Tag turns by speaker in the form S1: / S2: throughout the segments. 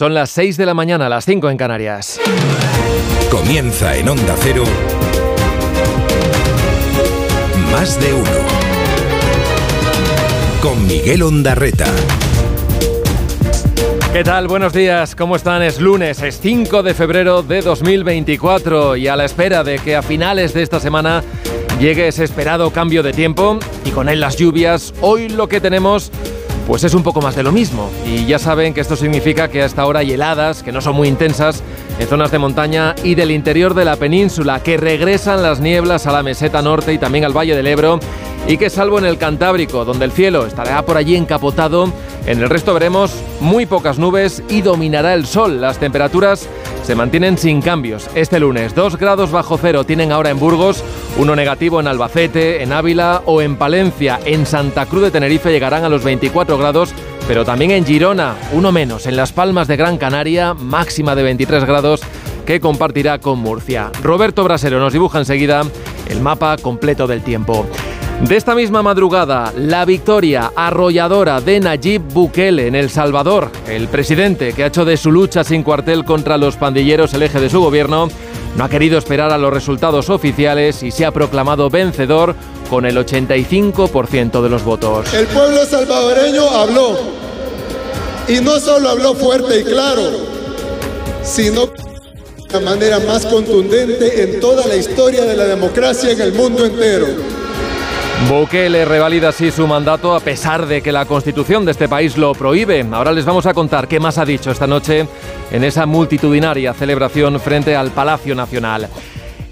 S1: Son las 6 de la mañana, las 5 en Canarias.
S2: Comienza en Onda Cero. Más de uno. Con Miguel Ondarreta.
S1: ¿Qué tal? Buenos días, ¿cómo están? Es lunes, es 5 de febrero de 2024 y a la espera de que a finales de esta semana llegue ese esperado cambio de tiempo y con él las lluvias, hoy lo que tenemos pues es un poco más de lo mismo. Y ya saben que esto significa que hasta ahora hay heladas, que no son muy intensas, en zonas de montaña y del interior de la península, que regresan las nieblas a la meseta norte y también al Valle del Ebro, y que salvo en el Cantábrico, donde el cielo estará por allí encapotado, en el resto veremos muy pocas nubes y dominará el sol. Las temperaturas se mantienen sin cambios. Este lunes, 2 grados bajo cero tienen ahora en Burgos, uno negativo en Albacete, en Ávila o en Palencia. En Santa Cruz de Tenerife llegarán a los 24 grados pero también en Girona, uno menos, en Las Palmas de Gran Canaria, máxima de 23 grados que compartirá con Murcia. Roberto Brasero nos dibuja enseguida el mapa completo del tiempo. De esta misma madrugada, la victoria arrolladora de Nayib Bukele en El Salvador, el presidente que ha hecho de su lucha sin cuartel contra los pandilleros el eje de su gobierno, no ha querido esperar a los resultados oficiales y se ha proclamado vencedor con el 85% de los votos.
S3: El pueblo salvadoreño habló y no solo habló fuerte y claro, sino de la manera más contundente en toda la historia de la democracia en el mundo entero.
S1: Bukele revalida así su mandato a pesar de que la constitución de este país lo prohíbe. Ahora les vamos a contar qué más ha dicho esta noche en esa multitudinaria celebración frente al Palacio Nacional.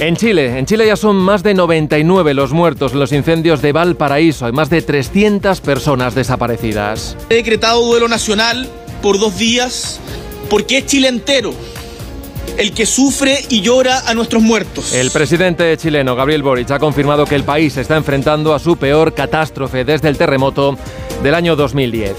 S1: En Chile, en Chile ya son más de 99 los muertos en los incendios de Valparaíso. Hay más de 300 personas desaparecidas.
S4: He decretado duelo nacional por dos días porque es Chile entero el que sufre y llora a nuestros muertos.
S1: El presidente chileno Gabriel Boric ha confirmado que el país está enfrentando a su peor catástrofe desde el terremoto del año 2010.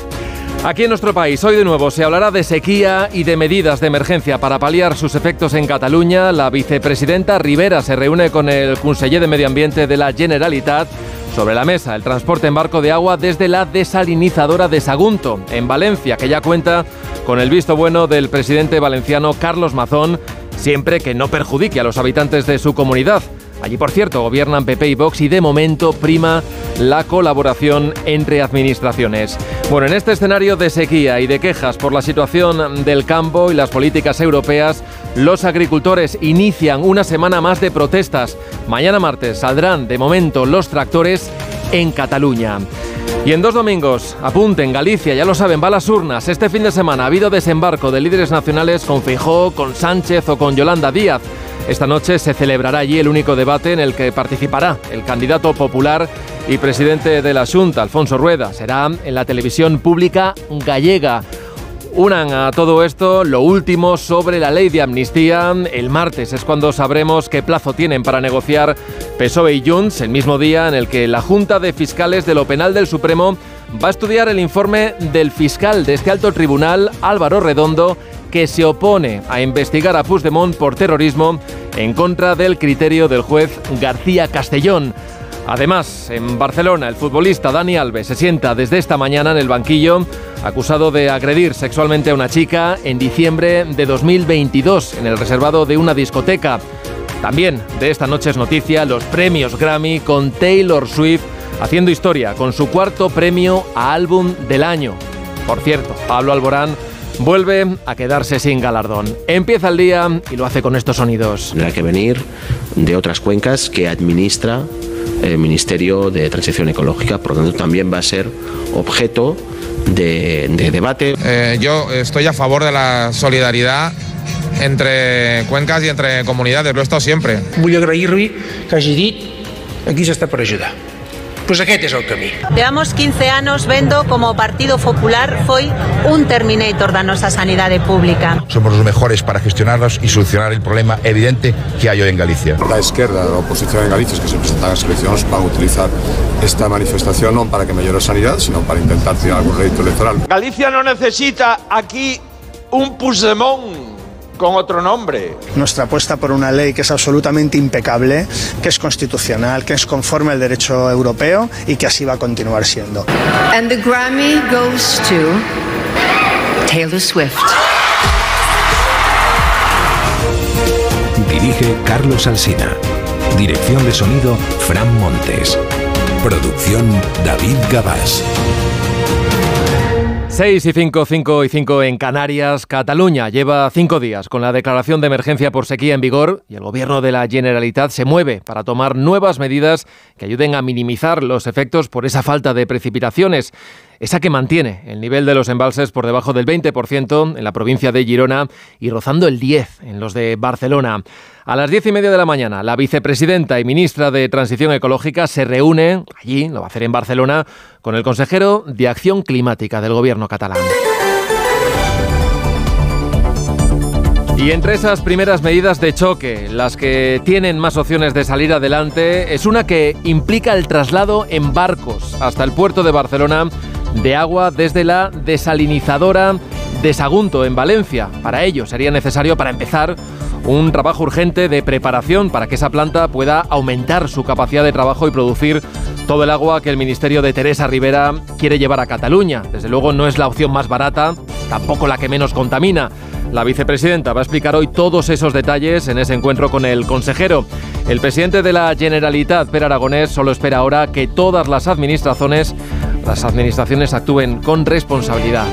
S1: Aquí en nuestro país, hoy de nuevo, se hablará de sequía y de medidas de emergencia para paliar sus efectos en Cataluña. La vicepresidenta Rivera se reúne con el conseller de Medio Ambiente de la Generalitat. Sobre la mesa, el transporte en barco de agua desde la desalinizadora de Sagunto, en Valencia, que ya cuenta con el visto bueno del presidente valenciano Carlos Mazón, siempre que no perjudique a los habitantes de su comunidad. Allí, por cierto, gobiernan PP y Vox y de momento prima la colaboración entre administraciones. Bueno, en este escenario de sequía y de quejas por la situación del campo y las políticas europeas, los agricultores inician una semana más de protestas. Mañana martes saldrán de momento los tractores en Cataluña. Y en dos domingos, apunten, Galicia, ya lo saben, va a las urnas. Este fin de semana ha habido desembarco de líderes nacionales con Fijó, con Sánchez o con Yolanda Díaz. Esta noche se celebrará allí el único debate en el que participará el candidato popular y presidente de la Junta, Alfonso Rueda. Será en la televisión pública gallega. Unan a todo esto lo último sobre la ley de amnistía. El martes es cuando sabremos qué plazo tienen para negociar PSOE y Junts, el mismo día en el que la Junta de Fiscales de lo Penal del Supremo va a estudiar el informe del fiscal de este alto tribunal, Álvaro Redondo, que se opone a investigar a Puigdemont por terrorismo en contra del criterio del juez García Castellón. Además, en Barcelona, el futbolista Dani Alves se sienta desde esta mañana en el banquillo acusado de agredir sexualmente a una chica en diciembre de 2022 en el reservado de una discoteca. También de esta noche es noticia los premios Grammy con Taylor Swift haciendo historia con su cuarto premio a álbum del año. Por cierto, Pablo Alborán vuelve a quedarse sin galardón. Empieza el día y lo hace con estos sonidos.
S5: Tendrá que venir de otras cuencas que administra el Ministerio de Transición Ecológica, por lo tanto también va a ser objeto de, de debate.
S6: Eh, yo estoy a favor de la solidaridad entre cuencas y entre comunidades, lo he estado siempre.
S7: Vull agrair-li que hagi dit aquí s'està per ajudar. Pues aquest és el camí.
S8: Llevamos 15 anos vendo como Partido Popular foi un terminator da nosa sanidade pública.
S9: Somos los mejores para gestionarlos y solucionar el problema evidente que hay hoy en Galicia.
S10: La izquierda, la oposición en Galicia, que se presentan a las elecciones, van a utilizar esta manifestación no para que mejore sanidad, sino para intentar tirar algún rédito electoral.
S11: Galicia no necesita aquí un Puigdemont con otro nombre.
S12: Nuestra apuesta por una ley que es absolutamente impecable, que es constitucional, que es conforme al derecho europeo y que así va a continuar siendo.
S13: And the Grammy goes to Taylor Swift.
S2: Dirige Carlos Alsina. Dirección de sonido Fran Montes. Producción David Gabás.
S1: 6 y 5, 5 y 5 en Canarias. Cataluña lleva cinco días con la declaración de emergencia por sequía en vigor y el gobierno de la Generalitat se mueve para tomar nuevas medidas que ayuden a minimizar los efectos por esa falta de precipitaciones. Esa que mantiene el nivel de los embalses por debajo del 20% en la provincia de Girona y rozando el 10% en los de Barcelona. A las diez y media de la mañana, la vicepresidenta y ministra de Transición Ecológica se reúne allí, lo va a hacer en Barcelona, con el consejero de Acción Climática del gobierno catalán. Y entre esas primeras medidas de choque, las que tienen más opciones de salir adelante, es una que implica el traslado en barcos hasta el puerto de Barcelona de agua desde la desalinizadora de Sagunto en Valencia. Para ello sería necesario, para empezar, un trabajo urgente de preparación para que esa planta pueda aumentar su capacidad de trabajo y producir todo el agua que el Ministerio de Teresa Rivera quiere llevar a Cataluña. Desde luego no es la opción más barata, tampoco la que menos contamina. La vicepresidenta va a explicar hoy todos esos detalles en ese encuentro con el consejero. El presidente de la Generalitat, Per Aragonés, solo espera ahora que todas las administraciones, las administraciones actúen con responsabilidad.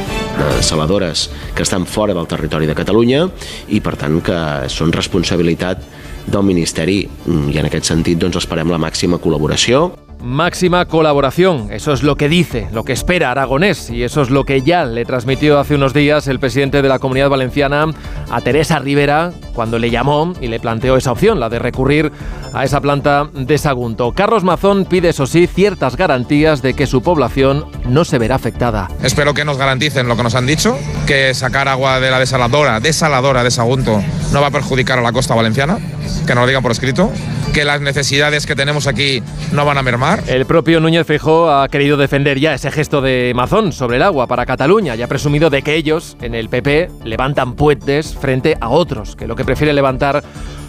S5: Saladores que estan fora del territori de Catalunya i per tant que són responsabilitat del Ministeri i en aquest sentit doncs esperem la màxima col·laboració.
S1: Máxima colaboración, eso es lo que dice, lo que espera Aragonés y eso es lo que ya le transmitió hace unos días el presidente de la Comunidad Valenciana a Teresa Rivera cuando le llamó y le planteó esa opción, la de recurrir a esa planta de Sagunto. Carlos Mazón pide, eso sí, ciertas garantías de que su población no se verá afectada.
S6: Espero que nos garanticen lo que nos han dicho, que sacar agua de la desaladora, desaladora de Sagunto, no va a perjudicar a la costa valenciana, que nos lo digan por escrito, que las necesidades que tenemos aquí no van a mermar.
S1: El propio Núñez Feijóo ha querido defender ya ese gesto de Mazón sobre el agua para Cataluña y ha presumido de que ellos, en el PP, levantan puentes frente a otros, que lo que prefieren levantar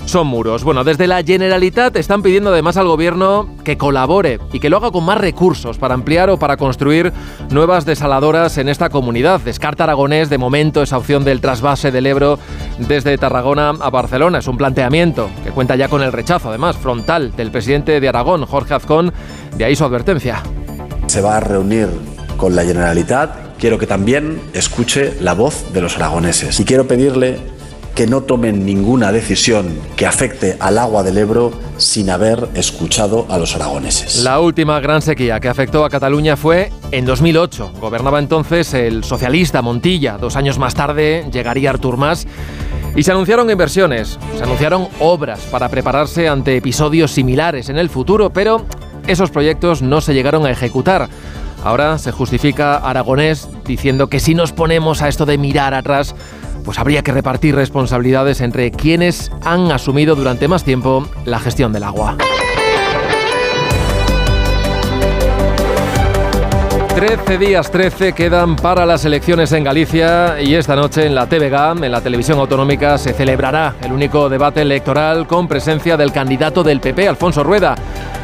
S1: son muros. Bueno, desde la Generalitat están pidiendo además al gobierno que colabore y que lo haga con más recursos para ampliar o para construir nuevas desaladoras en esta comunidad. Descarta Aragonés de momento esa opción del trasvase del Ebro desde Tarragona a Barcelona. Es un planteamiento que cuenta ya con el rechazo, además, frontal del presidente de Aragón, Jorge Azcón, de ahí su advertencia.
S13: Se va a reunir con la Generalitat. Quiero que también escuche la voz de los aragoneses. Y quiero pedirle que no tomen ninguna decisión que afecte al agua del Ebro sin haber escuchado a los aragoneses.
S1: La última gran sequía que afectó a Cataluña fue en 2008. Gobernaba entonces el socialista Montilla. Dos años más tarde llegaría Artur Mas. Y se anunciaron inversiones, se anunciaron obras para prepararse ante episodios similares en el futuro, pero esos proyectos no se llegaron a ejecutar. Ahora se justifica Aragonés diciendo que si nos ponemos a esto de mirar atrás, pues habría que repartir responsabilidades entre quienes han asumido durante más tiempo la gestión del agua. 13 días 13 quedan para las elecciones en Galicia y esta noche en la TVG, en la televisión autonómica, se celebrará el único debate electoral con presencia del candidato del PP, Alfonso Rueda.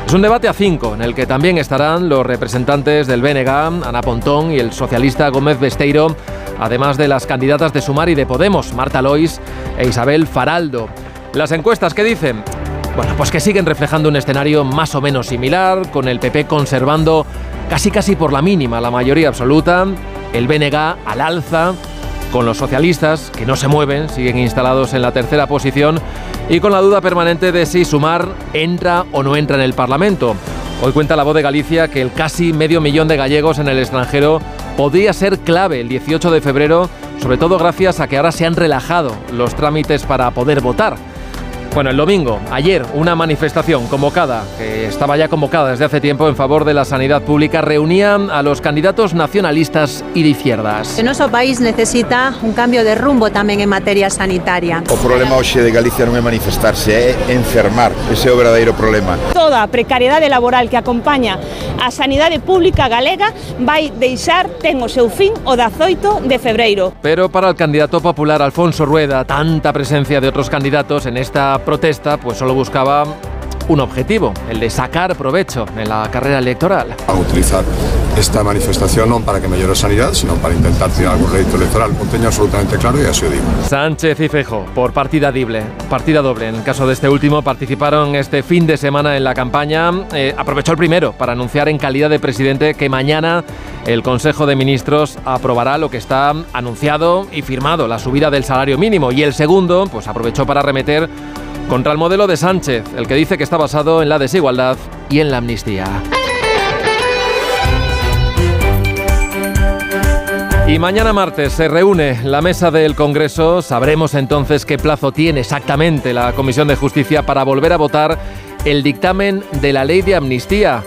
S1: Es un debate a cinco, en el que también estarán los representantes del BNG, Ana Pontón y el socialista Gómez Besteiro, además de las candidatas de Sumar y de Podemos, Marta Lois e Isabel Faraldo. Las encuestas, ¿qué dicen? Bueno, pues que siguen reflejando un escenario más o menos similar, con el PP conservando casi casi por la mínima la mayoría absoluta, el BNG al alza, con los socialistas, que no se mueven, siguen instalados en la tercera posición, y con la duda permanente de si Sumar entra o no entra en el Parlamento. Hoy cuenta la voz de Galicia que el casi medio millón de gallegos en el extranjero podría ser clave el 18 de febrero, sobre todo gracias a que ahora se han relajado los trámites para poder votar. Bueno, el domingo, ayer, una manifestación convocada, que estaba ya convocada desde hace tiempo en favor de la sanidad pública, reunía a los candidatos nacionalistas y de izquierdas.
S8: Nuestro país necesita un cambio de rumbo también en materia sanitaria.
S9: O problema hoxe de Galicia non é manifestarse, é enfermar. Ese é o verdadeiro problema.
S14: Toda a precariedade laboral que acompaña a sanidade pública galega vai deixar, ten o seu fin, o 18 de febreiro.
S1: Pero para el candidato popular Alfonso Rueda, tanta presencia de otros candidatos en esta protesta, pues solo buscaba un objetivo, el de sacar provecho en la carrera electoral.
S10: A utilizar esta manifestación no para que me llore sanidad, sino para intentar tirar algún rédito electoral. Lo tengo absolutamente claro y así lo digo.
S1: Sánchez y Fejo, por partida doble, partida doble. En el caso de este último, participaron este fin de semana en la campaña. Eh, aprovechó el primero para anunciar en calidad de presidente que mañana el Consejo de Ministros aprobará lo que está anunciado y firmado, la subida del salario mínimo. Y el segundo, pues aprovechó para remeter contra el modelo de Sánchez, el que dice que está basado en la desigualdad y en la amnistía. Y mañana martes se reúne la mesa del Congreso. Sabremos entonces qué plazo tiene exactamente la Comisión de Justicia para volver a votar el dictamen de la ley de amnistía.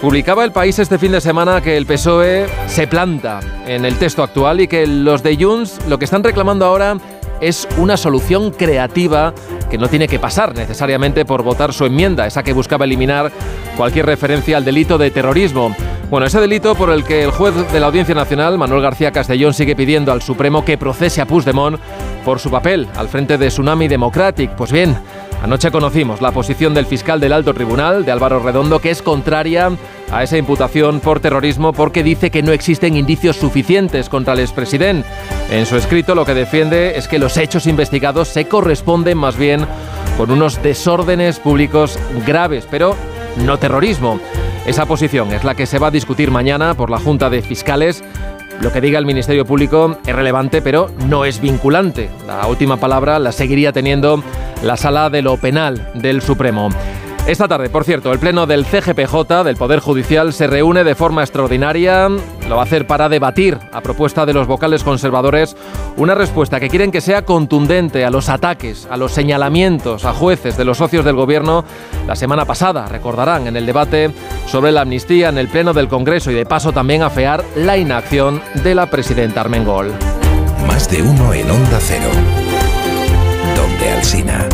S1: Publicaba el país este fin de semana que el PSOE se planta en el texto actual y que los de Junts lo que están reclamando ahora es una solución creativa que no tiene que pasar necesariamente por votar su enmienda, esa que buscaba eliminar cualquier referencia al delito de terrorismo. Bueno, ese delito por el que el juez de la Audiencia Nacional, Manuel García Castellón, sigue pidiendo al Supremo que procese a Puigdemont por su papel al frente de Tsunami Democratic. Pues bien, anoche conocimos la posición del fiscal del Alto Tribunal, de Álvaro Redondo, que es contraria a esa imputación por terrorismo porque dice que no existen indicios suficientes contra el expresidente. En su escrito lo que defiende es que los hechos investigados se corresponden más bien con unos desórdenes públicos graves, pero no terrorismo. Esa posición es la que se va a discutir mañana por la Junta de Fiscales. Lo que diga el Ministerio Público es relevante, pero no es vinculante. La última palabra la seguiría teniendo la Sala de lo Penal del Supremo. Esta tarde, por cierto, el Pleno del CGPJ, del Poder Judicial, se reúne de forma extraordinaria. Lo va a hacer para debatir, a propuesta de los vocales conservadores, una respuesta que quieren que sea contundente a los ataques, a los señalamientos a jueces de los socios del Gobierno la semana pasada, recordarán, en el debate sobre la amnistía en el Pleno del Congreso y de paso también afear la inacción de la presidenta Armengol.
S15: Más de uno en Onda Cero. Donde Alsina.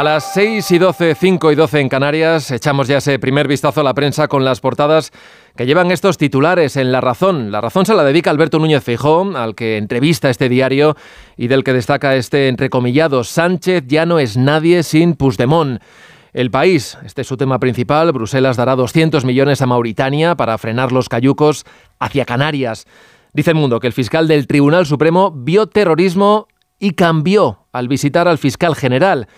S1: A las 6 y 12, 5 y 12 en Canarias, echamos ya ese primer vistazo a la prensa con las portadas que llevan estos titulares en La Razón. La Razón se la dedica Alberto Núñez Feijóo, al que entrevista este diario y del que destaca este entrecomillado Sánchez ya no es nadie sin Puigdemont. El país, este es su tema principal, Bruselas dará 200 millones a Mauritania para frenar los cayucos hacia Canarias. Dice el mundo que el fiscal del Tribunal Supremo vio terrorismo y cambió al visitar al fiscal general.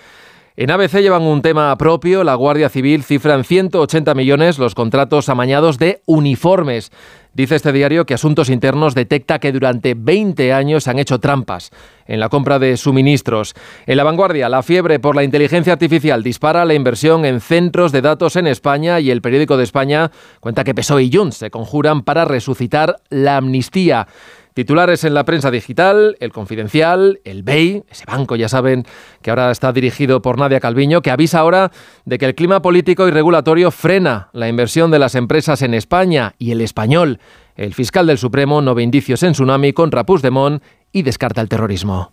S1: En ABC llevan un tema propio. La Guardia Civil cifra en 180 millones los contratos amañados de uniformes. Dice este diario que Asuntos Internos detecta que durante 20 años se han hecho trampas en la compra de suministros. En la vanguardia, la fiebre por la inteligencia artificial dispara la inversión en centros de datos en España y el periódico de España cuenta que PSOE y Junts se conjuran para resucitar la amnistía. Titulares en la prensa digital, El Confidencial, el BEI, ese banco ya saben que ahora está dirigido por Nadia Calviño, que avisa ahora de que el clima político y regulatorio frena la inversión de las empresas en España y el español. El fiscal del Supremo no ve indicios en tsunami contra Puigdemont y descarta el terrorismo.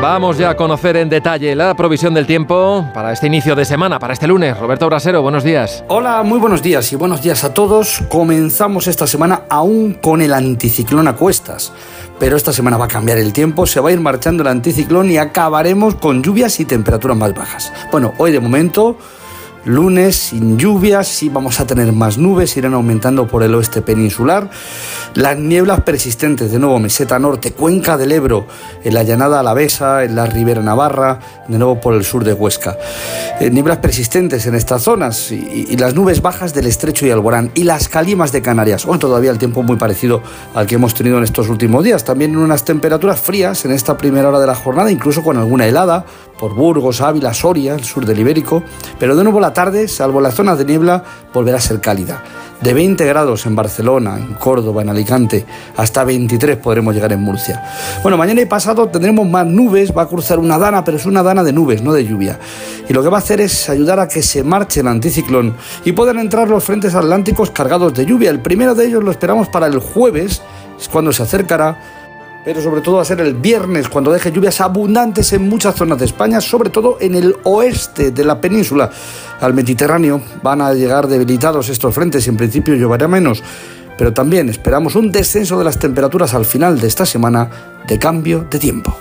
S1: Vamos ya a conocer en detalle la provisión del tiempo para este inicio de semana, para este lunes. Roberto Brasero, buenos días.
S16: Hola, muy buenos días y buenos días a todos. Comenzamos esta semana aún con el anticiclón a cuestas. Pero esta semana va a cambiar el tiempo, se va a ir marchando el anticiclón y acabaremos con lluvias y temperaturas más bajas. Bueno, hoy de momento lunes sin lluvias, sí vamos a tener más nubes, irán aumentando por el oeste peninsular. Las nieblas persistentes, de nuevo meseta norte, cuenca del Ebro, en la llanada alavesa, en la ribera navarra, de nuevo por el sur de Huesca. Eh, nieblas persistentes en estas zonas y, las nubes bajas del estrecho y Alborán y las calimas de Canarias. Hoy todavía el tiempo muy parecido al que hemos tenido en estos últimos días. También unas temperaturas frías en esta primera hora de la jornada, incluso con alguna helada por Burgos, Ávila, Soria, el sur del Ibérico. Pero de nuevo la tarde, salvo las zonas de niebla, volverá a ser cálida. De 20 grados en Barcelona, en Córdoba, en Alicante, hasta 23 podremos llegar en Murcia. Bueno, mañana y pasado tendremos más nubes, va a cruzar una dana, pero es una dana de nubes, no de lluvia. Y lo que va a hacer es ayudar a que se marche el anticiclón y puedan entrar los frentes atlánticos cargados de lluvia. El primero de ellos lo esperamos para el jueves, es cuando se acercará pero sobre todo va a ser el viernes cuando deje lluvias abundantes en muchas zonas de España, sobre todo en el oeste de la península. Al Mediterráneo van a llegar debilitados estos frentes y en principio lloverá menos pero también esperamos un descenso de las temperaturas al final de esta semana de cambio de tiempo.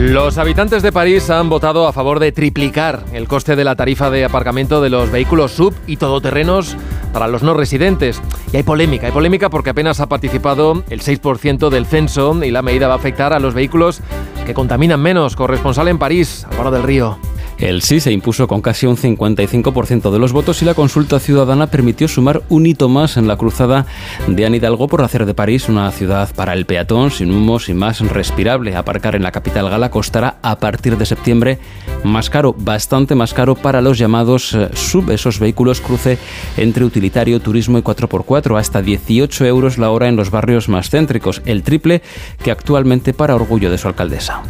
S1: Los habitantes de París han votado a favor de triplicar el coste de la tarifa de aparcamiento de los vehículos sub y todoterrenos para los no residentes. Y hay polémica, hay polémica porque apenas ha participado el 6% del censo y la medida va a afectar a los vehículos que contaminan menos. Corresponsal en París, Álvaro del Río.
S17: El sí se impuso con casi un 55% de los votos y la consulta ciudadana permitió sumar un hito más en la cruzada de Anne Hidalgo por hacer de París una ciudad para el peatón, sin humos y más respirable. Aparcar en la capital gala costará a partir de septiembre más caro, bastante más caro para los llamados eh, sub, esos vehículos cruce entre utilitario, turismo y 4x4, hasta 18 euros la hora en los barrios más céntricos, el triple que actualmente para orgullo de su alcaldesa.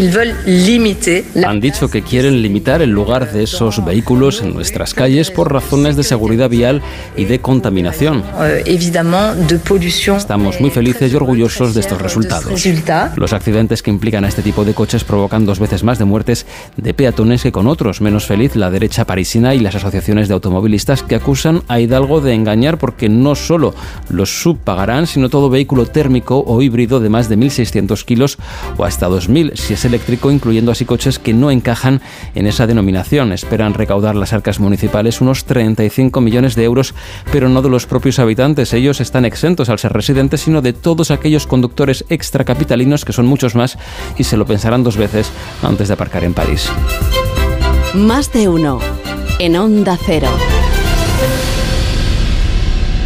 S17: Han dicho que quieren limitar el lugar de esos vehículos en nuestras calles por razones de seguridad vial y de contaminación. Estamos muy felices y orgullosos de estos resultados. Los accidentes que implican a este tipo de coches provocan dos veces más de muertes de peatones que con otros. Menos feliz la derecha parisina y las asociaciones de automovilistas que acusan a Hidalgo de engañar porque no solo los sub pagarán, sino todo vehículo térmico o híbrido de más de 1.600 kilos o hasta 2.000 si es eléctrico, incluyendo así coches que no encajan en esa denominación Esperan recaudar las arcas municipales unos 35 millones de euros, pero no de los propios habitantes. Ellos están exentos al ser residentes, sino de todos aquellos conductores extracapitalinos, que son muchos más, y se lo pensarán dos veces antes de aparcar en París.
S18: Más de uno. En Onda Cero.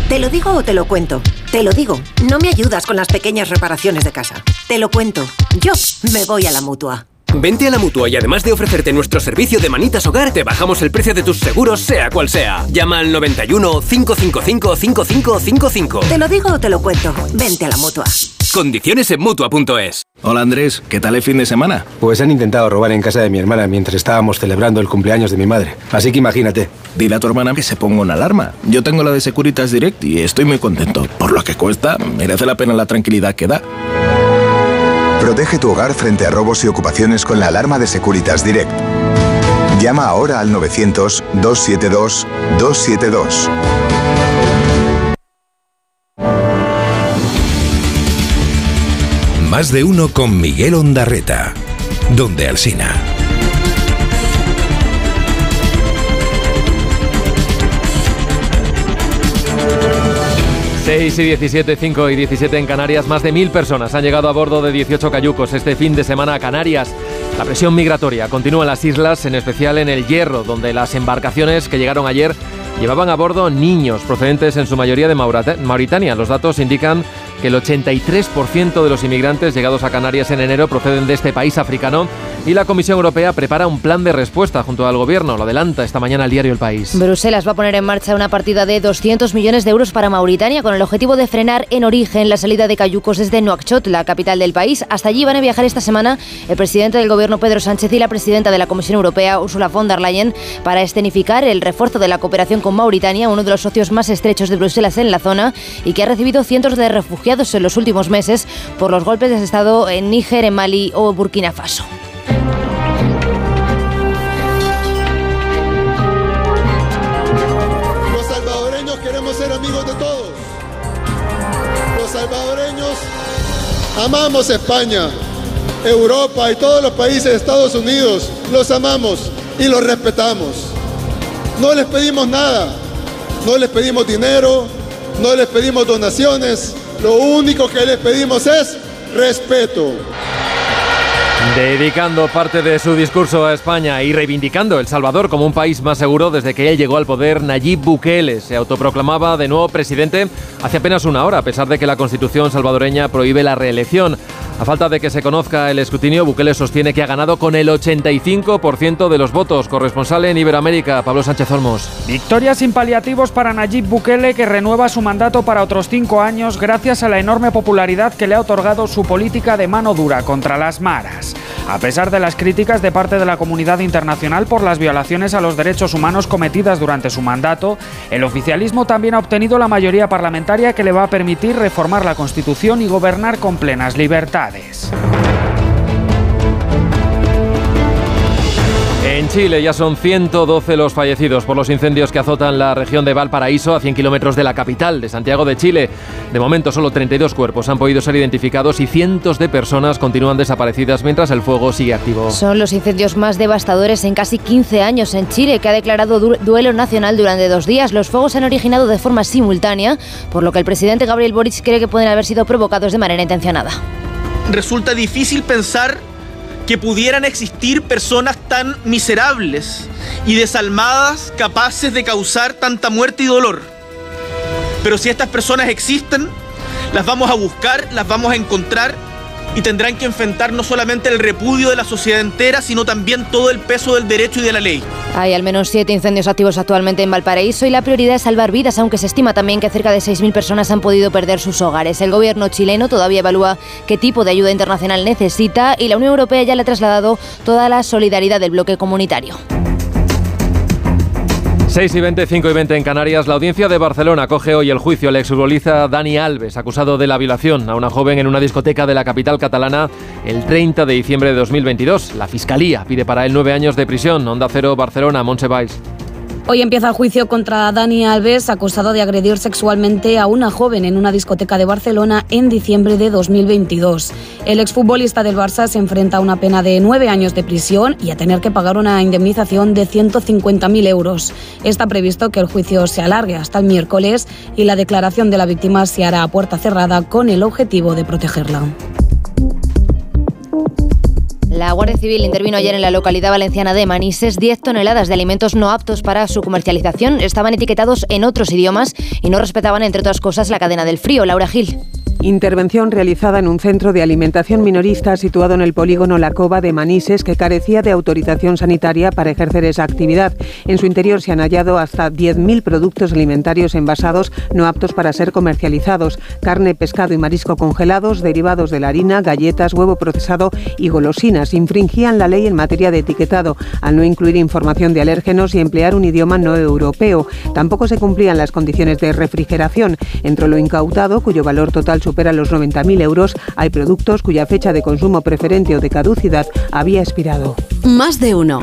S19: ¿Te lo digo o te lo cuento? Te lo digo, no me ayudas con las pequeñas reparaciones de casa. Te lo cuento, yo me voy a la mutua.
S20: Vente a la mutua y además de ofrecerte nuestro servicio de manitas hogar, te bajamos el precio de tus seguros, sea cual sea. Llama al 91 555 5555.
S19: Te lo digo o te lo cuento. Vente a la mutua.
S20: Condiciones en mutua.es.
S21: Hola Andrés, ¿qué tal el fin de semana? Pues han intentado robar en casa de mi hermana mientras estábamos celebrando el cumpleaños de mi madre. Así que imagínate.
S22: Dile a tu hermana que se ponga una alarma. Yo tengo la de Securitas Direct y estoy muy contento. Por lo que cuesta, merece la pena la tranquilidad que da.
S23: Protege tu hogar frente a robos y ocupaciones con la alarma de Securitas Direct. Llama ahora al 900-272-272.
S15: Más de uno con Miguel Ondarreta. Donde Alsina.
S1: 6 y 17, 5 y 17 en Canarias, más de mil personas han llegado a bordo de 18 cayucos este fin de semana a Canarias. La presión migratoria continúa en las islas, en especial en el Hierro, donde las embarcaciones que llegaron ayer llevaban a bordo niños procedentes en su mayoría de Mauritania. Los datos indican que el 83% de los inmigrantes llegados a Canarias en enero proceden de este país africano y la Comisión Europea prepara un plan de respuesta junto al gobierno. Lo adelanta esta mañana el diario El País.
S24: Bruselas va a poner en marcha una partida de 200 millones de euros para Mauritania con el objetivo de frenar en origen la salida de cayucos desde Nouakchott, la capital del país. Hasta allí van a viajar esta semana el presidente del gobierno Pedro Sánchez y la presidenta de la Comisión Europea Ursula von der Leyen para escenificar el refuerzo de la cooperación con Mauritania, uno de los socios más estrechos de Bruselas en la zona y que ha recibido cientos de refugiados en los últimos meses por los golpes de Estado en Níger, en Mali o Burkina Faso.
S3: Los salvadoreños queremos ser amigos de todos. Los salvadoreños amamos España, Europa y todos los países de Estados Unidos. Los amamos y los respetamos. No les pedimos nada. No les pedimos dinero, no les pedimos donaciones, lo único que les pedimos es respeto.
S1: Dedicando parte de su discurso a España y reivindicando El Salvador como un país más seguro desde que él llegó al poder, Nayib Bukele se autoproclamaba de nuevo presidente hace apenas una hora, a pesar de que la constitución salvadoreña prohíbe la reelección. A falta de que se conozca el escrutinio, Bukele sostiene que ha ganado con el 85% de los votos. Corresponsal en Iberoamérica, Pablo Sánchez Olmos.
S25: Victoria sin paliativos para Nayib Bukele, que renueva su mandato para otros cinco años gracias a la enorme popularidad que le ha otorgado su política de mano dura contra las maras. A pesar de las críticas de parte de la comunidad internacional por las violaciones a los derechos humanos cometidas durante su mandato, el oficialismo también ha obtenido la mayoría parlamentaria que le va a permitir reformar la Constitución y gobernar con plenas libertades.
S1: En Chile ya son 112 los fallecidos por los incendios que azotan la región de Valparaíso, a 100 kilómetros de la capital, de Santiago de Chile. De momento, solo 32 cuerpos han podido ser identificados y cientos de personas continúan desaparecidas mientras el fuego sigue activo.
S24: Son los incendios más devastadores en casi 15 años en Chile, que ha declarado duelo nacional durante dos días. Los fuegos se han originado de forma simultánea, por lo que el presidente Gabriel Boric cree que pueden haber sido provocados de manera intencionada.
S26: Resulta difícil pensar que pudieran existir personas tan miserables y desalmadas capaces de causar tanta muerte y dolor. Pero si estas personas existen, las vamos a buscar, las vamos a encontrar y tendrán que enfrentar no solamente el repudio de la sociedad entera, sino también todo el peso del derecho y de la ley.
S24: Hay al menos siete incendios activos actualmente en Valparaíso y la prioridad es salvar vidas, aunque se estima también que cerca de 6.000 personas han podido perder sus hogares. El gobierno chileno todavía evalúa qué tipo de ayuda internacional necesita y la Unión Europea ya le ha trasladado toda la solidaridad del bloque comunitario.
S1: 6 y 20, 5 y 20 en Canarias. La audiencia de Barcelona coge hoy el juicio al exfutbolista Dani Alves, acusado de la violación a una joven en una discoteca de la capital catalana el 30 de diciembre de 2022. La fiscalía pide para él nueve años de prisión. Onda Cero, Barcelona, Montsebais.
S27: Hoy empieza el juicio contra Dani Alves, acusado de agredir sexualmente a una joven en una discoteca de Barcelona en diciembre de 2022. El exfutbolista del Barça se enfrenta a una pena de nueve años de prisión y a tener que pagar una indemnización de 150.000 euros. Está previsto que el juicio se alargue hasta el miércoles y la declaración de la víctima se hará a puerta cerrada con el objetivo de protegerla.
S24: La Guardia Civil intervino ayer en la localidad valenciana de Manises. 10 toneladas de alimentos no aptos para su comercialización estaban etiquetados en otros idiomas y no respetaban, entre otras cosas, la cadena del frío. Laura Gil.
S28: Intervención realizada en un centro de alimentación minorista situado en el polígono La Cova de Manises que carecía de autorización sanitaria para ejercer esa actividad. En su interior se han hallado hasta 10.000 productos alimentarios envasados no aptos para ser comercializados. Carne, pescado y marisco congelados, derivados de la harina, galletas, huevo procesado y golosinas. Infringían la ley en materia de etiquetado al no incluir información de alérgenos y emplear un idioma no europeo. Tampoco se cumplían las condiciones de refrigeración. Entre lo incautado, cuyo valor total supera los 90.000 euros, hay productos cuya fecha de consumo preferente o de caducidad había expirado.
S18: Más de uno.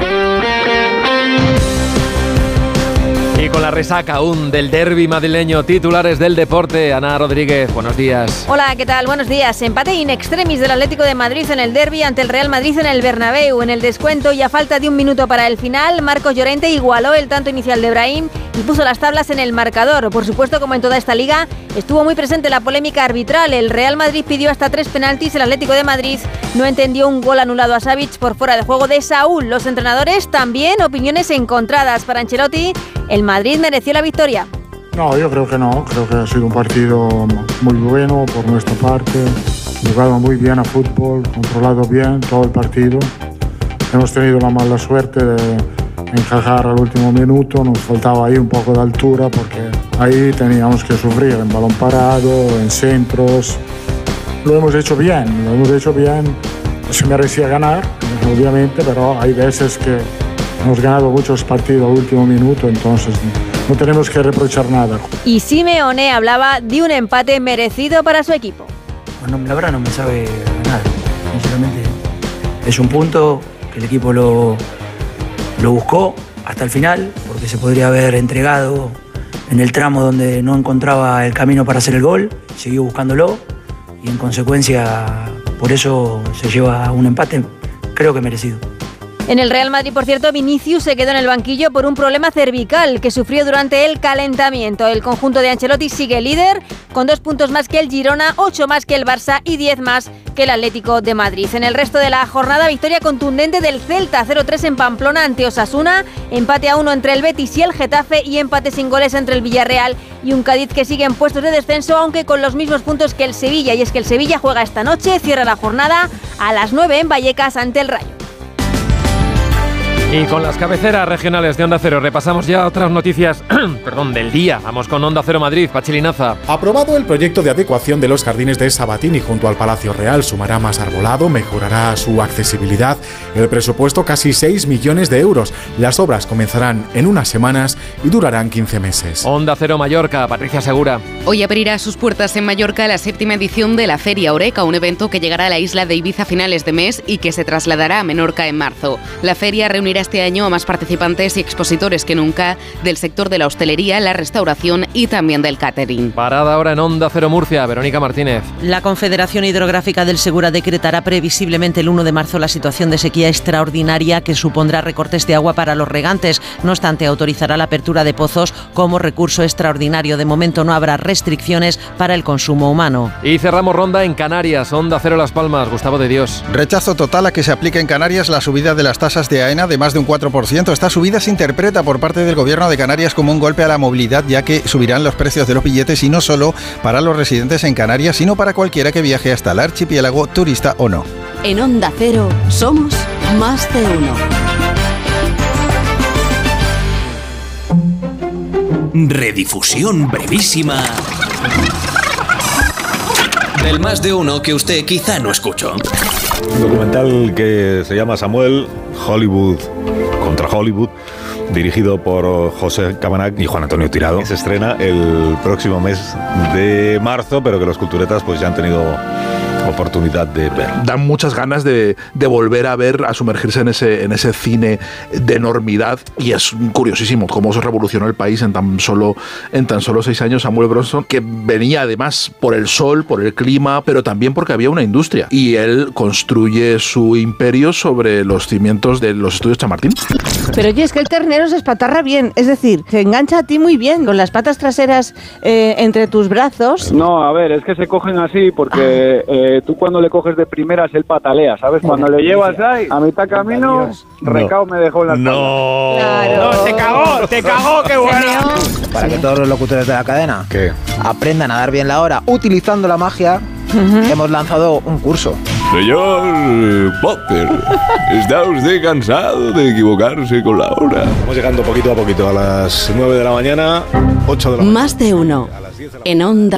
S1: Y con la resaca aún del derby madrileño, titulares del deporte, Ana Rodríguez, buenos días.
S29: Hola, ¿qué tal? Buenos días. Empate in extremis del Atlético de Madrid en el derby ante el Real Madrid en el Bernabéu. En el descuento y a falta de un minuto para el final, Marcos Llorente igualó el tanto inicial de Brahim y puso las tablas en el marcador. Por supuesto, como en toda esta liga, estuvo muy presente la polémica arbitral. El Real Madrid pidió hasta tres penaltis, el Atlético de Madrid no entendió un gol anulado a Savic por fuera de juego de Saúl. Los entrenadores también opiniones encontradas. Para Ancelotti, el Madrid mereció la victoria.
S30: No, yo creo que no. Creo que ha sido un partido muy bueno por nuestra parte. Jugado muy bien a fútbol, controlado bien todo el partido. Hemos tenido la mala suerte de encajar al último minuto. Nos faltaba ahí un poco de altura porque ahí teníamos que sufrir en balón parado, en centros. Lo hemos hecho bien, lo hemos hecho bien. Se merecía ganar, obviamente, pero hay veces que hemos ganado muchos partidos al último minuto, entonces no tenemos que reprochar nada.
S29: Y Simeone hablaba de un empate merecido para su equipo.
S31: Bueno, la verdad no me sabe ganar, sinceramente. Es un punto que el equipo lo, lo buscó hasta el final, porque se podría haber entregado en el tramo donde no encontraba el camino para hacer el gol, siguió buscándolo y en consecuencia por eso se lleva un empate, creo que merecido.
S29: En el Real Madrid, por cierto, Vinicius se quedó en el banquillo por un problema cervical que sufrió durante el calentamiento. El conjunto de Ancelotti sigue líder con dos puntos más que el Girona, ocho más que el Barça y diez más que el Atlético de Madrid. En el resto de la jornada, victoria contundente del Celta, 0-3 en Pamplona ante Osasuna, empate a uno entre el Betis y el Getafe y empate sin goles entre el Villarreal y un Cádiz que sigue en puestos de descenso, aunque con los mismos puntos que el Sevilla. Y es que el Sevilla juega esta noche, cierra la jornada a las 9 en Vallecas ante el Rayo.
S1: Y con las cabeceras regionales de Onda Cero repasamos ya otras noticias perdón, del día. Vamos con Onda Cero Madrid, Pachilinaza.
S32: Aprobado el proyecto de adecuación de los jardines de Sabatini junto al Palacio Real. Sumará más arbolado, mejorará su accesibilidad. El presupuesto casi 6 millones de euros. Las obras comenzarán en unas semanas y durarán 15 meses.
S1: Onda Cero Mallorca, Patricia Segura.
S33: Hoy abrirá sus puertas en Mallorca la séptima edición de la Feria Oreca, un evento que llegará a la isla de Ibiza a finales de mes y que se trasladará a Menorca en marzo. La feria reunirá
S34: este año a más participantes y expositores que nunca del sector de la hostelería, la restauración y también del catering.
S1: Parada ahora en Onda Cero Murcia, Verónica Martínez.
S35: La Confederación Hidrográfica del Segura decretará previsiblemente el 1 de marzo la situación de sequía extraordinaria que supondrá recortes de agua para los regantes. No obstante, autorizará la apertura de pozos como recurso extraordinario. De momento no habrá restricciones para el consumo humano.
S1: Y cerramos ronda en Canarias, Onda Cero Las Palmas, Gustavo de Dios.
S36: Rechazo total a que se aplique en Canarias la subida de las tasas de AENA de más de un 4%. Esta subida se interpreta por parte del gobierno de Canarias como un golpe a la movilidad, ya que subirán los precios de los billetes y no solo para los residentes en Canarias, sino para cualquiera que viaje hasta el archipiélago, turista o no.
S37: En Onda Cero somos más de uno.
S38: Redifusión brevísima del más de uno que usted quizá no escuchó.
S39: Un documental que se llama Samuel Hollywood contra Hollywood dirigido por José Cabanac y Juan Antonio Tirado. Se estrena el próximo mes de marzo, pero que los culturetas pues ya han tenido oportunidad de ver.
S32: Dan muchas ganas de, de, volver a ver, a sumergirse en ese, en ese cine de enormidad y es curiosísimo cómo se revolucionó el país en tan solo, en tan solo seis años Samuel Bronson, que venía además por el sol, por el clima, pero también porque había una industria y él construye su imperio sobre los cimientos de los estudios Chamartín.
S18: Pero oye, es que el ternero se espatarra bien, es decir, se engancha a ti muy bien con las patas traseras eh, entre tus brazos.
S40: No, a ver, es que se cogen así porque... Eh, tú cuando le coges de primeras él patalea, ¿sabes? Cuando le llevas ahí a mitad camino, recao me dejó en la
S39: No.
S40: Claro.
S41: No, te cagó, te cagó, qué bueno.
S42: Para que todos los locutores de la cadena
S39: ¿Qué?
S42: aprendan a dar bien la hora utilizando la magia, hemos lanzado un curso.
S39: Señor Potter, ¿está usted cansado de equivocarse con la hora? Estamos llegando poquito a poquito a las 9 de la mañana, 8 de la mañana.
S37: Más de uno. En Onda.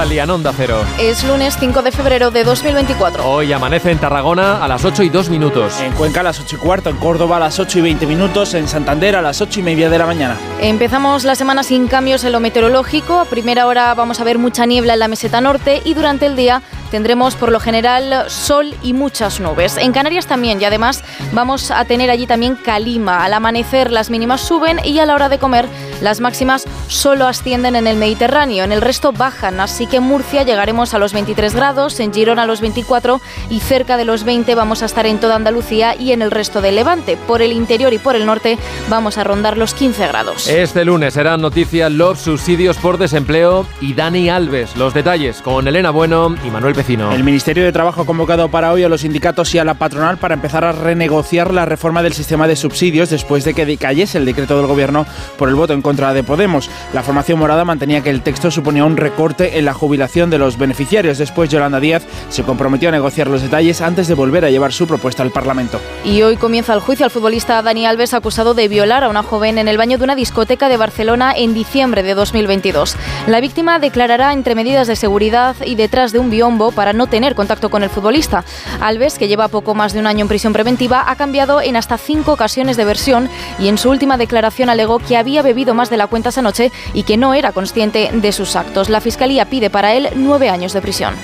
S1: En Onda Cero.
S43: Es lunes 5 de febrero de 2024.
S1: Hoy amanece en Tarragona a las 8 y 2 minutos.
S41: En Cuenca a las 8 y cuarto, en Córdoba a las 8 y 20 minutos, en Santander a las 8 y media de la mañana.
S43: Empezamos la semana sin cambios en lo meteorológico. A primera hora vamos a ver mucha niebla en la meseta norte y durante el día tendremos por lo general sol y muchas nubes. En Canarias también y además vamos a tener allí también calima. Al amanecer las mínimas suben y a la hora de comer las máximas solo ascienden en el Mediterráneo. En el resto bajan, así que en Murcia llegaremos a los 23 grados, en Girona a los 24 y cerca de los 20 vamos a estar en toda Andalucía y en el resto del Levante. Por el interior y por el norte vamos a rondar los 15 grados.
S1: Este lunes serán noticias los subsidios por desempleo y Dani Alves. Los detalles con Elena Bueno y Manuel Vecino.
S41: El Ministerio de Trabajo ha convocado para hoy a los sindicatos y a la patronal para empezar a renegociar la reforma del sistema de subsidios después de que decayese el decreto del Gobierno por el voto en contra de Podemos. La formación morada mantenía que el texto suponía un recorte en la jubilación de los beneficiarios. Después, Yolanda Díaz se comprometió a negociar los detalles antes de volver a llevar su propuesta al Parlamento.
S43: Y hoy comienza el juicio al futbolista Dani Alves acusado de violar a una joven en el baño de una discoteca de Barcelona en diciembre de 2022. La víctima declarará entre medidas de seguridad y detrás de un biombo para no tener contacto con el futbolista. Alves, que lleva poco más de un año en prisión preventiva, ha cambiado en hasta cinco ocasiones de versión y en su última declaración alegó que había bebido más de la cuenta esa noche y que no era consciente de sus actos. La Fiscalía pide para él nueve años de prisión.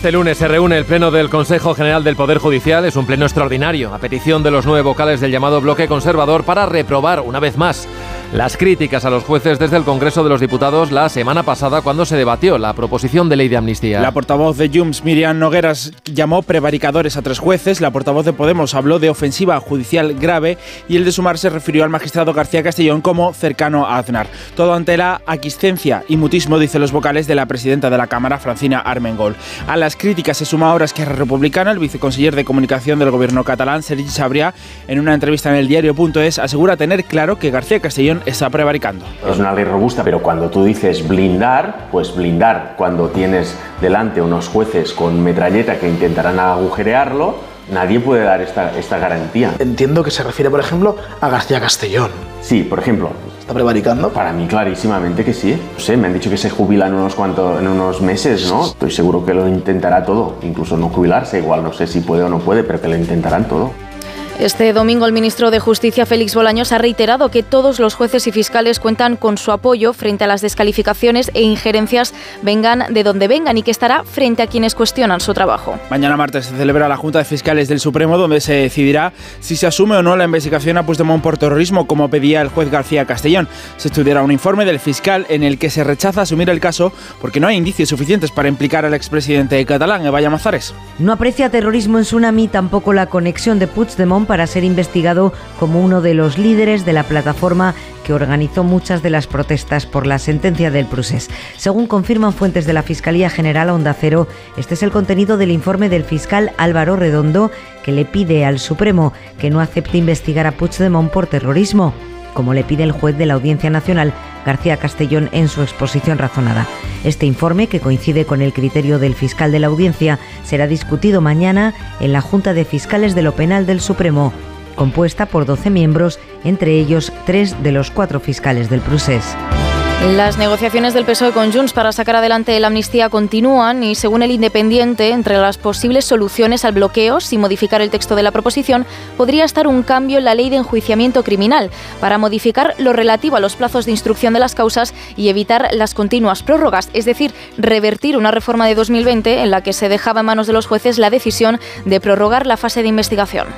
S1: Este lunes se reúne el Pleno del Consejo General del Poder Judicial. Es un pleno extraordinario, a petición de los nueve vocales del llamado bloque conservador, para reprobar una vez más las críticas a los jueces desde el Congreso de los Diputados la semana pasada cuando se debatió la proposición de ley de amnistía.
S41: La portavoz de Junts, Miriam Nogueras, llamó prevaricadores a tres jueces. La portavoz de Podemos habló de ofensiva judicial grave y el de Sumar se refirió al magistrado García Castellón como cercano a Aznar. Todo ante la aquiescencia y mutismo, dice los vocales de la presidenta de la Cámara, Francina Armengol. A las críticas se suma ahora Esquerra Republicana. El viceconsiller de comunicación del gobierno catalán, Sergi Sabria, en una entrevista en el diario.es, asegura tener claro que García Castellón está prevaricando.
S44: Es una ley robusta, pero cuando tú dices blindar, pues blindar cuando tienes delante unos jueces con metralleta que intentarán agujerearlo, nadie puede dar esta, esta garantía.
S45: Entiendo que se refiere, por ejemplo, a García Castellón.
S44: Sí, por ejemplo.
S45: ¿Está prevaricando?
S44: Para mí clarísimamente que sí. No sé, me han dicho que se jubila en unos, cuantos, en unos meses, ¿no? Estoy seguro que lo intentará todo. Incluso no jubilarse, igual no sé si puede o no puede, pero que lo intentarán todo.
S43: Este domingo el ministro de Justicia, Félix Bolaños, ha reiterado que todos los jueces y fiscales cuentan con su apoyo frente a las descalificaciones e injerencias vengan de donde vengan y que estará frente a quienes cuestionan su trabajo.
S41: Mañana martes se celebra la Junta de Fiscales del Supremo donde se decidirá si se asume o no la investigación a Puigdemont por terrorismo como pedía el juez García Castellón. Se estudiará un informe del fiscal en el que se rechaza asumir el caso porque no hay indicios suficientes para implicar al expresidente catalán, Evaya Mazares.
S46: No aprecia terrorismo en Tsunami, tampoco la conexión de Puigdemont para ser investigado como uno de los líderes de la plataforma que organizó muchas de las protestas por la sentencia del Prusés. Según confirman fuentes de la Fiscalía General Onda Cero, este es el contenido del informe del fiscal Álvaro Redondo que le pide al Supremo que no acepte investigar a Puigdemont por terrorismo como le pide el juez de la Audiencia Nacional, García Castellón, en su exposición razonada. Este informe, que coincide con el criterio del fiscal de la Audiencia, será discutido mañana en la Junta de Fiscales de lo Penal del Supremo, compuesta por 12 miembros, entre ellos tres de los cuatro fiscales del Prusés.
S43: Las negociaciones del PSOE con Junts para sacar adelante la amnistía continúan y, según el Independiente, entre las posibles soluciones al bloqueo, sin modificar el texto de la proposición, podría estar un cambio en la ley de enjuiciamiento criminal para modificar lo relativo a los plazos de instrucción de las causas y evitar las continuas prórrogas, es decir, revertir una reforma de 2020 en la que se dejaba en manos de los jueces la decisión de prorrogar la fase de investigación.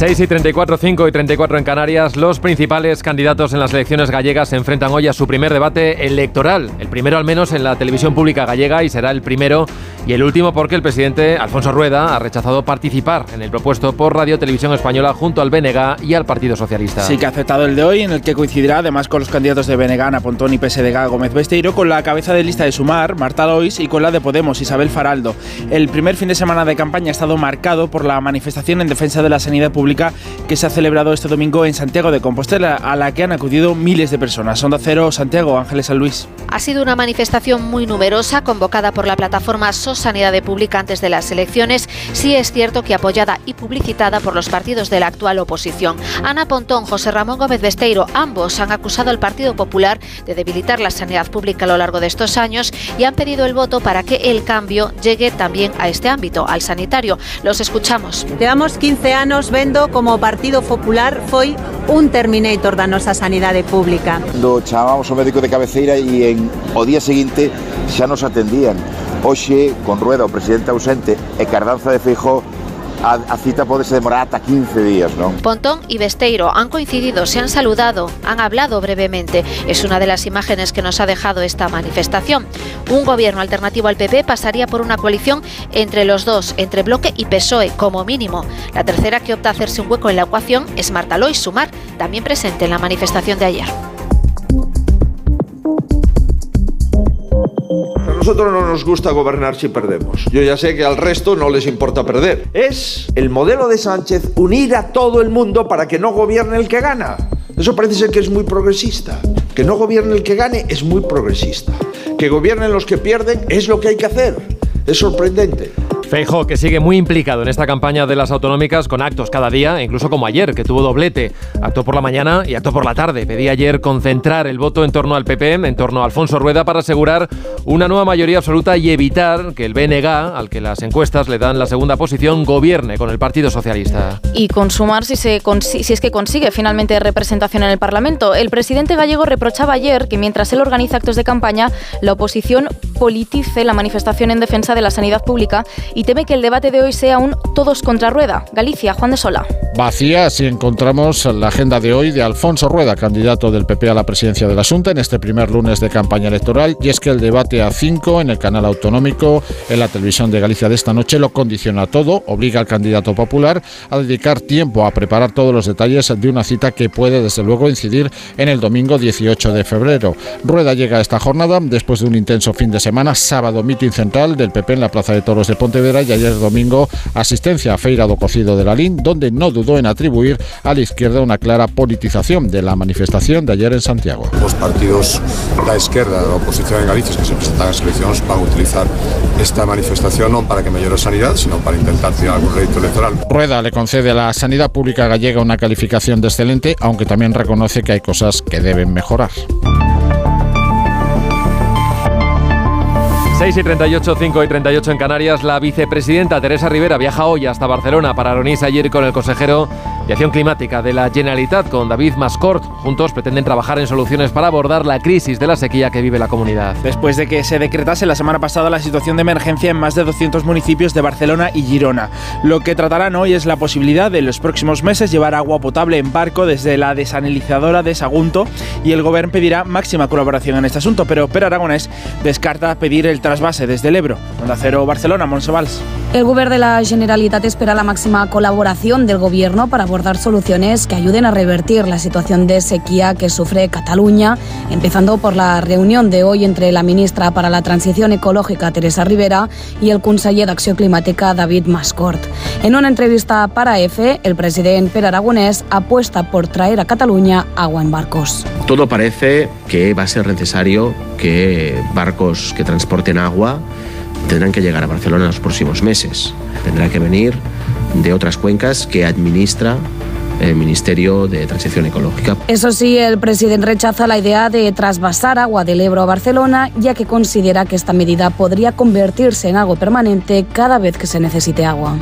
S1: 6 y 34, 5 y 34 en Canarias, los principales candidatos en las elecciones gallegas se enfrentan hoy a su primer debate electoral, el primero al menos en la televisión pública gallega y será el primero y el último porque el presidente Alfonso Rueda ha rechazado participar en el propuesto por Radio Televisión Española junto al BNG y al Partido Socialista.
S41: Sí que ha aceptado el de hoy en el que coincidirá además con los candidatos de BNG, Ana Pontón y PSDG Gómez Besteiro, con la cabeza de lista de Sumar, Marta Lois y con la de Podemos, Isabel Faraldo. El primer fin de semana de campaña ha estado marcado por la manifestación en defensa de la sanidad pública que se ha celebrado este domingo en Santiago de Compostela, a la que han acudido miles de personas. Sonda Cero, Santiago, Ángeles San Luis.
S47: Ha sido una manifestación muy numerosa, convocada por la plataforma SOS Sanidad de Pública antes de las elecciones. Sí es cierto que apoyada y publicitada por los partidos de la actual oposición. Ana Pontón, José Ramón Gómez Besteiro, ambos han acusado al Partido Popular de debilitar la sanidad pública a lo largo de estos años y han pedido el voto para que el cambio llegue también a este ámbito, al sanitario. Los escuchamos.
S48: Llevamos 15 años vendo como Partido Popular foi un terminator da nosa sanidade pública.
S49: Cando chamábamos ao médico de cabeceira e en o día seguinte xa nos atendían. Hoxe, con Rueda, presidente ausente, e Cardanza de Feijó, a, a cita podese demorar hasta 15 días, ¿no?
S47: Pontón y Besteiro han coincidido, se han saludado, han hablado brevemente. Es una de las imágenes que nos ha dejado esta manifestación. Un gobierno alternativo al PP pasaría por una coalición entre los dos, entre Bloque y PSOE, como mínimo. La tercera que opta a hacerse un hueco en la ecuación es Marta Lois Sumar, también presente en la manifestación de ayer.
S50: Nosotros no nos gusta gobernar si perdemos. Yo ya sé que al resto no les importa perder. Es el modelo de Sánchez unir a todo el mundo para que no gobierne el que gana. Eso parece ser que es muy progresista. Que no gobierne el que gane es muy progresista. Que gobiernen los que pierden es lo que hay que hacer. Es sorprendente.
S1: Feijo, que sigue muy implicado en esta campaña de las autonómicas con actos cada día, incluso como ayer, que tuvo doblete. Acto por la mañana y acto por la tarde. Pedí ayer concentrar el voto en torno al PP, en torno a Alfonso Rueda, para asegurar una nueva mayoría absoluta y evitar que el BNG, al que las encuestas le dan la segunda posición, gobierne con el Partido Socialista.
S43: Y consumar si, si es que consigue finalmente representación en el Parlamento. El presidente gallego reprochaba ayer que mientras él organiza actos de campaña, la oposición politice la manifestación en defensa de la sanidad pública teme que el debate de hoy sea un todos contra Rueda. Galicia, Juan de Sola.
S32: Vacía, así encontramos la agenda de hoy de Alfonso Rueda, candidato del PP a la presidencia de la Junta en este primer lunes de campaña electoral. Y es que el debate a 5 en el canal autonómico, en la televisión de Galicia de esta noche, lo condiciona todo, obliga al candidato popular a dedicar tiempo a preparar todos los detalles de una cita que puede, desde luego, incidir en el domingo 18 de febrero. Rueda llega a esta jornada después de un intenso fin de semana, sábado mitin central del PP en la Plaza de Toros de Pontevedra y ayer domingo asistencia a Feira do Cocido de la LIN, donde no dudó en atribuir a la izquierda una clara politización de la manifestación de ayer en Santiago.
S51: Los partidos la izquierda, la oposición en Galicia que se presentan a elecciones van a utilizar esta manifestación no para que mejore sanidad, sino para intentar tirar algún rédito electoral.
S32: Rueda le concede a la sanidad pública gallega una calificación de excelente, aunque también reconoce que hay cosas que deben mejorar.
S1: 6 y 38, 5 y 38 en Canarias, la vicepresidenta Teresa Rivera viaja hoy hasta Barcelona para reunirse ayer con el consejero de Acción Climática de la Generalitat, con David Mascort. Juntos pretenden trabajar en soluciones para abordar la crisis de la sequía que vive la comunidad.
S41: Después de que se decretase la semana pasada la situación de emergencia en más de 200 municipios de Barcelona y Girona. Lo que tratarán hoy es la posibilidad de en los próximos meses llevar agua potable en barco desde la desanalizadora de Sagunto y el gobierno pedirá máxima colaboración en este asunto, pero Per Aragonés descarta pedir el trasvase desde el Ebro. Onda Cero Barcelona, Monsevals.
S27: El gobierno de la Generalitat espera la máxima colaboración del gobierno para abordar soluciones que ayuden a revertir la situación de sequía que sufre Cataluña, empezando por la reunión de hoy entre la ministra para la Transición Ecológica, Teresa Rivera, y el conseller d'Acció Climàtica, David Mascort. En una entrevista para EFE, el presidente Per Aragonés apuesta por traer a Cataluña agua en barcos.
S52: Todo parece que va a ser necesario que barcos que transporten agua tendrán que llegar a Barcelona en los próximos meses. Tendrá que venir de otras cuencas que administra el Ministerio de Transición Ecológica.
S27: Eso sí, el presidente rechaza la idea de trasvasar agua del Ebro a Barcelona, ya que considera que esta medida podría convertirse en algo permanente cada vez que se necesite agua.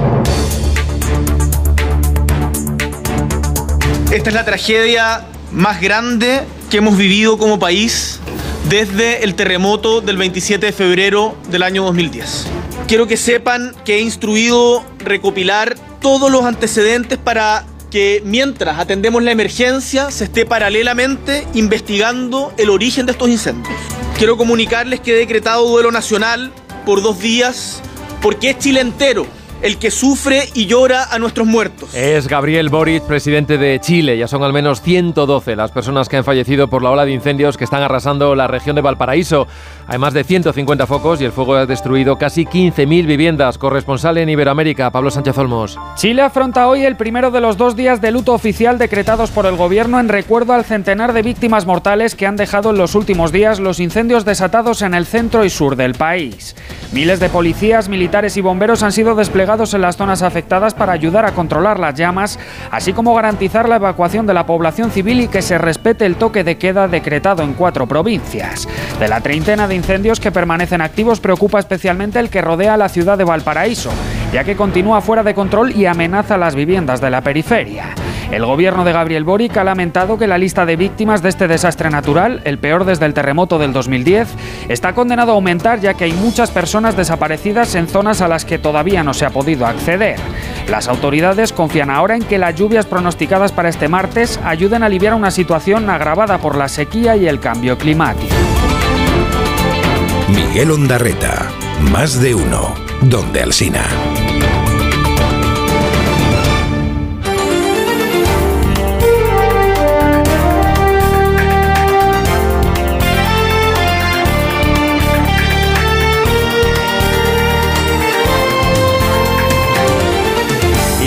S26: Esta es la tragedia más grande que hemos vivido como país desde el terremoto del 27 de febrero del año 2010. Quiero que sepan que he instruido recopilar todos los antecedentes para que mientras atendemos la emergencia se esté paralelamente investigando el origen de estos incendios. Quiero comunicarles que he decretado duelo nacional por dos días porque es Chile entero el que sufre y llora a nuestros muertos.
S1: Es Gabriel Boric, presidente de Chile. Ya son al menos 112 las personas que han fallecido por la ola de incendios que están arrasando la región de Valparaíso. Hay más de 150 focos y el fuego ha destruido casi 15.000 viviendas. Corresponsal en Iberoamérica, Pablo Sánchez Olmos.
S25: Chile afronta hoy el primero de los dos días de luto oficial decretados por el gobierno en recuerdo al centenar de víctimas mortales que han dejado en los últimos días los incendios desatados en el centro y sur del país. Miles de policías, militares y bomberos han sido desplegados en las zonas afectadas para ayudar a controlar las llamas, así como garantizar la evacuación de la población civil y que se respete el toque de queda decretado en cuatro provincias. De la treintena de incendios que permanecen activos, preocupa especialmente el que rodea la ciudad de Valparaíso, ya que continúa fuera de control y amenaza las viviendas de la periferia. El gobierno de Gabriel Boric ha lamentado que la lista de víctimas de este desastre natural, el peor desde el terremoto del 2010, está condenado a aumentar ya que hay muchas personas desaparecidas en zonas a las que todavía no se ha podido acceder. Las autoridades confían ahora en que las lluvias pronosticadas para este martes ayuden a aliviar una situación agravada por la sequía y el cambio climático.
S15: Miguel Ondarreta, más de uno, donde Alsina.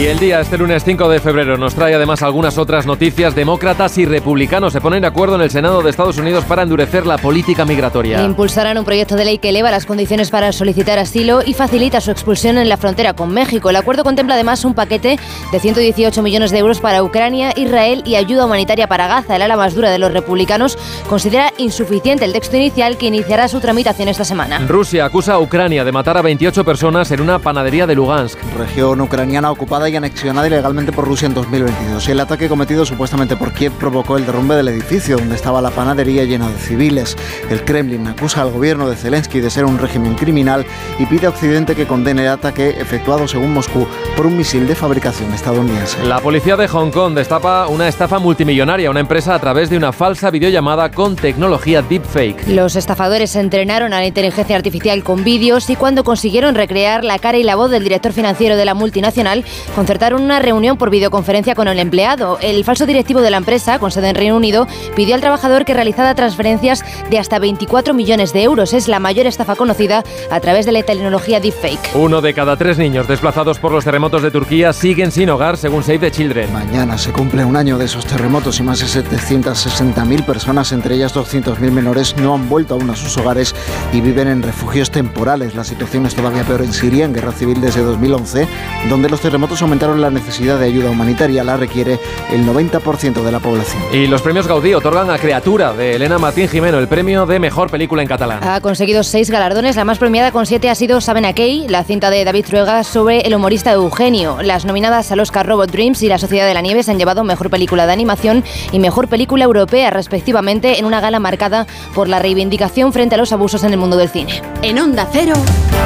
S1: Y el día, este lunes 5 de febrero, nos trae además algunas otras noticias. Demócratas y republicanos se ponen de acuerdo en el Senado de Estados Unidos para endurecer la política migratoria.
S53: Impulsarán un proyecto de ley que eleva las condiciones para solicitar asilo y facilita su expulsión en la frontera con México. El acuerdo contempla además un paquete de 118 millones de euros para Ucrania, Israel y ayuda humanitaria para Gaza. El ala más dura de los republicanos considera insuficiente el texto inicial que iniciará su tramitación esta semana.
S1: Rusia acusa a Ucrania de matar a 28 personas en una panadería de Lugansk.
S54: Región ucraniana ocupada y anexionada
S55: ilegalmente por Rusia en 2022. Y el ataque cometido supuestamente por Kiev provocó el derrumbe del edificio donde estaba la panadería llena de civiles. El Kremlin acusa al gobierno de Zelensky de ser un régimen criminal y pide a Occidente que condene el ataque efectuado según Moscú por un misil de fabricación estadounidense.
S1: La policía de Hong Kong destapa una estafa multimillonaria a una empresa a través de una falsa videollamada con tecnología deepfake.
S24: Los estafadores entrenaron a la inteligencia artificial con vídeos y cuando consiguieron recrear la cara y la voz del director financiero de la multinacional, concertaron una reunión por videoconferencia con el empleado. El falso directivo de la empresa, con sede en Reino Unido, pidió al trabajador que realizara transferencias de hasta 24 millones de euros. Es la mayor estafa conocida a través de la tecnología deepfake.
S1: Uno de cada tres niños desplazados por los terremotos de Turquía siguen sin hogar, según Save the Children.
S55: Mañana se cumple un año de esos terremotos y más de 760.000 personas, entre ellas 200.000 menores, no han vuelto aún a sus hogares y viven en refugios temporales. La situación es todavía peor en Siria, en guerra civil desde 2011, donde los terremotos la necesidad de ayuda humanitaria. La requiere el 90% de la población.
S1: Y los premios Gaudí otorgan a Criatura de Elena Martín Jimeno el premio de mejor película en catalán.
S24: Ha conseguido seis galardones. La más premiada con siete ha sido Saben a Key, la cinta de David Truega sobre el humorista Eugenio. Las nominadas al Oscar Robot Dreams y La Sociedad de la Nieve se han llevado mejor película de animación y mejor película europea, respectivamente, en una gala marcada por la reivindicación frente a los abusos en el mundo del cine.
S18: En Onda Cero,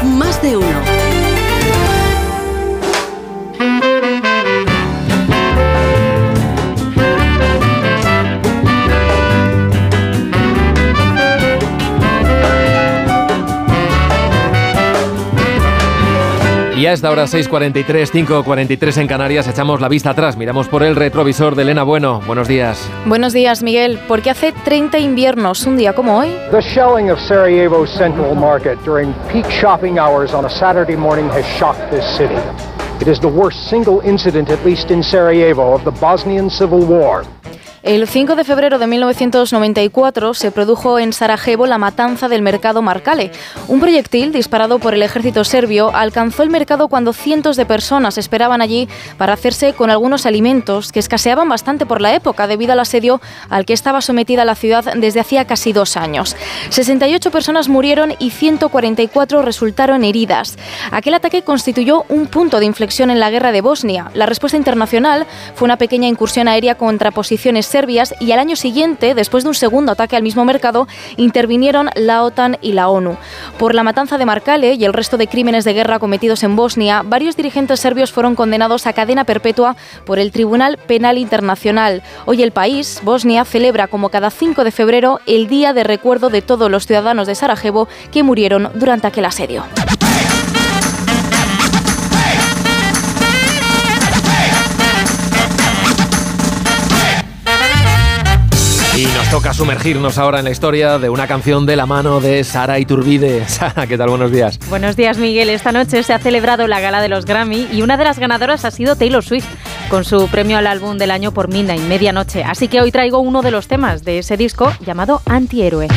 S18: más de uno.
S1: Y a esta hora 6.43, 5.43 en Canarias, echamos la vista atrás, miramos por el retrovisor de Elena Bueno. Buenos días.
S43: Buenos días, Miguel. Porque hace 30 inviernos, un día como hoy.
S56: The shelling of Sarajevo's central market during peak shopping hours on a Saturday morning has shocked this city. It is the worst single incident, at least in Sarajevo, of the Bosnian Civil War.
S43: El 5 de febrero de 1994 se produjo en Sarajevo la matanza del mercado Markale. Un proyectil disparado por el ejército serbio alcanzó el mercado cuando cientos de personas esperaban allí para hacerse con algunos alimentos que escaseaban bastante por la época debido al asedio al que estaba sometida la ciudad desde hacía casi dos años. 68 personas murieron y 144 resultaron heridas. Aquel ataque constituyó un punto de inflexión en la guerra de Bosnia. La respuesta internacional fue una pequeña incursión aérea contra posiciones y al año siguiente, después de un segundo ataque al mismo mercado, intervinieron la OTAN y la ONU. Por la matanza de Markale y el resto de crímenes de guerra cometidos en Bosnia, varios dirigentes serbios fueron condenados a cadena perpetua por el Tribunal Penal Internacional. Hoy el país, Bosnia, celebra como cada 5 de febrero el Día de Recuerdo de todos los ciudadanos de Sarajevo que murieron durante aquel asedio.
S1: Y nos toca sumergirnos ahora en la historia de una canción de la mano de Sara Iturbide. Sara, ¿qué tal? Buenos días.
S57: Buenos días, Miguel. Esta noche se ha celebrado la gala de los Grammy y una de las ganadoras ha sido Taylor Swift con su premio al álbum del año por Midnight, Medianoche. Así que hoy traigo uno de los temas de ese disco llamado Antihéroe.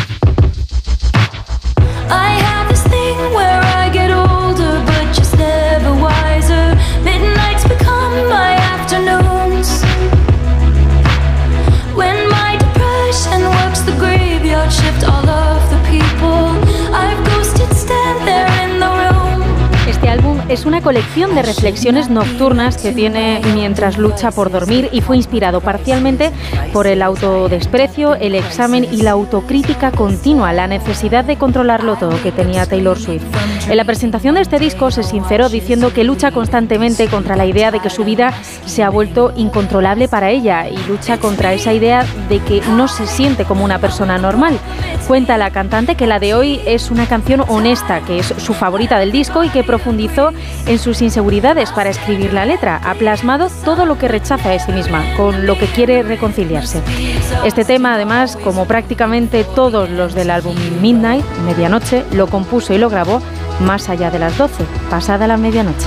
S57: Es una colección de reflexiones nocturnas que tiene mientras lucha por dormir y fue inspirado parcialmente por el autodesprecio, el examen y la autocrítica continua, la necesidad de controlarlo todo que tenía Taylor Swift. En la presentación de este disco se sinceró diciendo que lucha constantemente contra la idea de que su vida se ha vuelto incontrolable para ella y lucha contra esa idea de que no se siente como una persona normal. Cuenta la cantante que la de hoy es una canción honesta, que es su favorita del disco y que profundizó en sus inseguridades para escribir la letra. Ha plasmado todo lo que rechaza a sí misma, con lo que quiere reconciliarse. Este tema, además, como prácticamente todos los del álbum Midnight, Medianoche, lo compuso y lo grabó más allá de las 12, pasada la medianoche.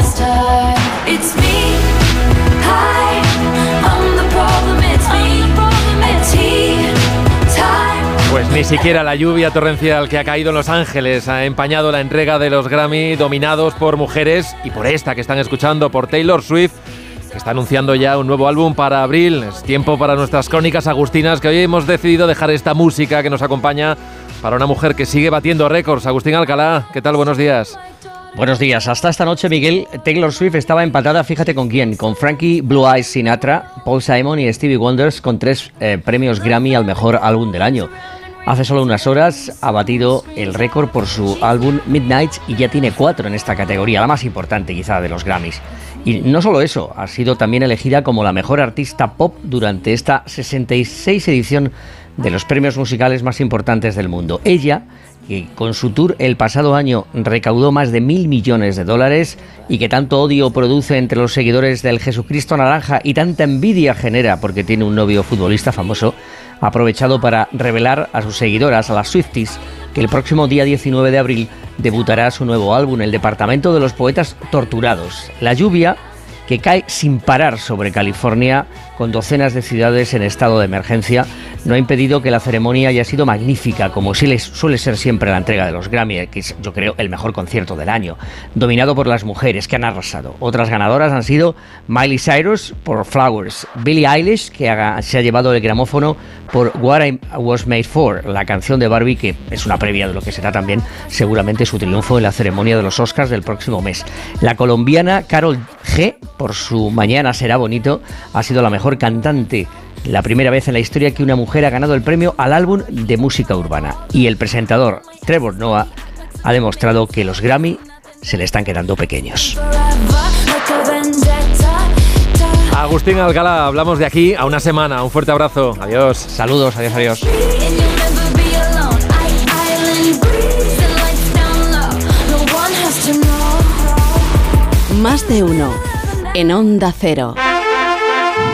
S1: Ni siquiera la lluvia torrencial que ha caído en Los Ángeles ha empañado la entrega de los Grammy dominados por mujeres y por esta que están escuchando, por Taylor Swift, que está anunciando ya un nuevo álbum para abril. Es tiempo para nuestras crónicas agustinas que hoy hemos decidido dejar esta música que nos acompaña para una mujer que sigue batiendo récords. Agustín Alcalá, ¿qué tal? Buenos días.
S58: Buenos días. Hasta esta noche, Miguel, Taylor Swift estaba empatada, fíjate con quién, con Frankie Blue Eyes Sinatra, Paul Simon y Stevie Wonders con tres eh, premios Grammy al mejor álbum del año. Hace solo unas horas ha batido el récord por su álbum Midnight y ya tiene cuatro en esta categoría, la más importante quizá de los Grammys. Y no solo eso, ha sido también elegida como la mejor artista pop durante esta 66 edición de los premios musicales más importantes del mundo. Ella, que con su tour el pasado año recaudó más de mil millones de dólares y que tanto odio produce entre los seguidores del Jesucristo Naranja y tanta envidia genera porque tiene un novio futbolista famoso, ha aprovechado para revelar a sus seguidoras, a las Swifties, que el próximo día 19 de abril debutará su nuevo álbum, El Departamento de los Poetas Torturados. La lluvia que cae sin parar sobre California, con docenas de ciudades en estado de emergencia, no ha impedido que la ceremonia haya sido magnífica, como suele ser siempre la entrega de los Grammy, que es, yo creo, el mejor concierto del año, dominado por las mujeres que han arrasado. Otras ganadoras han sido Miley Cyrus por Flowers, Billie Eilish, que se ha llevado el gramófono por What I Was Made For, la canción de Barbie, que es una previa de lo que será también seguramente su triunfo en la ceremonia de los Oscars del próximo mes. La colombiana Carol G, por su Mañana será bonito, ha sido la mejor cantante la primera vez en la historia que una mujer ha ganado el premio al álbum de música urbana. Y el presentador Trevor Noah ha demostrado que los Grammy se le están quedando pequeños.
S1: Agustín Alcalá, hablamos de aquí a una semana. Un fuerte abrazo. Adiós.
S58: Saludos, adiós, adiós.
S59: Más de uno. En Onda Cero.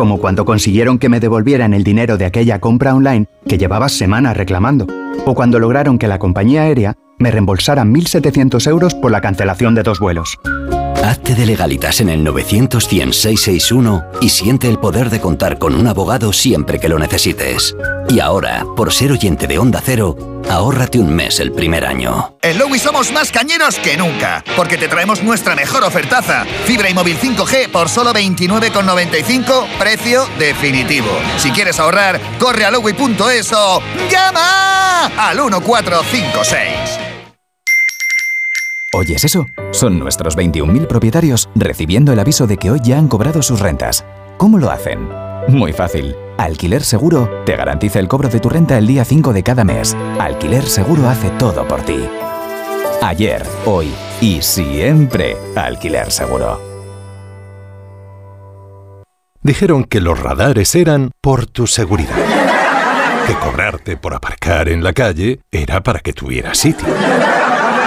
S60: Como cuando consiguieron que me devolvieran el dinero de aquella compra online que llevaba semanas reclamando. O cuando lograron que la compañía aérea me reembolsara 1.700 euros por la cancelación de dos vuelos.
S61: Hazte de legalitas en el 900 y siente el poder de contar con un abogado siempre que lo necesites. Y ahora, por ser oyente de Onda Cero, ahórrate un mes el primer año.
S62: En Lowy somos más cañeros que nunca, porque te traemos nuestra mejor ofertaza. Fibra y móvil 5G por solo 29,95, precio definitivo. Si quieres ahorrar, corre a lowy.es o llama al 1456.
S61: ¿Oyes eso? Son nuestros 21.000 propietarios recibiendo el aviso de que hoy ya han cobrado sus rentas. ¿Cómo lo hacen? Muy fácil. Alquiler Seguro te garantiza el cobro de tu renta el día 5 de cada mes. Alquiler Seguro hace todo por ti. Ayer, hoy y siempre Alquiler Seguro.
S15: Dijeron que los radares eran por tu seguridad. Que cobrarte por aparcar en la calle era para que tuvieras sitio.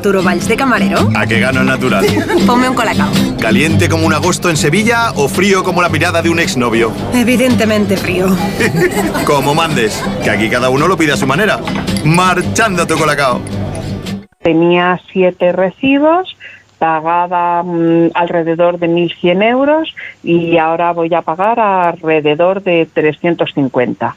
S63: Arturo Valls de camarero.
S62: ¿A qué gano el natural?
S63: Ponme un colacao.
S62: ¿Caliente como un agosto en Sevilla o frío como la mirada de un exnovio?
S63: Evidentemente frío.
S62: como mandes, que aquí cada uno lo pide a su manera. Marchando tu colacao.
S30: Tenía siete recibos, pagaba mm, alrededor de 1.100 euros y ahora voy a pagar alrededor de 350.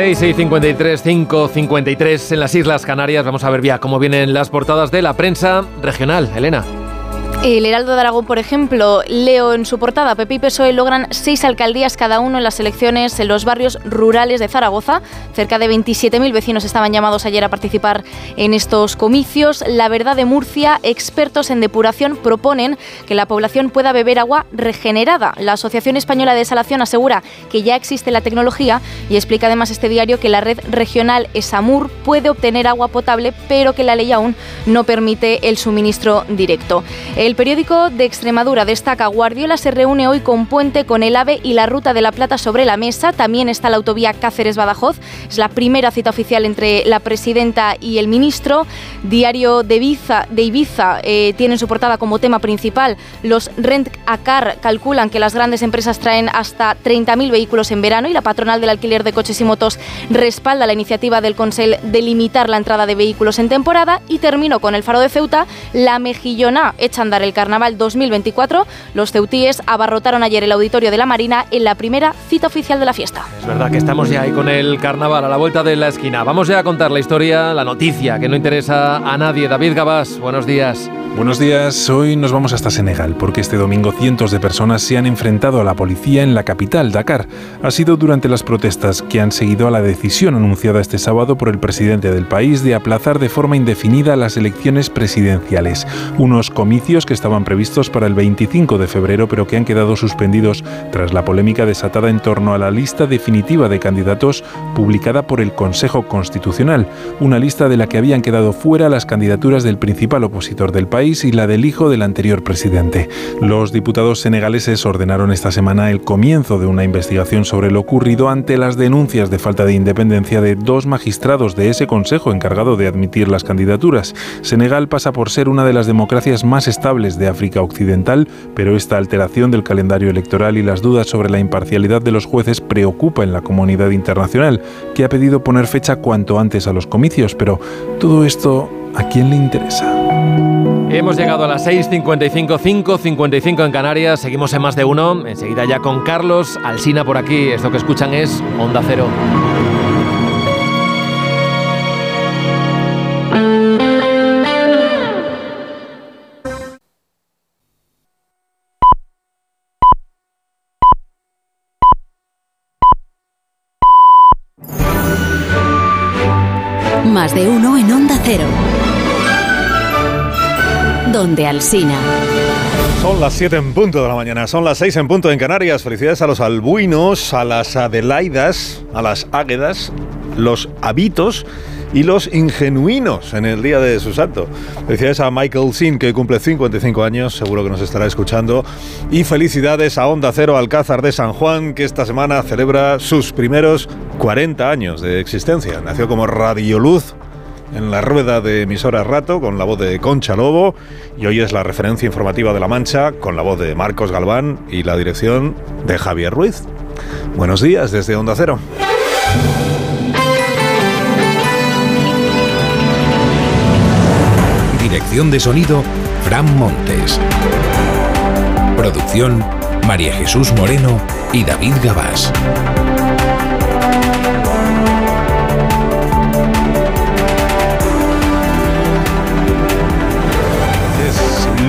S1: 6, 6, 53, 5, 53 en las Islas Canarias. Vamos a ver ya cómo vienen las portadas de la prensa regional. Elena.
S43: El Heraldo de Aragón, por ejemplo, leo en su portada, PP y PSOE logran seis alcaldías cada uno en las elecciones en los barrios rurales de Zaragoza. Cerca de 27.000 vecinos estaban llamados ayer a participar en estos comicios. La verdad de Murcia, expertos en depuración proponen que la población pueda beber agua regenerada. La Asociación Española de Desalación asegura que ya existe la tecnología y explica además este diario que la red regional ESAMUR puede obtener agua potable, pero que la ley aún no permite el suministro directo. Periódico de Extremadura destaca Guardiola se reúne hoy con Puente, con el AVE y la Ruta de la Plata sobre la mesa. También está la autovía Cáceres-Badajoz. Es la primera cita oficial entre la presidenta y el ministro. Diario de Ibiza, de Ibiza eh, tiene en su portada como tema principal los Rent a Car calculan que las grandes empresas traen hasta 30.000 vehículos en verano y la patronal del alquiler de coches y motos respalda la iniciativa del Consell de limitar la entrada de vehículos en temporada. Y termino con el Faro de Ceuta. La Mejillona echa a el Carnaval 2024. Los ceutíes abarrotaron ayer el auditorio de la Marina en la primera cita oficial de la fiesta.
S1: Es verdad que estamos ya ahí con el carnaval a la vuelta de la esquina. Vamos ya a contar la historia, la noticia que no interesa a nadie. David Gabás, buenos días.
S54: Buenos días, hoy nos vamos hasta Senegal porque este domingo cientos de personas se han enfrentado a la policía en la capital, Dakar. Ha sido durante las protestas que han seguido a la decisión anunciada este sábado por el presidente del país de aplazar de forma indefinida las elecciones presidenciales. Unos comicios que estaban previstos para el 25 de febrero pero que han quedado suspendidos tras la polémica desatada en torno a la lista definitiva de candidatos publicada por el Consejo Constitucional, una lista de la que habían quedado fuera las candidaturas del principal opositor del país y la del hijo del anterior presidente. Los diputados senegaleses ordenaron esta semana el comienzo de una investigación sobre lo ocurrido ante las denuncias de falta de independencia de dos magistrados de ese consejo encargado de admitir las candidaturas. Senegal pasa por ser una de las democracias más estables de África Occidental, pero esta alteración del calendario electoral y las dudas sobre la imparcialidad de los jueces preocupa en la comunidad internacional, que ha pedido poner fecha cuanto antes a los comicios, pero todo esto ¿a quién le interesa?
S1: Hemos llegado a las 6.55, 5.55 en Canarias. Seguimos en más de uno. Enseguida ya con Carlos Alsina por aquí. Esto que escuchan es Onda Cero.
S19: De uno en Onda Cero. Donde Alsina.
S39: Son las 7 en punto de la mañana, son las 6 en punto en Canarias. Felicidades a los albuinos, a las adelaidas, a las águedas, los habitos y los ingenuinos en el día de su santo. Felicidades a Michael Sin, que cumple 55 años, seguro que nos estará escuchando. Y felicidades a Onda Cero Alcázar de San Juan, que esta semana celebra sus primeros 40 años de existencia. Nació como Radioluz en la rueda de emisora Rato con la voz de Concha Lobo y hoy es la referencia informativa de La Mancha con la voz de Marcos Galván y la dirección de Javier Ruiz. Buenos días desde Onda Cero.
S64: Dirección de sonido, Fran Montes. Producción, María Jesús Moreno y David Gabás.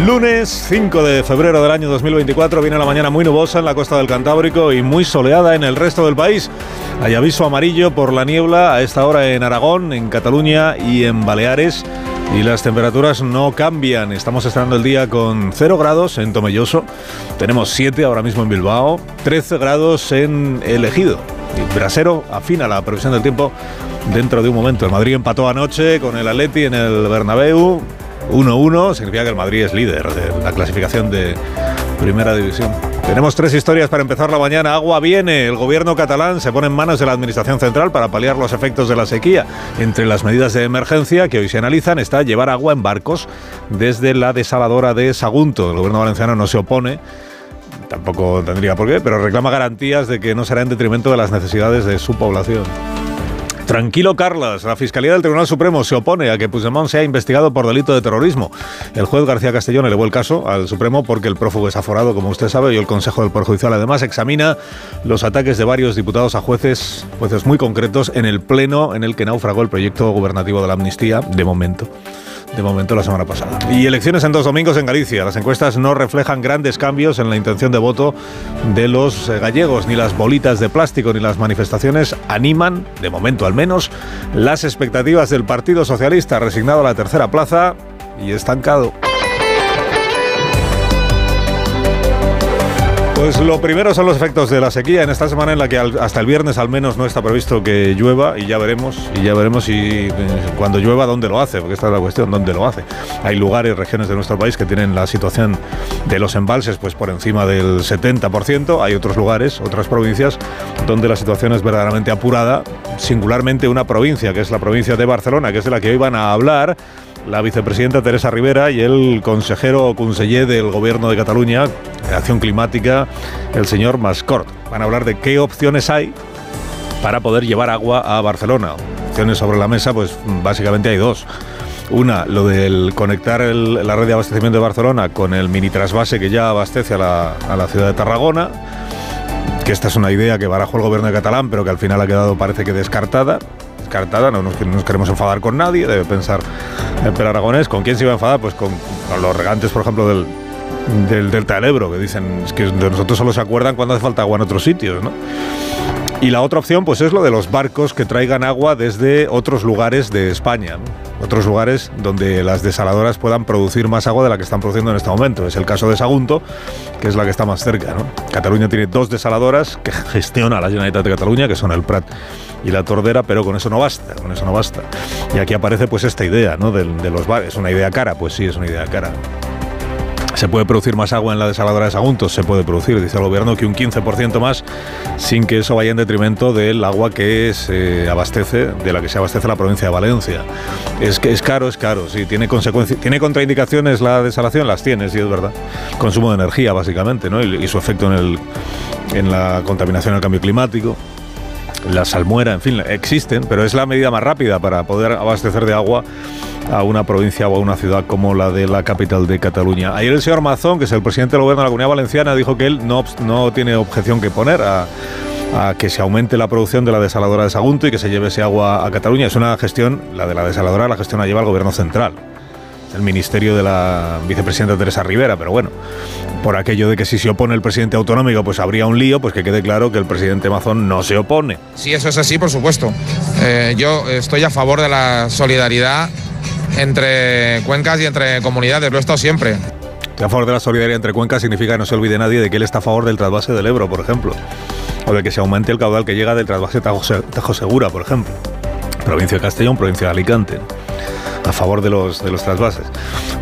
S39: Lunes 5 de febrero del año 2024 viene la mañana muy nubosa en la costa del Cantábrico y muy soleada en el resto del país. Hay aviso amarillo por la niebla a esta hora en Aragón, en Cataluña y en Baleares. Y las temperaturas no cambian. Estamos estrenando el día con 0 grados en Tomelloso. Tenemos 7 ahora mismo en Bilbao. 13 grados en El Ejido. Y Brasero afina la previsión del tiempo dentro de un momento. El Madrid empató anoche con el Atleti en el Bernabéu. 1-1 significa que el Madrid es líder de la clasificación de Primera División. Tenemos tres historias para empezar la mañana. Agua viene. El gobierno catalán se pone en manos de la Administración Central para paliar los efectos de la sequía. Entre las medidas de emergencia que hoy se analizan está llevar agua en barcos desde la desaladora de Sagunto. El gobierno valenciano no se opone tampoco tendría por qué, pero reclama garantías de que no será en detrimento de las necesidades de su población. Tranquilo, Carlas. La Fiscalía del Tribunal Supremo se opone a que Puigdemont sea investigado por delito de terrorismo. El juez García Castellón elevó el caso al Supremo porque el prófugo es aforado, como usted sabe, y el Consejo del Poder Judicial además examina los ataques de varios diputados a jueces, jueces muy concretos en el pleno en el que naufragó el proyecto gubernativo de la amnistía, de momento de momento la semana pasada. Y elecciones en dos domingos en Galicia. Las encuestas no reflejan grandes cambios en la intención de voto de los eh, gallegos, ni las bolitas de plástico ni las manifestaciones animan, de momento al menos, las expectativas del Partido Socialista, resignado a la tercera plaza y estancado. Pues lo primero son los efectos de la sequía en esta semana en la que hasta el viernes al menos no está previsto que llueva y ya veremos y ya veremos si eh, cuando llueva dónde lo hace, porque esta es la cuestión, dónde lo hace. Hay lugares, regiones de nuestro país que tienen la situación de los embalses pues por encima del 70%, hay otros lugares, otras provincias donde la situación es verdaderamente apurada, singularmente una provincia que es la provincia de Barcelona, que es de la que hoy van a hablar la vicepresidenta Teresa Rivera y el consejero o conseller del Gobierno de Cataluña de Acción Climática, el señor Mascort. Van a hablar de qué opciones hay para poder llevar agua a Barcelona. Opciones sobre la mesa, pues básicamente hay dos. Una, lo del conectar la red de abastecimiento de Barcelona con el mini trasvase que ya abastece a la, a la ciudad de Tarragona que esta es una idea que barajó el gobierno de Catalán, pero que al final ha quedado parece que descartada descartada, no nos, queremos enfadar con nadie, debe pensar el Aragonés. ¿Con quién se iba a enfadar? Pues con, los regantes, por ejemplo, del, del Delta del Ebro, que dicen que de nosotros solo se acuerdan cuando hace falta agua en otros sitios, ¿no? Y la otra opción, pues es lo de los barcos que traigan agua desde otros lugares de España, otros lugares donde las desaladoras puedan producir más agua de la que están produciendo en este momento. Es el caso de Sagunto, que es la que está más cerca. Cataluña tiene dos desaladoras que gestiona la Generalitat de Cataluña, que son el Prat y la Tordera, pero con eso no basta, con eso no basta. Y aquí aparece pues esta idea, ¿no? De, de los bares. ¿Es una idea cara? Pues sí, es una idea cara. ¿Se puede producir más agua en la desaladora de Sagunto? Se puede producir, dice el gobierno, que un 15% más, sin que eso vaya en detrimento del agua que se abastece, de la que se abastece la provincia de Valencia. Es que es caro, es caro, sí, tiene consecuencias, tiene contraindicaciones la desalación, las tiene, sí, es verdad. Consumo de energía, básicamente, ¿no? Y, su efecto en, el, en la contaminación el cambio climático la salmuera, en fin, existen, pero es la medida más rápida para poder abastecer de agua a una provincia o a una ciudad como la de la capital de Cataluña. Ayer el señor Mazón, que es el presidente del gobierno de la Comunidad Valenciana, dijo que él no, no tiene objeción que poner a, que se aumente la producción de la desaladora de Sagunto y que se lleve ese agua a Cataluña. Es una gestión, la de la desaladora, la gestión la lleva el gobierno central el ministerio de la vicepresidenta Teresa Rivera, pero bueno, por aquello de que si se opone el presidente autonómico pues habría un lío, pues que quede claro que el presidente Mazón no se opone.
S65: Si eso es así, por supuesto. Eh, yo estoy a favor de la solidaridad entre cuencas y entre comunidades, lo he estado siempre.
S39: a favor de la solidaridad entre cuencas significa que no se olvide nadie de que él está a favor del trasvase del Ebro, por ejemplo, o de que se aumente el caudal que llega del trasvase Tajo Segura, por ejemplo. Provincia de Castellón, provincia de Alicante a favor de los, de los trasvases.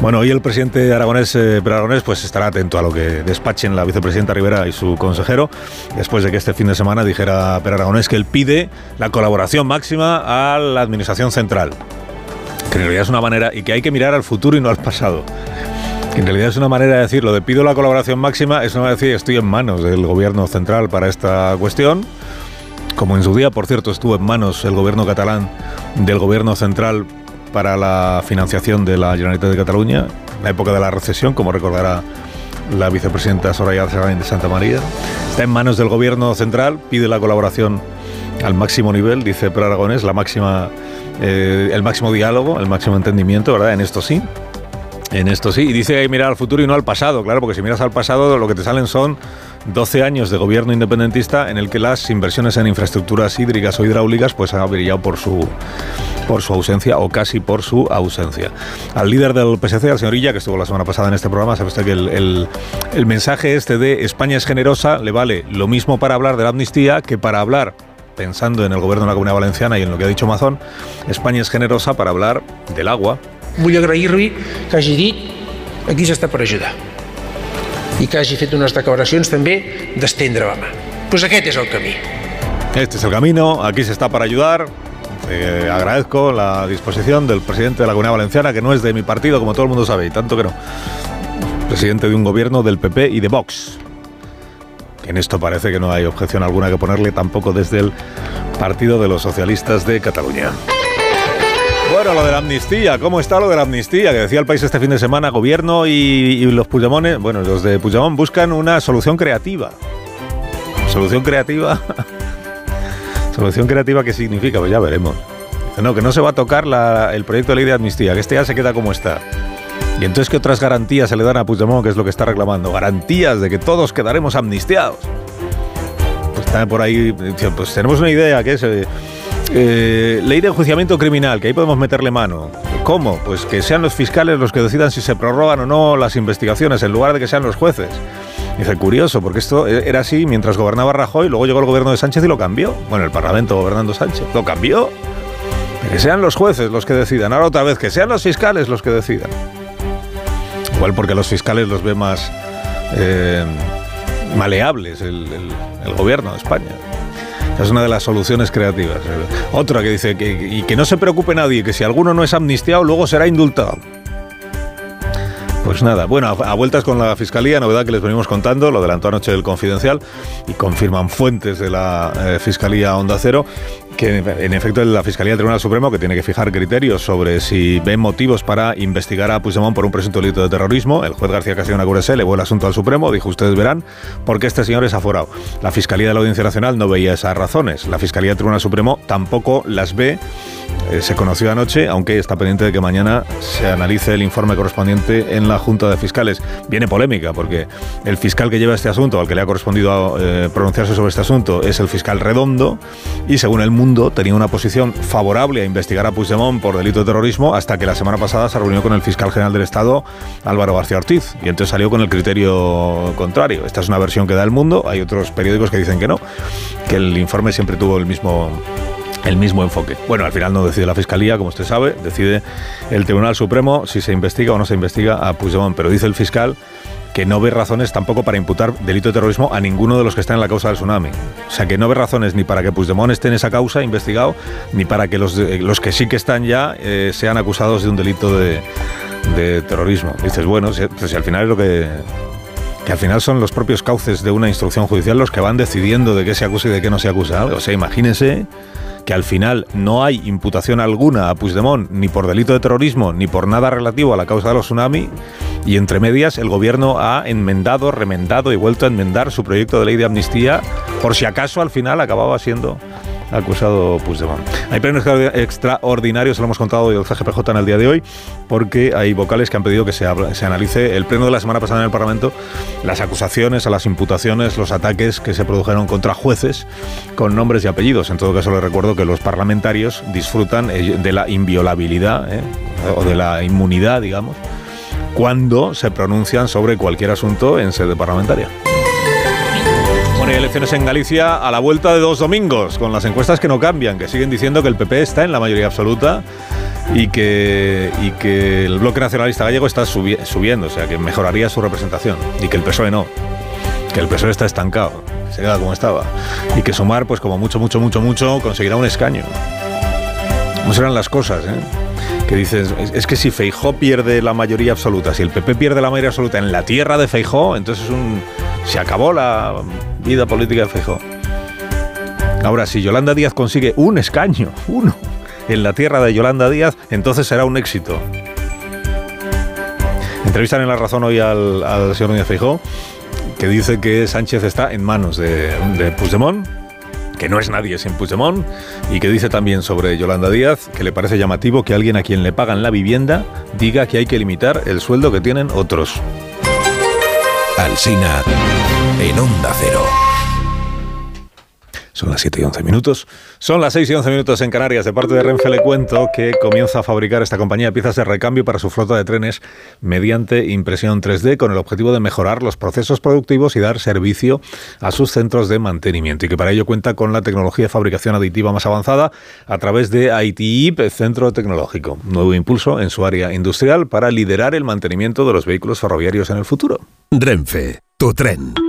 S39: Bueno, hoy el presidente aragonés, eh, Aragonés, pues estará atento a lo que despachen la vicepresidenta Rivera y su consejero, después de que este fin de semana dijera Per Aragonés que él pide la colaboración máxima a la Administración Central que en realidad es una manera, y que hay que mirar al futuro y no al pasado. Que en realidad es una manera de decirlo, de pido la colaboración máxima, es una manera de decir estoy en manos del gobierno central para esta cuestión, como en su día, por cierto, estuvo en manos el gobierno catalán del gobierno central para la financiación de la Generalitat de Cataluña, en la época de la recesión, como recordará la vicepresidenta Soraya Serrán de Santa María. Está en manos del gobierno central, pide la colaboración al máximo nivel, dice Per la máxima, eh, el máximo diálogo, el máximo entendimiento, ¿verdad? En esto sí. En esto sí, y dice hay mirar al futuro y no al pasado, claro, porque si miras al pasado lo que te salen son 12 años de gobierno independentista en el que las inversiones en infraestructuras hídricas o hidráulicas pues han brillado por su, por su ausencia o casi por su ausencia. Al líder del PSC, al señor Illa, que estuvo la semana pasada en este programa, sabe usted que el, el, mensaje este de España es generosa le vale lo mismo para hablar de la amnistía que para hablar pensando en el gobierno de la Comunidad Valenciana y en lo que ha dicho Mazón, España es generosa para hablar del agua,
S66: Vull agrair-li que hagi dit aquí s'està per ajudar i que hagi fet unes declaracions també d'estendre la mà. Pues aquest és el camí.
S39: Este es el camino, aquí se está para ayudar. Eh, agradezco la disposición del presidente de la Comunidad Valenciana, que no es de mi partido, como todo el mundo sabe, y tanto que no. Presidente de un gobierno del PP y de Vox. En esto parece que no hay objeción alguna que ponerle tampoco desde el Partido de los Socialistas de Cataluña. Bueno, lo de la amnistía, ¿cómo está lo de la amnistía? Que decía el país este fin de semana, gobierno y, los Puigdemones, bueno, los de Puigdemont buscan una solución creativa. Solución creativa. solución creativa, ¿qué significa? Pues ya veremos. No, que no se va a tocar el proyecto de ley de amnistía, que este ya se queda como está. Y entonces, ¿qué otras garantías se le dan a Puigdemont, que es lo que está reclamando? Garantías de que todos quedaremos amnistiados. Pues está por ahí, pues tenemos una idea, que es... Eh, eh, ley de enjuiciamiento criminal, que ahí podemos meterle mano. ¿Cómo? Pues que sean los fiscales los que decidan si se prorrogan o no las investigaciones, en lugar de que sean los jueces. Dice, curioso, porque esto era así mientras gobernaba Rajoy, luego llegó el gobierno de Sánchez y lo cambió. Bueno, el Parlamento gobernando Sánchez, lo cambió. Que sean los jueces los que decidan. Ahora otra vez, que sean los fiscales los que decidan. Igual porque los fiscales los ve más eh, maleables el gobierno de España. Es una de las soluciones creativas. Otra que dice que, y que no se preocupe nadie, que si alguno no es amnistiado, luego será indultado. Pues nada, bueno, a, vueltas con la Fiscalía, novedad que les venimos contando, lo adelantó anoche el Confidencial y confirman fuentes de la eh, Fiscalía Onda Cero que en efecto la Fiscalía del Tribunal Supremo que tiene que fijar criterios sobre si ven motivos para investigar a Puigdemont por un presunto delito de terrorismo. El juez García Castellón Agurese elevó el asunto al Supremo, dijo ustedes verán por qué este señor es aforado. La Fiscalía de la Audiencia Nacional no veía esas razones. La Fiscalía del Tribunal Supremo tampoco las ve. Eh, se conoció anoche, aunque está pendiente de que mañana se analice el informe correspondiente en la Junta de Fiscales. Viene polémica porque el fiscal que lleva este asunto, al que le ha correspondido eh, pronunciarse sobre este asunto, es el fiscal Redondo y según el mundo tenía una posición favorable a investigar a Puigdemont por delito de terrorismo hasta que la semana pasada se reunió con el fiscal general del Estado, Álvaro García Ortiz, y entonces salió con el criterio contrario. Esta es una versión que da el mundo, hay otros periódicos que dicen que no, que el informe siempre tuvo el mismo el mismo enfoque. Bueno, al final no decide la Fiscalía, como usted sabe, decide el Tribunal Supremo si se investiga o no se investiga a Puigdemont, pero dice el fiscal que no ve razones tampoco para imputar delito de terrorismo a ninguno de los que están en la causa del tsunami. O sea, que no ve razones ni para que Puigdemont esté en esa causa investigado, ni para que los, de, los que sí que están ya eh, sean acusados de un delito de, de terrorismo. Dices, bueno, si, pues si al final es lo que que al final son los propios cauces de una instrucción judicial los que van decidiendo de qué se acusa y de qué no se acusa. O sea, imagínense que al final no hay imputación alguna a Puigdemont ni por delito de terrorismo ni por nada relativo a la causa de los tsunami y entre medias el gobierno ha enmendado, remendado y vuelto a enmendar su proyecto de ley de amnistía por si acaso al final acababa siendo acusado Puigdemont. Hay premios extraordinarios, se lo hemos contado del CGPJ en el día de hoy, porque hay vocales que han pedido que se, se, analice el pleno de la semana pasada en el Parlamento, las acusaciones, a las imputaciones, los ataques que se produjeron contra jueces con nombres y apellidos. En todo caso, les recuerdo que los parlamentarios disfrutan de la inviolabilidad ¿eh? o de la inmunidad, digamos, cuando se pronuncian sobre cualquier asunto en sede parlamentaria. Bueno, elecciones en Galicia a la vuelta de dos domingos, con las encuestas que no cambian, que siguen diciendo que el PP está en la mayoría absoluta y que, el bloque nacionalista gallego está subi subiendo, o sea, que mejoraría su representación, y que el PSOE no, que el PSOE está estancado, se queda como estaba, y que Sumar, pues como mucho, mucho, mucho, mucho, conseguirá un escaño. ¿Cómo serán las cosas, eh? que dices, es, que si Feijó pierde la mayoría absoluta, si el PP pierde la mayoría absoluta en la tierra de Feijó, entonces es un, se acabó la vida política de Feijó. Ahora, si Yolanda Díaz consigue un escaño, uno, en la tierra de Yolanda Díaz, entonces será un éxito. Entrevistan en La Razón hoy al, señor Núñez Feijó, que dice que Sánchez está en manos de, de Puigdemont, que no es nadie sin Puigdemont, y que dice también sobre Yolanda Díaz que le parece llamativo que alguien a quien le pagan la vivienda diga que hay que limitar el sueldo que tienen otros.
S15: Alsina en Onda Cero.
S39: Son las 7 y 11 minutos. Son las 6 y 11 minutos en Canarias. De parte de Renfe le cuento que comienza a fabricar esta compañía piezas de recambio para su flota de trenes mediante impresión 3D con el objetivo de mejorar los procesos productivos y dar servicio a sus centros de mantenimiento. Y que para ello cuenta con la tecnología de fabricación aditiva más avanzada a través de ITIP, Centro Tecnológico. Nuevo impulso en su área industrial para liderar el mantenimiento de los vehículos ferroviarios en el futuro.
S15: Renfe, tu tren.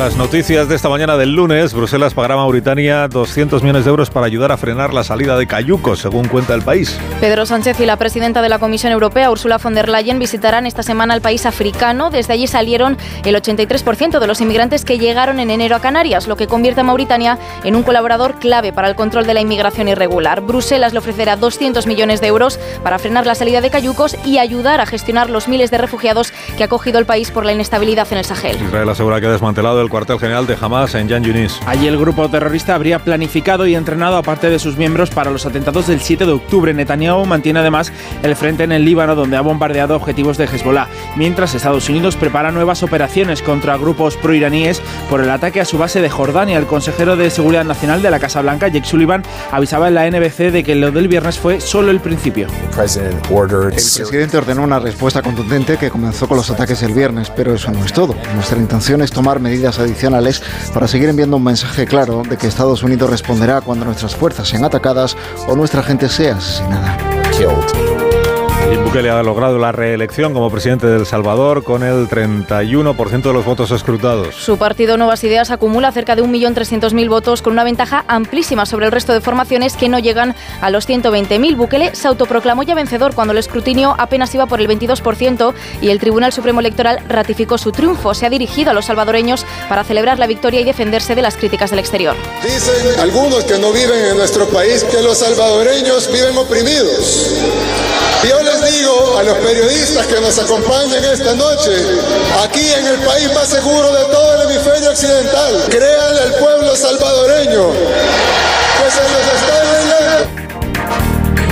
S39: Otras noticias de esta mañana del lunes, Bruselas pagará a Mauritania 200 millones de euros para ayudar a frenar la salida de cayucos, según cuenta el país.
S43: Pedro Sánchez y la presidenta de la Comisión Europea, Ursula von der Leyen, visitarán esta semana el país africano. Desde allí salieron el 83% de los inmigrantes que llegaron en enero a Canarias, lo que convierte a Mauritania en un colaborador clave para el control de la inmigración irregular. Bruselas le ofrecerá 200 millones de euros para frenar la salida de cayucos y ayudar a gestionar los miles de refugiados que ha acogido el país por la inestabilidad en el Sahel.
S39: Israel asegura que ha desmantelado el cuartel general de Hamas en Yan Yunis.
S41: Allí el grupo terrorista habría planificado y entrenado a parte de sus miembros para los atentados del 7 de octubre. Netanyahu mantiene además el frente en el Líbano, donde ha bombardeado objetivos de Hezbollah, mientras Estados Unidos prepara nuevas operaciones contra grupos proiraníes por el ataque a su base de Jordania. El consejero de Seguridad Nacional de la Casa Blanca, Jake Sullivan, avisaba en la NBC de que lo del viernes fue solo el principio.
S55: El presidente ordenó una respuesta contundente que comenzó con los ataques el viernes, pero eso no es todo. Nuestra intención es tomar medidas adicionales para seguir enviando un mensaje claro de que Estados Unidos responderá cuando nuestras fuerzas sean atacadas o nuestra gente sea asesinada.
S39: Nayib Bukele ha logrado la reelección como presidente de El Salvador con el 31% de los votos escrutados.
S43: Su partido Nuevas Ideas acumula cerca de 1.300.000 votos con una ventaja amplísima sobre el resto de formaciones que no llegan a los 120.000. Bukele se autoproclamó ya vencedor cuando el escrutinio apenas iba por el 22% y el Tribunal Supremo Electoral ratificó su triunfo. Se ha dirigido a los salvadoreños para celebrar la victoria y defenderse de las críticas del exterior.
S3: Dicen algunos que no viven en nuestro país que los salvadoreños viven oprimidos. Yo les digo a los periodistas que nos acompañan esta noche, aquí en el país más seguro de todo el hemisferio occidental, créanle al pueblo salvadoreño que se los está.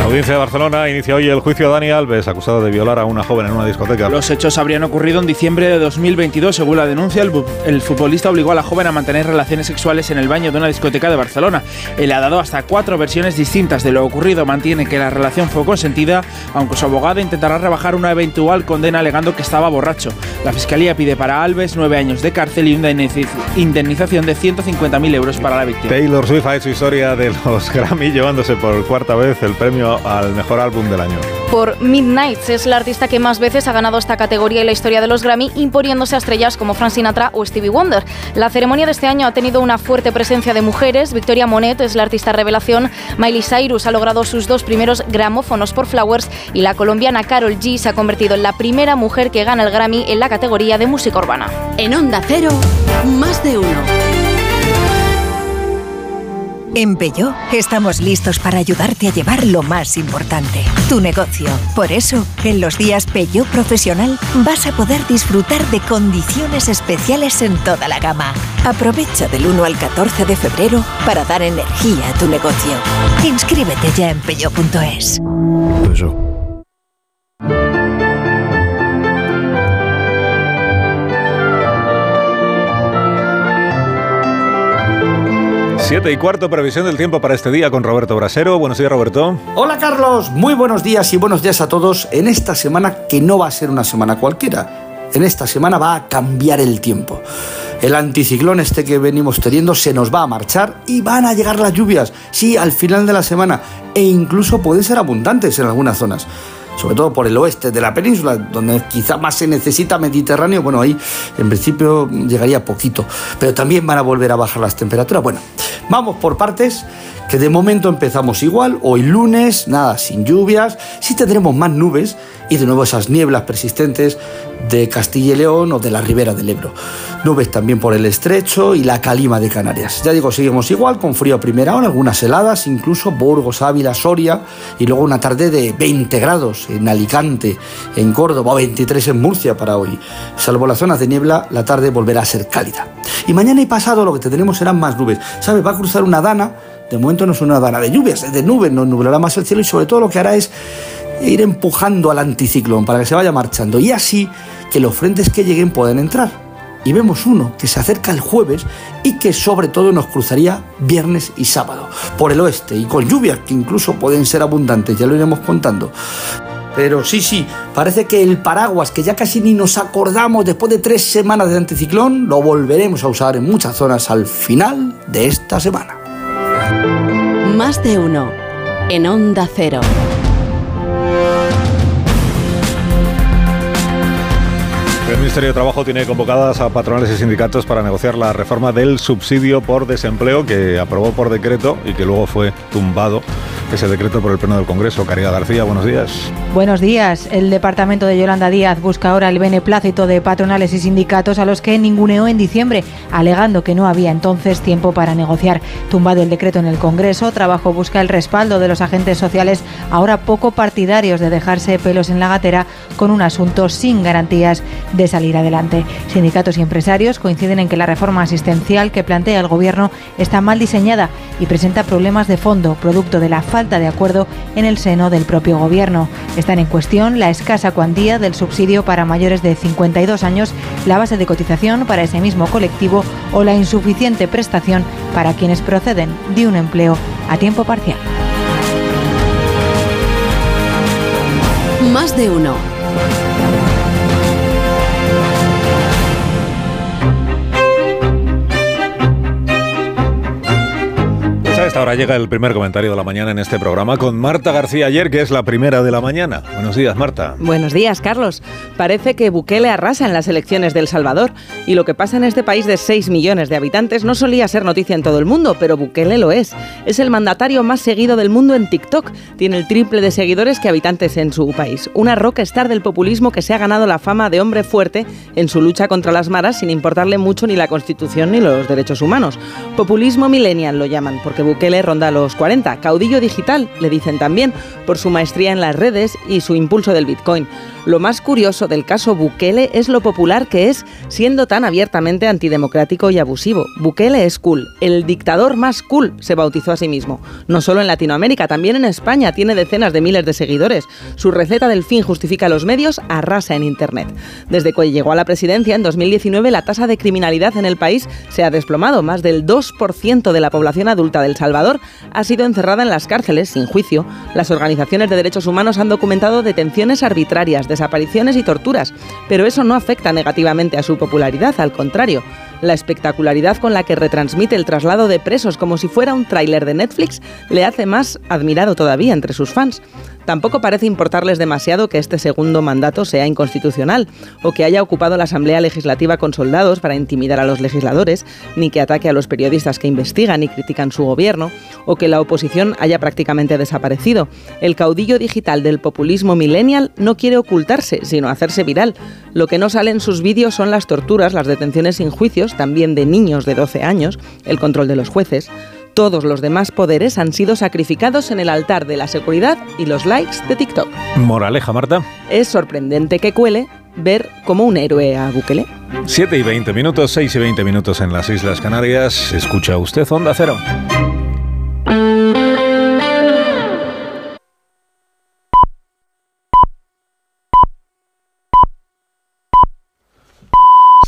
S39: Audiencia de Barcelona inicia hoy el juicio a Dani Alves, acusado de violar a una joven en una discoteca.
S41: Los hechos habrían ocurrido en diciembre de 2022. Según la denuncia, el, el, futbolista obligó a la joven a mantener relaciones sexuales en el baño de una discoteca de Barcelona. Él ha dado hasta cuatro versiones distintas de lo ocurrido. Mantiene que la relación fue consentida, aunque su abogado intentará rebajar una eventual condena alegando que estaba borracho. La fiscalía pide para Alves nueve años de cárcel y una indemnización de 150.000 euros para la víctima.
S39: Taylor Swift ha hecho historia de los Grammy llevándose por cuarta vez el premio al mejor álbum del año.
S43: Por Midnights es la artista que más veces ha ganado esta categoría en la historia de los Grammy, imponiéndose a estrellas como Frank Sinatra o Stevie Wonder. La ceremonia de este año ha tenido una fuerte presencia de mujeres. Victoria Monet es la artista revelación. Miley Cyrus ha logrado sus dos primeros gramófonos por Flowers y la colombiana Carol G se ha convertido en la primera mujer que gana el Grammy en la categoría de música urbana.
S67: En Onda Cero, más de uno.
S19: En Peugeot estamos listos para ayudarte a llevar lo más importante, tu negocio. Por eso, en los días Peugeot Profesional vas a poder disfrutar de condiciones especiales en toda la gama. Aprovecha del 1 al 14 de febrero para dar energía a tu negocio. Inscríbete ya en peugeot.es.
S39: Siete y cuarto, previsión del tiempo para este día con Roberto Brasero. Buenos días, Roberto.
S16: Hola, Carlos. Muy buenos días y buenos días a todos en esta semana que no va a ser una semana cualquiera. En esta semana va a cambiar el tiempo. El anticiclón este que venimos teniendo se nos va a marchar y van a llegar las lluvias, sí, al final de la semana, e incluso pueden ser abundantes en algunas zonas sobre todo por el oeste de la península, donde quizá más se necesita Mediterráneo, bueno, ahí en principio llegaría poquito, pero también van a volver a bajar las temperaturas. Bueno, vamos por partes, que de momento empezamos igual, hoy lunes, nada, sin lluvias, sí tendremos más nubes y de nuevo esas nieblas persistentes de Castilla y León o de la ribera del Ebro. Nubes también por el estrecho y la calima de Canarias. Ya digo, seguimos igual, con frío a primera hora, algunas heladas, incluso Burgos, Ávila, Soria y luego una tarde de 20 grados en Alicante, en Córdoba, 23 en Murcia para hoy. Salvo las zonas de niebla, la tarde volverá a ser cálida. Y mañana y pasado lo que tendremos serán más nubes. ¿Sabes? Va a cruzar una dana, de momento no es una dana de lluvias, es de nubes, nos nublará más el cielo y sobre todo lo que hará es ir empujando al anticiclón para que se vaya marchando y así que los frentes que lleguen puedan entrar. Y vemos uno que se acerca el jueves y que sobre todo nos cruzaría viernes y sábado por el oeste y con lluvias que incluso pueden ser abundantes, ya lo iremos contando. Pero sí, sí, parece que el paraguas, que ya casi ni nos acordamos después de tres semanas de anticiclón, lo volveremos a usar en muchas zonas al final de esta semana.
S59: Más de uno en Onda Cero.
S39: Ministerio de Trabajo tiene convocadas a patronales y sindicatos para negociar la reforma del subsidio por desempleo que aprobó por decreto y que luego fue tumbado ese decreto por el Pleno del Congreso. Caridad García, buenos días.
S68: Buenos días. El departamento de Yolanda Díaz busca ahora el beneplácito de patronales y sindicatos a los que ninguneó en diciembre, alegando que no había entonces tiempo para negociar. Tumbado el decreto en el Congreso, Trabajo busca el respaldo de los agentes sociales, ahora poco partidarios de dejarse pelos en la gatera con un asunto sin garantías de salir adelante. Sindicatos y empresarios coinciden en que la reforma asistencial que plantea el Gobierno está mal diseñada y presenta problemas de fondo, producto de la falta de acuerdo en el seno del propio Gobierno. Están en cuestión la escasa cuantía del subsidio para mayores de 52 años, la base de cotización para ese mismo colectivo o la insuficiente prestación para quienes proceden de un empleo a tiempo parcial.
S59: Más de uno.
S39: Esta hora llega el primer comentario de la mañana en este programa con Marta García ayer, que es la primera de la mañana. Buenos días, Marta.
S67: Buenos días, Carlos. Parece que Bukele arrasa en las elecciones de El Salvador y lo que pasa en este país de 6 millones de habitantes no solía ser noticia en todo el mundo, pero Bukele lo es. Es el mandatario más seguido del mundo en TikTok. Tiene el triple de seguidores que habitantes en su país. Una rockstar del populismo que se ha ganado la fama de hombre fuerte en su lucha contra las maras sin importarle mucho ni la Constitución ni los derechos humanos. Populismo millennial lo llaman, porque Bukele ronda los 40. Caudillo digital, le dicen también, por su maestría en las redes y su impulso del Bitcoin. Lo más curioso del caso Bukele es lo popular que es, siendo tan abiertamente antidemocrático y abusivo. Bukele es cool, el dictador más cool, se bautizó a sí mismo. No solo en Latinoamérica, también en España tiene decenas de miles de seguidores. Su receta del fin justifica los medios, arrasa en Internet. Desde que llegó a la presidencia en 2019, la tasa de criminalidad en el país se ha desplomado. Más del 2% de la población adulta del Salvador ha sido encerrada en las cárceles sin juicio. Las organizaciones de derechos humanos han documentado detenciones arbitrarias, desapariciones y torturas, pero eso no afecta negativamente a su popularidad, al contrario. La espectacularidad con la que retransmite el traslado de presos como si fuera un tráiler de Netflix le hace más admirado todavía entre sus fans. Tampoco parece importarles demasiado que este segundo mandato sea inconstitucional o que haya ocupado la Asamblea Legislativa con soldados para intimidar a los legisladores, ni que ataque a los periodistas que investigan y critican su gobierno, o que la oposición haya prácticamente desaparecido. El caudillo digital del populismo millennial no quiere ocultarse, sino hacerse viral. Lo que no sale en sus vídeos son las torturas, las detenciones sin juicios, también de niños de 12 años, el control de los jueces. Todos los demás poderes han sido sacrificados en el altar de la seguridad y los likes de TikTok.
S39: Moraleja, Marta.
S67: Es sorprendente que cuele ver como un héroe a Bukele.
S39: 7 y 20 minutos, 6 y 20 minutos en las Islas Canarias. Escucha usted Onda Cero.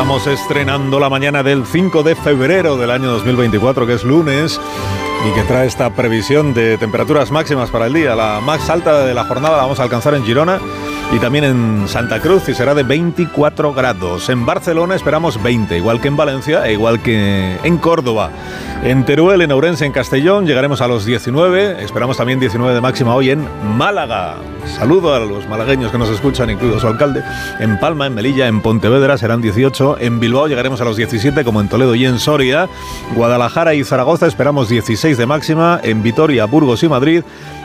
S39: Estamos estrenando la mañana del 5 de febrero del año 2024, que es lunes, y que trae esta previsión de temperaturas máximas para el día. La más alta de la jornada la vamos a alcanzar en Girona y también en Santa Cruz y será de 24 grados. En Barcelona esperamos 20, igual que en Valencia e igual que en Córdoba. En Teruel, en Ourense, en Castellón llegaremos a los 19, esperamos también 19 de máxima hoy en Málaga. Saludo a los malagueños que nos escuchan, incluido su alcalde. En Palma, en Melilla, en Pontevedra serán 18, en Bilbao llegaremos a los 17 como en Toledo y en Soria. Guadalajara y Zaragoza esperamos 16 de máxima, en Vitoria, Burgos y Madrid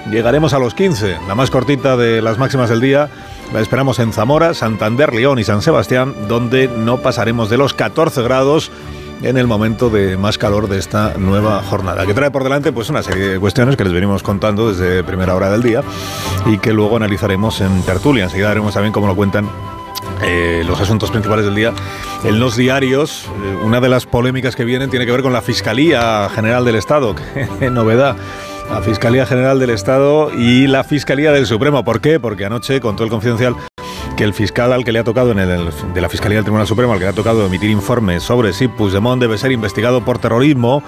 S39: llegaremos a los 15, la más cortita de las máximas del día. La esperamos en Zamora, Santander, León y San Sebastián, donde no pasaremos de los 14 grados en el momento de más calor de esta nueva jornada, que trae por delante pues una serie de cuestiones que les venimos contando desde primera hora del día y que luego analizaremos en tertulia. Enseguida veremos también cómo lo cuentan eh, los asuntos principales del día en los diarios. Eh, una de las polémicas que vienen tiene que ver con la Fiscalía General del Estado. Qué novedad. La Fiscalía General del Estado y la Fiscalía del Supremo. ¿Por qué? Porque anoche, con todo el confidencial, que el fiscal al que le ha tocado en el, de la Fiscalía del Tribunal Supremo, al que le ha tocado emitir informes sobre si Puigdemont debe ser investigado por terrorismo,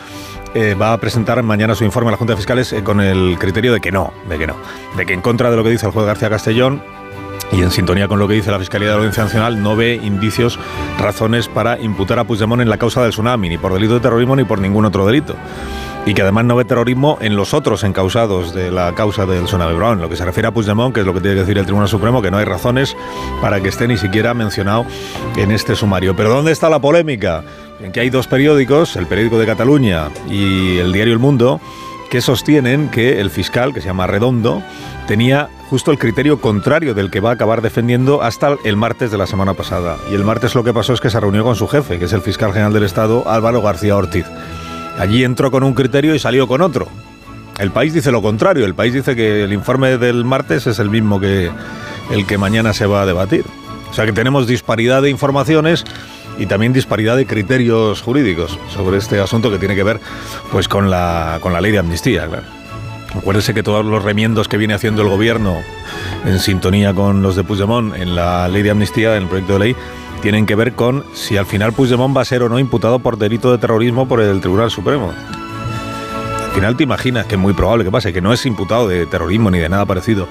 S39: eh, va a presentar mañana su informe a la Junta de Fiscales eh, con el criterio de que no, de que no, de que en contra de lo que dice el juez García Castellón, y en sintonía con lo que dice la Fiscalía de la Audiencia Nacional, no ve indicios, razones para imputar a Puigdemont en la causa del tsunami, ni por delito de terrorismo ni por ningún otro delito. Y que además no ve terrorismo en los otros encausados de la causa del tsunami. En lo que se refiere a Puigdemont, que es lo que tiene que decir el Tribunal Supremo, que no hay razones para que esté ni siquiera mencionado en este sumario. Pero ¿dónde está la polémica? En que hay dos periódicos, el periódico de Cataluña y el diario El Mundo, que sostienen que el fiscal, que se llama Redondo, tenía justo el criterio contrario del que va a acabar defendiendo hasta el martes de la semana pasada. Y el martes lo que pasó es que se reunió con su jefe, que es el fiscal general del Estado, Álvaro García Ortiz. Allí entró con un criterio y salió con otro. El país dice lo contrario, el país dice que el informe del martes es el mismo que el que mañana se va a debatir. O sea que tenemos disparidad de informaciones y también disparidad de criterios jurídicos sobre este asunto que tiene que ver pues con la, con la ley de amnistía, claro. Acuérdense que todos los remiendos que viene haciendo el gobierno en sintonía con los de Puigdemont en la ley de amnistía, en el proyecto de ley, tienen que ver con si al final Puigdemont va a ser o no imputado por delito de terrorismo por el Tribunal Supremo. Al final te imaginas que es muy probable que pase, que no es imputado de terrorismo ni de nada parecido.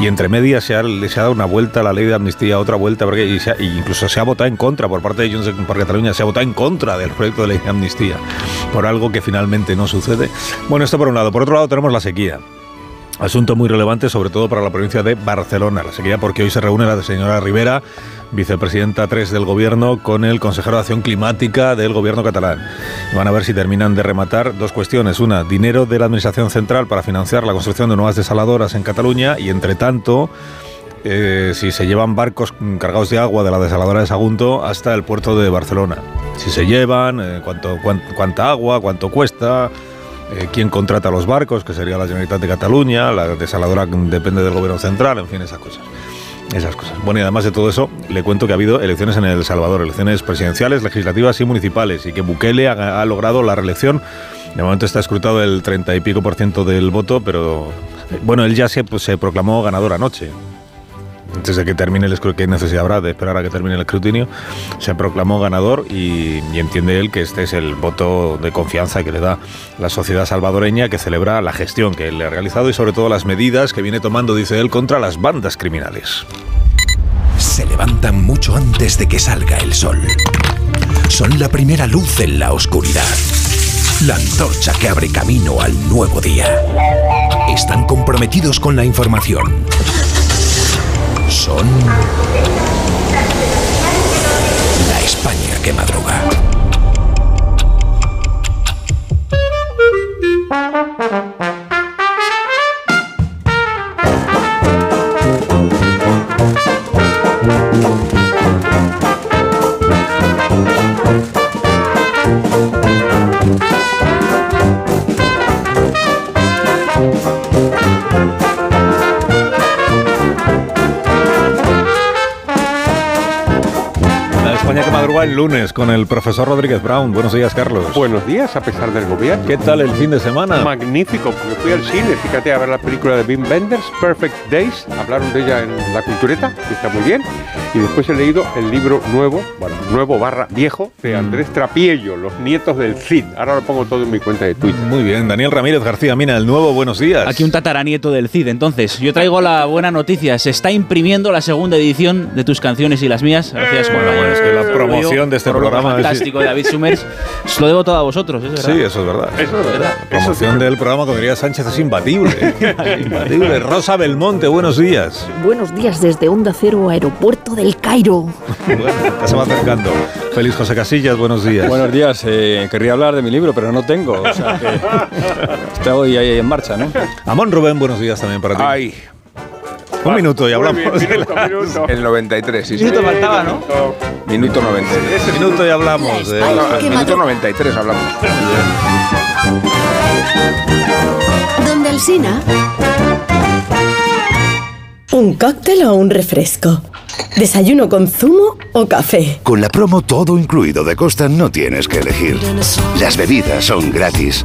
S39: Y entre medias se ha, ha dado una vuelta a la ley de amnistía, otra vuelta, porque y se ha- incluso se ha votado en contra por parte de Junts por Cataluña, se ha votado en contra del proyecto de ley de amnistía, por algo que finalmente no sucede. Bueno, esto por un lado. Por otro lado tenemos la sequía. Asunto muy relevante, sobre todo para la provincia de Barcelona. La sequía, porque hoy se reúne la señora Rivera, vicepresidenta 3 del gobierno, con el consejero de Acción Climática del gobierno catalán. Van a ver si terminan de rematar dos cuestiones. Una, dinero de la Administración Central para financiar la construcción de nuevas desaladoras en Cataluña y, entre tanto, eh, si se llevan barcos cargados de agua de la desaladora de Sagunto hasta el puerto de Barcelona. Si se llevan, eh, cuánto, cuán- cuánta agua, cuánto cuesta, eh, quién contrata los barcos, que sería la Generalitat de Cataluña, la desaladora depende del gobierno central, en fin, esas cosas. Esas cosas. Bueno, y además de todo eso, le cuento que ha habido elecciones en El Salvador, elecciones presidenciales, legislativas y municipales, y que Bukele ha, logrado la reelección. De momento está escrutado el 30 y pico por ciento del voto, pero bueno, él ya se, pues, se proclamó ganador anoche. Antes de que termine el escrutinio, ¿qué necesidad habrá de esperar a que termine el escrutinio? Se proclamó ganador y, y entiende él que este es el voto de confianza que le da la sociedad salvadoreña que celebra la gestión que él le ha realizado y sobre todo las medidas que viene tomando, dice él, contra las bandas criminales.
S64: Se levantan mucho antes de que salga el sol. Son la primera luz en la oscuridad.
S15: la antorcha que abre camino al nuevo día. Están comprometidos con la información. Son la España que madruga.
S39: España que madruga el lunes con el profesor Rodríguez Brown. Buenos días, Carlos.
S69: Buenos días, a pesar del gobierno.
S39: ¿Qué tal el fin de semana?
S69: Magnífico, porque fui al cine, fíjate, a ver la película de Wim Wenders, Perfect Days. Hablaron de ella en La Cultureta, que está muy bien. Y después he leído el libro nuevo, bueno, nuevo barra viejo, de Andrés Trapiello, Los nietos del Cid. Ahora lo pongo todo en mi cuenta de Twitter.
S39: Muy bien, Daniel Ramírez García Mina, el nuevo Buenos días.
S70: Aquí un tataranieto del CID. Entonces, yo traigo la buena noticia. Se está imprimiendo la segunda edición de tus canciones y las mías. Gracias,
S39: es que la promoción de este programa
S70: Fantástico de David Summers. Se lo debo todo a vosotros, es verdad.
S39: Sí, eso es verdad.
S69: Eso es verdad.
S39: La promoción del programa, como diría Sánchez, es imbatible. imbatible. Rosa Belmonte, buenos días.
S71: Buenos días desde Onda Cero, Aeropuerto del Cairo.
S39: Bueno, ya se va acercando. Feliz José Casillas, buenos días.
S72: Buenos días, eh, querría hablar de mi libro, pero no tengo. O sea que estoy ahí en marcha, ¿no?
S39: Amón Rubén, buenos días también para ti.
S72: Ay.
S39: Un minuto y hablamos.
S72: El 93, sí, sí.
S70: Minuto faltaba, ¿no?
S72: Minuto 93.
S39: Ese minuto y hablamos. de-
S72: Minuto 93 hablamos.
S73: Donde Alsina. ¿Un cóctel o un refresco? ¿Desayuno con zumo o café?
S15: Con la promo todo incluido de Costa no tienes que elegir. Las bebidas son gratis.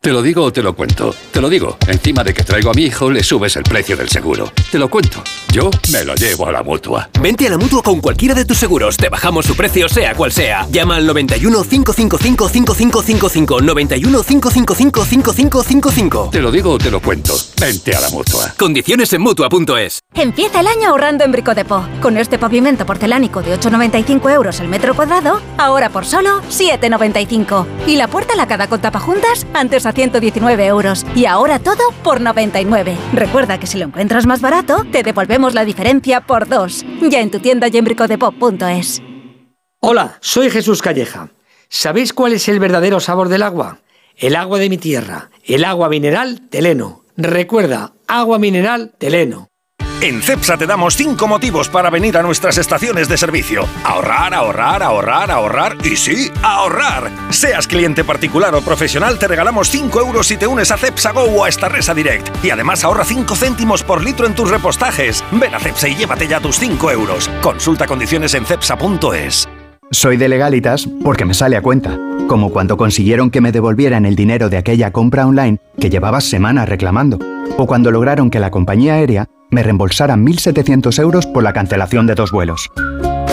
S74: Te lo digo o te lo cuento. Te lo digo. Encima de que traigo a mi hijo, le subes el precio del seguro. Te lo cuento. Yo me lo llevo a la mutua.
S75: Vente a la mutua con cualquiera de tus seguros. Te bajamos su precio, sea cual sea. Llama al 91 555 5555. 91 555 5555.
S74: Te lo digo o te lo cuento. Vente a la mutua.
S75: Condiciones en mutua.es.
S76: Empieza el año ahorrando en Bricodepo. Con este pavimento porcelánico de 8,95 euros el metro cuadrado, ahora por solo 7,95. Y la puerta lacada con tapajuntas, antes a 119 euros. Y ahora todo por 99. Recuerda que si lo encuentras más barato, te devolvemos la diferencia por dos. Ya en tu tienda y en bricodepo.es.
S77: Hola, soy Jesús Calleja. ¿Sabéis cuál es el verdadero sabor del agua? El agua de mi tierra, el agua mineral Teleno. Recuerda, agua mineral Teleno.
S78: En CEPSA te damos 5 motivos para venir a nuestras estaciones de servicio. Ahorrar, ahorrar, ahorrar, ahorrar y sí, ahorrar. Seas cliente particular o profesional, te regalamos 5 euros si te unes a CEPSA Go o a Estarresa Direct. Y además ahorra 5 céntimos por litro en tus repostajes. Ven a CEPSA y llévate ya tus 5 euros. Consulta condiciones en cepsa.es.
S79: Soy de legalitas porque me sale a cuenta, como cuando consiguieron que me devolvieran el dinero de aquella compra online que llevaba semanas reclamando, o cuando lograron que la compañía aérea me reembolsara 1.700 euros por la cancelación de dos vuelos.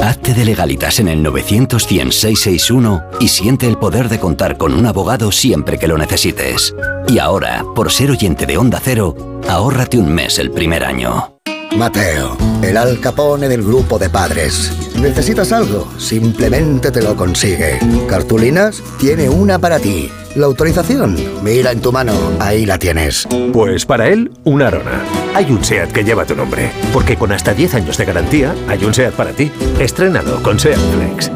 S80: Hazte de legalitas en el 900 661 y siente el poder de contar con un abogado siempre que lo necesites. Y ahora, por ser oyente de Onda Cero, ahórrate un mes el primer año.
S81: Mateo, el alcapone del grupo de padres. ¿Necesitas algo? Simplemente te lo consigue. ¿Cartulinas? Tiene una para ti. ¿La autorización? Mira en tu mano, ahí la tienes.
S82: Pues para él, una Arona. Hay un SEAT que lleva tu nombre, porque con hasta 10 años de garantía, hay un SEAT para ti. Estrénalo con SEAT Flex.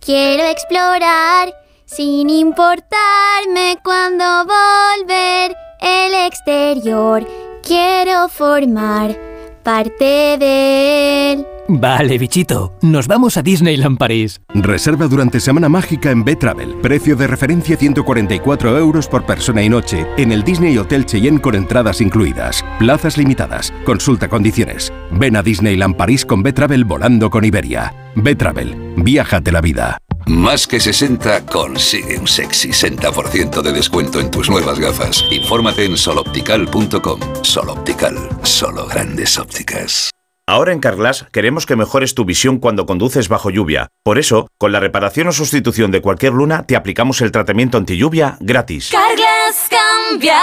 S83: Quiero explorar sin importarme cuando volver el exterior. Quiero formar parte de él.
S84: Vale, bichito, nos vamos a Disneyland París.
S85: Reserva durante Semana Mágica en B-Travel. Precio de referencia 144 euros por persona y noche en el Disney Hotel Cheyenne con entradas incluidas. Plazas limitadas. Consulta condiciones. Ven a Disneyland París con B-Travel volando con Iberia. B-Travel. Viájate la vida.
S86: Más que 60 consigue un sexy 60% de descuento en tus nuevas gafas. Infórmate en soloptical.com. Soloptical, solo grandes ópticas.
S87: Ahora en Carglass queremos que mejores tu visión cuando conduces bajo lluvia. Por eso, con la reparación o sustitución de cualquier luna, te aplicamos el tratamiento anti lluvia gratis.
S83: Carglass
S19: Carglass cambia,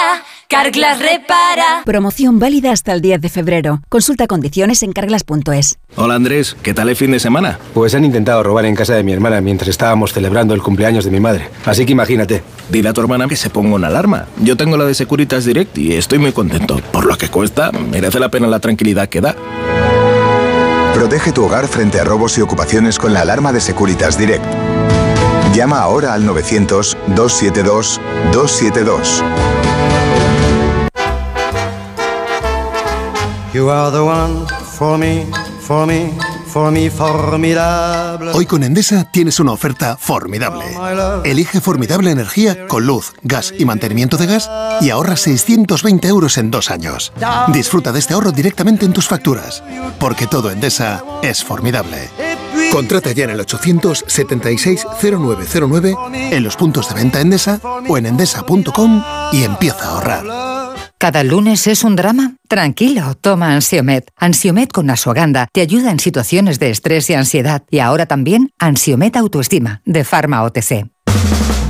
S19: Carglass repara.
S88: Promoción válida hasta el 10 de febrero. Consulta condiciones en carglass.es.
S22: Hola Andrés, ¿qué tal el fin de semana?
S78: Pues han intentado robar en casa de mi hermana mientras estábamos celebrando el cumpleaños de mi madre. Así que imagínate.
S22: Dile a tu hermana que se ponga una alarma. Yo tengo la de Securitas Direct y estoy muy contento. Por lo que cuesta, merece la pena la tranquilidad que da.
S89: Protege tu hogar frente a robos y ocupaciones con la alarma de Securitas Direct. Llama ahora al 900-272-272.
S90: You are the one for me, for me, for me, formidable.
S91: Hoy con Endesa tienes una oferta formidable. Elige formidable energía con luz, gas y mantenimiento de gas y ahorra 620 euros en dos años. Disfruta de este ahorro directamente en tus facturas, porque todo Endesa es formidable. Contrata ya en el 876-0909, en los puntos de venta Endesa o en endesa.com y empieza a ahorrar.
S92: ¿Cada lunes es un drama? Tranquilo, toma Ansiomet. Ansiomet con Asuaganda te ayuda en situaciones de estrés y ansiedad. Y ahora también Ansiomet Autoestima, de Pharma OTC.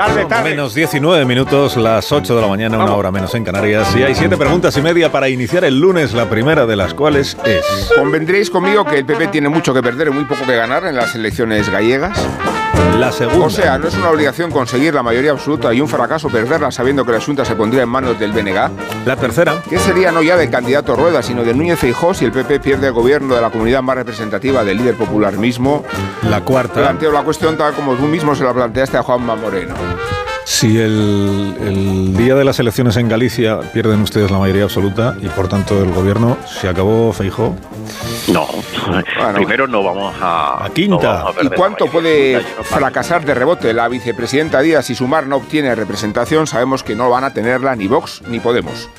S39: Tarde, tarde. Menos 19 minutos, las 8 de la mañana, una hora menos en Canarias. Y hay siete preguntas y media para iniciar el lunes, la primera de las cuales es...
S93: Convendréis conmigo que el PP tiene mucho que perder y muy poco que ganar en las elecciones gallegas.
S39: La segunda.
S93: O sea, no es una obligación conseguir la mayoría absoluta y un fracaso perderla sabiendo que la Junta se pondría en manos del BNG.
S39: La tercera.
S93: ¿Qué sería no ya del candidato Rueda, sino de Núñez Feijóo si el PP pierde el gobierno de la comunidad más representativa del líder popular mismo?
S39: La cuarta.
S93: Planteo la cuestión tal como tú mismo se la planteaste a Juanma Moreno.
S39: Si el, el, día de las elecciones en Galicia pierden ustedes la mayoría absoluta y por tanto el gobierno se acabó Feijó.
S94: No, primero no vamos a.
S39: A quinta.
S93: ¿Y cuánto puede fracasar de rebote la vicepresidenta Díaz si Sumar no obtiene representación? Sabemos que no van a tenerla ni Vox ni Podemos.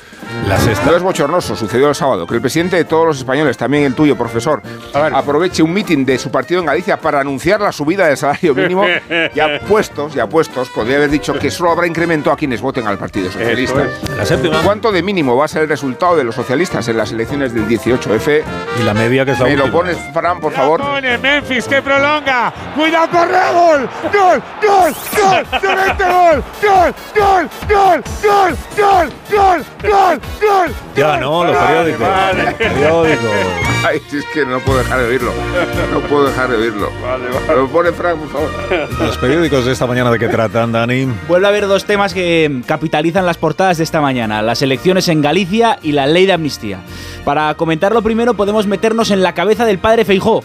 S39: La sexta.
S93: No es bochornoso, sucedió el sábado, que el presidente de todos los españoles, también el tuyo, profesor, aproveche un mitin de su partido en Galicia para anunciar la subida del salario mínimo y apuestos, y apuestos, podría haber dicho que solo habrá incremento a quienes voten al Partido Socialista.
S39: La séptima.
S93: ¿Cuánto de mínimo va a ser el resultado de los socialistas en las elecciones del 18F?
S39: Y la media que es la
S93: ¿Me
S39: última.
S93: lo pones, Fran, por favor?
S95: Pone Memphis que prolonga. Cuidado, corre, gol. Gol, gol, gol. Gol. Gol, gol, gol, gol, gol, gol, gol, gol.
S39: Ya, no, los periódicos. Periódicos.
S93: Ay, si es que no puedo dejar de oírlo. No puedo dejar de oírlo. ¿Me lo pone Fran, por favor?
S39: Los periódicos de esta mañana de qué tratan, Dani.
S70: Vuelve a haber dos temas que capitalizan las portadas de esta mañana, las elecciones en Galicia y la ley de amnistía. Para comentarlo primero podemos meternos en la cabeza del padre Feijó.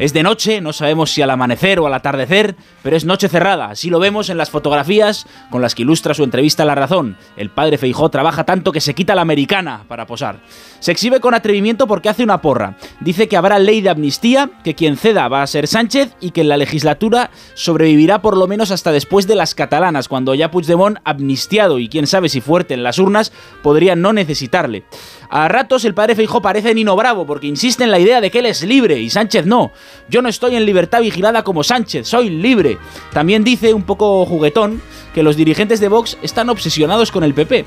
S70: Es de noche, no sabemos si al amanecer o al atardecer, pero es noche cerrada. Así lo vemos en las fotografías con las que ilustra su entrevista a La Razón. El padre Feijó trabaja tanto que se quita la americana para posar. Se exhibe con atrevimiento porque hace una porra. Dice que habrá ley de amnistía, que quien ceda va a ser Sánchez y que en la legislatura sobrevivirá por lo menos hasta después de las catalanas, cuando ya Puigdemont, amnistiado y quién sabe si fuerte en las urnas, podría no necesitarle. A ratos el padre Feijó parece Nino Bravo porque insiste en la idea de que él es libre y Sánchez no. Yo no estoy en libertad vigilada como Sánchez, soy libre. También dice, un poco juguetón, que los dirigentes de Vox están obsesionados con el PP.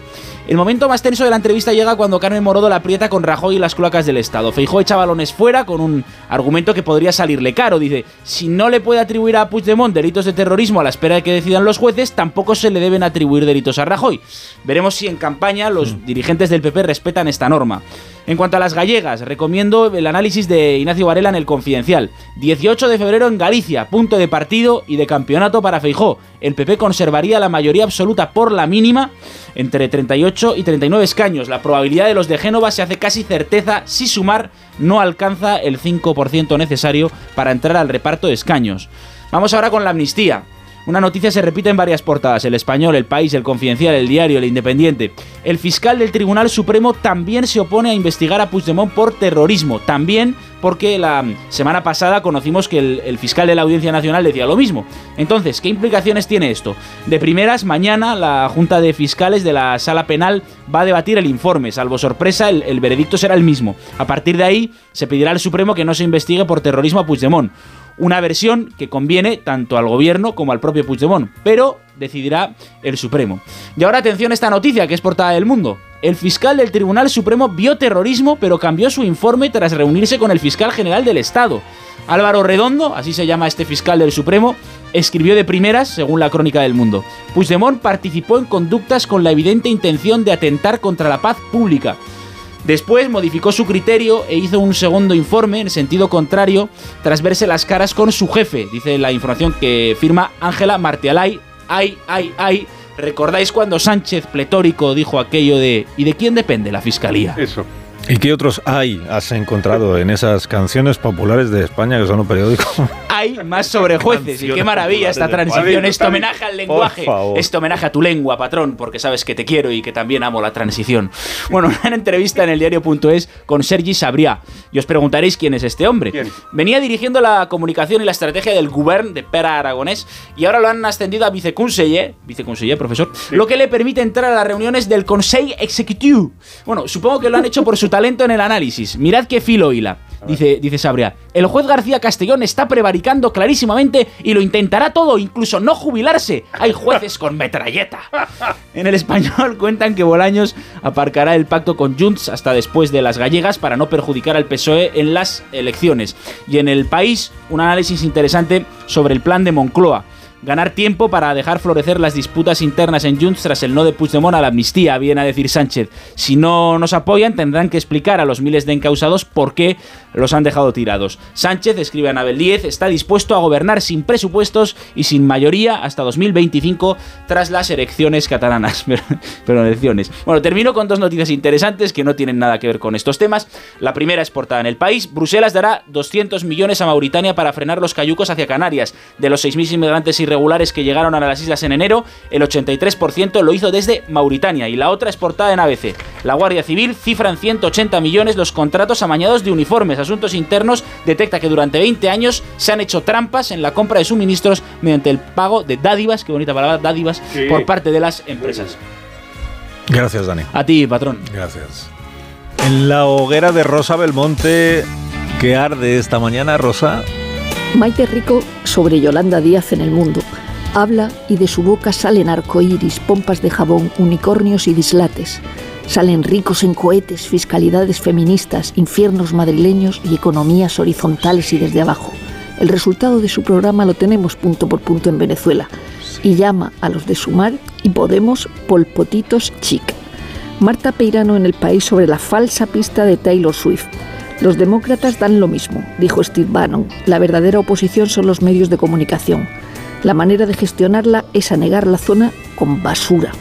S70: El momento más tenso de la entrevista llega cuando Carmen Morodo la aprieta con Rajoy y las cloacas del Estado. Feijó echa balones fuera con un argumento que podría salirle caro. Dice, si no le puede atribuir a Puigdemont delitos de terrorismo a la espera de que decidan los jueces, tampoco se le deben atribuir delitos a Rajoy. Veremos si en campaña los dirigentes del PP respetan esta norma. En cuanto a las gallegas, recomiendo el análisis de Ignacio Varela en el Confidencial. 18 de febrero en Galicia, punto de partido y de campeonato para Feijó. El PP conservaría la mayoría absoluta por la mínima entre 38 y 39 escaños. La probabilidad de los de Génova se hace casi certeza si sumar no alcanza el 5% necesario para entrar al reparto de escaños. Vamos ahora con la amnistía. Una noticia se repite en varias portadas, el español, el país, el confidencial, el diario, el independiente. El fiscal del Tribunal Supremo también se opone a investigar a Puigdemont por terrorismo, también porque la semana pasada conocimos que el, fiscal de la Audiencia Nacional decía lo mismo. Entonces, ¿qué implicaciones tiene esto? De primeras, mañana la Junta de Fiscales de la Sala Penal va a debatir el informe. Salvo sorpresa, el, el veredicto será el mismo. A partir de ahí, se pedirá al Supremo que no se investigue por terrorismo a Puigdemont una versión que conviene tanto al gobierno como al propio Puigdemont, pero decidirá el Supremo. Y ahora atención a esta noticia que es portada del mundo. El fiscal del Tribunal Supremo vio terrorismo, pero cambió su informe tras reunirse con el fiscal general del Estado. Álvaro Redondo, así se llama este fiscal del Supremo, escribió de primeras, según la crónica del mundo. Puigdemont participó en conductas con la evidente intención de atentar contra la paz pública. Después modificó su criterio e hizo un segundo informe en sentido contrario tras verse las caras con su jefe, dice la información que firma Ángela Martialay. Ay, ay, ay. ¿Recordáis cuando Sánchez pletórico dijo aquello de ¿y de quién depende la fiscalía?
S39: Eso. ¿Y qué otros hay has encontrado en esas canciones populares de España que son un periódico?
S70: Hay más sobre jueces y qué maravilla esta transición. Esto homenaje al lenguaje. Esto homenaje a tu lengua, patrón, porque sabes que te quiero y que también amo la transición. Bueno, una entrevista en el diario.es con Sergi Sabria. Y os preguntaréis quién es este hombre. Venía dirigiendo la comunicación y la estrategia del Govern de Pera Aragonés y ahora lo han ascendido a viceconseller, viceconseller, profesor, lo que le permite entrar a las reuniones del Conseil Executive. Bueno, supongo que lo han hecho por su talento en el análisis. Mirad qué filo hila. Dice, dice Sabria, el juez García Castellón está prevaricando clarísimamente y lo intentará todo, incluso no jubilarse. Hay jueces con metralleta. En el español cuentan que Bolaños aparcará el pacto con Junts hasta después de las gallegas para no perjudicar al PSOE en las elecciones. Y en el país, un análisis interesante sobre el plan de Moncloa ganar tiempo para dejar florecer las disputas internas en Junts tras el no de Puigdemont a la amnistía, viene a decir Sánchez. Si no nos apoyan, tendrán que explicar a los miles de encausados por qué los han dejado tirados. Sánchez, escribe Anabel 10, está dispuesto a gobernar sin presupuestos y sin mayoría hasta 2025 tras las elecciones catalanas. Pero elecciones. Bueno, termino con dos noticias interesantes que no tienen nada que ver con estos temas. La primera es portada en el país. Bruselas dará 200 millones a Mauritania para frenar los cayucos hacia Canarias. De los 6.000 inmigrantes irregulares que llegaron a las islas en enero, el 83% lo hizo desde Mauritania. Y la otra es portada en ABC. La Guardia Civil cifra en 180 millones los contratos amañados de uniformes Asuntos Internos detecta que durante 20 años se han hecho trampas en la compra de suministros mediante el pago de dádivas, qué bonita palabra, dádivas, por parte de las empresas.
S39: Gracias, Dani.
S70: A ti, patrón.
S39: Gracias. En la hoguera de Rosa Belmonte, ¿qué arde esta mañana, Rosa?
S71: Maite Rico sobre Yolanda Díaz en el mundo. Habla y de su boca salen arcoíris, pompas de jabón, unicornios y dislates. Salen ricos en cohetes, fiscalidades feministas, infiernos madrileños y economías horizontales y desde abajo. El resultado de su programa lo tenemos punto por punto en Venezuela y llama a los de Sumar y Podemos polpotitos chic. Marta Peirano en el país sobre la falsa pista de Taylor Swift. Los demócratas dan lo mismo, dijo Steve Bannon. La verdadera oposición son los medios de comunicación. La manera de gestionarla es anegar la zona con basura.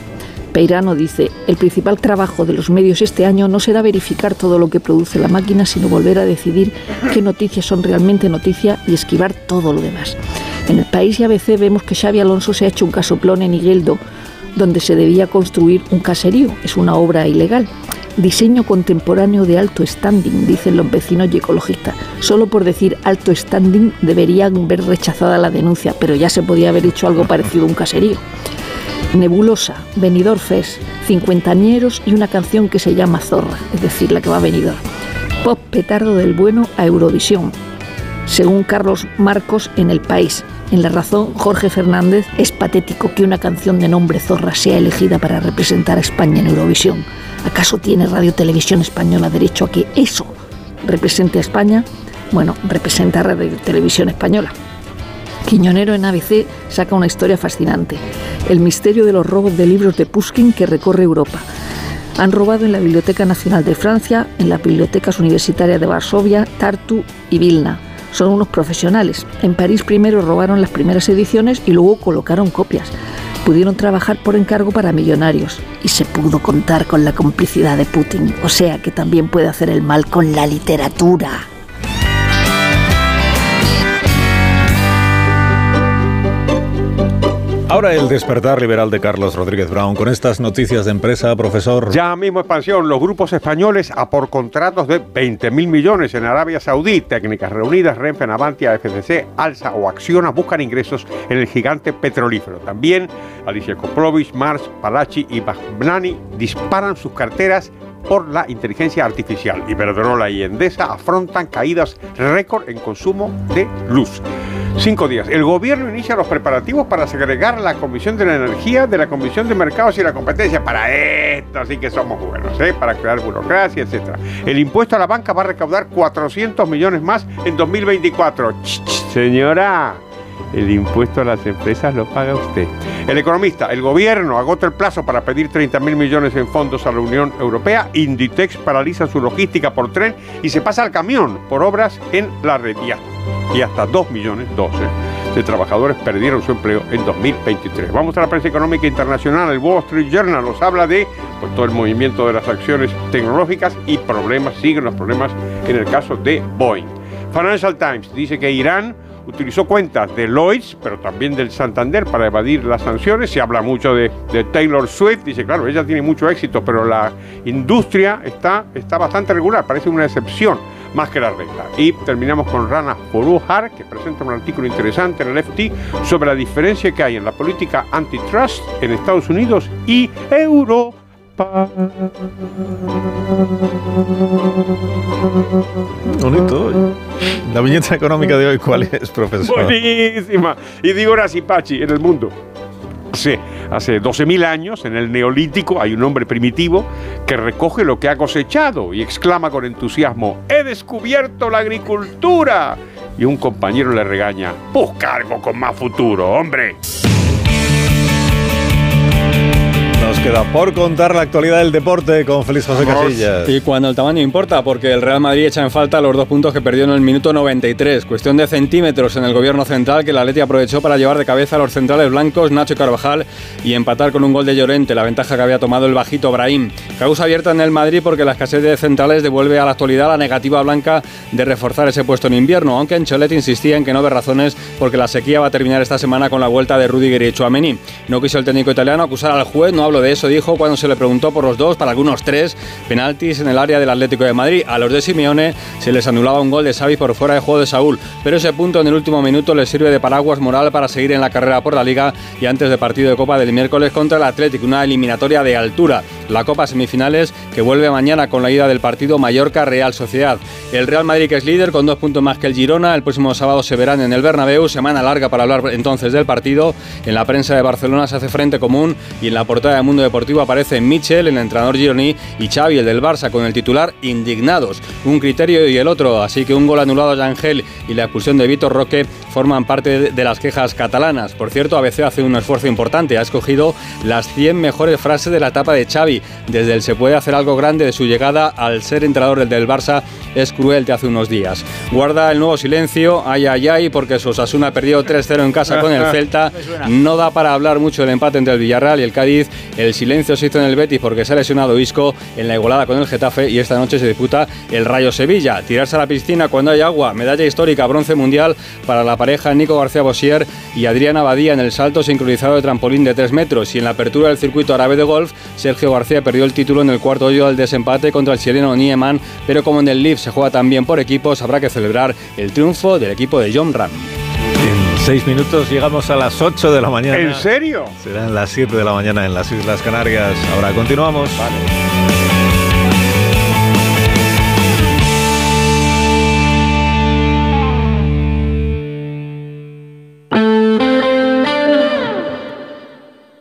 S71: Peirano dice, el principal trabajo de los medios este año no será verificar todo lo que produce la máquina, sino volver a decidir qué noticias son realmente noticia y esquivar todo lo demás. En el país y ABC vemos que Xavi Alonso se ha hecho un casoplón en Igueldo, donde se debía construir un caserío. Es una obra ilegal. Diseño contemporáneo de alto standing, dicen los vecinos y ecologistas. Solo por decir alto standing deberían ver rechazada la denuncia, pero ya se podía haber hecho algo parecido a un caserío. Nebulosa, Venidor Fest, Cincuentañeros y una canción que se llama Zorra, es decir, la que va a venidor. Pop petardo del bueno a Eurovisión. Según Carlos Marcos en El País, en La Razón, Jorge Fernández, es patético que una canción de nombre Zorra sea elegida para representar a España en Eurovisión. ¿Acaso tiene Radio Televisión Española derecho a que eso represente a España? Bueno, representa a Radio Televisión Española. Quiñonero en ABC saca una historia fascinante, el misterio de los robos de libros de Pushkin que recorre Europa. Han robado en la Biblioteca Nacional de Francia, en las bibliotecas universitarias de Varsovia, Tartu y Vilna. Son unos profesionales. En París primero robaron las primeras ediciones y luego colocaron copias. Pudieron trabajar por encargo para millonarios y se pudo contar con la complicidad de Putin. O sea que también puede hacer el mal con la literatura.
S39: Ahora el despertar liberal de Carlos Rodríguez Brown con estas noticias de empresa, profesor.
S95: Ya mismo expansión, los grupos españoles a por contratos de 20 mil millones en Arabia Saudí. Técnicas reunidas, Renfe, Navantia, FCC, Alsa o Acciona buscan ingresos en el gigante petrolífero. También Alicia Koplovich, Mars, Palachi y Bagnani disparan sus carteras por la inteligencia artificial. Iberdrola y Endesa afrontan caídas récord en consumo de luz. Cinco días. El gobierno inicia los preparativos para segregar la Comisión de la Energía de la Comisión de Mercados y la Competencia. Para esto así que somos buenos, ¿eh? para crear burocracia, etc. El impuesto a la banca va a recaudar 400 millones más en 2024. señora. El impuesto a las empresas lo paga usted. El economista, el gobierno agota el plazo para pedir 30 mil millones en fondos a la Unión Europea. Inditex paraliza su logística por tren y se pasa al camión por obras en la red. Y hasta 2 millones, 12 de trabajadores perdieron su empleo en 2023. Vamos a la prensa económica internacional. El Wall Street Journal nos habla de todo el movimiento de las acciones tecnológicas y problemas, siguen los problemas en el caso de Boeing. Financial Times dice que Irán utilizó cuentas de Lloyds, pero también del Santander para evadir las sanciones. Se habla mucho de, Taylor Swift, dice, claro, ella tiene mucho éxito, pero la industria está, está bastante regular, parece una excepción más que la regla. Y terminamos con Rana Poruhar, que presenta un artículo interesante en el FT sobre la diferencia que hay en la política antitrust en Estados Unidos y Europa.
S39: Bonito. La viñeta económica de hoy, ¿cuál es, profesor?
S95: Buenísima. Y digo Pachi, en el mundo. Sí, hace 12.000 años, en el Neolítico, hay un hombre primitivo que recoge lo que ha cosechado y exclama con entusiasmo, he descubierto la agricultura. Y un compañero le regaña, busca algo con más futuro, hombre.
S39: Nos queda por contar la actualidad del deporte con Feliz José Casillas.
S72: Y cuando el tamaño importa, porque el Real Madrid echa en falta los dos puntos que perdió en el minuto 93. Cuestión de centímetros en el gobierno central que el Atleti aprovechó para llevar de cabeza a los centrales blancos Nacho Carvajal y empatar con un gol de Llorente, la ventaja que había tomado el bajito Brahim. Causa abierta en el Madrid porque la escasez de centrales devuelve a la actualidad la negativa blanca de reforzar ese puesto en invierno, aunque Ancelotti insistía en que no ve razones porque la sequía va a terminar esta semana con la vuelta de Rudiger y Chouameni. No quiso el técnico italiano acusar al juez, no hablo de eso, dijo cuando se le preguntó por los dos, para algunos tres, penaltis en el área del Atlético de Madrid. A los de Simeone se les anulaba un gol de Xavi por fuera de juego de Saúl, pero ese punto en el último minuto le sirve de paraguas moral para seguir en la carrera por la Liga y antes del partido de Copa del miércoles contra el Atlético, una eliminatoria de altura. La Copa semifinales que vuelve mañana con la ida del partido Mallorca-Real Sociedad. El Real Madrid que es líder con dos puntos más que el Girona, el próximo sábado se verán en el Bernabéu, semana larga para hablar entonces del partido. En la prensa de Barcelona se hace frente común y en la portada de Mundo Deportivo aparecen Michel, el entrenador Gironi, y Xavi, el del Barça, con el titular indignados. Un criterio y el otro, así que un gol anulado a Ángel y la expulsión de Vitor Roque forman parte de las quejas catalanas. Por cierto, ABC hace un esfuerzo importante, ha escogido las 100 mejores frases de la etapa de Xavi, desde el se puede hacer algo grande de su llegada al ser entrenador del Barça es cruel de hace unos días. Guarda el nuevo silencio, ay ay ay, porque Sosasuna perdió 3-0 en casa con el Celta. No da para hablar mucho del empate entre el Villarreal y el Cádiz. El silencio se hizo en el Betis porque se ha lesionado Isco en la igualada con el Getafe y esta noche se disputa el Rayo Sevilla. Tirarse a la piscina cuando hay agua, medalla histórica, bronce mundial para la pareja Nico García Bosier y Adriana Badía en el salto sincronizado de trampolín de 3 metros y en la apertura del circuito árabe de golf, Sergio García perdió el título en el cuarto hoyo al desempate contra el chileno Nieman, pero como en el Leaf se juega también por equipos, habrá que celebrar el triunfo del equipo de John Ram.
S39: Seis minutos llegamos a las 8 de la mañana.
S95: ¿En serio?
S39: Serán las 7 de la mañana en las Islas Canarias. Ahora continuamos. Vale.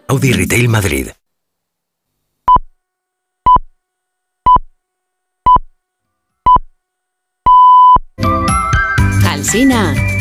S96: Audi Retail Madrid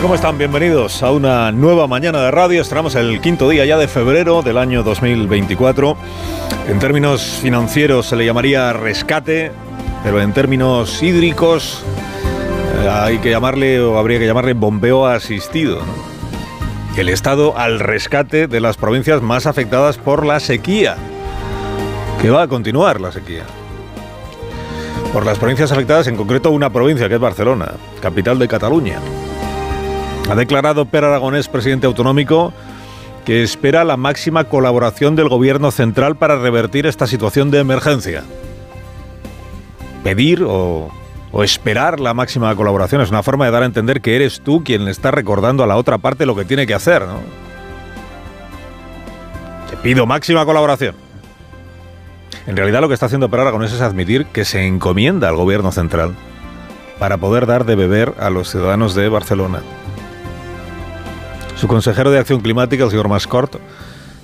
S39: ¿Cómo están? Bienvenidos a una nueva mañana de radio. Estamos el quinto día ya de febrero del año 2024. En términos financieros se le llamaría rescate, pero en términos hídricos eh, hay que llamarle o habría que llamarle bombeo asistido. El Estado al rescate de las provincias más afectadas por la sequía, que va a continuar la sequía. Por las provincias afectadas, en concreto una provincia que es Barcelona, capital de Cataluña. Ha declarado Per Aragonés, presidente autonómico, que espera la máxima colaboración del gobierno central para revertir esta situación de emergencia. Pedir o, esperar la máxima colaboración es una forma de dar a entender que eres tú quien le está recordando a la otra parte lo que tiene que hacer. Te pido máxima colaboración. En realidad lo que está haciendo Per Aragonés es admitir que se encomienda al gobierno central para poder dar de beber a los ciudadanos de Barcelona. Su consejero de Acción Climática, el señor Mascort,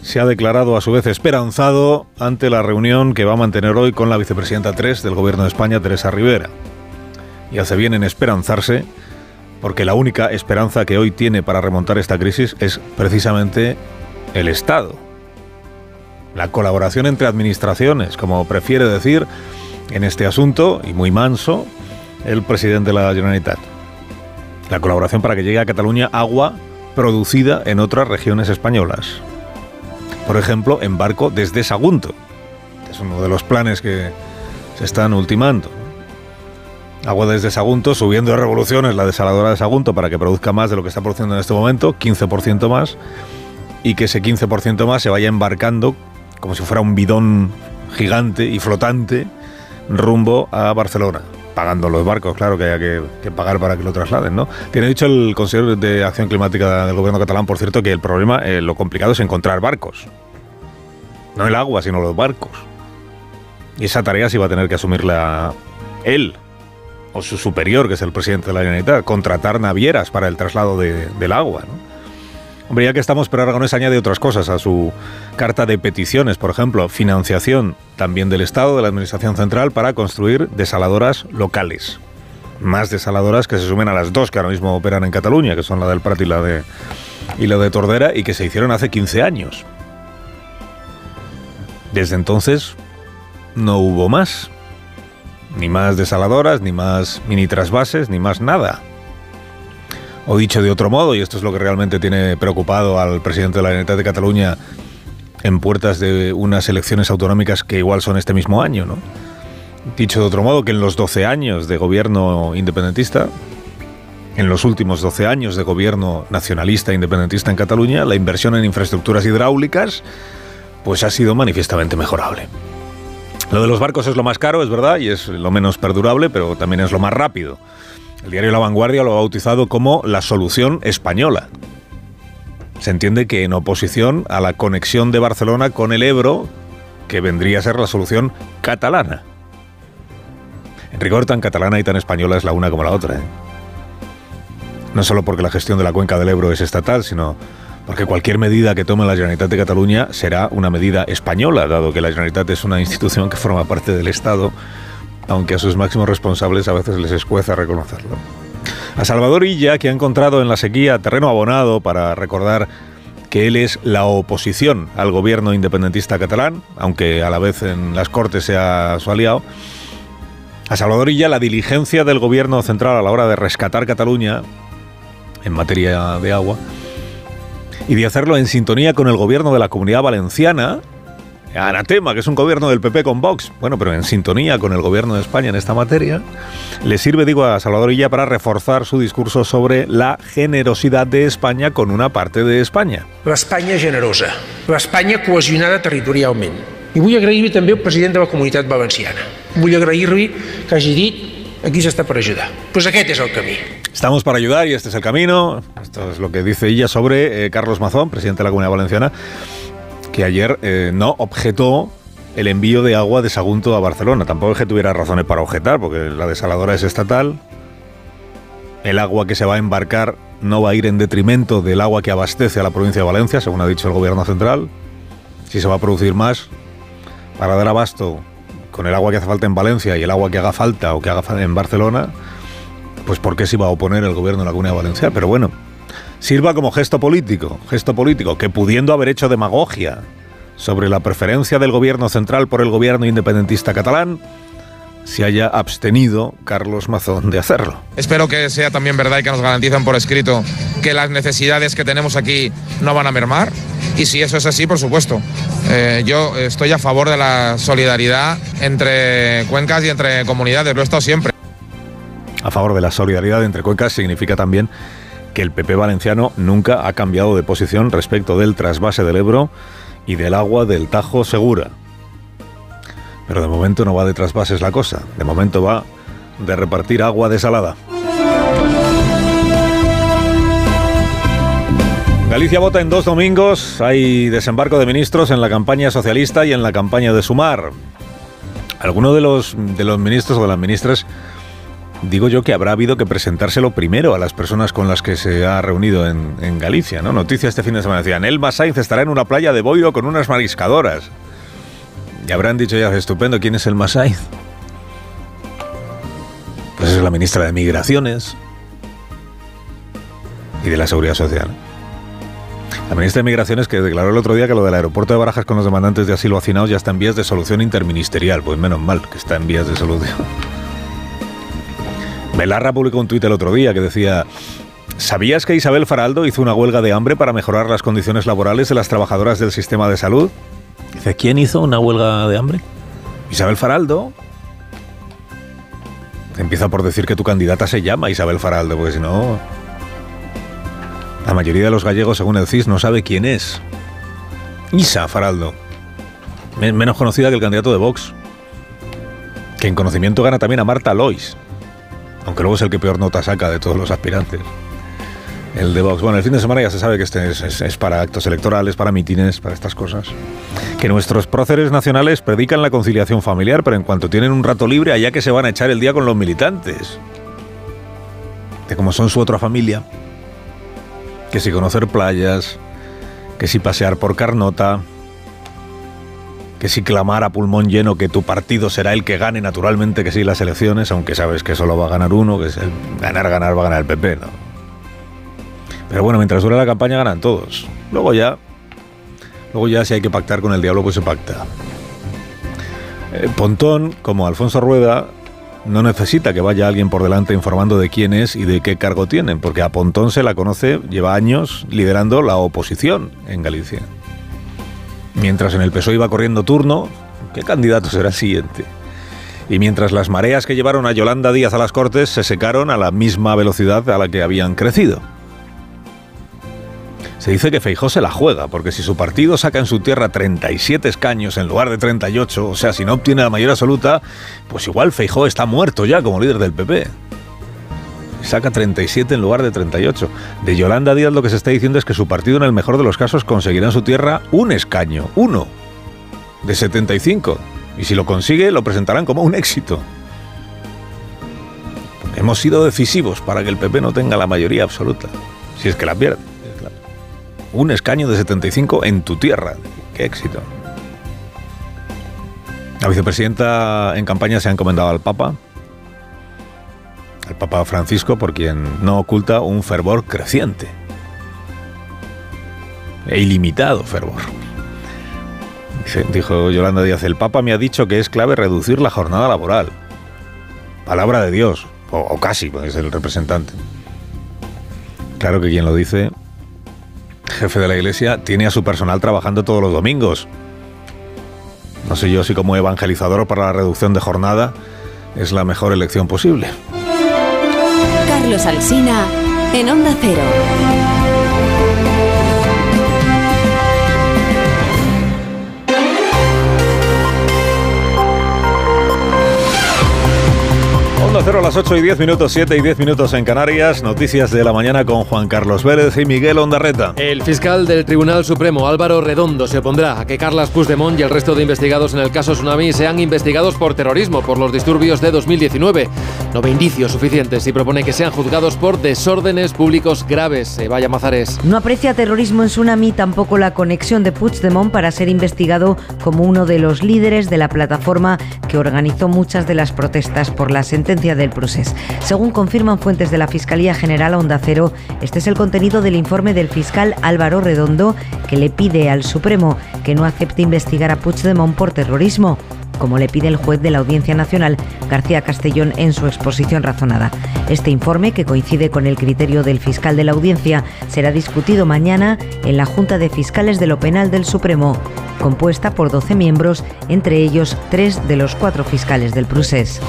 S39: se ha declarado a su vez esperanzado ante la reunión que va a mantener hoy con la vicepresidenta 3 del Gobierno de España, Teresa Rivera. Y hace bien en esperanzarse, porque la única esperanza que hoy tiene para remontar esta crisis es precisamente el Estado. La colaboración entre administraciones, como prefiere decir en este asunto, y muy manso, el presidente de la Generalitat. La colaboración para que llegue a Cataluña agua producida en otras regiones españolas. Por ejemplo, en barco desde Sagunto. Es uno de los planes que se están ultimando. Agua desde Sagunto, subiendo de revoluciones la desaladora de Sagunto para que produzca más de lo que está produciendo en este momento, 15% más, y que ese 15% más se vaya embarcando como si fuera un bidón gigante y flotante rumbo a Barcelona pagando los barcos, claro que haya que, pagar para que lo trasladen, ¿no? Tiene dicho el consejero de Acción Climática del gobierno catalán, por cierto, que el problema, eh, lo complicado es encontrar barcos. No el agua, sino los barcos. Y esa tarea sí va a tener que asumirla él, o su superior, que es el presidente de la Generalitat, contratar navieras para el traslado del agua, ¿no? Hombre, ya que estamos, pero Aragonés añade otras cosas a su carta de peticiones, por ejemplo, financiación también del Estado, de la Administración Central, para construir desaladoras locales. Más desaladoras que se sumen a las dos que ahora mismo operan en Cataluña, que son la del Prat y la de, y la de Tordera, y que se hicieron hace 15 años. Desde entonces no hubo más. Ni más desaladoras, ni más mini trasvases, ni más nada. O dicho de otro modo, y esto es lo que realmente tiene preocupado al presidente de la Generalitat de Cataluña en puertas de unas elecciones autonómicas que igual son este mismo año, ¿no? Dicho de otro modo, que en los 12 años de gobierno independentista, en los últimos 12 años de gobierno nacionalista independentista en Cataluña, la inversión en infraestructuras hidráulicas pues ha sido manifiestamente mejorable. Lo de los barcos es lo más caro, es verdad, y es lo menos perdurable, pero también es lo más rápido. El diario La Vanguardia lo ha bautizado como la solución española. Se entiende que en oposición a la conexión de Barcelona con el Ebro, que vendría a ser la solución catalana. En rigor, tan catalana y tan española es la una como la otra. ¿eh? No solo porque la gestión de la cuenca del Ebro es estatal, sino porque cualquier medida que tome la Generalitat de Cataluña será una medida española, dado que la Generalitat es una institución que forma parte del Estado aunque a sus máximos responsables a veces les escueza reconocerlo. A Salvador Illa, que ha encontrado en la sequía terreno abonado para recordar que él es la oposición al gobierno independentista catalán, aunque a la vez en las Cortes sea su aliado, a Salvador Illa la diligencia del gobierno central a la hora de rescatar Cataluña en materia de agua y de hacerlo en sintonía con el gobierno de la comunidad valenciana, Anatema, que es un gobierno del PP con Vox, bueno, pero en sintonía con el gobierno de España en esta materia, le sirve, digo, a Salvador Illa para reforzar su discurso sobre la generosidad de España con una parte de España.
S97: L'Espanya generosa, l'Espanya cohesionada territorialment. I vull agrair-li també al president de la Comunitat Valenciana. Vull agrair-li que hagi dit aquí s'està per ajudar. Pues aquest és el camí.
S39: Estamos para ayudar y este es el camino. Esto es lo que dice ella sobre eh, Carlos Mazón, presidente de la Comunidad Valenciana que ayer eh, no objetó el envío de agua de Sagunto a Barcelona. Tampoco es que tuviera razones para objetar, porque la desaladora es estatal. El agua que se va a embarcar no va a ir en detrimento del agua que abastece a la provincia de Valencia, según ha dicho el gobierno central. Si se va a producir más, para dar abasto con el agua que hace falta en Valencia y el agua que haga falta o que haga falta en Barcelona, pues ¿por qué se iba a oponer el gobierno de la Comunidad Valenciana? Pero bueno, sirva como gesto político, gesto político que pudiendo haber hecho demagogia sobre la preferencia del gobierno central por el gobierno independentista catalán, se haya abstenido Carlos Mazón de hacerlo.
S98: Espero que sea también verdad y que nos garanticen por escrito que las necesidades que tenemos aquí no van a mermar. Y si eso es así, por supuesto, eh, yo estoy a favor de la solidaridad entre cuencas y entre comunidades, lo he estado siempre.
S39: A favor de la solidaridad entre cuencas significa también que el PP valenciano nunca ha cambiado de posición respecto del trasvase del Ebro y del agua del Tajo Segura. Pero de momento no va de trasvases la cosa, de momento va de repartir agua desalada. Galicia vota en dos domingos, hay desembarco de ministros en la campaña socialista y en la campaña de Sumar. Alguno de los, de los ministros o de las ministras, digo yo que habrá habido que presentárselo primero a las personas con las que se ha reunido en, Galicia, ¿no? Noticia este fin de semana decían, Elma Sainz estará en una playa de Boiro con unas mariscadoras. Y habrán dicho ya, estupendo, ¿quién es el Masai? Pues es la ministra de Migraciones y de la Seguridad Social. La ministra de Migraciones que declaró el otro día que lo del aeropuerto de Barajas con los demandantes de asilo hacinados ya está en vías de solución interministerial. Pues menos mal que está en vías de solución. Belarra publicó un tuit el otro día que decía... ¿Sabías que Isabel Faraldo hizo una huelga de hambre para mejorar las condiciones laborales de las trabajadoras del sistema de salud? Dice, ¿quién hizo una huelga de hambre? Isabel Faraldo. Empieza por decir que tu candidata se llama Isabel Faraldo, porque si no... La mayoría de los gallegos, según el CIS, no sabe quién es. Isa Faraldo. Menos conocida que el candidato de Vox. Que en conocimiento gana también a Marta Lois. Aunque luego es el que peor nota saca de todos los aspirantes. El de Vox. Bueno, el fin de semana ya se sabe que este es, para actos electorales, para mitines, para estas cosas. Que nuestros próceres nacionales predican la conciliación familiar, pero en cuanto tienen un rato libre, allá que se van a echar el día con los militantes. De cómo son su otra familia. Que si conocer playas, que si pasear por Carnota, que si clamar a pulmón lleno que tu partido será el que gane naturalmente que sí las elecciones, aunque sabes que solo va a ganar uno, que es ganar, ganar, va a ganar el PP, ¿no? Pero bueno, mientras dura la campaña ganan todos. Luego ya, luego ya si hay que pactar con el diablo, pues se pacta. Eh, Pontón, como Alfonso Rueda, no necesita que vaya alguien por delante informando de quién es y de qué cargo tienen, porque a Pontón se la conoce, lleva años liderando la oposición en Galicia. Mientras en el PSOE iba corriendo turno, ¿qué candidato será el siguiente? Y mientras las mareas que llevaron a Yolanda Díaz a las Cortes se secaron a la misma velocidad a la que habían crecido. Se dice que Feijó se la juega, porque si su partido saca en su tierra 37 escaños en lugar de 38, o sea, si no obtiene la mayoría absoluta, pues igual Feijó está muerto ya como líder del PP. Saca 37 en lugar de 38. De Yolanda Díaz lo que se está diciendo es que su partido en el mejor de los casos conseguirá en su tierra un escaño, uno, de 75. Y si lo consigue, lo presentarán como un éxito. Hemos sido decisivos para que el PP no tenga la mayoría absoluta, si es que la pierde un escaño de 75 en tu tierra. ¡Qué éxito! La vicepresidenta en campaña se ha encomendado al Papa, al Papa Francisco, por quien no oculta un fervor creciente e ilimitado fervor. Dijo Yolanda Díaz, el Papa me ha dicho que es clave reducir la jornada laboral. Palabra de Dios, o, casi, pues es el representante. Claro que quien lo dice jefe de la iglesia, tiene a su personal trabajando todos los domingos. No sé yo si como evangelizador para la reducción de jornada es la mejor elección posible.
S99: Carlos Alsina en Onda Cero.
S39: Onda Cero a las 8 y 10 minutos, 7 y 10 minutos en Canarias. Noticias de la mañana con Juan Carlos Vélez y Miguel Ondarreta.
S100: El fiscal del Tribunal Supremo, Álvaro Redondo, se opondrá a que Carlas Puigdemont y el resto de investigados en el caso Tsunami sean investigados por terrorismo por los disturbios de 2019. No ve indicios suficientes y propone que sean juzgados por desórdenes públicos graves. Vaya Mazares.
S101: No aprecia terrorismo en Tsunami, tampoco la conexión de Puigdemont para ser investigado como uno de los líderes de la plataforma que organizó muchas de las protestas por la sentencia de del procés. Según confirman fuentes de la Fiscalía General Onda Cero, este es el contenido del informe del fiscal Álvaro Redondo que le pide al Supremo que no acepte investigar a Puigdemont por terrorismo como le pide el juez de la Audiencia Nacional, García Castellón, en su exposición razonada. Este informe, que coincide con el criterio del fiscal de la Audiencia, será discutido mañana en la Junta de Fiscales de lo Penal del Supremo, compuesta por 12 miembros, entre ellos tres de los cuatro fiscales del procés.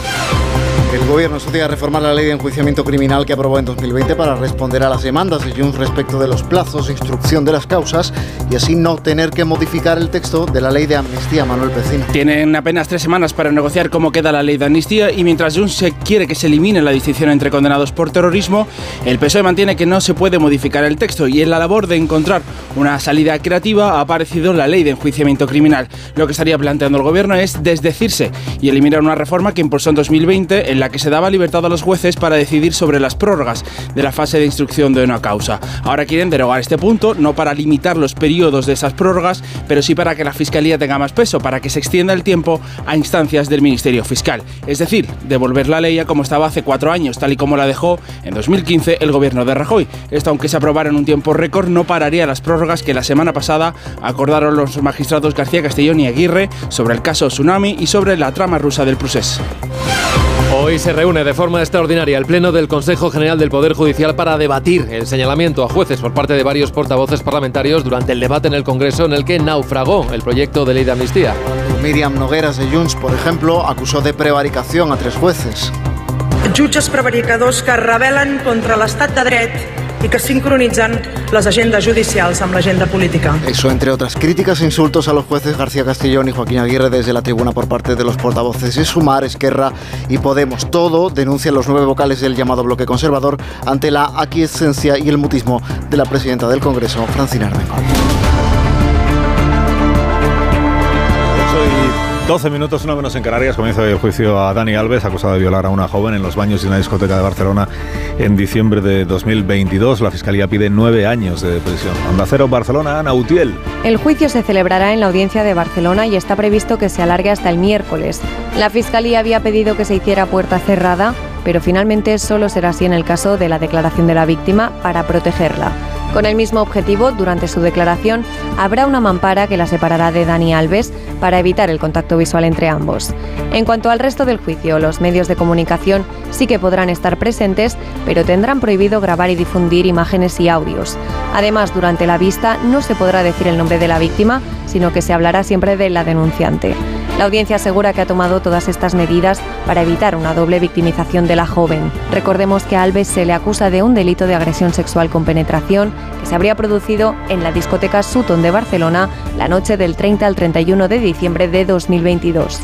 S55: El gobierno estudia reformar la ley de enjuiciamiento criminal que aprobó en 2020 para responder a las demandas de Junts respecto de los plazos de instrucción de las causas y así no tener que modificar el texto de la ley de amnistía. Manuel Pecina.
S41: Tienen apenas tres semanas para negociar cómo queda la ley de amnistía y mientras Junts se quiere que se elimine la distinción entre condenados por terrorismo, el PSOE mantiene que no se puede modificar el texto y en la labor de encontrar una salida creativa ha aparecido la ley de enjuiciamiento criminal. Lo que estaría planteando el gobierno es desdecirse y eliminar una reforma que impulsó en 2020 en la que se daba libertad a los jueces para decidir sobre las prórrogas de la fase de instrucción de una causa. Ahora quieren derogar este punto, no para limitar los periodos de esas prórrogas, pero sí para que la Fiscalía tenga más peso, para que se extienda el tiempo a instancias del Ministerio Fiscal. Es decir, devolver la ley a como estaba hace cuatro años, tal y como la dejó en 2015 el gobierno de Rajoy. Esto, aunque se aprobara en un tiempo récord, no pararía las prórrogas que la semana pasada acordaron los magistrados García Castellón y Aguirre sobre el caso Tsunami y sobre la trama rusa del procés.
S1: Hoy se reúne de forma extraordinaria el Pleno del Consejo General del Poder Judicial para debatir el señalamiento a jueces por parte de varios portavoces parlamentarios durante el debate en el Congreso en el que naufragó el proyecto de ley de amnistía.
S55: Miriam Nogueras de Junts, por ejemplo, acusó de prevaricación a tres jueces.
S97: Jutges prevaricadors que rebel·len contra l'estat de dret i que sincronitzen les agendes judicials amb l'agenda política.
S55: Eso, entre otras críticas e insultos a los jueces García Castellón y Joaquín Aguirre desde la tribuna por parte de los portavoces de Sumar, Esquerra y Podemos. Todo denuncian los nueve vocales del llamado bloque conservador ante la aquiescencia y el mutismo de la presidenta del Congreso, Francina Armengol.
S39: 12 minutos, una menos en Canarias. Comienza el juicio a Dani Alves, acusado de violar a una joven en los baños de una discoteca de Barcelona en diciembre de 2022. La fiscalía pide nueve años de prisión. Onda Cero, Barcelona, Ana Utiel.
S102: El juicio se celebrará en la audiencia de Barcelona y está previsto que se alargue hasta el miércoles. La fiscalía había pedido que se hiciera puerta cerrada, pero finalmente solo será así en el caso de la declaración de la víctima para protegerla. Con el mismo objetivo, durante su declaración, habrá una mampara que la separará de Dani Alves para evitar el contacto visual entre ambos. En cuanto al resto del juicio, los medios de comunicación sí que podrán estar presentes, pero tendrán prohibido grabar y difundir imágenes y audios. Además, durante la vista no se podrá decir el nombre de la víctima, sino que se hablará siempre de la denunciante. La audiencia asegura que ha tomado todas estas medidas para evitar una doble victimización de la joven. Recordemos que a Alves se le acusa de un delito de agresión sexual con penetración que se habría producido en la discoteca Sutton de Barcelona la noche del 30 al 31 de diciembre de 2022.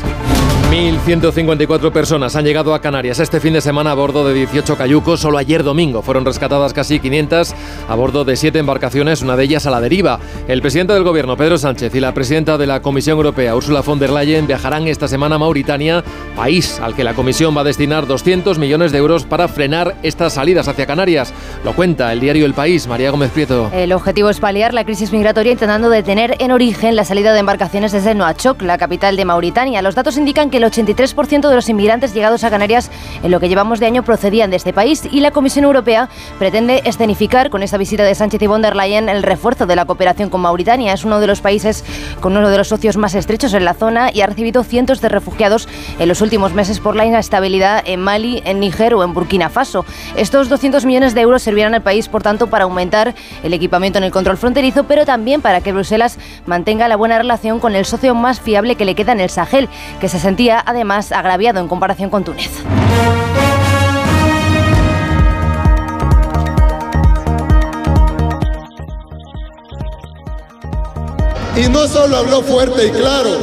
S1: 1.154 personas han llegado a Canarias este fin de semana a bordo de 18 cayucos. Solo ayer domingo fueron rescatadas casi 500 a bordo de siete embarcaciones, una de ellas a la deriva. El presidente del gobierno, Pedro Sánchez, y la presidenta de la Comisión Europea, Ursula von der Leyen, viajarán esta semana a Mauritania, país al que la Comisión va a destinar 200 millones de euros para frenar estas salidas hacia Canarias. Lo cuenta el diario El País, María Gómez Prieto.
S24: El objetivo es paliar la crisis migratoria intentando detener en origen la salida de embarcaciones desde Noachok, la capital de Mauritania. Los datos indican que el 83% de los inmigrantes llegados a Canarias en lo que llevamos de año procedían de este país y la Comisión Europea pretende escenificar con esta visita de Sánchez y von der Leyen el refuerzo de la cooperación con Mauritania. Es uno de los países con uno de los socios más estrechos en la zona y ha recibido cientos de refugiados en los últimos meses por la inestabilidad en Mali, en Níger o en Burkina Faso. Estos 200 millones de euros servirán al país, por tanto, para aumentar el equipamiento en el control fronterizo, pero también para que Bruselas mantenga la buena relación con el socio más fiable que le queda en el Sahel, que se sentía además agraviado en comparación con Túnez.
S3: Y no solo habló fuerte y claro,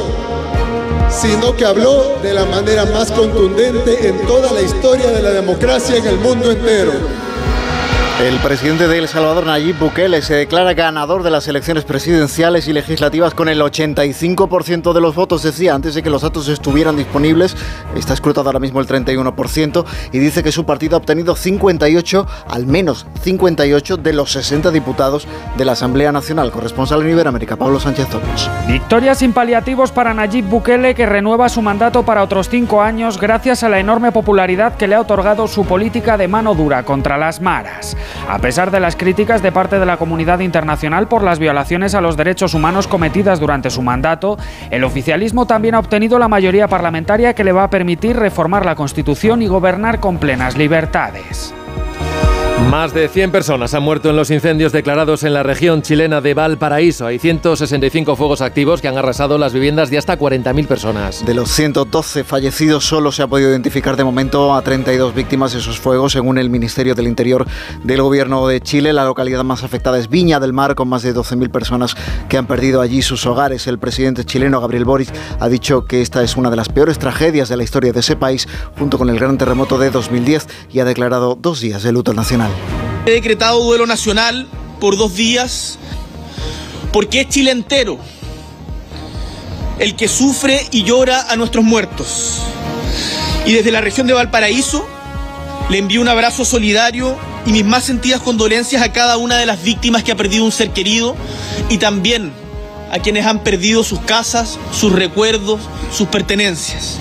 S3: sino que habló de la manera más contundente en toda la historia de la democracia en el mundo entero.
S55: El presidente de El Salvador, Nayib Bukele, se declara ganador de las elecciones presidenciales y legislativas con el 85% de los votos, decía antes de que los datos estuvieran disponibles. Está escrutado ahora mismo el 31% y dice que su partido ha obtenido 58, al menos 58 de los 60 diputados de la Asamblea Nacional. Corresponsal en Iberoamérica, Pablo Sánchez Zopos.
S25: Victoria sin paliativos para Nayib Bukele, que renueva su mandato para otros cinco años gracias a la enorme popularidad que le ha otorgado su política de mano dura contra las maras. A pesar de las críticas de parte de la comunidad internacional por las violaciones a los derechos humanos cometidas durante su mandato, el oficialismo también ha obtenido la mayoría parlamentaria que le va a permitir reformar la Constitución y gobernar con plenas libertades.
S1: Más de 100 personas han muerto en los incendios declarados en la región chilena de Valparaíso. Hay 165 fuegos activos que han arrasado las viviendas de hasta 40.000 personas.
S55: De los 112 fallecidos, solo se ha podido identificar de momento a 32 víctimas de esos fuegos, según el Ministerio del Interior del Gobierno de Chile. La localidad más afectada es Viña del Mar, con más de 12.000 personas que han perdido allí sus hogares. El presidente chileno, Gabriel Boric, ha dicho que esta es una de las peores tragedias de la historia de ese país, junto con el gran terremoto de 2010, y ha declarado dos días de luto nacional.
S26: He decretado duelo nacional por dos días porque es Chile entero el que sufre y llora a nuestros muertos. Y desde la región de Valparaíso le envío un abrazo solidario y mis más sentidas condolencias a cada una de las víctimas que ha perdido un ser querido y también a quienes han perdido sus casas, sus recuerdos, sus pertenencias.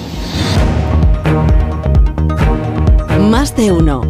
S18: Más de uno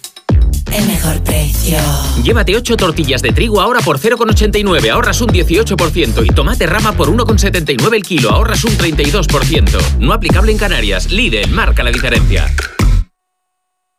S103: el mejor precio.
S104: Llévate 8 tortillas de trigo ahora por 0,89, ahorras un 18%. Y tomate rama por 1,79 el kilo, ahorras un 32%. No aplicable en Canarias. Lidl marca la diferencia.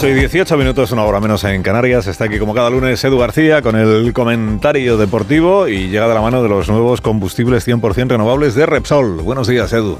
S39: 8 y 18 minutos, una hora menos en Canarias. Está aquí como cada lunes Edu García con el comentario deportivo y llega de la mano de los nuevos combustibles 100% renovables de Repsol. Buenos días, Edu.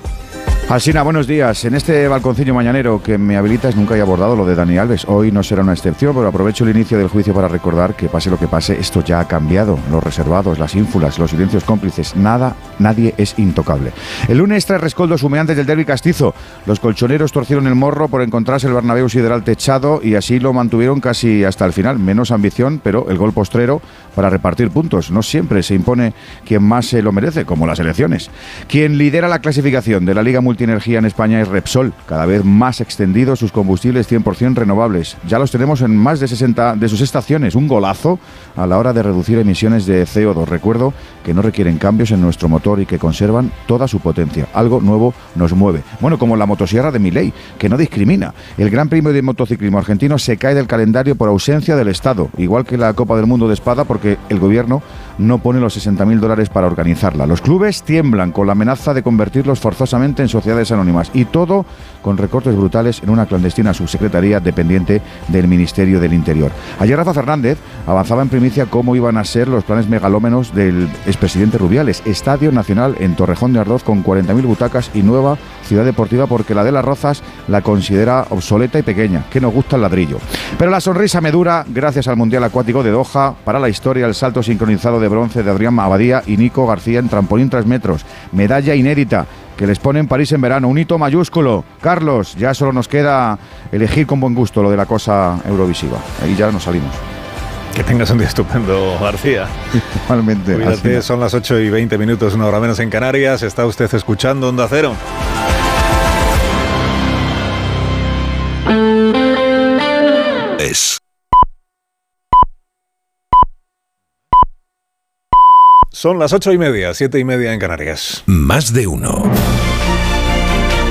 S105: Alsina, buenos días. En este balconcillo mañanero que me habilitas nunca he abordado lo de Dani Alves. Hoy no será una excepción, pero aprovecho el inicio del juicio para recordar que pase lo que pase, esto ya ha cambiado. Los reservados, las ínfulas, los silencios cómplices, nada, nadie es intocable. El lunes tres rescoldos humeantes del derby castizo. Los colchoneros torcieron el morro por encontrarse el Bernabéu sideral techado y así lo mantuvieron casi hasta el final. Menos ambición, pero el gol postrero para repartir puntos. No siempre se impone quien más se lo merece, como las elecciones. Quien lidera la clasificación de la Liga Multienergía en España es Repsol, cada vez más extendido sus combustibles 100% renovables. Ya los tenemos en más de 60 de sus estaciones. Un golazo a la hora de reducir emisiones de CO2. Recuerdo que no requieren cambios en nuestro motor y que conservan toda su potencia. Algo nuevo nos mueve. Bueno, como la motosierra de Miley, que no discrimina. El Gran Premio de Motociclismo Argentino se cae del calendario por ausencia del Estado, igual que la Copa del Mundo de Espada, porque el gobierno no pone los 60.000 dólares para organizarla. Los clubes tiemblan con la amenaza de convertirlos forzosamente en sociedades anónimas y todo con recortes brutales en una clandestina subsecretaría dependiente del Ministerio del Interior. Ayer Rafa Fernández avanzaba en primicia cómo iban a ser los planes megalómenos del expresidente Rubiales. Estadio Nacional en Torrejón de Ardoz con 40.000 butacas y nueva ciudad deportiva porque la de las Rozas la considera obsoleta y pequeña, que nos gusta el ladrillo. Pero la sonrisa me dura gracias al Mundial Acuático de Doha, para la historia el salto sincronizado de bronce de Adrián Abadía y Nico García en trampolín 3 metros, medalla inédita que les ponen París en verano, un hito mayúsculo. Carlos, ya solo nos queda elegir con buen gusto lo de la cosa eurovisiva. Ahí ya nos salimos.
S39: Que tengas un día estupendo, García.
S105: Igualmente.
S39: Cuídate, son las 8 y 20 minutos, una hora menos en Canarias. Está usted escuchando Onda Cero. Son las 8 y media, 7 y media en Canarias.
S106: Más de uno.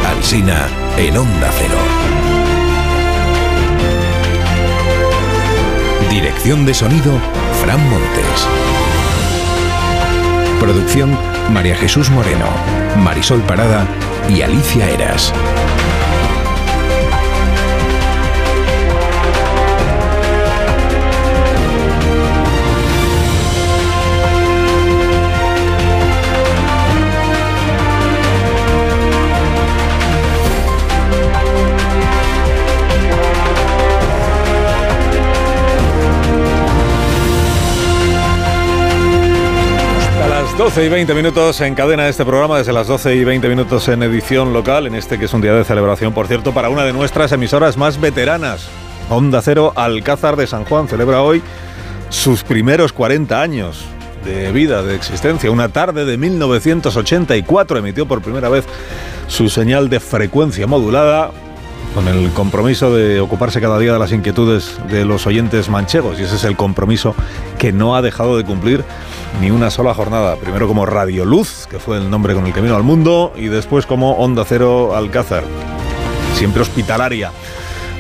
S106: Alsina en Onda Cero. Dirección de sonido, Fran Montes. Producción, María Jesús Moreno, Marisol Parada y Alicia Eras.
S39: 12 y 20 minutos en cadena de este programa, desde las 12 y 20 minutos en edición local, en este que es un día de celebración, por cierto, para una de nuestras emisoras más veteranas. Onda Cero Alcázar de San Juan celebra hoy sus primeros 40 años de vida, de existencia. Una tarde de 1984 emitió por primera vez su señal de frecuencia modulada con el compromiso de ocuparse cada día de las inquietudes de los oyentes manchegos y ese es el compromiso que no ha dejado de cumplir ni una sola jornada. Primero como Radio Luz, que fue el nombre con el que vino al mundo, y después como Onda Cero Alcázar. Siempre hospitalaria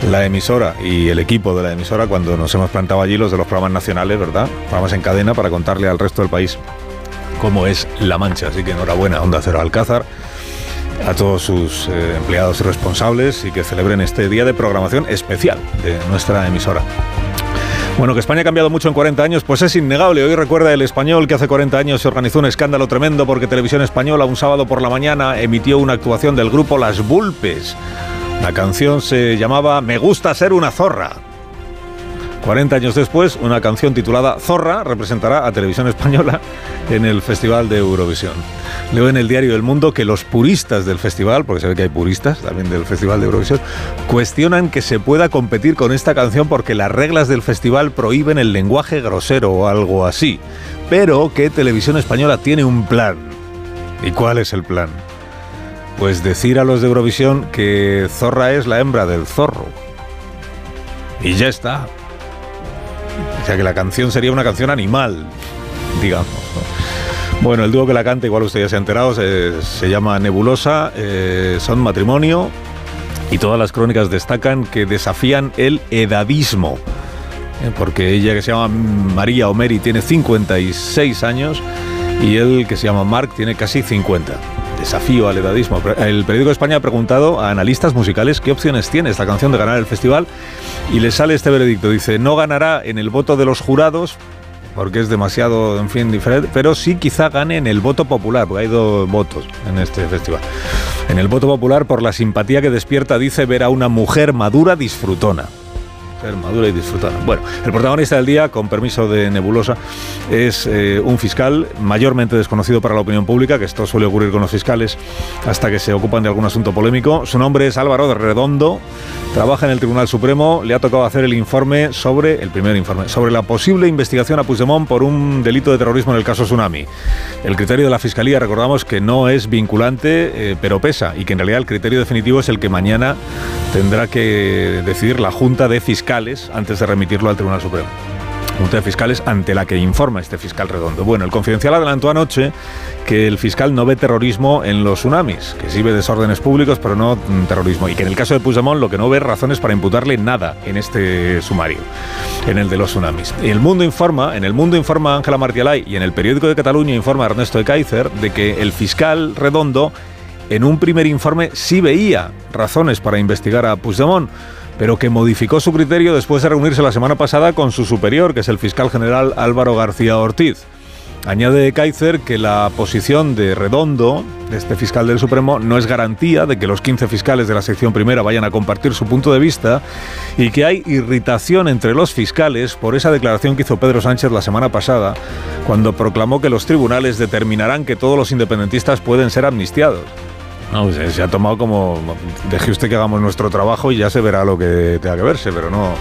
S39: la emisora y el equipo de la emisora cuando nos hemos plantado allí los de los programas nacionales, ¿verdad? Programas en cadena para contarle al resto del país cómo es La Mancha. Así que enhorabuena, Onda Cero Alcázar a todos sus eh, empleados y responsables y que celebren este día de programación especial de nuestra emisora. Bueno, que España ha cambiado mucho en 40 años, pues es innegable. Hoy recuerda el español que hace 40 años se organizó un escándalo tremendo porque Televisión Española un sábado por la mañana emitió una actuación del grupo Las Bulpes. La canción se llamaba Me gusta ser una zorra. 40 años después, una canción titulada Zorra representará a Televisión Española en el Festival de Eurovisión. Leo en el diario El Mundo que los puristas del festival, porque se ve que hay puristas también del Festival de Eurovisión, cuestionan que se pueda competir con esta canción porque las reglas del festival prohíben el lenguaje grosero o algo así. Pero que Televisión Española tiene un plan. ¿Y cuál es el plan? Pues decir a los de Eurovisión que Zorra es la hembra del zorro. Y ya está. O sea que la canción sería una canción animal, digamos. ¿no? Bueno, el dúo que la canta, igual usted ya se ha enterado, se, llama Nebulosa, eh, son matrimonio y todas las crónicas destacan que desafían el edadismo. eh, Porque ella que se llama María o Mary tiene 56 años y él que se llama Mark tiene casi 50. Desafío al edadismo. El periódico España ha preguntado a analistas musicales qué opciones tiene esta canción de ganar el festival y le sale este veredicto. Dice, no ganará en el voto de los jurados porque es demasiado, en fin, diferente, pero sí quizá gane en el voto popular, porque hay dos votos en este festival. En el voto popular por la simpatía que despierta, dice, ver a una mujer madura disfrutona. Ser madura y disfrutona. Bueno, el protagonista del día, con permiso de Nebulosa, es eh, un fiscal mayormente desconocido para la opinión pública, que esto suele ocurrir con los fiscales hasta que se ocupan de algún asunto polémico. Su nombre es Álvaro de Redondo, trabaja en el Tribunal Supremo, le ha tocado hacer el informe sobre, el primer informe, sobre la posible investigación a Puigdemont por un delito de terrorismo en el caso Tsunami. El criterio de la Fiscalía, recordamos que no es vinculante, eh, pero pesa, y que en realidad el criterio definitivo es el que mañana tendrá que decidir la Junta de Fiscales antes de remitirlo al Tribunal Supremo. Junta de Fiscales ante la que informa este fiscal redondo. Bueno, el confidencial adelantó anoche que el fiscal no ve terrorismo en los tsunamis, que sí ve desórdenes públicos, pero no mm, terrorismo. Y que en el caso de Puigdemont lo que no ve razones para imputarle nada en este sumario, en el de los tsunamis. El Mundo informa, en el Mundo informa Ángela Martialay y en el periódico de Cataluña informa Ernesto de Kaiser de que el fiscal redondo en un primer informe sí veía razones para investigar a Puigdemont pero que modificó su criterio después de reunirse la semana pasada con su superior, que es el fiscal general Álvaro García Ortiz. Añade Kaiser que la posición de Redondo, de este fiscal del Supremo, no es garantía de que los 15 fiscales de la sección primera vayan a compartir su punto de vista y que hay irritación entre los fiscales por esa declaración que hizo Pedro Sánchez la semana pasada, cuando proclamó que los tribunales determinarán que todos los independentistas pueden ser amnistiados. No, se, se ha tomado como, deje usted que hagamos nuestro trabajo y ya se verá lo que tenga que verse, pero no.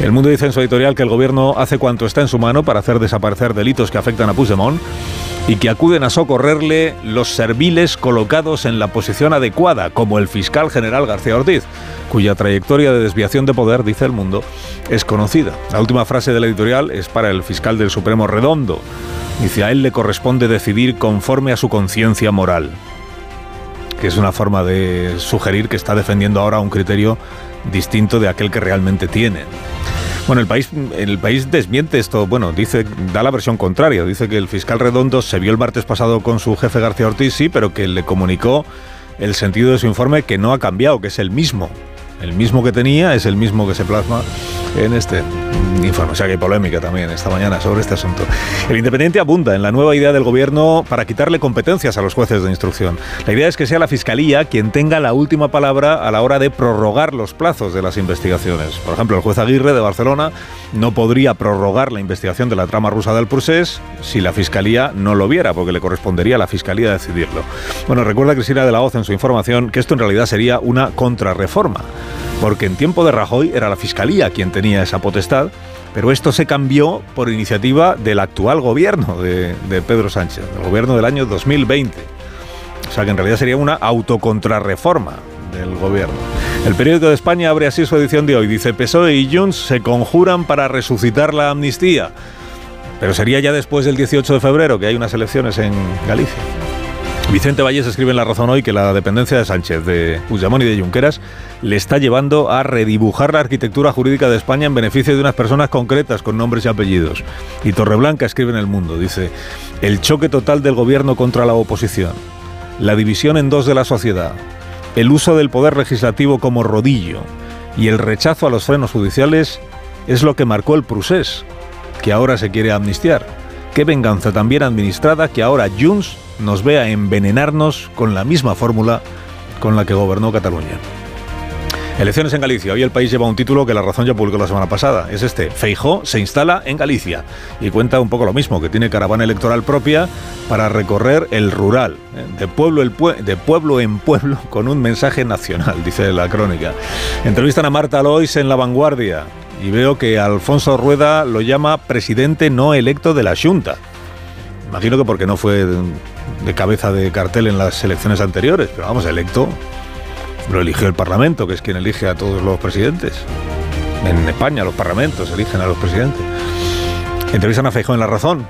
S39: El Mundo dice en su editorial que el gobierno hace cuanto está en su mano para hacer desaparecer delitos que afectan a Puigdemont y que acuden a socorrerle los serviles colocados en la posición adecuada, como el fiscal general García Ortiz, cuya trayectoria de desviación de poder, dice el mundo, es conocida. La última frase del editorial es para el fiscal del Supremo Redondo. Dice, a él le corresponde decidir conforme a su conciencia moral, que es una forma de sugerir que está defendiendo ahora un criterio distinto de aquel que realmente tiene. Bueno, el país, el país desmiente esto, bueno, dice, da la versión contraria, dice que el fiscal Redondo se vio el martes pasado con su jefe García Ortiz, sí, pero que le comunicó el sentido de su informe que no ha cambiado, que es el mismo. El mismo que tenía es el mismo que se plasma en este informe. O sea que hay polémica también esta mañana sobre este asunto. El Independiente abunda en la nueva idea del gobierno para quitarle competencias a los jueces de instrucción. La idea es que sea la Fiscalía quien tenga la última palabra a la hora de prorrogar los plazos de las investigaciones. Por ejemplo, el juez Aguirre de Barcelona no podría prorrogar la investigación de la trama rusa del Prusés si la Fiscalía no lo viera, porque le correspondería a la Fiscalía decidirlo. Bueno, recuerda Cristina de la Hoz en su información que esto en realidad sería una contrarreforma, porque en tiempo de Rajoy era la Fiscalía quien tenía esa potestad, pero esto se cambió por iniciativa del actual gobierno de, Pedro Sánchez, el gobierno del año 2020. O sea que en realidad sería una autocontrarreforma del gobierno. El periódico de España abre así su edición de hoy. Dice, PSOE y Junts se conjuran para resucitar la amnistía. Pero sería ya después del 18 de febrero, que hay unas elecciones en Galicia. Vicente Valles escribe en La Razón hoy que la dependencia de Sánchez, de Puigdemont y de Junqueras le está llevando a redibujar la arquitectura jurídica de España en beneficio de unas personas concretas con nombres y apellidos. Y Torreblanca escribe en El Mundo, dice, el choque total del gobierno contra la oposición, la división en dos de la sociedad, el uso del poder legislativo como rodillo y el rechazo a los frenos judiciales es lo que marcó el Prusés, que ahora se quiere amnistiar. Qué venganza también administrada que ahora Junts nos vea envenenarnos con la misma fórmula con la que gobernó Cataluña. Elecciones en Galicia. Hoy el país lleva un título que La Razón ya publicó la semana pasada. Es este. Feijó se instala en Galicia. Y cuenta un poco lo mismo, que tiene caravana electoral propia para recorrer el rural. ¿eh? De pueblo, de pueblo en pueblo con un mensaje nacional, dice la crónica. Entrevistan a Marta Lois en La Vanguardia. Y veo que Alfonso Rueda lo llama presidente no electo de la Junta. Imagino que porque no fue de cabeza de cartel en las elecciones anteriores, pero vamos, electo lo eligió el Parlamento, que es quien elige a todos los presidentes. En España los parlamentos eligen a los presidentes. Entrevistan a Feijóo en La Razón.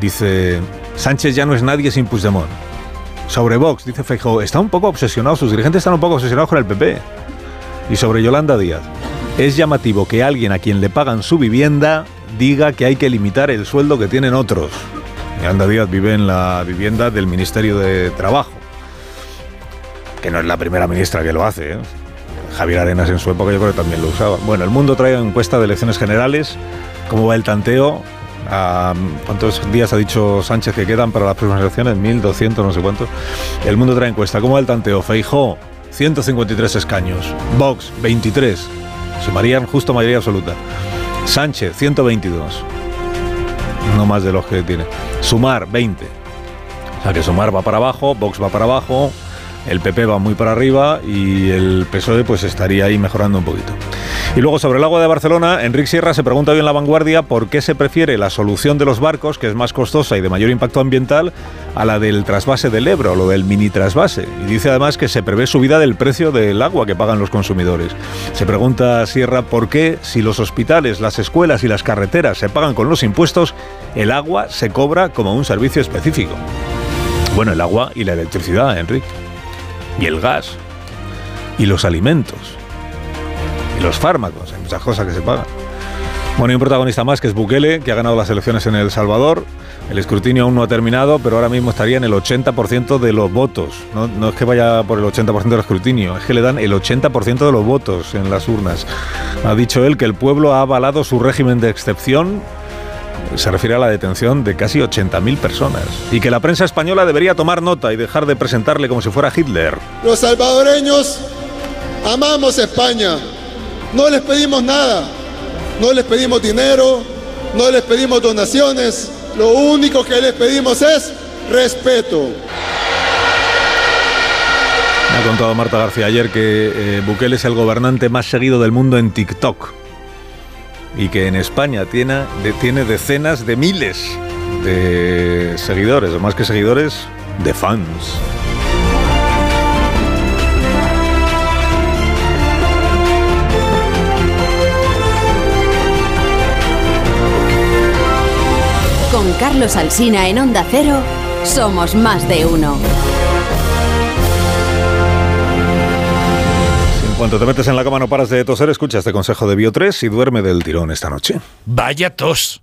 S39: Dice, Sánchez ya no es nadie sin Puigdemont. Sobre Vox, dice Feijóo, está un poco obsesionado, sus dirigentes están un poco obsesionados con el PP. Y sobre Yolanda Díaz, es llamativo que alguien a quien le pagan su vivienda diga que hay que limitar el sueldo que tienen otros. Yolanda Díaz vive en la vivienda del Ministerio de Trabajo que no es la primera ministra que lo hace. ¿eh? Javier Arenas en su época yo creo que también lo usaba. Bueno, el mundo trae encuesta de elecciones generales. ¿Cómo va el tanteo? Ah, ¿Cuántos días ha dicho Sánchez que quedan para las próximas elecciones? 1.200, no sé cuántos. El mundo trae encuesta. ¿Cómo va el tanteo? Feijó, 153 escaños. Vox, 23. Sumarían justo mayoría absoluta. Sánchez, 122. No más de los que tiene. Sumar, 20. O sea que Sumar va para abajo, Vox va para abajo, el PP va muy para arriba y el PSOE pues estaría ahí mejorando un poquito. Y luego sobre el agua de Barcelona, Enrique Sierra se pregunta hoy en La Vanguardia por qué se prefiere la solución de los barcos, que es más costosa y de mayor impacto ambiental, a la del trasvase del Ebro, lo del mini trasvase. Y dice además que se prevé subida del precio del agua que pagan los consumidores. Se pregunta Sierra por qué, si los hospitales, las escuelas y las carreteras se pagan con los impuestos, el agua se cobra como un servicio específico. Bueno, el agua y la electricidad, Enrique y el gas y los alimentos y los fármacos, hay muchas cosas que se pagan. Bueno, hay un protagonista más que es Bukele, que ha ganado las elecciones en El Salvador. El escrutinio aún no ha terminado, pero ahora mismo estaría en el 80% de los votos. No, no es que vaya por el 80% del escrutinio, es que le dan el 80% de los votos en las urnas. Ha dicho él que el pueblo ha avalado su régimen de excepción se refiere a la detención de casi 80.000 personas y que la prensa española debería tomar nota y dejar de presentarle como si fuera Hitler.
S107: Los salvadoreños amamos España. No les pedimos nada. No les pedimos dinero. No les pedimos donaciones. Lo único que les pedimos es respeto.
S39: Me ha contado Marta García ayer que eh, Bukele es el gobernante más seguido del mundo en TikTok y que en España tiene, tiene decenas de miles de seguidores, o más que seguidores, de fans.
S99: Con Carlos Alsina en Onda Cero, somos más de uno.
S39: En cuanto te metes en la cama no paras de toser, escucha este consejo de Bio3 y duerme del tirón esta noche.
S108: Vaya tos.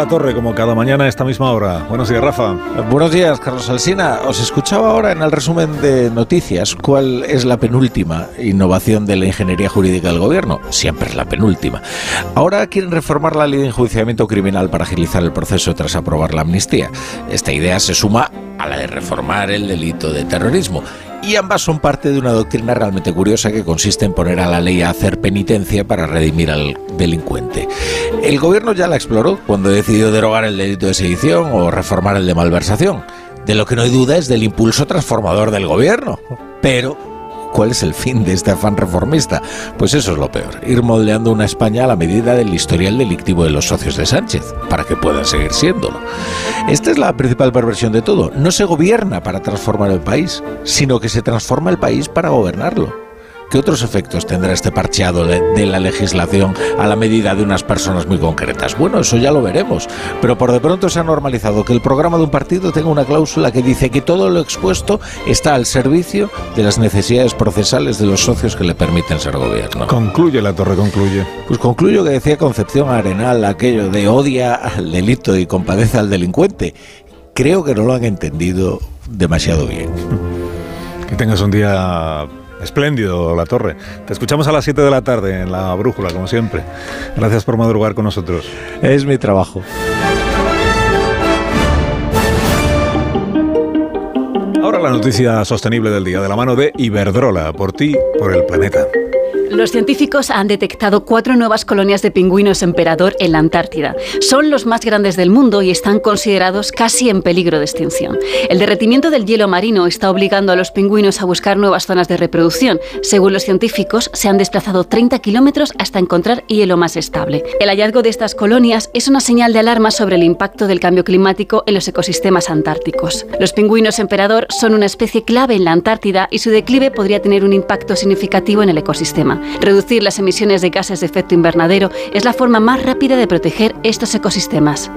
S39: La Torre, como cada mañana a esta misma hora. Buenos días, Rafa.
S109: Buenos días, Carlos Alsina. Os escuchaba ahora en el resumen de noticias cuál es la penúltima innovación de la ingeniería jurídica del gobierno. Siempre es la penúltima. Ahora quieren reformar la ley de enjuiciamiento criminal para agilizar el proceso tras aprobar la amnistía. Esta idea se suma a la de reformar el delito de terrorismo. Y ambas son parte de una doctrina realmente curiosa que consiste en poner a la ley a hacer penitencia para redimir al delincuente. El gobierno ya la exploró cuando decidió derogar el delito de sedición o reformar el de malversación. De lo que no hay duda es del impulso transformador del gobierno. Pero, ¿cuál es el fin de este afán reformista? Pues eso es lo peor, ir moldeando una España a la medida del historial delictivo de los socios de Sánchez, para que puedan seguir siéndolo. Esta es la principal perversión de todo. No se gobierna para transformar el país, sino que se transforma el país para gobernarlo. ¿Qué otros efectos tendrá este parcheado de, de la legislación a la medida de unas personas muy concretas? Bueno, eso ya lo veremos, pero por de pronto se ha normalizado que el programa de un partido tenga una cláusula que dice que todo lo expuesto está al servicio de las necesidades procesales de los socios que le permiten ser gobierno.
S39: Concluye La Torre, concluye.
S109: Pues concluyo que decía Concepción Arenal aquello de odia al delito y compadece al delincuente. Creo que no lo han entendido demasiado bien.
S39: Que tengas un día espléndido, La Torre. Te escuchamos a las 7 de la tarde en La Brújula, como siempre. Gracias por madrugar con nosotros.
S109: Es mi trabajo.
S39: Ahora la noticia sostenible del día, de la mano de Iberdrola, por ti, por el planeta.
S110: Los científicos han detectado cuatro nuevas colonias de pingüinos emperador en la Antártida. Son los más grandes del mundo y están considerados casi en peligro de extinción. El derretimiento del hielo marino está obligando a los pingüinos a buscar nuevas zonas de reproducción. Según los científicos, se han desplazado 30 kilómetros hasta encontrar hielo más estable. El hallazgo de estas colonias es una señal de alarma sobre el impacto del cambio climático en los ecosistemas antárticos. Los pingüinos emperador son una especie clave en la Antártida y su declive podría tener un impacto significativo en el ecosistema. Reducir las emisiones de gases de efecto invernadero es la forma más rápida de proteger estos ecosistemas.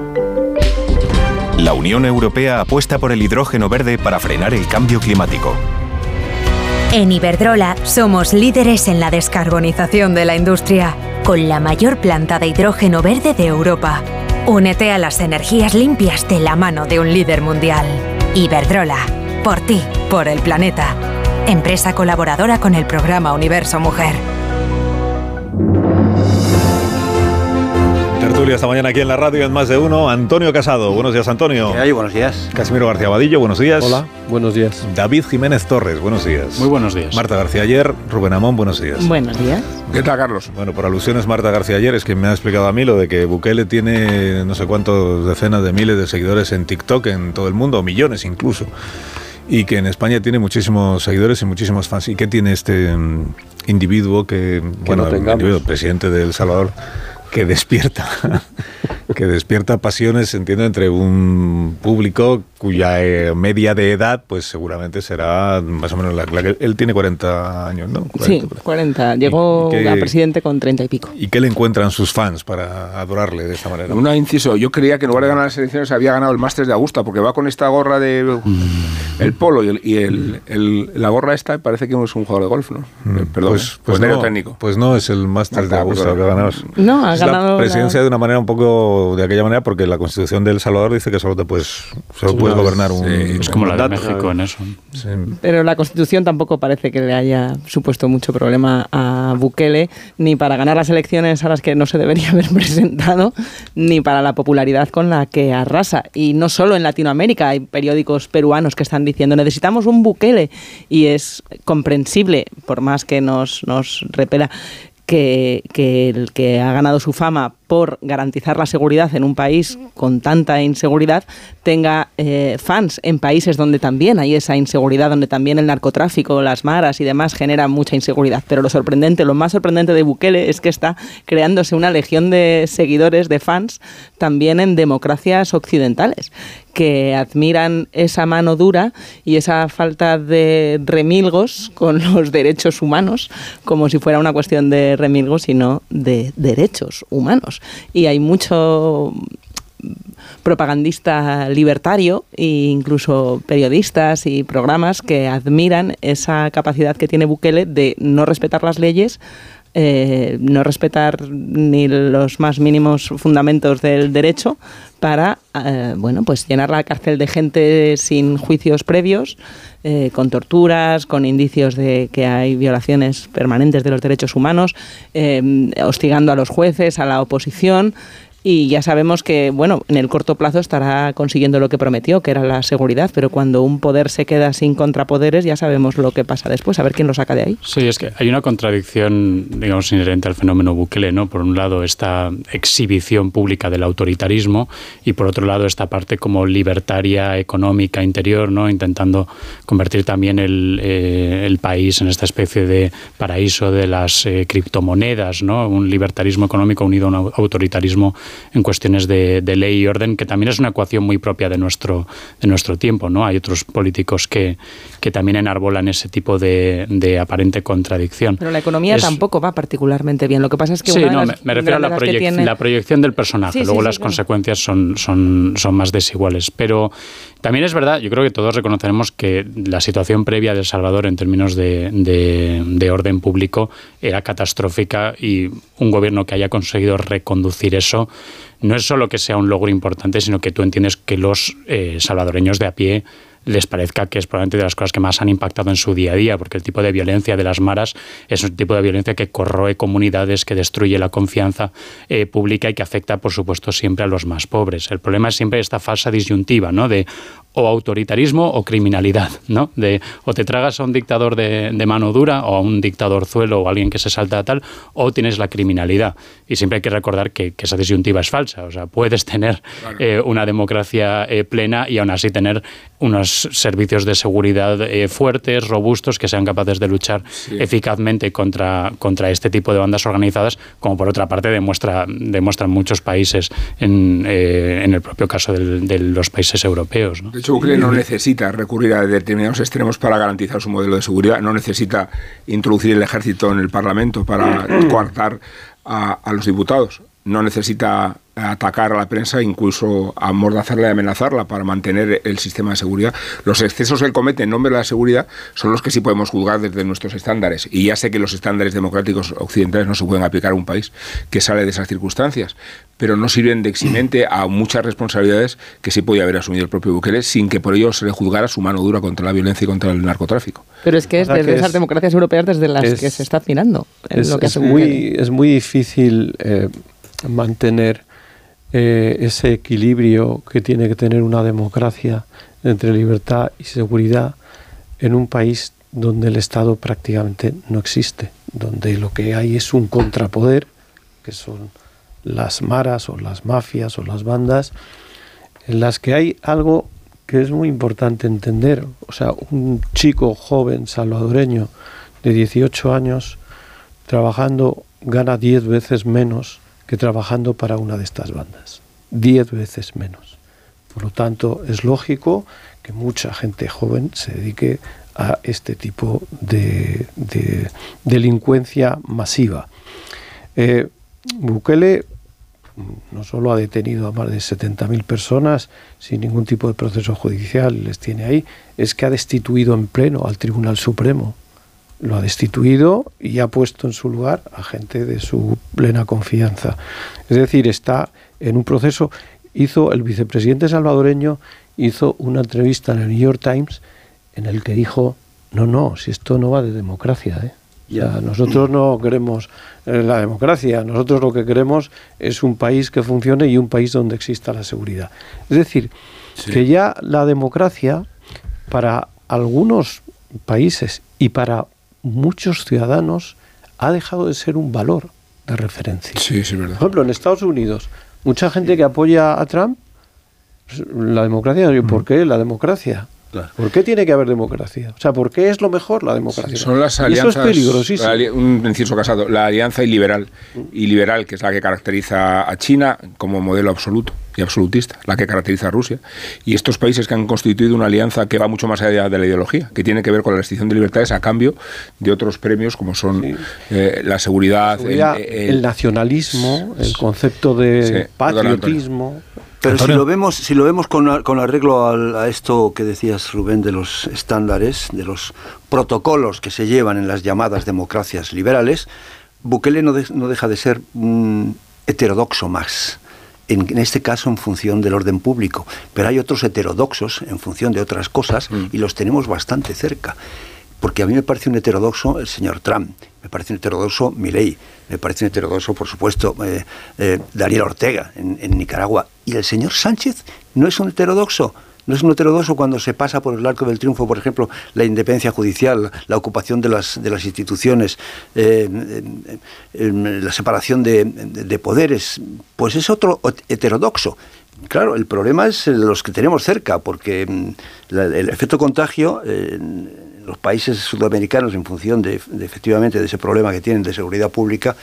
S111: La Unión Europea apuesta por el hidrógeno verde para frenar el cambio climático.
S19: En Iberdrola somos líderes en la descarbonización de la industria, con la mayor planta de hidrógeno verde de Europa. Únete a las energías limpias de la mano de un líder mundial. Iberdrola, por ti, por el planeta. Empresa colaboradora con el programa Universo Mujer.
S39: Tertulia esta mañana aquí en la radio en Más de Uno. Antonio Casado. Buenos días, Antonio.
S112: ¿Qué hay? Buenos días.
S39: Casimiro García Vadillo. Buenos días.
S112: Hola,
S113: buenos días.
S39: David Jiménez Torres. Buenos días.
S113: Muy buenos días.
S39: Marta García Ayer. Rubén Amón. Buenos días.
S114: Buenos días.
S113: ¿Qué tal, Carlos?
S39: Bueno, por alusiones, Marta García Ayer es que me ha explicado a mí lo de que Bukele tiene no sé cuántos decenas de miles de seguidores en TikTok en todo el mundo, o millones incluso. Y que en España tiene muchísimos seguidores y muchísimos fans. ¿Y qué tiene este mm, individuo que, bueno,
S113: no
S39: individuo, presidente de El Salvador, que despierta, que despierta pasiones, entiendo, entre un público cuya eh, media de edad, pues seguramente será más o menos la, que él tiene 40 años, ¿no?
S115: sí, 40. Llegó a presidente con 30 y pico.
S39: ¿Y qué le encuentran sus fans para adorarle de esta manera?
S116: Una inciso, yo creía que en lugar de ganar las elecciones había ganado el Máster de Augusta, porque va con esta gorra de mm. el polo y, el, la gorra esta parece que es un jugador de golf, ¿no? Mm. Eh, perdón,
S39: pues, pues, no, técnico. Pues no es el Máster de Augusta lo que ha ganado.
S115: No, ha ganado
S39: la presidencia de una manera un poco de aquella manera, porque la Constitución de El Salvador dice que solo te puedes, solo puedes gobernar un.
S117: es como la de México en eso.
S115: Pero la Constitución tampoco parece que le haya supuesto mucho problema a Bukele, ni para ganar las elecciones a las que no se debería haber presentado, ni para la popularidad con la que arrasa. Y no solo en Latinoamérica, hay periódicos peruanos que están diciendo necesitamos un Bukele. Y es comprensible, por más que nos, nos repela, que, que, el que ha ganado su fama por garantizar la seguridad en un país con tanta inseguridad tenga eh, fans en países donde también hay esa inseguridad, donde también el narcotráfico, las maras y demás generan mucha inseguridad. Pero lo sorprendente, lo más sorprendente de Bukele es que está creándose una legión de seguidores, de fans, también en democracias occidentales que admiran esa mano dura y esa falta de remilgos con los derechos humanos, como si fuera una cuestión de remilgos y no de derechos humanos. Y hay mucho propagandista libertario e incluso periodistas y programas que admiran esa capacidad que tiene Bukele de no respetar las leyes, eh, no respetar ni los más mínimos fundamentos del derecho para eh, bueno pues llenar la cárcel de gente sin juicios previos eh, con torturas con indicios de que hay violaciones permanentes de los derechos humanos hostigando a los jueces a la oposición y ya sabemos que, bueno, en el corto plazo estará consiguiendo lo que prometió, que era la seguridad, pero cuando un poder se queda sin contrapoderes ya sabemos lo que pasa después, a ver quién lo saca de ahí.
S117: Sí, es que hay una contradicción, digamos, inherente al fenómeno Bukele, ¿no? Por un lado, esta exhibición pública del autoritarismo y por otro lado, esta parte como libertaria económica interior, ¿no? Intentando convertir también el, eh, el país en esta especie de paraíso de las eh, criptomonedas, ¿no? Un libertarismo económico unido a un autoritarismo en cuestiones de, ley y orden, que también es una ecuación muy propia de nuestro, de nuestro tiempo. ¿no? Hay otros políticos que, que también enarbolan ese tipo de, de aparente contradicción.
S115: Pero la economía tampoco va particularmente bien. Lo que pasa es que...
S117: Sí, no, me, refiero a la, la, proyección del personaje. Luego las consecuencias son, son, son más desiguales. Pero también es verdad, yo creo que todos reconoceremos que la situación previa de El Salvador en términos de, de, orden público era catastrófica y un gobierno que haya conseguido reconducir eso no es solo que sea un logro importante, sino que tú entiendes que los eh, salvadoreños de a pie les parezca que es probablemente de las cosas que más han impactado en su día a día, porque el tipo de violencia de las maras es un tipo de violencia que corroe comunidades, que destruye la confianza eh, pública y que afecta, por supuesto, siempre a los más pobres. El problema es siempre esta falsa disyuntiva, ¿no? De o autoritarismo o criminalidad, ¿no? De o te tragas a un dictador de, mano dura o a un dictador zuelo o alguien que se salta a tal, o tienes la criminalidad. Y siempre hay que recordar que, esa disyuntiva es falsa. O sea, puedes tener eh, una democracia eh, plena y aún así tener unos servicios de seguridad eh, fuertes, robustos, que sean capaces de luchar eficazmente contra, contra este tipo de bandas organizadas, como por otra parte demuestra, demuestran muchos países en, en el propio caso de los países europeos. ¿no?
S116: Hecho, Ucrania no necesita recurrir a determinados extremos para garantizar su modelo de seguridad, no necesita introducir el ejército en el Parlamento para coartar a los diputados, no necesita atacar a la prensa, incluso amordazarla y amenazarla para mantener el sistema de seguridad. Los excesos que él comete en nombre de la seguridad son los que sí podemos juzgar desde nuestros estándares. Y ya sé que los estándares democráticos occidentales no se pueden aplicar a un país que sale de esas circunstancias, pero no sirven de eximente a muchas responsabilidades que sí podía haber asumido el propio Bukele sin que por ello se le juzgara su mano dura contra la violencia y contra el narcotráfico.
S115: Pero es que es desde esas democracias europeas desde las que se está tirando.
S118: Es, muy, es muy difícil eh, mantener eh, ese equilibrio que tiene que tener una democracia entre libertad y seguridad en un país donde el Estado prácticamente no existe, donde lo que hay es un contrapoder, que son las maras o las mafias o las bandas, en las que hay algo que es muy importante entender. O sea, un chico joven salvadoreño de 18 años trabajando gana 10 veces menos que trabajando para una de estas bandas. Diez veces menos. Por lo tanto, es lógico que mucha gente joven se dedique a este tipo de, delincuencia masiva. Eh, Bukele no solo ha detenido a más de 70.000 personas sin ningún tipo de proceso judicial, les tiene ahí, es que ha destituido en pleno al Tribunal Supremo. Lo ha destituido y ha puesto en su lugar a gente de su plena confianza. Es decir, está en un proceso. Hizo el vicepresidente salvadoreño hizo una entrevista en el New York Times en el que dijo, no, no, si esto no va de democracia, ¿eh? Ya, nosotros no queremos eh, la democracia, nosotros lo que queremos es un país que funcione y un país donde exista la seguridad. Es decir, que ya la democracia para algunos países y para muchos ciudadanos ha dejado de ser un valor de referencia.
S116: Sí, sí, verdad.
S118: Por ejemplo, en Estados Unidos, mucha gente que apoya a Trump, la democracia, ¿por qué la democracia? ¿Por qué tiene que haber democracia? O sea, ¿por qué es lo mejor la democracia?
S116: son las alianzas. eso es peligrosísimo. un inciso casado. La alianza iliberal, iliberal, que es la que caracteriza a China como modelo absoluto y absolutista, la que caracteriza a Rusia. Y estos países que han constituido una alianza que va mucho más allá de la ideología, que tiene que ver con la restricción de libertades a cambio de otros premios como son eh, la seguridad,
S118: el, nacionalismo, el concepto de patriotismo.
S119: Pero si lo vemos, si lo vemos con, arreglo a, esto que decías, Rubén, de los estándares, de los protocolos que se llevan en las llamadas democracias liberales, Bukele no, deja de ser un heterodoxo más. En, este caso en función del orden público, pero hay otros heterodoxos en función de otras cosas mm. y los tenemos bastante cerca. Porque a mí me parece un heterodoxo el señor Trump, me parece un heterodoxo Milei, me parece un heterodoxo, por supuesto, eh, eh, Daniel Ortega en, Nicaragua. Y el señor Sánchez no es un heterodoxo. No es un heterodoxo cuando se pasa por el arco del triunfo, por ejemplo, la independencia judicial, la ocupación de las, de las instituciones, eh, la separación de, poderes. Pues es otro heterodoxo. Claro, el problema es los que tenemos cerca, porque mm, el efecto contagio los países sudamericanos en función de, efectivamente de ese problema que tienen de seguridad pública,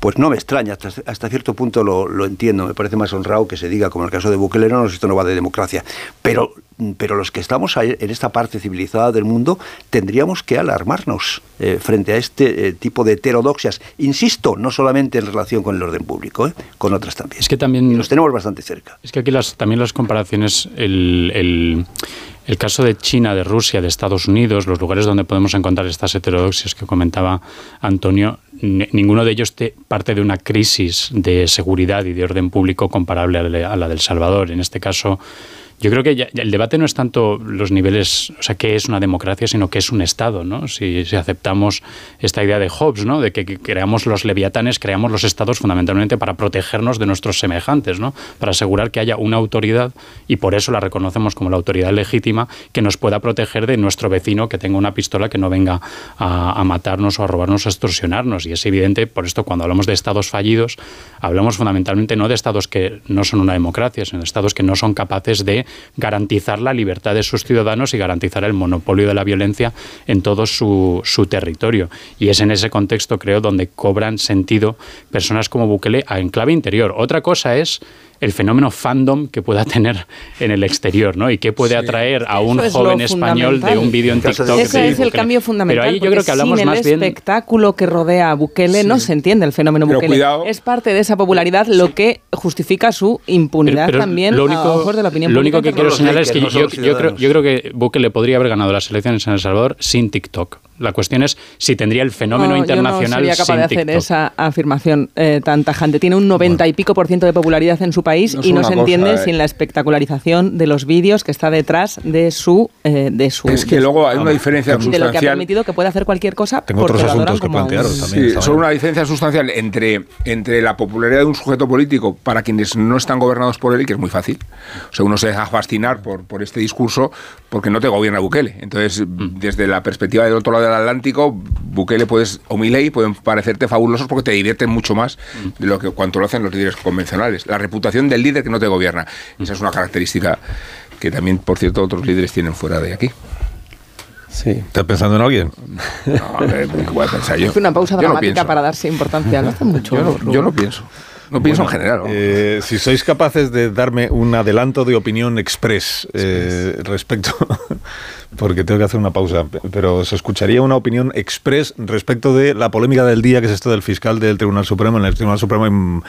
S119: pues no me extraña, hasta, cierto punto lo, entiendo, me parece más honrado que se diga, como en el caso de Bukele, no, esto no va de democracia, pero, pero los que estamos en esta parte civilizada del mundo tendríamos que alarmarnos eh, frente a este eh, tipo de heterodoxias, insisto, no solamente en relación con el orden público, eh, con otras también.
S117: Es que también...
S119: Y los tenemos bastante cerca.
S117: Es que aquí las, también las comparaciones, el el caso de China, de Rusia, de Estados Unidos, los lugares donde podemos encontrar estas heterodoxias que comentaba Antonio, ninguno de ellos parte de una crisis de seguridad y de orden público comparable a la del Salvador. En este caso, yo creo que el debate no es tanto los niveles, o sea, qué es una democracia, sino qué es un Estado, ¿no? Si, aceptamos esta idea de Hobbes, ¿no? De que, creamos los leviatanes, creamos los Estados fundamentalmente para protegernos de nuestros semejantes, ¿no? Para asegurar que haya una autoridad, y por eso la reconocemos como la autoridad legítima, que nos pueda proteger de nuestro vecino que tenga una pistola que no venga a, matarnos o a robarnos a extorsionarnos. Y es evidente, por esto, cuando hablamos de Estados fallidos, hablamos fundamentalmente no de Estados que no son una democracia, sino de Estados que no son capaces de garantizar la libertad de sus ciudadanos y garantizar el monopolio de la violencia en todo su, su territorio. Y es en ese contexto, creo, donde cobran sentido personas como Bukele en clave interior. Otra cosa es el fenómeno fandom que pueda tener en el exterior, ¿no? Y qué puede atraer a un joven español de un vídeo en TikTok.
S115: Ese es el cambio fundamental. Pero ahí yo creo que hablamos sin el espectáculo que rodea a Bukele no se entiende el fenómeno Bukele. Es parte de esa popularidad lo que justifica su impunidad también
S117: lo único, a ojos de la opinión Lo único que quiero señalar es que, yo, yo, creo, yo creo que Bukele podría haber ganado las elecciones en El Salvador sin TikTok. La cuestión es si tendría el fenómeno internacional. Yo
S115: no sería capaz de hacer esa afirmación eh, tan tajante. Tiene un 90 y pico por ciento de popularidad en su país y no se entiende eh. sin la espectacularización de los vídeos que está detrás de su. Eh, de su
S116: es que luego hay una diferencia sustancial.
S115: De lo que ha permitido que pueda hacer cualquier cosa.
S39: Tengo otros asuntos que plantearos también.
S116: Sí, son una diferencia sustancial entre, entre la popularidad de un sujeto político para quienes no están gobernados por él, y que es muy fácil. O sea, uno se deja fascinar por, por este discurso porque no te gobierna Bukele. Entonces, mm. desde la perspectiva del otro lado del Atlántico, Bukele puedes, o Milei pueden parecerte fabulosos porque te divierten mucho más de lo que cuanto lo hacen los líderes convencionales. La reputación del líder que no te gobierna. Esa es una característica que también, por cierto, otros líderes tienen fuera de aquí.
S39: Sí. ¿Estás pensando en alguien?
S115: No, a ver, voy a pensar yo. Es una pausa dramática para darse importancia. No hace mucho.
S116: Yo no, yo no pienso. No pienso en general.
S39: Eh, si sois capaces de darme un adelanto de opinión express eh, respecto, porque tengo que hacer una pausa, pero se escucharía una opinión express respecto de la polémica del día, que es esto del fiscal del Tribunal Supremo. En el Tribunal Supremo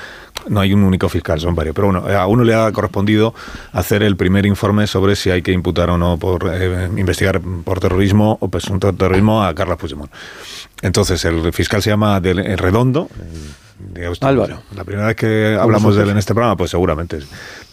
S39: no hay un único fiscal, son varios. Pero bueno, a uno le ha correspondido hacer el primer informe sobre si hay que imputar o no por eh, investigar por terrorismo o presunto terrorismo a Carlos Puigdemont. Entonces, el fiscal se llama Redondo.
S118: Álvaro.
S39: La primera vez que hablamos de él en este programa, pues seguramente,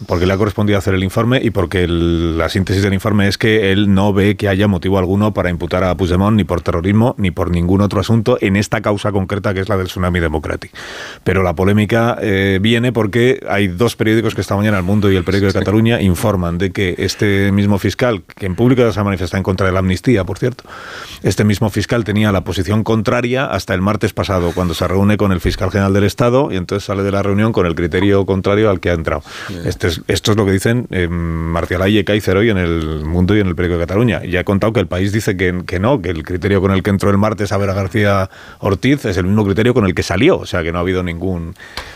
S39: porque le ha correspondido hacer el informe y porque la síntesis del informe es que él no ve que haya motivo alguno para imputar a Puigdemont ni por terrorismo ni por ningún otro asunto en esta causa concreta que es la del tsunami democrático. Pero la polémica eh, viene porque hay dos periódicos que esta mañana, El Mundo y el Periódico de Cataluña, informan de que este mismo fiscal, que en público se ha manifestado en contra de la amnistía, por cierto, este mismo fiscal tenía la posición contraria hasta el martes pasado, cuando se reúne con el fiscal general del Estado y entonces sale de la reunión con el criterio contrario al que ha entrado. Este es, esto es lo que dicen eh, Marcial y Kaiser hoy en el Mundo y en el Periódico de Cataluña. Ya he contado que el país dice que, que, no, que el criterio con el que entró el martes a ver a García Ortiz es el mismo criterio con el que salió, o sea que no ha habido ningún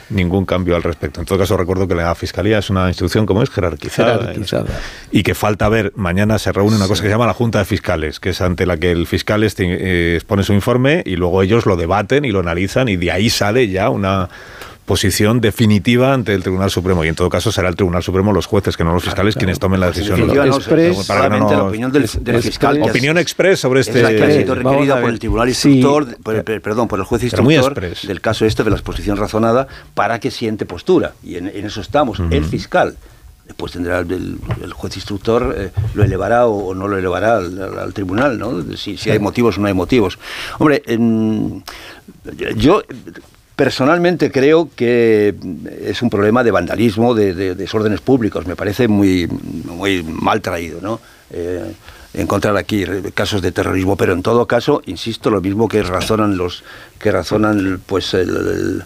S39: ningún cambio al respecto. En todo caso, recuerdo que la Fiscalía es una institución como es jerarquizada, y que falta ver, mañana se reúne una cosa que se llama la Junta de Fiscales, que es ante la que el fiscal este, eh, expone su informe y luego ellos lo debaten y lo analizan y de ahí sale ya una posición definitiva ante el Tribunal Supremo y en todo caso será el Tribunal Supremo los jueces que no los fiscales quienes tomen la decisión.
S119: No, para no, la opinión del, fiscal
S39: opinión express sobre este
S119: es que ha sido requerida por el Tribunal Instructor perdón por el juez instructor del caso este de la exposición razonada para que siente postura. Y en, eso estamos. El fiscal después tendrá el, juez instructor eh, lo elevará o, no lo elevará al, tribunal no si, si hay motivos o no hay motivos. Hombre yo Personalmente creo que es un problema de vandalismo, de, desórdenes públicos. Me parece muy, muy mal traído, ¿no? Eh, encontrar aquí casos de terrorismo, pero en todo caso, insisto, lo mismo que razonan los que razonan pues el,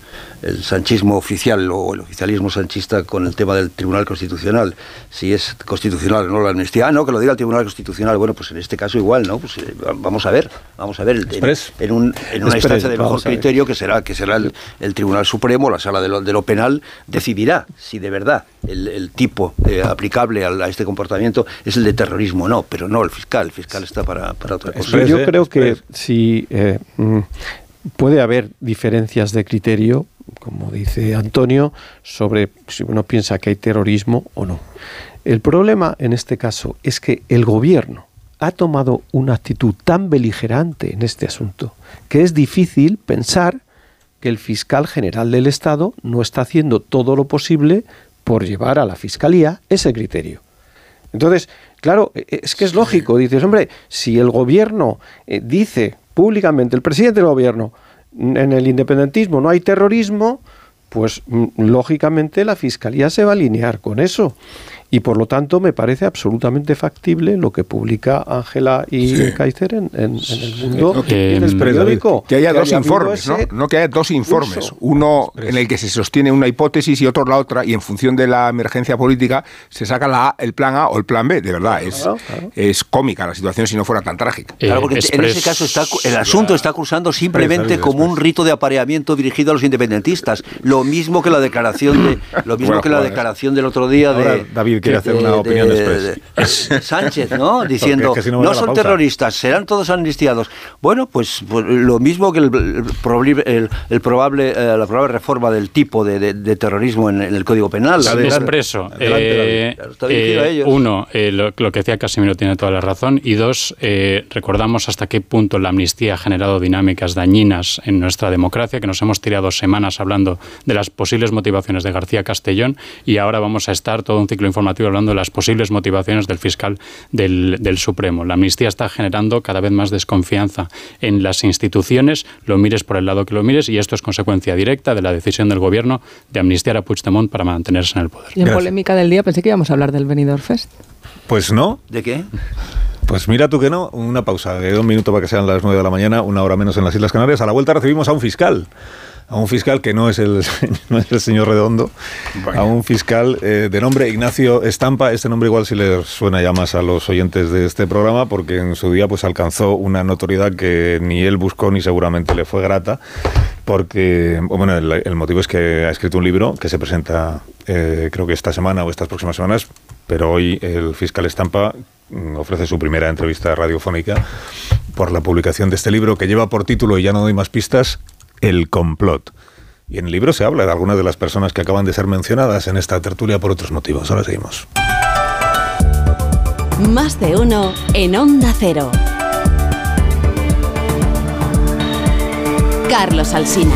S119: sanchismo oficial o el oficialismo sanchista con el tema del Tribunal Constitucional, si es constitucional o no la amnistía. Ah, no, que lo diga el Tribunal Constitucional. Bueno, pues en este caso igual, ¿no? Pues eh, vamos a ver, vamos a ver en, un, en una instancia de mejor criterio que será que será el, Tribunal Supremo, la Sala de lo, de lo Penal decidirá si de verdad el, tipo eh, aplicable a, este comportamiento es el de terrorismo o no, pero no el fiscal. El fiscal está para, para otra cosa.
S118: Yo creo que si eh, mm, puede haber diferencias de criterio, como dice Antonio, sobre si uno piensa que hay terrorismo o no. El problema en este caso es que el gobierno ha tomado una actitud tan beligerante en este asunto que es difícil pensar que el fiscal general del Estado no está haciendo todo lo posible por llevar a la fiscalía ese criterio. Entonces, claro, e, es que es lógico, dices, hombre, si el gobierno eh, dice públicamente el presidente del gobierno, en el independentismo no hay terrorismo, pues mm, lógicamente la Fiscalía se va a alinear con eso. Y por lo tanto me parece absolutamente factible lo que publica Ángela y Kaiser en, el mundo en el periódico.
S116: Que haya dos informes, ¿no? No que haya dos informes. Uno en el que se sostiene una hipótesis y otro la otra, y en función de la emergencia política se saca la el plan A o el plan B. De verdad, es, es cómica la situación si no fuera tan trágica.
S119: Claro, porque en ese caso está, el asunto está acusando simplemente como un rito de apareamiento dirigido a los independentistas. Lo mismo que la declaración de lo mismo que la declaración del otro día de
S39: David quiere hacer una opinión
S119: Sánchez, ¿no? Diciendo, no, son terroristas, serán todos amnistiados. Bueno, pues, pues lo mismo que el, el, probable, eh, la probable reforma del tipo de, terrorismo en, el Código Penal.
S117: La expreso. Eh, eh, uno, lo, que decía Casimiro tiene toda la razón. Y dos, recordamos hasta qué punto la amnistía ha generado dinámicas dañinas en nuestra democracia, que nos hemos tirado semanas hablando de las posibles motivaciones de García Castellón y ahora vamos a estar todo un ciclo informativo hablando de las posibles motivaciones del fiscal del, Supremo. La amnistía está generando cada vez más desconfianza en las instituciones, lo mires por el lado que lo mires, y esto es consecuencia directa de la decisión del Gobierno de amnistiar a Puigdemont para mantenerse en el poder.
S115: Y en polémica del día pensé que íbamos a hablar del Benidorm Fest.
S39: Pues no.
S119: ¿De qué?
S39: Pues mira tú que no, una pausa de un minuto para que sean las nueve de la mañana, una hora menos en las Islas Canarias. A la vuelta recibimos a un fiscal a un fiscal que no es el, no es el señor Redondo, a un fiscal eh, de nombre Ignacio Estampa. Este nombre igual si le suena ya más a los oyentes de este programa, porque en su día pues alcanzó una notoriedad que ni él buscó ni seguramente le fue grata. porque, bueno, el, motivo es que ha escrito un libro que se presenta, eh, creo que esta semana o estas próximas semanas, pero hoy el fiscal Estampa mm, ofrece su primera entrevista radiofónica por la publicación de este libro que lleva por título, y ya no doy más pistas, El complot. Y en el libro se habla de algunas de las personas que acaban de ser mencionadas en esta tertulia por otros motivos. Ahora seguimos.
S99: Más de uno en Onda Cero. Carlos Alsina.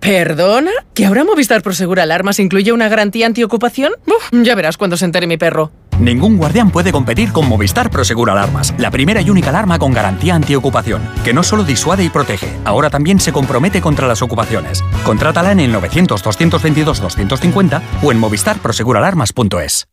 S120: ¿Perdona? ¿Que ahora Movistar Prosegur Alarmas incluye una garantía antiocupación? ya verás cuando se entere mi perro.
S121: Ningún guardián puede competir con Movistar Prosegur Alarmas, la primera y única alarma con garantía antiocupación, que no solo disuade y protege, ahora también se compromete contra las ocupaciones. Contrátala en el 900-222-250 o en movistarproseguralarmas.es.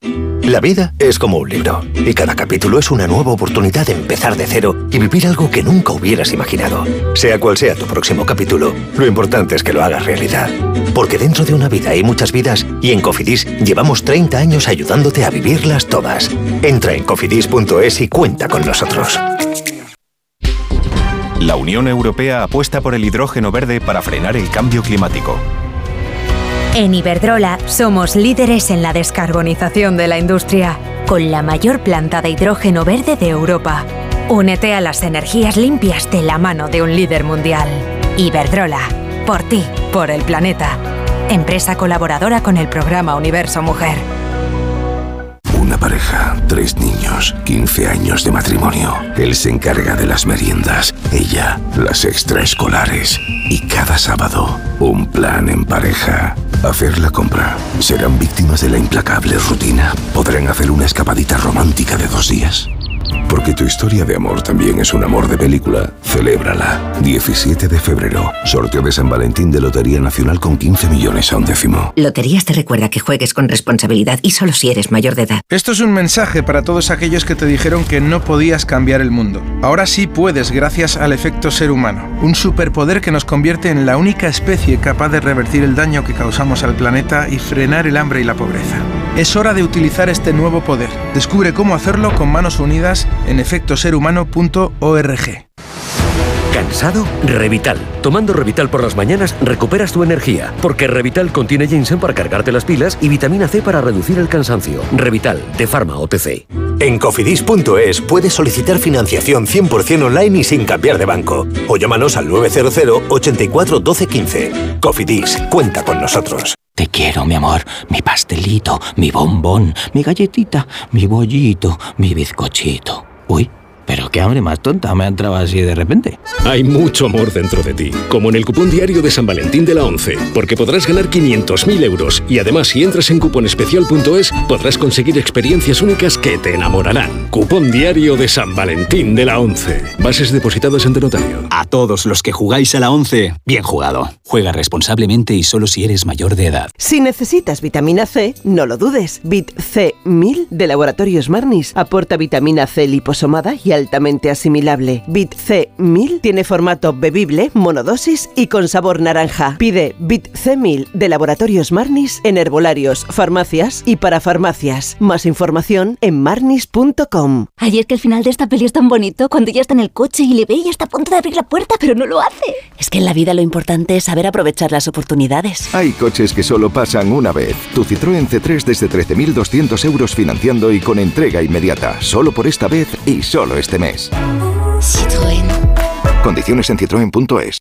S122: La vida es como un libro, y cada capítulo es una nueva oportunidad de empezar de cero y vivir algo que nunca hubieras imaginado. Sea cual sea tu próximo capítulo, lo importante es que lo hagas realidad. Porque dentro de una vida hay muchas vidas y en Cofidis llevamos 30 años ayudándote a vivirlas todas. Entra en cofidis.es y cuenta con nosotros.
S111: La Unión Europea apuesta por el hidrógeno verde para frenar el cambio climático.
S19: En Iberdrola somos líderes en la descarbonización de la industria, con la mayor planta de hidrógeno verde de Europa. Únete a las energías limpias de la mano de un líder mundial. Iberdrola, por ti, por el planeta. Empresa colaboradora con el programa Universo Mujer
S91: pareja, tres niños, 15 años de matrimonio. Él se encarga de las meriendas, ella las extraescolares. Y cada sábado, un plan en pareja. Hacer la compra. Serán víctimas de la implacable rutina. Podrán hacer una escapadita romántica de dos días. Porque tu historia de amor también es un amor de película. Celébrala. 17 de febrero. Sorteo de San Valentín de Lotería Nacional con 15 millones a un décimo.
S112: Loterías te recuerda que juegues con responsabilidad y solo si eres mayor de edad.
S123: Esto es un mensaje para todos aquellos que te dijeron que no podías cambiar el mundo. Ahora sí puedes gracias al efecto ser humano. Un superpoder que nos convierte en la única especie capaz de revertir el daño que causamos al planeta y frenar el hambre y la pobreza. Es hora de utilizar este nuevo poder. Descubre cómo hacerlo con manos unidas en efectoserhumano.org.
S114: ¿Cansado? Revital. Tomando Revital por las mañanas recuperas tu energía, porque Revital contiene ginseng para cargarte las pilas y vitamina C para reducir el cansancio. Revital, de Pharma OTC.
S91: En cofidis.es puedes solicitar financiación 100% online y sin cambiar de banco. O llámanos al 900 84 12 15. Cofidis, cuenta con nosotros.
S124: Te quiero, mi amor, mi pastelito, mi bombón, mi galletita, mi bollito, mi bizcochito. Uy, pero qué hambre más tonta me ha entrado así de repente.
S125: Hay mucho amor dentro de ti, como en el cupón diario de San Valentín de la 11, porque podrás ganar 500.000 euros y además si entras en cuponespecial.es podrás conseguir experiencias únicas que te enamorarán. Cupón diario de San Valentín de la 11. Bases depositadas ante notario.
S126: A todos los que jugáis a la 11, bien jugado. Juega responsablemente y solo si eres mayor de edad.
S127: Si necesitas vitamina C, no lo dudes. Vit C1000 de Laboratorios Marnis aporta vitamina C liposomada y altamente asimilable. Vit C1000 tiene formato bebible, monodosis y con sabor naranja. Pide Vit C1000 de Laboratorios Marnis en herbolarios, farmacias y para farmacias. Más información en marnis.com.
S128: Ay, es que el final de esta peli es tan bonito cuando ella está en el coche y le ve y está a punto de abrir la puerta, pero no lo hace.
S112: Es que en la vida lo importante es saber aprovechar las oportunidades.
S91: Hay coches que solo pasan una vez. Tu Citroën C3 desde 13.200 euros financiando y con entrega inmediata. Solo por esta vez y solo este mes.
S128: Citroën.
S91: Condiciones en citroen.es.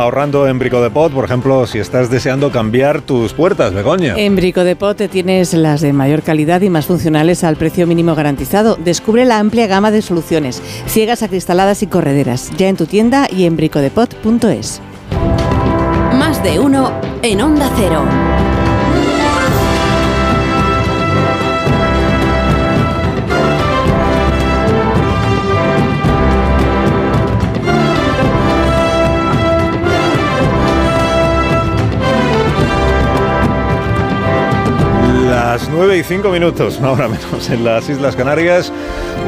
S39: ahorrando en Brico de Pot, por ejemplo, si estás deseando cambiar tus puertas, Begoña.
S18: En Brico de Pot tienes las de mayor calidad y más funcionales al precio mínimo garantizado. Descubre la amplia gama de soluciones, ciegas, acristaladas y correderas, ya en tu tienda y en bricodepot.es.
S99: Más de uno en Onda Cero.
S39: Las 9 y 5 minutos, una hora menos, en las Islas Canarias.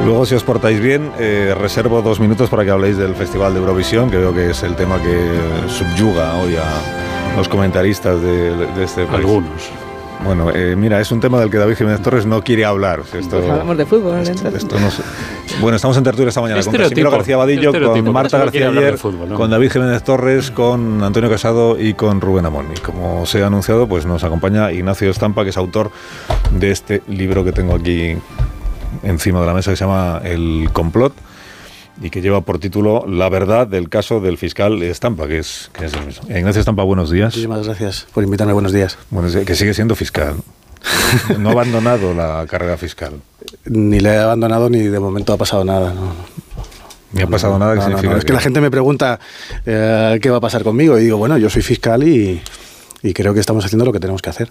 S39: Luego, si os portáis bien, eh, reservo dos minutos para que habléis del Festival de Eurovisión, que veo que es el tema que subyuga hoy a los comentaristas de, de este país.
S124: Algunos.
S39: Bueno, eh, mira, es un tema del que David Jiménez Torres no quiere hablar. Esto,
S115: Pues hablamos de fútbol.
S39: esto no sé. Bueno, estamos en tertulia esta mañana con. Casimiro García Vadillo, con Marta García Ayer,
S124: de fútbol, ¿no?
S39: con David Jiménez Torres, con Antonio Casado y con Rubén Amón. Y como se ha anunciado, pues nos acompaña Ignacio Estampa, que es autor de este libro que tengo aquí encima de la mesa, que se llama El complot y que lleva por título La verdad del caso del fiscal Estampa, que es, que es el mismo. Ignacio Estampa, buenos días.
S129: Muchísimas gracias por invitarme. Buenos días.
S39: Bueno, que sigue siendo fiscal. No ha abandonado la carrera fiscal.
S129: Ni le he abandonado ni de momento ha pasado nada. no.
S39: Ni ha pasado nada que
S129: No, no,
S39: significa
S129: no, Es que la gente me pregunta eh, qué va a pasar conmigo y digo, bueno, yo soy fiscal y, y creo que estamos haciendo lo que tenemos que hacer.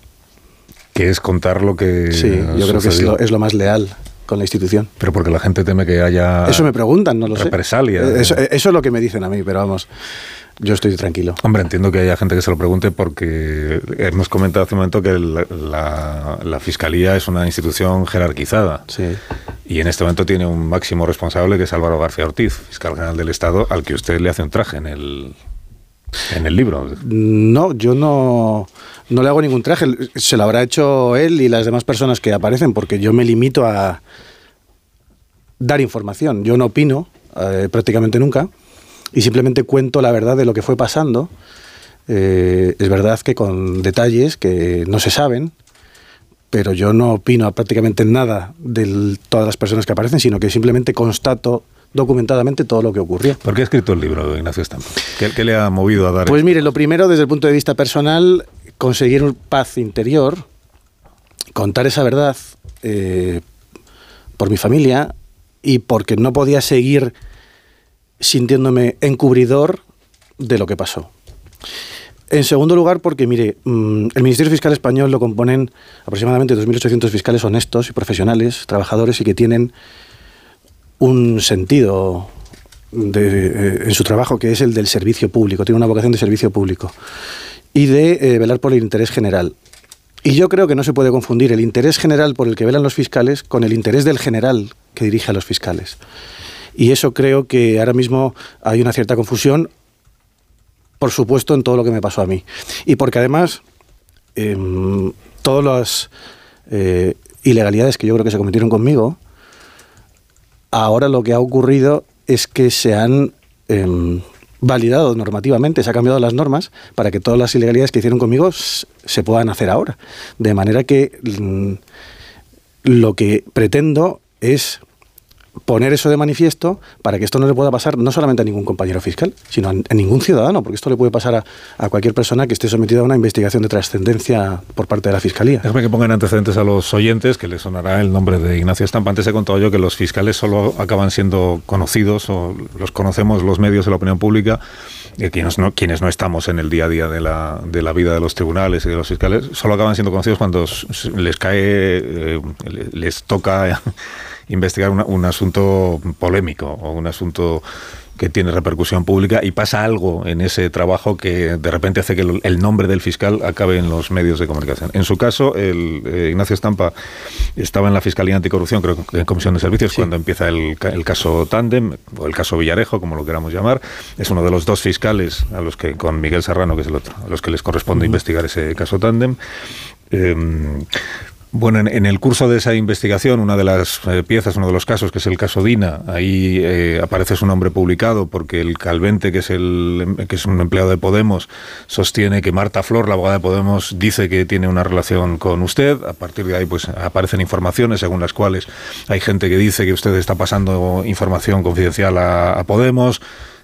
S39: Que es contar lo que.
S129: Sí, yo creo que es lo, es lo más leal con la institución.
S39: Pero porque la gente teme que haya.
S129: Eso me preguntan, no lo sé.
S39: represalia.
S129: Eh, Eso, eso es lo que me dicen a mí, pero vamos, yo estoy tranquilo.
S39: Hombre, entiendo que haya gente que se lo pregunte porque hemos comentado hace un momento que la, la- la fiscalía es una institución jerarquizada. Y en este momento tiene un máximo responsable que es Álvaro García Ortiz, fiscal general del Estado, al que usted le hace un traje en el, en el libro.
S129: No, yo no, no le hago ningún traje. Se lo habrá hecho él y las demás personas que aparecen, porque yo me limito a dar información. Yo no opino eh, prácticamente nunca y simplemente cuento la verdad de lo que fue pasando. Eh, es verdad que con detalles que no se saben, pero yo no opino a prácticamente nada de todas las personas que aparecen, sino que simplemente constato documentadamente todo lo que ocurrió.
S39: ¿Por qué ha escrito el libro, Ignacio Estampa? ¿Qué, qué le ha movido a dar
S129: Pues mire, lo primero, desde el punto de vista personal, conseguir un paz interior, contar esa verdad eh, por mi familia y porque no podía seguir sintiéndome encubridor de lo que pasó. En segundo lugar, porque, mire, mm, el Ministerio Fiscal Español lo componen aproximadamente 2.800 fiscales honestos y profesionales, trabajadores y que tienen un sentido de, eh, en su trabajo que es el del servicio público, tiene una vocación de servicio público y de eh, velar por el interés general. Y yo creo que no se puede confundir el interés general por el que velan los fiscales con el interés del general que dirige a los fiscales. Y eso creo que ahora mismo hay una cierta confusión, por supuesto, en todo lo que me pasó a mí. Y porque además, em, todas las eh, ilegalidades que yo creo que se cometieron conmigo, ahora lo que ha ocurrido es que se han em, validado normativamente, se han cambiado las normas para que todas las ilegalidades que hicieron conmigo se puedan hacer ahora. De manera que mm, lo que pretendo es poner eso de manifiesto para que esto no le pueda pasar no solamente a ningún compañero fiscal, sino a, ningún ciudadano, porque esto le puede pasar a, cualquier persona que esté sometida a una investigación de trascendencia por parte de la Fiscalía.
S39: Déjame que pongan antecedentes a los oyentes, que les sonará el nombre de Ignacio Estampa. Antes he contado yo que los fiscales solo acaban siendo conocidos o los conocemos los medios de la opinión pública, eh, quienes, no, quienes no estamos en el día a día de la, de la vida de los tribunales y de los fiscales, solo acaban siendo conocidos cuando les cae, eh, les toca investigar una, un asunto polémico o un asunto que tiene repercusión pública y pasa algo en ese trabajo que de repente hace que el, nombre del fiscal acabe en los medios de comunicación. En su caso, el, eh, Ignacio Estampa estaba en la Fiscalía Anticorrupción, creo que en Comisión de Servicios, sí. cuando empieza el, el, caso Tandem, o el caso Villarejo, como lo queramos llamar. Es uno de los dos fiscales a los que, con Miguel Serrano, que es el otro, a los que les corresponde uh -huh. investigar ese caso Tandem. Eh, bueno, en, en, el curso de esa investigación, una de las eh, piezas, uno de los casos, que es el caso Dina, ahí eh, aparece su nombre publicado porque el Calvente, que es, el, que es un empleado de Podemos, sostiene que Marta Flor, la abogada de Podemos, dice que tiene una relación con usted. A partir de ahí, pues aparecen informaciones según las cuales hay gente que dice que usted está pasando información confidencial a, Podemos,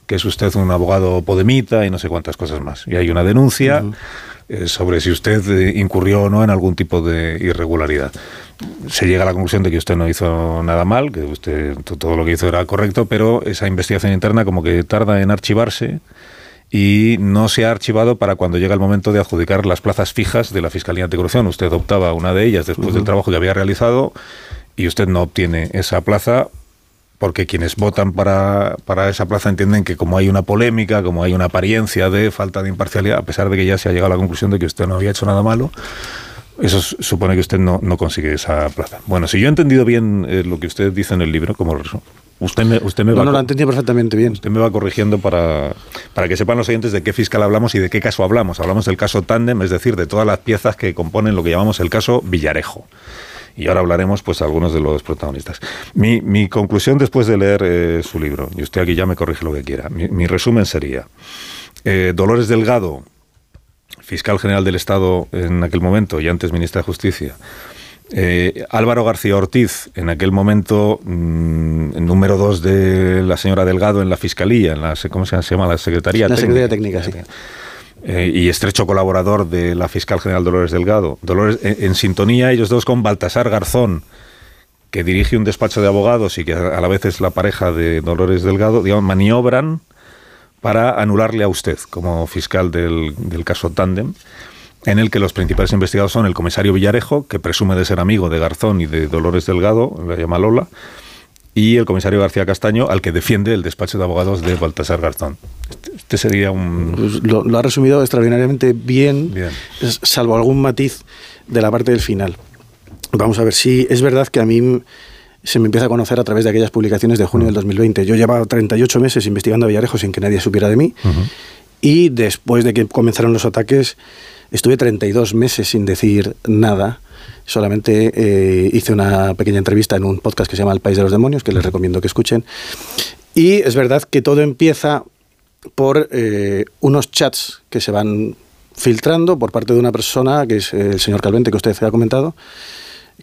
S39: que es usted un abogado podemita y no sé cuántas cosas más. Y hay una denuncia. Sobre si usted eh, incurrió o no en algún tipo de irregularidad. Se llega a la conclusión de que usted no hizo nada mal, que usted todo lo que hizo era correcto, pero esa investigación interna como que tarda en archivarse y no se ha archivado para cuando llega el momento de adjudicar las plazas fijas de la Fiscalía Anticorrupción. Usted optaba una de ellas después uh -huh. del trabajo que había realizado y usted no obtiene esa plaza porque quienes votan para, para, esa plaza entienden que como hay una polémica, como hay una apariencia de falta de imparcialidad, a pesar de que ya se ha llegado a la conclusión de que usted no había hecho nada malo, eso supone que usted no, no consigue esa plaza. Bueno, si yo he entendido bien eh, lo que usted dice en el libro, como usted me, usted me
S129: no,
S39: va...
S129: No, lo entendí perfectamente bien.
S39: Usted me va corrigiendo para, para que sepan los oyentes de qué fiscal hablamos y de qué caso hablamos. Hablamos del caso Tandem, es decir, de todas las piezas que componen lo que llamamos el caso Villarejo y ahora hablaremos pues algunos de los protagonistas. Mi, mi conclusión después de leer eh, su libro, y usted aquí ya me corrige lo que quiera, mi, mi resumen sería, eh, Dolores Delgado, fiscal general del Estado en aquel momento y antes ministra de Justicia, eh, Álvaro García Ortiz, en aquel momento mmm, número dos de la señora Delgado en la Fiscalía, en la, ¿cómo se llama? La Secretaría
S129: la
S39: Técnica.
S129: Secretaría Técnica, sí
S39: eh, y estrecho colaborador de la fiscal general Dolores Delgado. Dolores, en, sintonía ellos dos con Baltasar Garzón, que dirige un despacho de abogados y que a la vez es la pareja de Dolores Delgado, digamos, maniobran para anularle a usted como fiscal del, del caso Tandem en el que los principales investigados son el comisario Villarejo, que presume de ser amigo de Garzón y de Dolores Delgado, la llama Lola, y el comisario García Castaño, al que defiende el despacho de abogados de Baltasar Garzón. Este, este sería un...
S129: Pues lo, lo, ha resumido extraordinariamente bien, bien, salvo algún matiz de la parte del final. Vamos a ver si sí, es verdad que a mí se me empieza a conocer a través de aquellas publicaciones de junio uh -huh. del 2020. Yo llevaba 38 meses investigando a Villarejo sin que nadie supiera de mí, uh -huh. y después de que comenzaron los ataques, estuve 32 meses sin decir nada solamente eh, hice una pequeña entrevista en un podcast que se llama El País de los Demonios, que les recomiendo que escuchen. Y es verdad que todo empieza por eh, unos chats que se van filtrando por parte de una persona, que es el señor Calvente, que usted ha comentado,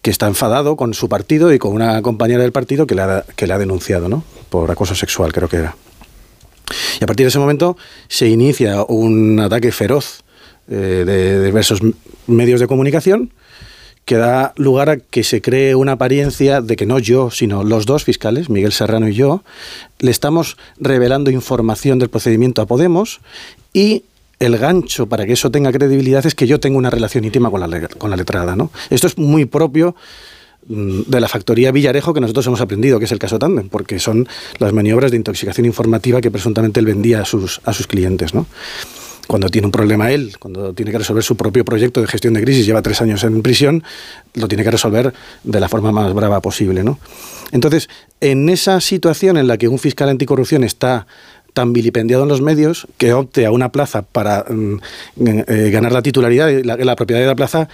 S129: que está enfadado con su partido y con una compañera del partido que le ha, que le ha denunciado ¿no? por acoso sexual, creo que era. Y a partir de ese momento se inicia un ataque feroz eh, de diversos medios de comunicación que da lugar a que se cree una apariencia de que no yo, sino los dos fiscales, Miguel Serrano y yo, le estamos revelando información del procedimiento a Podemos y el gancho para que eso tenga credibilidad es que yo tengo una relación íntima con la, con la letrada. ¿no? Esto es muy propio mm, de la factoría Villarejo que nosotros hemos aprendido, que es el caso Tandem, porque son las maniobras de intoxicación informativa que presuntamente él vendía a sus, a sus clientes. ¿no? Cuando tiene un problema él, cuando tiene que resolver su propio proyecto de gestión de crisis, lleva tres años en prisión, lo tiene que resolver de la forma más brava posible. ¿no? Entonces, en esa situación en la que un fiscal anticorrupción está tan vilipendiado en los medios, que opte a una plaza para mm, eh, ganar la titularidad y la, la propiedad de la plaza,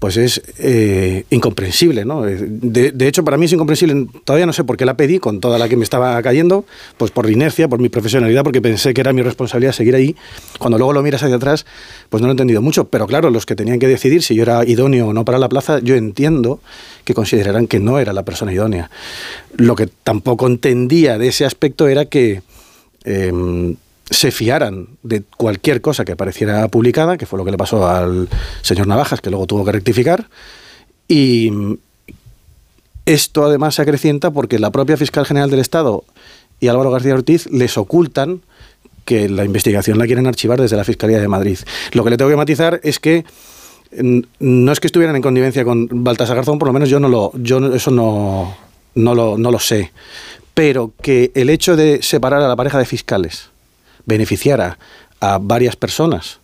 S129: pues es eh, incomprensible, ¿no? Eh, De, hecho, para mí es incomprensible, todavía no sé por qué la pedí con toda la que me estaba cayendo, pues por inercia, por mi profesionalidad, porque pensé que era mi responsabilidad seguir ahí. Cuando luego lo miras hacia atrás, pues no lo he entendido mucho, pero claro, los que tenían que decidir si yo era idóneo o no para la plaza, yo entiendo que considerarán que no era la persona idónea. Lo que tampoco entendía de ese aspecto era que... em, se fiaran de cualquier cosa que apareciera publicada, que fue lo que le pasó al señor Navajas, que luego tuvo que rectificar, y esto además se acrecienta porque la propia fiscal general del Estado y Álvaro García Ortiz les ocultan que la investigación la quieren archivar desde la Fiscalía de Madrid. Lo que le tengo que matizar es que no es que estuvieran en connivencia con Baltasar Garzón, por lo menos yo no lo, yo eso no, no lo, no lo sé. Pero que el hecho de separar a la pareja de fiscales beneficiara a varias personas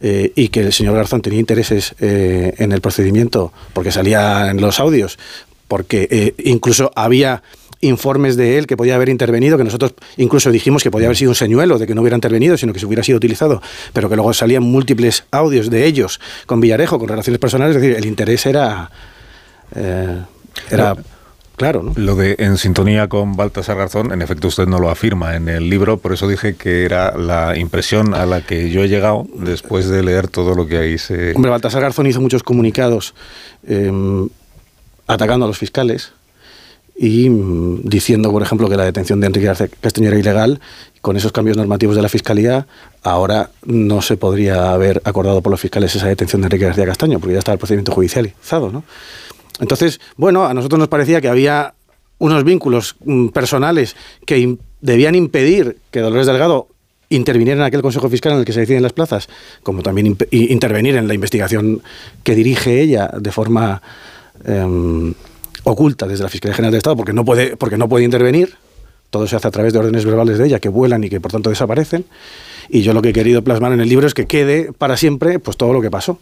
S129: eh, y que el señor Garzón tenía intereses eh, en el procedimiento porque salía en los audios, porque eh, incluso había informes de él que podía haber intervenido, que nosotros incluso dijimos que podía haber sido un señuelo de que no hubiera intervenido, sino que se hubiera sido utilizado, pero que luego salían múltiples audios de ellos con Villarejo, con relaciones personales, es decir, el interés era... era claro, ¿no?
S39: Lo de en sintonía con Baltasar Garzón, en efecto usted no lo afirma en el libro, por eso dije que era la impresión a la que yo he llegado después de leer todo lo que ahí se...
S129: Hombre, Baltasar Garzón hizo muchos comunicados eh, atacando a los fiscales y mm, diciendo, por ejemplo, que la detención de Enrique Arce Castaño era ilegal. Con esos cambios normativos de la Fiscalía, ahora no se podría haber acordado por los fiscales esa detención de Enrique García Castaño, porque ya estaba el procedimiento judicializado. ¿no? Entonces, bueno, a nosotros nos parecía que había unos vínculos mm, personales que debían impedir que Dolores Delgado interviniera en aquel Consejo Fiscal en el que se deciden las plazas, como también intervenir en la investigación que dirige ella de forma em, oculta desde la Fiscalía General del Estado, porque no puede, porque no puede intervenir. Todo se hace a través de órdenes verbales de ella que vuelan y que por tanto desaparecen. Y yo lo que he querido plasmar en el libro es que quede para siempre pues todo lo que pasó.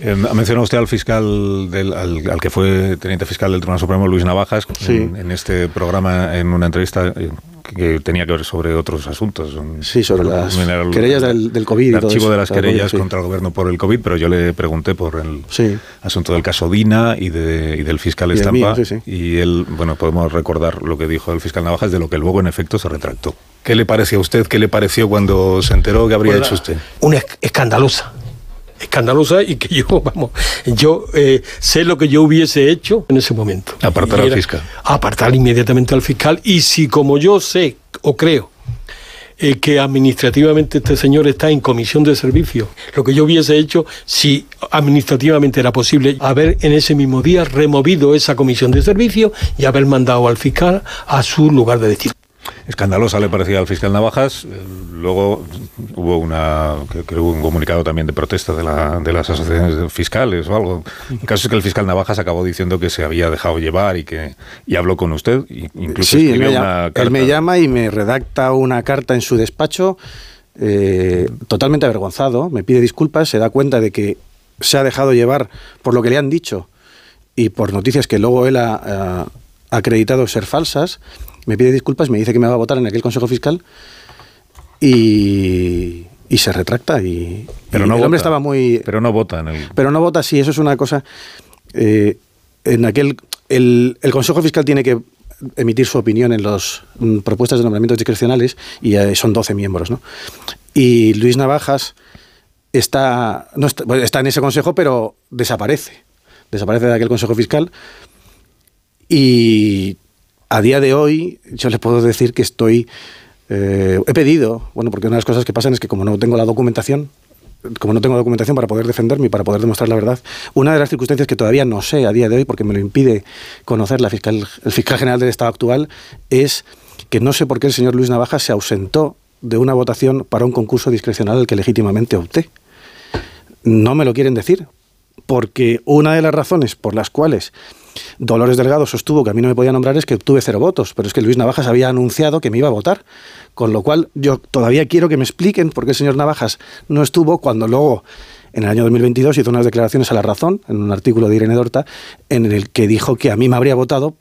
S39: Eh, ha mencionado usted al fiscal, del, al, al que fue teniente fiscal del Tribunal Supremo, Luis Navajas,
S129: Sí.
S39: en, en este programa, en una entrevista eh, que tenía que ver sobre otros asuntos.
S129: Sí, sobre las
S39: El-
S129: querellas del, del COVID y
S39: el
S129: todo
S39: archivo
S129: eso.
S39: de las querellas
S129: COVID, sí.
S39: contra el gobierno por el COVID, pero yo le pregunté por el
S129: Sí.
S39: asunto del caso Dina y, de, y del fiscal
S129: Y
S39: Estampa.
S129: mío, sí, sí.
S39: Y él, bueno, podemos recordar lo que dijo el fiscal Navajas, de lo que luego en efecto se retractó. ¿Qué le pareció a usted? ¿Qué le pareció cuando se enteró que habría
S130: Pues
S39: hecho usted?
S130: Una esc- escandalosa. Escandalosa y que yo, vamos, yo eh, sé lo que yo hubiese hecho en ese momento.
S39: Apartar al fiscal.
S130: Apartar inmediatamente al fiscal. Y si como yo sé o creo eh, que administrativamente este señor está en comisión de servicio, lo que yo hubiese hecho, si administrativamente era posible, haber en ese mismo día removido esa comisión de servicio y haber mandado al fiscal a su lugar de destino.
S39: Escandalosa le parecía al fiscal Navajas. eh, Luego hubo una creo que hubo un comunicado también de protesta de, la- de las asociaciones fiscales o algo. El caso es que el fiscal Navajas acabó diciendo que se había dejado llevar y que y habló con usted. incluso
S129: Sí, él me,
S39: una
S129: llama,
S39: carta.
S129: él me llama y me redacta una carta en su despacho eh, totalmente avergonzado, me pide disculpas, se da cuenta de que se ha dejado llevar por lo que le han dicho y por noticias que luego él ha, ha acreditado ser falsas, me pide disculpas, me dice que me va a votar en aquel Consejo Fiscal y, y se retracta y,
S39: Pero
S129: y
S39: no el
S129: el hombre
S39: vota.
S129: estaba muy...
S39: Pero no vota en el.
S129: Pero no vota, sí, eso es una cosa. eh, en aquel. El, el Consejo Fiscal tiene que emitir su opinión en las propuestas de nombramientos discrecionales y eh, son 12 miembros, ¿no? Y Luis Navajas está, no está, bueno, está en ese consejo, pero desaparece. Desaparece de aquel Consejo Fiscal. Y a día de hoy, yo le puedo decir que estoy. eh, he pedido, bueno, porque una de las cosas que pasan es que como no tengo la documentación, como no tengo documentación para poder defenderme y para poder demostrar la verdad, una de las circunstancias que todavía no sé a día de hoy, porque me lo impide conocer la fiscal, el fiscal general del Estado actual, es que no sé por qué el señor Luis Navajas se ausentó de una votación para un concurso discrecional al que legítimamente opté. No me lo quieren decir, porque una de las razones por las cuales Dolores Delgado sostuvo que a mí no me podía nombrar es que obtuve cero votos, pero es que Luis Navajas había anunciado que me iba a votar, con lo cual yo todavía quiero que me expliquen por qué el señor Navajas no estuvo cuando luego en el año 2022 hizo unas declaraciones a la razón en un artículo de Irene Dorta en el que dijo que a mí me habría votado,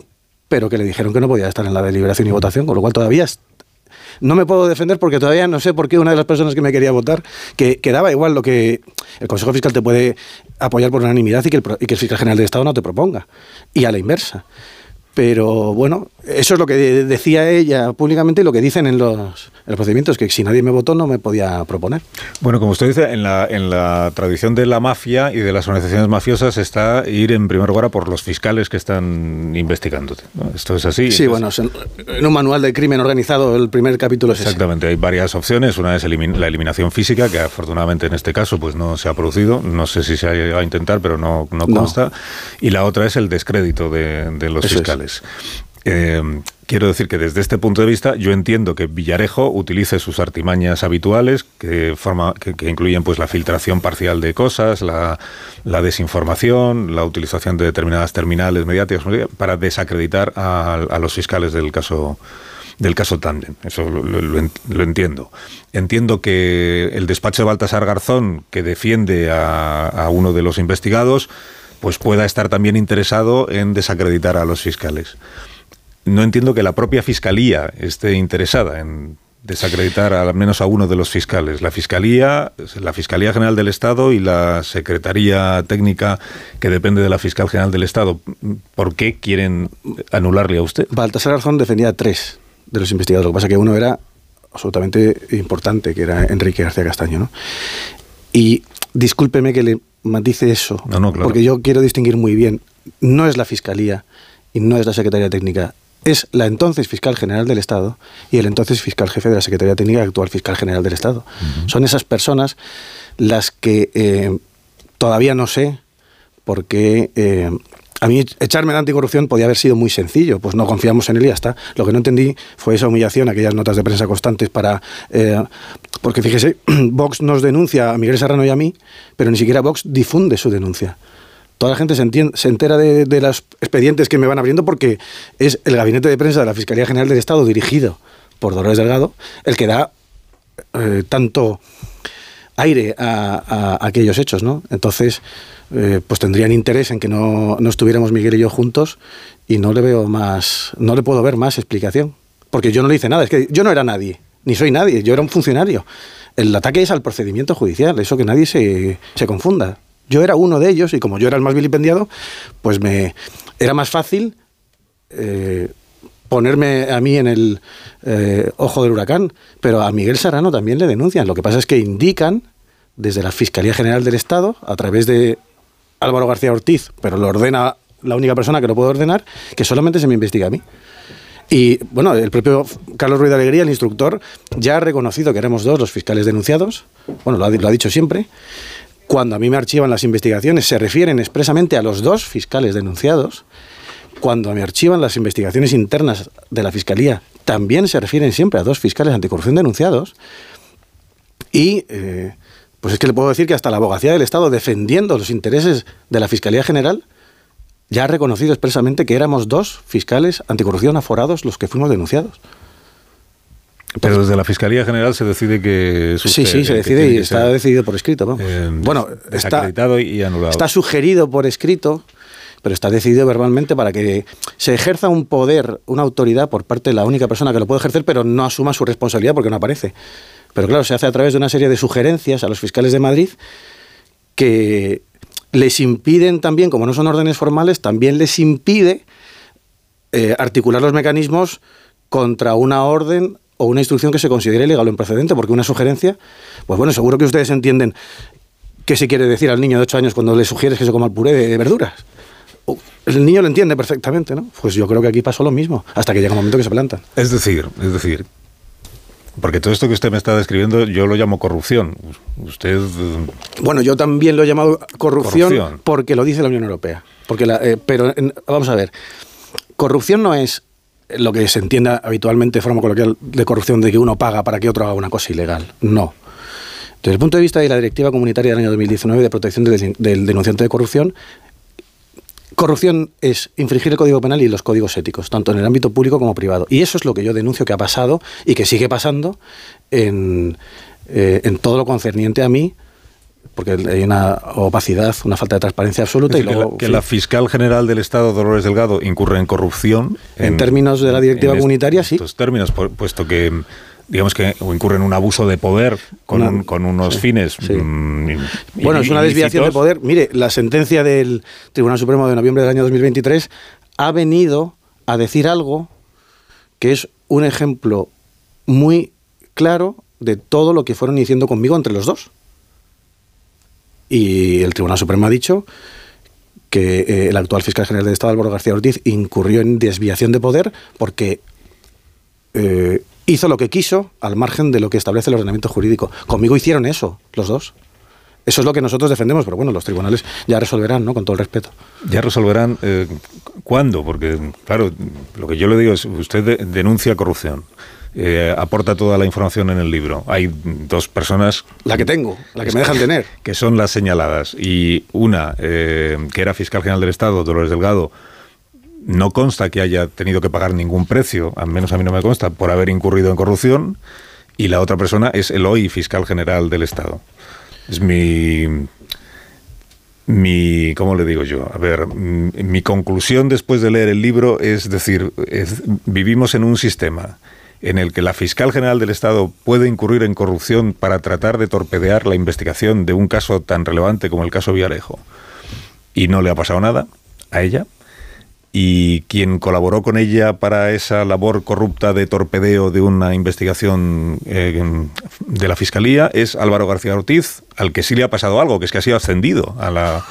S129: pero que le dijeron que no podía estar en la deliberación y votación, con lo cual todavía no me puedo defender porque todavía no sé por qué una de las personas que me quería votar, que, que daba igual lo que el Consejo Fiscal te puede apoyar por unanimidad y que, el, y que el fiscal general del Estado no te proponga. Y a la inversa. Pero bueno, eso es lo que de- decía ella públicamente y lo que dicen en los, en los procedimientos, que si nadie me votó no me podía proponer.
S39: Bueno, como usted dice, en la, en la tradición de la mafia y de las organizaciones mafiosas está ir en primer lugar a por los fiscales que están investigándote. ¿no? Esto es así.
S129: Sí,
S39: Entonces-
S129: bueno, en, un manual de crimen organizado el primer capítulo es ese.
S39: Exactamente, hay varias opciones. Una es elimin- la eliminación física, que afortunadamente en este caso pues no se ha producido. No sé si se ha llegado a intentar, pero no, no
S129: No.
S39: consta. Y la otra es el descrédito de, de los
S129: Eso es.
S39: Eh, quiero decir que desde este punto de vista yo entiendo que Villarejo utilice sus artimañas habituales que, forma, que, incluyen pues la filtración parcial de cosas, la, la desinformación, la utilización de determinadas terminales mediáticas para desacreditar a, los fiscales del caso del caso Tandem. Eso lo, lo entiendo. Entiendo que el despacho de Baltasar Garzón, que defiende a, a uno de los investigados, pues pueda estar también interesado en desacreditar a los fiscales. No entiendo que la propia fiscalía esté interesada en desacreditar al menos a uno de los fiscales. La fiscalía, la Fiscalía General del Estado y la Secretaría Técnica que depende de la Fiscal General del Estado. ¿Por qué quieren anularle a usted?
S129: Baltasar Garzón defendía a tres de los investigadores. Lo que pasa es que uno era absolutamente importante, que era Enrique García Castaño. ¿no? Y discúlpeme que le matice eso,
S39: No, no, claro.
S129: porque yo quiero distinguir muy bien. No es la Fiscalía y no es la Secretaría Técnica. Es la entonces fiscal general del Estado y el entonces fiscal jefe de la Secretaría Técnica, actual fiscal general del Estado. Son esas personas las que eh, todavía no sé por qué eh, a mí echarme de anticorrupción podía haber sido muy sencillo, pues no confiamos en él y ya está. Lo que no entendí fue esa humillación, aquellas notas de prensa constantes para... eh, porque fíjese, Vox nos denuncia a Miguel Serrano y a mí, pero ni siquiera Vox difunde su denuncia. Toda la gente se, entera de, los expedientes que me van abriendo porque es el gabinete de prensa de la Fiscalía General del Estado, dirigido por Dolores Delgado, el que da eh, tanto aire a, aquellos hechos, ¿no? Entonces, eh, pues tendrían interés en que no, estuviéramos Miguel y yo juntos y no le veo más, no le puedo ver más explicación. Porque yo no le hice nada, es que yo no era nadie, ni soy nadie, yo era un funcionario. El ataque es al procedimiento judicial, eso que nadie se confunda. Yo era uno de ellos y como yo era el más vilipendiado, pues me era más fácil eh, ponerme a mí en el eh, ojo del huracán, pero a Miguel Serrano también le denuncian. Lo que pasa es que indican desde la Fiscalía General del Estado, a través de Álvaro García Ortiz, pero lo ordena la única persona que lo puede ordenar, que solamente se me investiga a mí. Y bueno, el propio Carlos Ruiz de Alegría, el instructor, ya ha reconocido que éramos dos los fiscales denunciados, bueno, lo ha, lo ha dicho siempre. Cuando a mí me archivan las investigaciones, se refieren expresamente a los dos fiscales denunciados. Cuando me archivan las investigaciones internas de la Fiscalía, también se refieren siempre a dos fiscales anticorrupción denunciados. Y eh, pues es que le puedo decir que hasta la abogacía del Estado, defendiendo los intereses de la Fiscalía General, ya ha reconocido expresamente que éramos dos fiscales anticorrupción aforados los que fuimos denunciados.
S39: Pero desde la Fiscalía General se decide que... es
S129: Sí,
S39: usted
S129: sí, se decide y está decidido por escrito. Vamos.
S39: eh,
S129: bueno, está,
S39: y anulado.
S129: está sugerido por escrito, pero está decidido verbalmente para que se ejerza un poder, una autoridad por parte de la única persona que lo puede ejercer, pero no asuma su responsabilidad porque no aparece. Pero claro, se hace a través de una serie de sugerencias a los fiscales de Madrid que les impiden también, como no son órdenes formales, también les impide eh, articular los mecanismos contra una orden o una instrucción que se considere ilegal o improcedente, porque una sugerencia, pues bueno, seguro que ustedes entienden qué se quiere decir al niño de 8 años cuando le sugieres que se coma el puré de verduras. El niño lo entiende perfectamente, ¿no? Pues yo creo que aquí pasó lo mismo, hasta que llega un momento que se plantan.
S39: Es decir, es decir, porque todo esto que usted me está describiendo yo lo llamo corrupción. Usted... eh,
S129: Bueno, yo también lo he llamado corrupción,
S39: Corrupción.
S129: porque lo dice la Unión Europea. Porque la- eh, pero vamos a ver, corrupción no es lo que se entienda habitualmente de forma coloquial de corrupción de que uno paga para que otro haga una cosa ilegal. No. Desde el punto de vista de la Directiva Comunitaria del año 2019 de protección del, denunciante de corrupción, corrupción es infringir el Código Penal y los códigos éticos, tanto en el ámbito público como privado. Y eso es lo que yo denuncio que ha pasado y que sigue pasando en, eh, en todo lo concerniente a mí porque hay una opacidad, una falta de transparencia absoluta. Y luego,
S39: que, la, que la fiscal general del Estado, Dolores Delgado, incurre en corrupción.
S129: En términos de la directiva comunitaria, sí.
S39: En estos términos, pu- puesto que digamos que incurre en un abuso de poder con, un- con unos fines. mm,
S129: Bueno, es una desviación de poder. Mire, la sentencia del Tribunal Supremo de noviembre del año 2023 ha venido a decir algo que es un ejemplo muy claro de todo lo que fueron diciendo conmigo entre los dos. Y el Tribunal Supremo ha dicho que eh, el actual fiscal general del Estado, Álvaro García Ortiz, incurrió en desviación de poder porque eh, hizo lo que quiso al margen de lo que establece el ordenamiento jurídico. Conmigo hicieron eso, los dos. Eso es lo que nosotros defendemos, pero bueno, los tribunales ya resolverán, ¿no? Con todo el respeto.
S39: Ya resolverán eh, cuándo, porque claro, lo que yo le digo es, usted de- denuncia corrupción, eh, aporta toda la información en el libro. Hay dos personas...
S129: La que tengo, la que me dejan tener.
S39: Que son las señaladas. Y una, eh, que era fiscal general del Estado, Dolores Delgado, no consta que haya tenido que pagar ningún precio, al menos a mí no me consta, por haber incurrido en corrupción. Y la otra persona es el hoy fiscal general del Estado. Es mi, mi, ¿cómo le digo yo? A ver, mi conclusión después de leer el libro es decir, es- vivimos en un sistema en el que la fiscal general del Estado puede incurrir en corrupción para tratar de torpedear la investigación de un caso tan relevante como el caso Villarejo. Y no le ha pasado nada a ella. Y quien colaboró con ella para esa labor corrupta de torpedeo de una investigación eh, de la Fiscalía es Álvaro García Ortiz, al que sí le ha pasado algo, que es que ha sido ascendido a la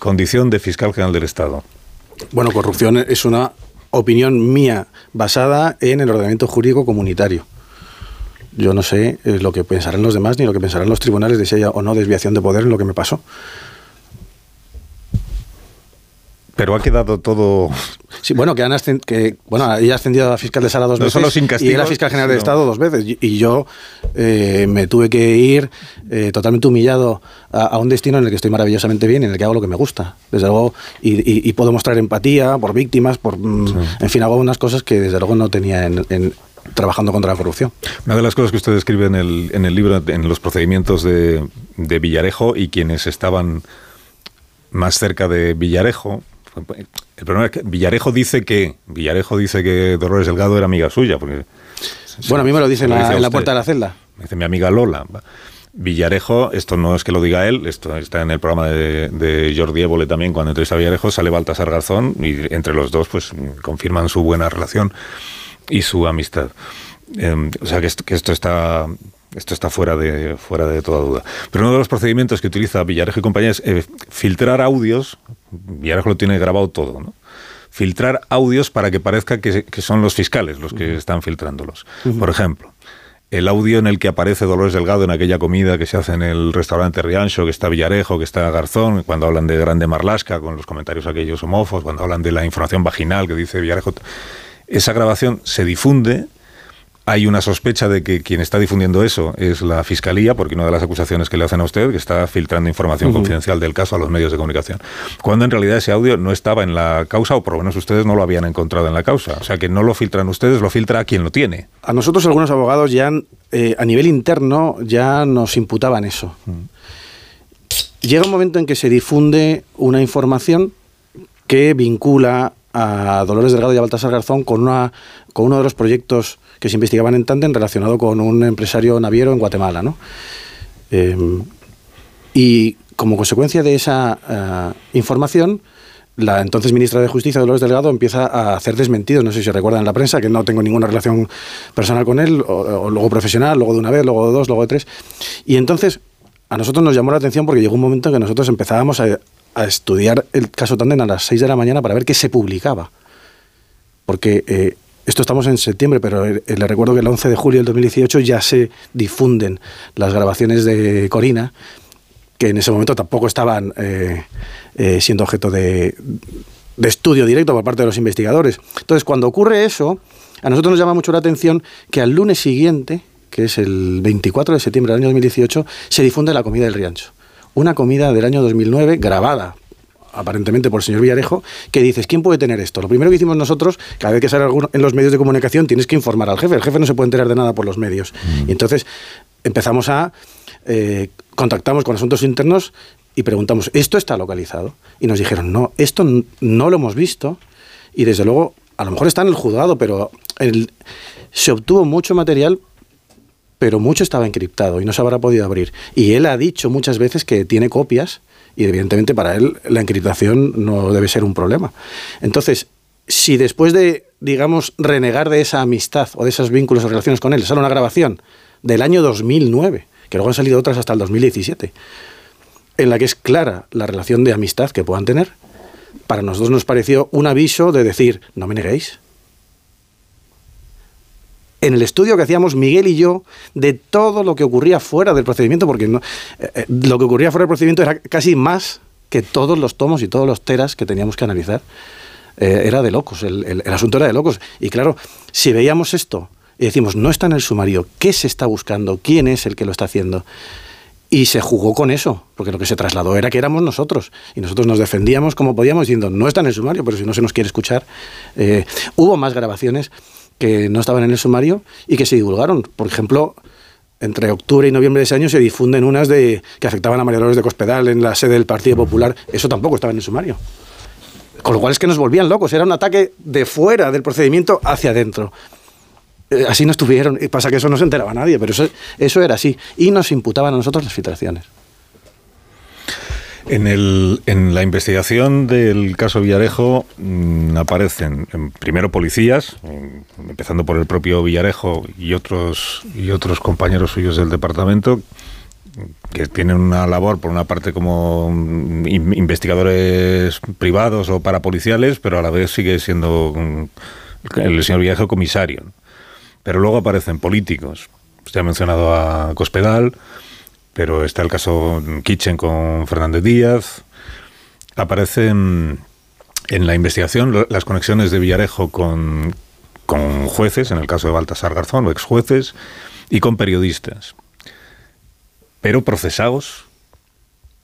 S39: condición de fiscal general del Estado.
S129: Bueno, corrupción es una opinión mía basada en el ordenamiento jurídico comunitario. Yo no sé eh, lo que pensarán los demás ni lo que pensarán los tribunales de si haya o no desviación de poder en lo que me pasó.
S39: Pero ha quedado todo...
S129: Sí, bueno, que, han que bueno, ella ha ascendido a fiscal de sala dos
S39: No
S129: veces
S39: solo sin
S129: y era
S39: castigos,
S129: fiscal general
S39: sino-
S129: Estado dos veces. Y, y yo eh, me tuve que ir eh, totalmente humillado a, a un destino en el que estoy maravillosamente bien en el que hago lo que me gusta. Desde luego, y, y- y puedo mostrar empatía por víctimas, por, mm, en fin, hago unas cosas que desde luego no tenía en- en, trabajando contra la corrupción.
S39: Una de las cosas que usted describe en el, en el libro, en los procedimientos de, de Villarejo y quienes estaban más cerca de Villarejo, el problema es que Villarejo dice que Villarejo dice que Dolores Delgado era amiga suya, porque
S129: Bueno, a mí me lo dicen
S39: se
S129: en la,
S39: dice
S129: en la puerta de la celda.
S39: Me dice mi amiga Lola. Villarejo, esto no es que lo diga él, esto está en el programa de, de Jordi Évole también, cuando entrevista a Villarejo, sale Baltasar Garzón y entre los dos pues confirman su buena relación y su amistad. Eh, o sea que esto, que esto está esto está fuera de fuera de toda duda. Pero uno de los procedimientos que utiliza Villarejo y compañía es eh, filtrar audios. Villarejo lo tiene grabado todo, ¿no? Filtrar audios para que parezca que, que son los fiscales los que están filtrándolos. Por ejemplo, el audio en el que aparece Dolores Delgado en aquella comida que se hace en el restaurante Riancho, que está Villarejo, que está Garzón, cuando hablan de Grande Marlasca, con los comentarios aquellos homófobos, cuando hablan de la información vaginal que dice Villarejo. Esa grabación se difunde. Hay una sospecha de que quien está difundiendo eso es la fiscalía, porque una de las acusaciones que le hacen a usted que está filtrando información confidencial del caso a los medios de comunicación. Cuando en realidad ese audio no estaba en la causa, o por lo menos ustedes no lo habían encontrado en la causa. O sea que no lo filtran ustedes, lo filtra quien lo tiene.
S129: A nosotros algunos abogados ya eh, a nivel interno ya nos imputaban eso. Llega un momento en que se difunde una información que vincula a Dolores Delgado y a Baltasar Garzón con, una, con uno de los proyectos que se investigaban en Tandem relacionado con un empresario naviero en Guatemala. ¿no? Eh, y como consecuencia de esa eh, información, la entonces ministra de Justicia, Dolores Delgado, empieza a hacer desmentidos. No sé si recuerdan en la prensa que no tengo ninguna relación personal con él, luego profesional, luego de una vez, luego de dos, luego de tres. Y entonces a nosotros nos llamó la atención porque llegó un momento en que nosotros empezábamos a, a estudiar el caso Tandem a las 6 de la mañana para ver qué se publicaba. Porque eh, esto estamos en septiembre, pero eh, le recuerdo que el 11 de julio del 2018 ya se difunden las grabaciones de Corina, que en ese momento tampoco estaban eh, eh, siendo objeto de, de estudio directo por parte de los investigadores. Entonces, cuando ocurre eso, a nosotros nos llama mucho la atención que al lunes siguiente, que es el 24 de septiembre del año 2018, se difunde la comida del Riancho. Una comida del año 2009 grabada aparentemente por el señor Villarejo, que dices, ¿quién puede tener esto? Lo primero que hicimos nosotros, cada vez que sale alguno en los medios de comunicación, tienes que informar al jefe. El jefe no se puede enterar de nada por los medios. Y entonces empezamos a eh, contactamos con asuntos internos y preguntamos, ¿esto está localizado? Y nos dijeron, no, esto no lo hemos visto y desde luego, a lo mejor está en el juzgado, pero el- se obtuvo mucho material, pero mucho estaba encriptado y no se habrá podido abrir. Y él ha dicho muchas veces que tiene copias y evidentemente para él la encriptación no debe ser un problema. Entonces, si después de, digamos, renegar de esa amistad o de esos vínculos o relaciones con él, sale una grabación del año 2009, que luego han salido otras hasta el 2017, en la que es clara la relación de amistad que puedan tener, para nosotros nos pareció un aviso de decir, no me neguéis. En el estudio que hacíamos Miguel y yo de todo lo que ocurría fuera del procedimiento, porque eh, eh, lo que ocurría fuera del procedimiento era casi más que todos los tomos y todos los teras que teníamos que analizar. Eh, era de locos, el, asunto era de locos. Y claro, si veíamos esto y decimos, no está en el sumario, ¿qué se está buscando? ¿Quién es el que lo está haciendo? Y se jugó con eso, porque lo que se trasladó era que éramos nosotros. Y nosotros nos defendíamos como podíamos diciendo, no está en el sumario, pero si no se nos quiere escuchar. Hubo más grabaciones que no estaban en el sumario y que se divulgaron. Por ejemplo, entre octubre y noviembre de ese año se difunden unas de que afectaban a María Dolores de Cospedal en la sede del Partido Popular. Eso tampoco estaba en el sumario. Con lo cual es que nos volvían locos. Era un ataque de fuera del procedimiento hacia adentro. Eh, así no estuvieron. Y pasa que eso no se enteraba nadie, pero eso, eso era así. Y nos imputaban a nosotros las filtraciones.
S39: En, el, en la investigación del caso Villarejo mm, aparecen em, primero policías, em, empezando por el propio Villarejo y otros, y otros compañeros suyos del departamento, que tienen una labor, por una parte, como mm, in- investigadores privados o parapoliciales, pero a la vez sigue siendo mm, el señor Villarejo comisario. Pero luego aparecen políticos. Usted ha mencionado a Cospedal, pero está el caso Kitchen con Fernández Díaz. Aparecen en la investigación las conexiones de Villarejo con, con jueces, en el caso de Baltasar Garzón, o ex jueces, y con periodistas. Pero procesados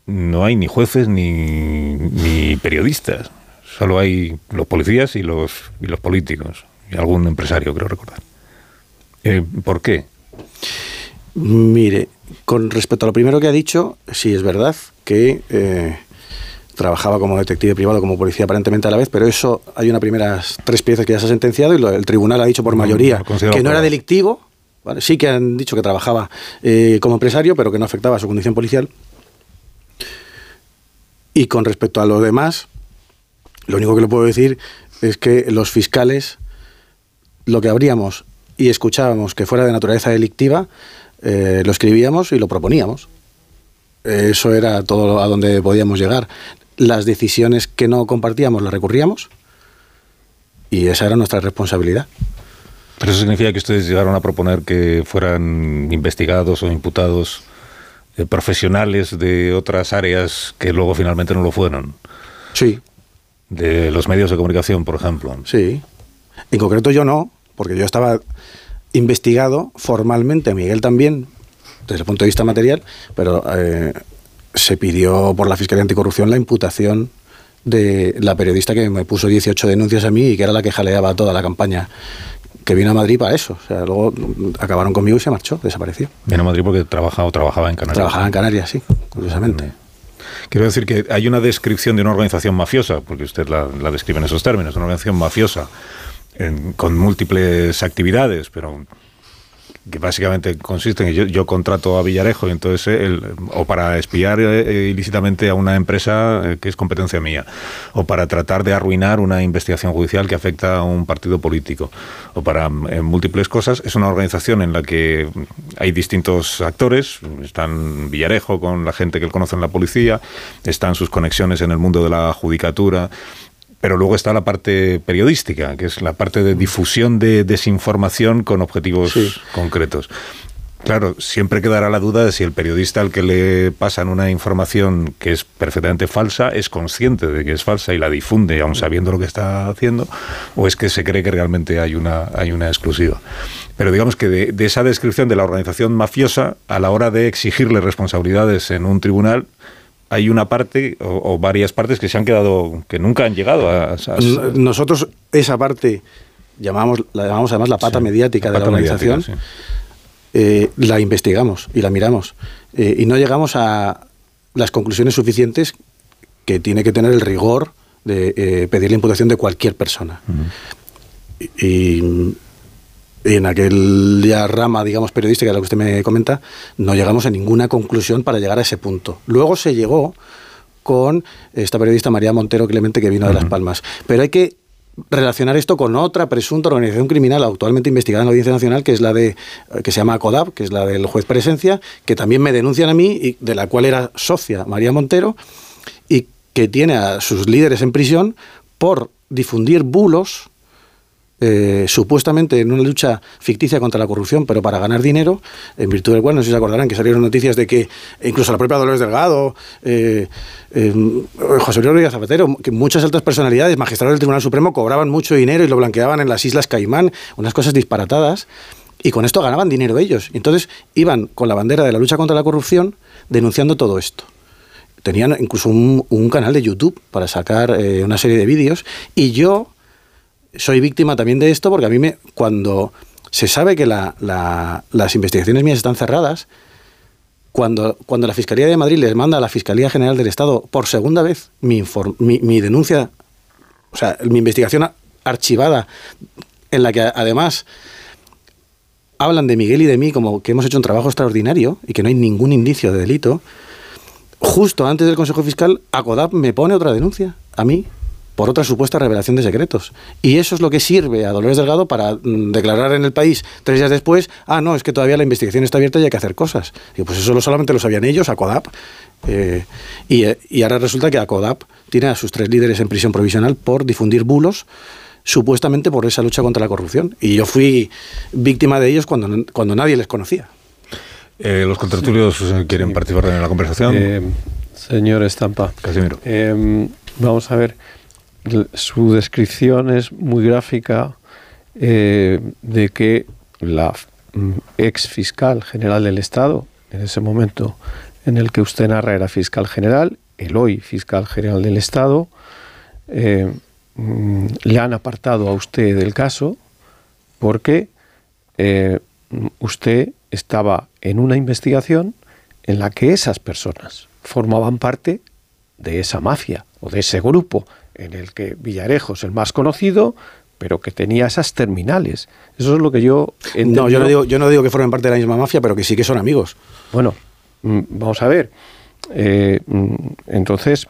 S39: no hay ni jueces ni, ni periodistas. Solo hay los policías y los, y los políticos. Y algún empresario, creo recordar. Eh, ¿Por qué?
S129: Mire, con respecto a lo primero que ha dicho, sí es verdad que eh, trabajaba como detective privado, como policía aparentemente a la vez, pero eso hay una primeras tres piezas que ya se ha sentenciado y lo- el tribunal ha dicho por mayoría que no era delictivo. ¿vale? Sí que han dicho que trabajaba eh, como empresario, pero que no afectaba a su condición policial. Y con respecto a lo demás, lo único que le puedo decir es que los fiscales, lo que habríamos y escuchábamos que fuera de naturaleza delictiva, eh, lo escribíamos y lo proponíamos. Eso era todo a donde podíamos llegar. Las decisiones que no compartíamos las recurríamos y esa era nuestra responsabilidad.
S39: Pero eso significa que ustedes llegaron a proponer que fueran investigados o imputados eh, profesionales de otras áreas que luego finalmente no lo fueron.
S129: Sí.
S39: De los medios de comunicación, por ejemplo.
S129: Sí. En concreto yo no, porque yo estaba investigado formalmente, Miguel también, desde el punto de vista material, pero eh, se pidió por la Fiscalía Anticorrupción la imputación de la periodista que me puso 18 denuncias a mí y que era la que jaleaba toda la campaña que vino a Madrid para eso. O sea, luego mm, acabaron conmigo y se marchó, desapareció.
S39: Vino a Madrid porque trabaja o trabajaba en Canarias.
S129: Trabajaba en Canarias, sí, curiosamente.
S39: Quiero decir que hay una descripción de una organización mafiosa, porque usted la, la describe en esos términos, una organización mafiosa en- con múltiples actividades, pero que básicamente consiste en que yo, yo contrato a Villarejo y entonces él, o para espiar eh, ilícitamente a una empresa eh, que es competencia mía, o para tratar de arruinar una investigación judicial que afecta a un partido político, o para eh, múltiples cosas. Es una organización en la que hay distintos actores, están Villarejo con la gente que él conoce en la policía, están sus conexiones en el mundo de la judicatura, pero luego está la parte periodística, que es la parte de difusión de desinformación con objetivos concretos. Claro, siempre quedará la duda de si el periodista al que le pasan una información que es perfectamente falsa es consciente de que es falsa y la difunde aun sabiendo lo que está haciendo, o es que se cree que realmente hay una, hay una exclusiva. Pero digamos que de, de esa descripción de la organización mafiosa, a la hora de exigirle responsabilidades en un tribunal, hay una parte o, o varias partes que se han quedado, que nunca han llegado a... a-
S129: Nosotros esa parte llamamos, la llamamos además la pata mediática
S39: la
S129: de
S39: pata
S129: la organización. eh, la investigamos y la miramos. Eh, y no llegamos a las conclusiones suficientes que tiene que tener el rigor de eh, pedir la imputación de cualquier persona. Y, y en aquel ya rama, digamos, periodística, de lo que usted me comenta, no llegamos a ninguna conclusión para llegar a ese punto. Luego se llegó con esta periodista María Montero Clemente que vino de Las Palmas. Pero hay que relacionar esto con otra presunta organización criminal actualmente investigada en la Audiencia Nacional, que es la de que se llama CODAP, que es la del juez Presencia, que también me denuncian a mí y de la cual era socia María Montero y que tiene a sus líderes en prisión por difundir bulos eh, supuestamente en una lucha ficticia contra la corrupción, pero para ganar dinero, en virtud del cual, no sé si se acordarán, que salieron noticias de que incluso la propia Dolores Delgado, eh, eh, José Luis Zapatero, que muchas altas personalidades, magistrados del Tribunal Supremo, cobraban mucho dinero y lo blanqueaban en las Islas Caimán, unas cosas disparatadas, y con esto ganaban dinero ellos. Entonces iban con la bandera de la lucha contra la corrupción denunciando todo esto tenían incluso un, canal de YouTube para sacar una serie de vídeos y yo soy víctima también de esto porque a mí me cuando se sabe que la, la, las investigaciones mías están cerradas cuando, cuando la Fiscalía de Madrid les manda a la Fiscalía General del Estado por segunda vez mi, mi, mi denuncia, o sea, mi investigación archivada, en la que además hablan de Miguel y de mí como que hemos hecho un trabajo extraordinario y que no hay ningún indicio de delito, justo antes del Consejo Fiscal, ACODAP me pone otra denuncia a mí por otra supuesta revelación de secretos. Y eso es lo que sirve a Dolores Delgado para mm, declarar en el país tres días después, ah, no, es que todavía la investigación está abierta y hay que hacer cosas. Y pues eso solamente lo sabían ellos, ACODAP. Eh, y, y ahora resulta que ACODAP tiene a sus tres líderes en prisión provisional por difundir bulos supuestamente por esa lucha contra la corrupción. Y yo fui víctima de ellos cuando, cuando nadie les conocía.
S39: Eh, los contratulios quieren participar en la conversación.
S118: Eh, señor Estampa,
S39: Casimiro.
S118: Eh, vamos a ver, su descripción es muy gráfica eh, de que la mm, ex fiscal general del Estado, en ese momento en el que usted narra era fiscal general, el hoy fiscal general del Estado, eh, mm, le han apartado a usted del caso porque eh, usted estaba en una investigación en la que esas personas formaban parte de esa mafia o de ese grupo en el que Villarejo es el más conocido, pero que tenía esas terminales. Eso es lo que yo
S129: No, yo no digo, yo no digo que formen parte de la misma mafia, pero que sí que son amigos.
S118: Bueno, mm, vamos a ver. Eh, mm, entonces,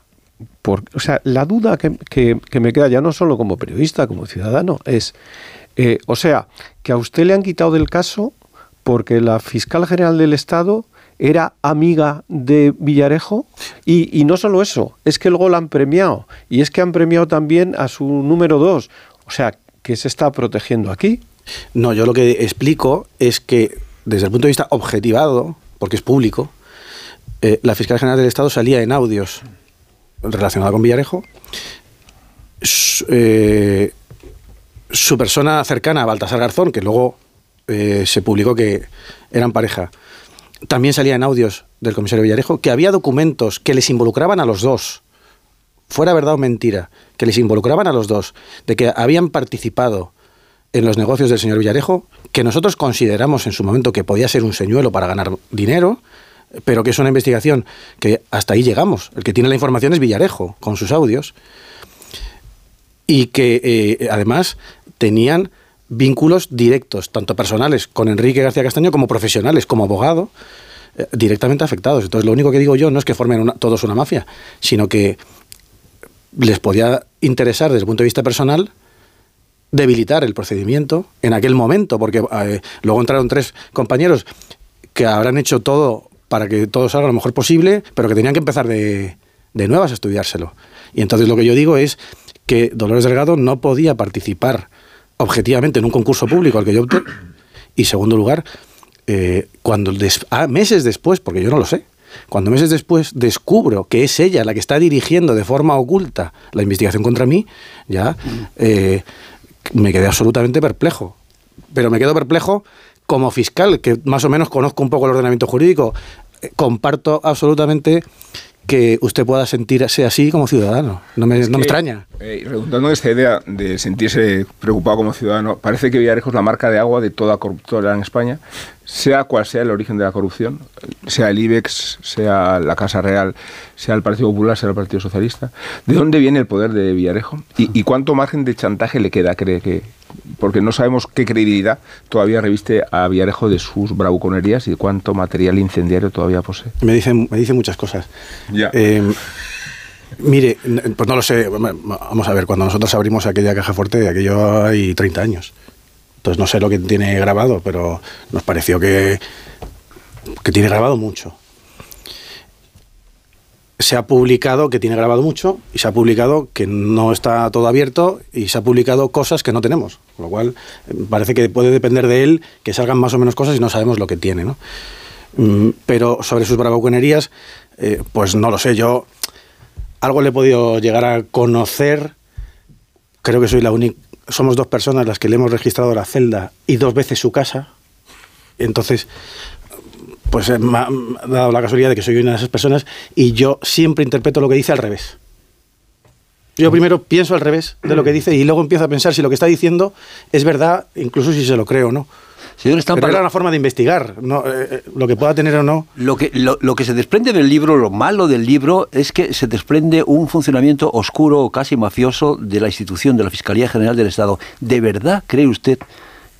S118: por, o sea, la duda que, que, que, me queda ya no solo como periodista, como ciudadano, es, eh, o sea, que a usted le han quitado del caso porque la fiscal general del Estado era amiga de Villarejo y, y, no solo eso, es que luego la han premiado y es que han premiado también a su número dos. O sea, ¿qué se está protegiendo aquí?
S129: No, yo lo que explico es que desde el punto de vista objetivado, porque es público, eh, la fiscal general del Estado salía en audios relacionados con Villarejo. Su, eh, persona cercana, Baltasar Garzón, que luego eh, se publicó que eran pareja, también salía en audios del comisario Villarejo que había documentos que les involucraban a los dos, fuera verdad o mentira, que les involucraban a los dos, de que habían participado en los negocios del señor Villarejo, que nosotros consideramos en su momento que podía ser un señuelo para ganar dinero, pero que es una investigación que hasta ahí llegamos. El que tiene la información es Villarejo, con sus audios, y que eh, además tenían vínculos directos, tanto personales con Enrique García Castaño como profesionales, como abogado, eh, directamente afectados. Entonces, lo único que digo yo no es que formen todos una mafia, sino que les podía interesar desde el punto de vista personal debilitar el procedimiento en aquel momento, porque eh, luego entraron tres compañeros que habrán hecho todo para que todo salga lo mejor posible, pero que tenían que empezar de, de nuevas a estudiárselo. Y entonces lo que yo digo es que Dolores Delgado no podía participar objetivamente en un concurso público al que yo opté. Y segundo lugar, eh, cuando des ah, meses después, porque yo no lo sé, cuando meses después descubro que es ella la que está dirigiendo de forma oculta la investigación contra mí, ya eh, me quedé absolutamente perplejo. Pero me quedo perplejo como fiscal, que más o menos conozco un poco el ordenamiento jurídico. Eh, comparto absolutamente que usted pueda sentirse así como ciudadano. No me, no me
S131: que,
S129: extraña.
S131: Eh, redundando en esta idea de sentirse preocupado como ciudadano, parece que Villarejo es la marca de agua de toda corruptora en España, sea cual sea el origen de la corrupción, sea el IBEX, sea la Casa Real, sea el Partido Popular, sea el Partido Socialista. ¿De dónde viene el poder de Villarejo? ¿Y, y cuánto margen de chantaje le queda, cree que? Porque no sabemos qué credibilidad todavía reviste a Villarejo de sus bravuconerías y cuánto material incendiario todavía posee.
S129: Me dicen, me dicen muchas cosas.
S131: Ya.
S129: Eh, mire, pues no lo sé. Vamos a ver, cuando nosotros abrimos aquella caja fuerte, aquello hay 30 años. Entonces no sé lo que tiene grabado, pero nos pareció que, que tiene grabado mucho. Se ha publicado que tiene grabado mucho y se ha publicado que no está todo abierto y se ha publicado cosas que no tenemos. Con lo cual eh, parece que puede depender de él que salgan más o menos cosas y no sabemos lo que tiene. ¿no? Mm, Pero sobre sus bravuconerías, eh, pues no lo sé. Yo algo le he podido llegar a conocer. Creo que soy la única. Somos dos personas las que le hemos registrado la celda y dos veces su casa. Entonces, pues me ha, dado la casualidad de que soy una de esas personas y yo siempre interpreto lo que dice al revés. Yo primero pienso al revés de lo que dice y luego empiezo a pensar si lo que está diciendo es verdad, incluso si se lo creo o no.
S119: Señor Estampa,
S129: Pero era una forma de investigar, no, eh, eh, lo que pueda tener o no.
S119: Lo que, lo, lo que se desprende del libro, lo malo del libro, es que se desprende un funcionamiento oscuro o casi mafioso de la institución, de la Fiscalía General del Estado. ¿De verdad cree usted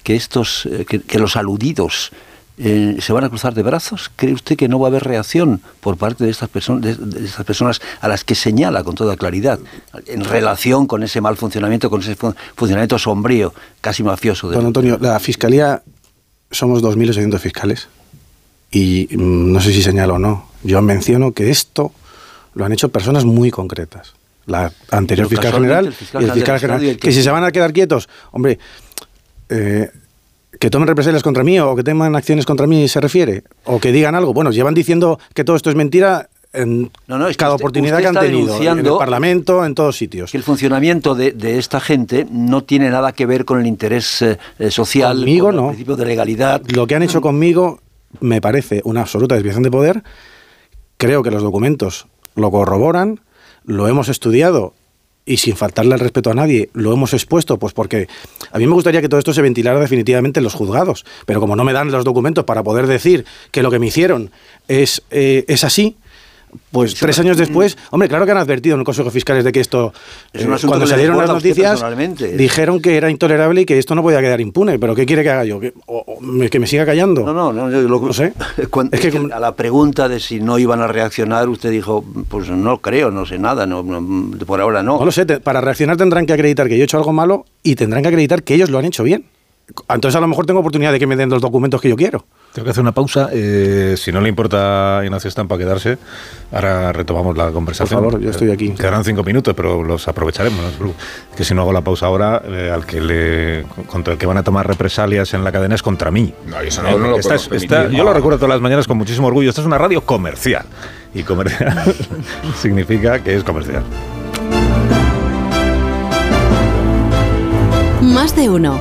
S119: que, estos, eh, que, que los aludidos eh, se van a cruzar de brazos? ¿Cree usted que no va a haber reacción por parte de estas, personas de, de estas personas a las que señala con toda claridad en relación con ese mal funcionamiento, con ese fun- funcionamiento sombrío, casi mafioso? de-
S129: Don Antonio, la Fiscalía, somos 2.800 fiscales y mm, no sé si señalo o no, yo menciono que esto lo han hecho personas muy concretas. La anterior fiscal general
S119: el fiscal
S129: y el fiscal general.
S119: y el
S129: Que,
S119: que-
S129: si se van a quedar quietos, hombre, eh, que tomen represalias contra mí o que tomen acciones contra mí se refiere, o que digan algo. Bueno, llevan diciendo que todo esto es mentira en
S119: No, no, es que
S129: cada
S119: usted-
S129: oportunidad
S119: usted
S129: que han tenido, en el Parlamento, en todos sitios.
S119: que el funcionamiento de, de esta gente no tiene nada que ver con el interés eh, eh, social,
S129: Conmigo
S119: con el principio de legalidad.
S129: Lo que han hecho conmigo me parece una absoluta desviación de poder. Creo que los documentos lo corroboran, lo hemos estudiado y sin faltarle el respeto a nadie, lo hemos expuesto, pues porque a mí me gustaría que todo esto se ventilara definitivamente en los juzgados, pero como no me dan los documentos para poder decir que lo que me hicieron es, eh, es así, pues tres años después, hombre, claro que han advertido en el Consejo Fiscales de que esto,
S119: Es un
S129: eh, cuando salieron las noticias, dijeron que era intolerable y que esto no podía quedar impune, pero ¿qué quiere que haga yo? ¿Que, o- o me- que me siga callando?
S119: No, no, no, yo lo-
S129: sé.
S119: Cuando-
S129: Es que
S119: es que a la pregunta de si no iban a reaccionar, usted dijo, pues no creo, no sé nada, no, no, por ahora no.
S129: No lo sé, te- para reaccionar tendrán que acreditar que yo he hecho algo malo y tendrán que acreditar que ellos lo han hecho bien. Entonces a lo mejor tengo oportunidad de que me den los documentos que yo quiero.
S39: Tengo que hacer una pausa. eh, si no le importa a Ignacio Estampa quedarse, ahora retomamos la conversación.
S129: Por favor, yo estoy aquí.
S39: Quedarán cinco minutos, pero los aprovecharemos. no que si no hago la pausa ahora, eh, al que le contra el que van a tomar represalias en la cadena es contra mí.
S131: No, eso no- no lo
S39: Esta esta-
S131: permitir.
S39: yo lo recuerdo todas las mañanas con muchísimo orgullo. Esta es una radio comercial. Y comercial significa que es comercial.
S132: Más de uno.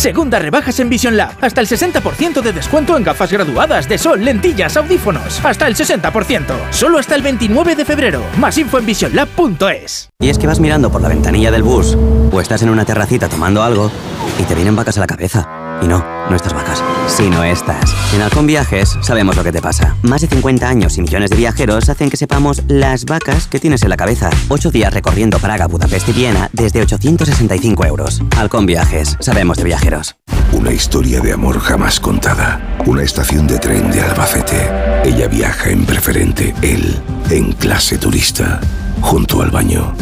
S133: Segunda rebajas en Vision Lab. Hasta el 60% de descuento en gafas graduadas de sol, lentillas, audífonos. Hasta el 60%. Solo hasta el 29 de febrero. Más info en visionlab.es.
S134: Y es que vas mirando por la ventanilla del bus o estás en una terracita tomando algo y te vienen vacas a la cabeza. Y no, no estas vacas, sino estas. En Halcón Viajes sabemos lo que te pasa. Más de 50 años y millones de viajeros hacen que sepamos las vacas que tienes en la cabeza. Ocho días recorriendo Praga, Budapest y Viena desde 865 euros. Halcón Viajes, sabemos de viajeros.
S91: Una historia de amor jamás contada. Una estación de tren de Albacete. Ella viaja en preferente, él en clase turista, junto al baño.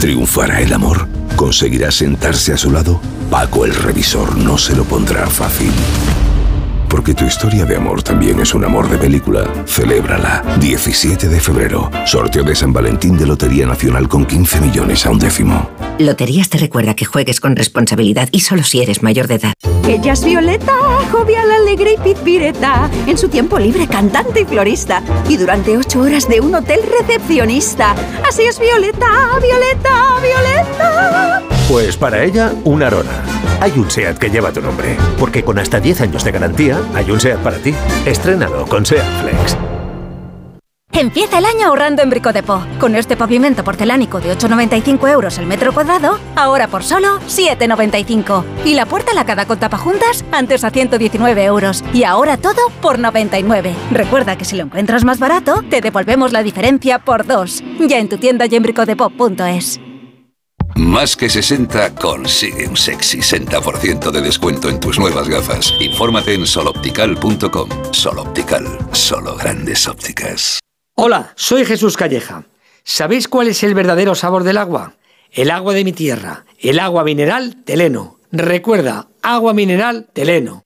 S91: ¿Triunfará el amor? ¿Conseguirá sentarse a su lado? Paco el revisor no se lo pondrá fácil. Porque tu historia de amor también es un amor de película. Celébrala. 17 de febrero. Sorteo de San Valentín de Lotería Nacional con 15 millones a un décimo.
S19: Loterías te recuerda que juegues con responsabilidad y solo si eres mayor de edad.
S135: Ella es Violeta, jovial, alegre y pizpireta. En su tiempo libre, cantante y florista. Y durante ocho horas de un hotel recepcionista. Así es Violeta, Violeta, Violeta.
S136: Pues para ella, una Arona. Hay un SEAT que lleva tu nombre. Porque con hasta 10 años de garantía, hay un SEAT para ti. Estrénalo con SEAT Flex.
S29: Empieza el año ahorrando en Bricodepo. Con este pavimento porcelánico de 8,95 euros el metro cuadrado, ahora por solo 7,95. Y la puerta lacada con tapajuntas, antes a 119 euros. Y ahora todo por 99. Recuerda que si lo encuentras más barato, te devolvemos la diferencia por dos. Ya en tu tienda y en bricodepo.es.
S91: Más que 60 consigue un sexy 60% de descuento en tus nuevas gafas. Infórmate en soloptical.com. Soloptical, solo grandes ópticas.
S137: Hola, soy Jesús Calleja. ¿Sabéis cuál es el verdadero sabor del agua? El agua de mi tierra, el agua mineral Teleno. Recuerda, agua mineral Teleno.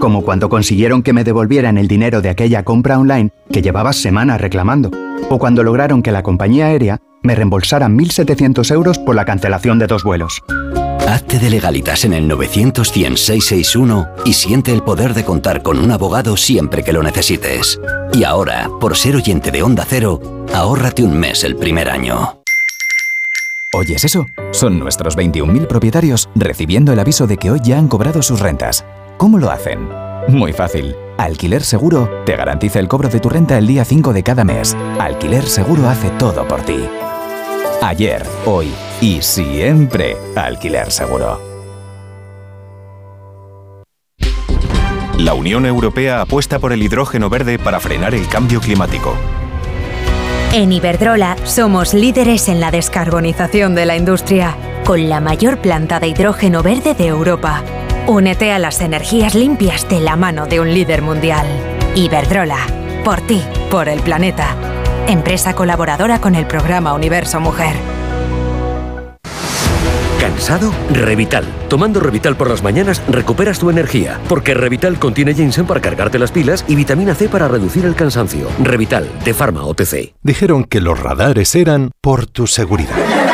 S138: como cuando consiguieron que me devolvieran el dinero de aquella compra online que llevaba semanas reclamando, o cuando lograron que la compañía aérea me reembolsara 1.700 euros por la cancelación de dos vuelos.
S80: Hazte de legalitas en el 900 661 y siente el poder de contar con un abogado siempre que lo necesites. Y ahora, por ser oyente de Onda Cero, ahórrate un mes el primer año.
S139: ¿Oyes eso? Son nuestros 21.000 propietarios recibiendo el aviso de que hoy ya han cobrado sus rentas. ¿Cómo lo hacen? Muy fácil. Alquiler Seguro te garantiza el cobro de tu renta el día 5 de cada mes. Alquiler Seguro hace todo por ti. Ayer, hoy y siempre Alquiler Seguro.
S140: La Unión Europea apuesta por el hidrógeno verde para frenar el cambio climático.
S141: En Iberdrola somos líderes en la descarbonización de la industria, con la mayor planta de hidrógeno verde de Europa. Únete a las energías limpias de la mano de un líder mundial. Iberdrola, por ti, por el planeta. Empresa colaboradora con el programa Universo Mujer.
S142: ¿Cansado? Revital. Tomando Revital por las mañanas recuperas tu energía, porque Revital contiene ginseng para cargarte las pilas y vitamina C para reducir el cansancio. Revital, de Pharma OTC.
S39: Dijeron que los radares eran por tu seguridad.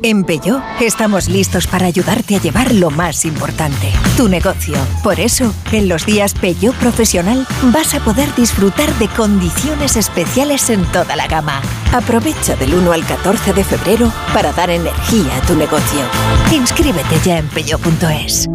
S19: En Peugeot estamos listos para ayudarte a llevar lo más importante, tu negocio. Por eso, en los días Peugeot Profesional vas a poder disfrutar de condiciones especiales en toda la gama. Aprovecha del 1 al 14 de febrero para dar energía a tu negocio. Inscríbete ya en peugeot.es.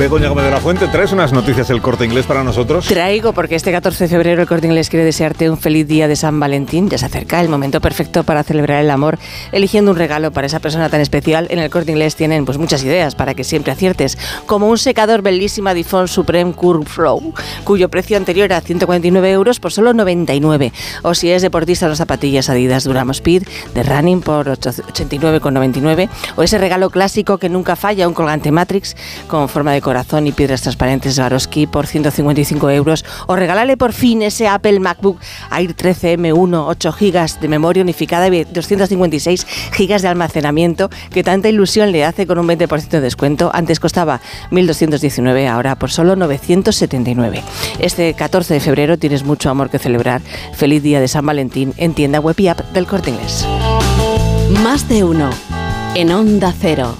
S39: Begoña Gómez de la Fuente, ¿traes unas noticias del corte inglés para nosotros?
S18: Traigo, porque este 14 de febrero el Corte Inglés quiere desearte un feliz día de San Valentín. Ya se acerca el momento perfecto para celebrar el amor, eligiendo un regalo para esa persona tan especial. En el Corte Inglés tienen pues muchas ideas para que siempre aciertes, como un secador Bellissima Difon Supreme Curve Flow, cuyo precio anterior era 149 euros por solo 99. O si es deportista, las zapatillas Adidas Duramo Speed de Running por 89,99. O ese regalo clásico que nunca falla, un colgante Matrix con forma de corazón y piedras transparentes Swarovski por 155 euros. O regálale por fin ese Apple MacBook Air 13 M1, 8 GB de memoria unificada y 256 GB de almacenamiento que tanta ilusión le hace con un 20% de descuento. Antes costaba 1.219, ahora por solo 979. Este 14 de febrero tienes mucho amor que celebrar. Feliz día de San Valentín en tienda web y app del Corte Inglés.
S143: Más de uno en Onda Cero.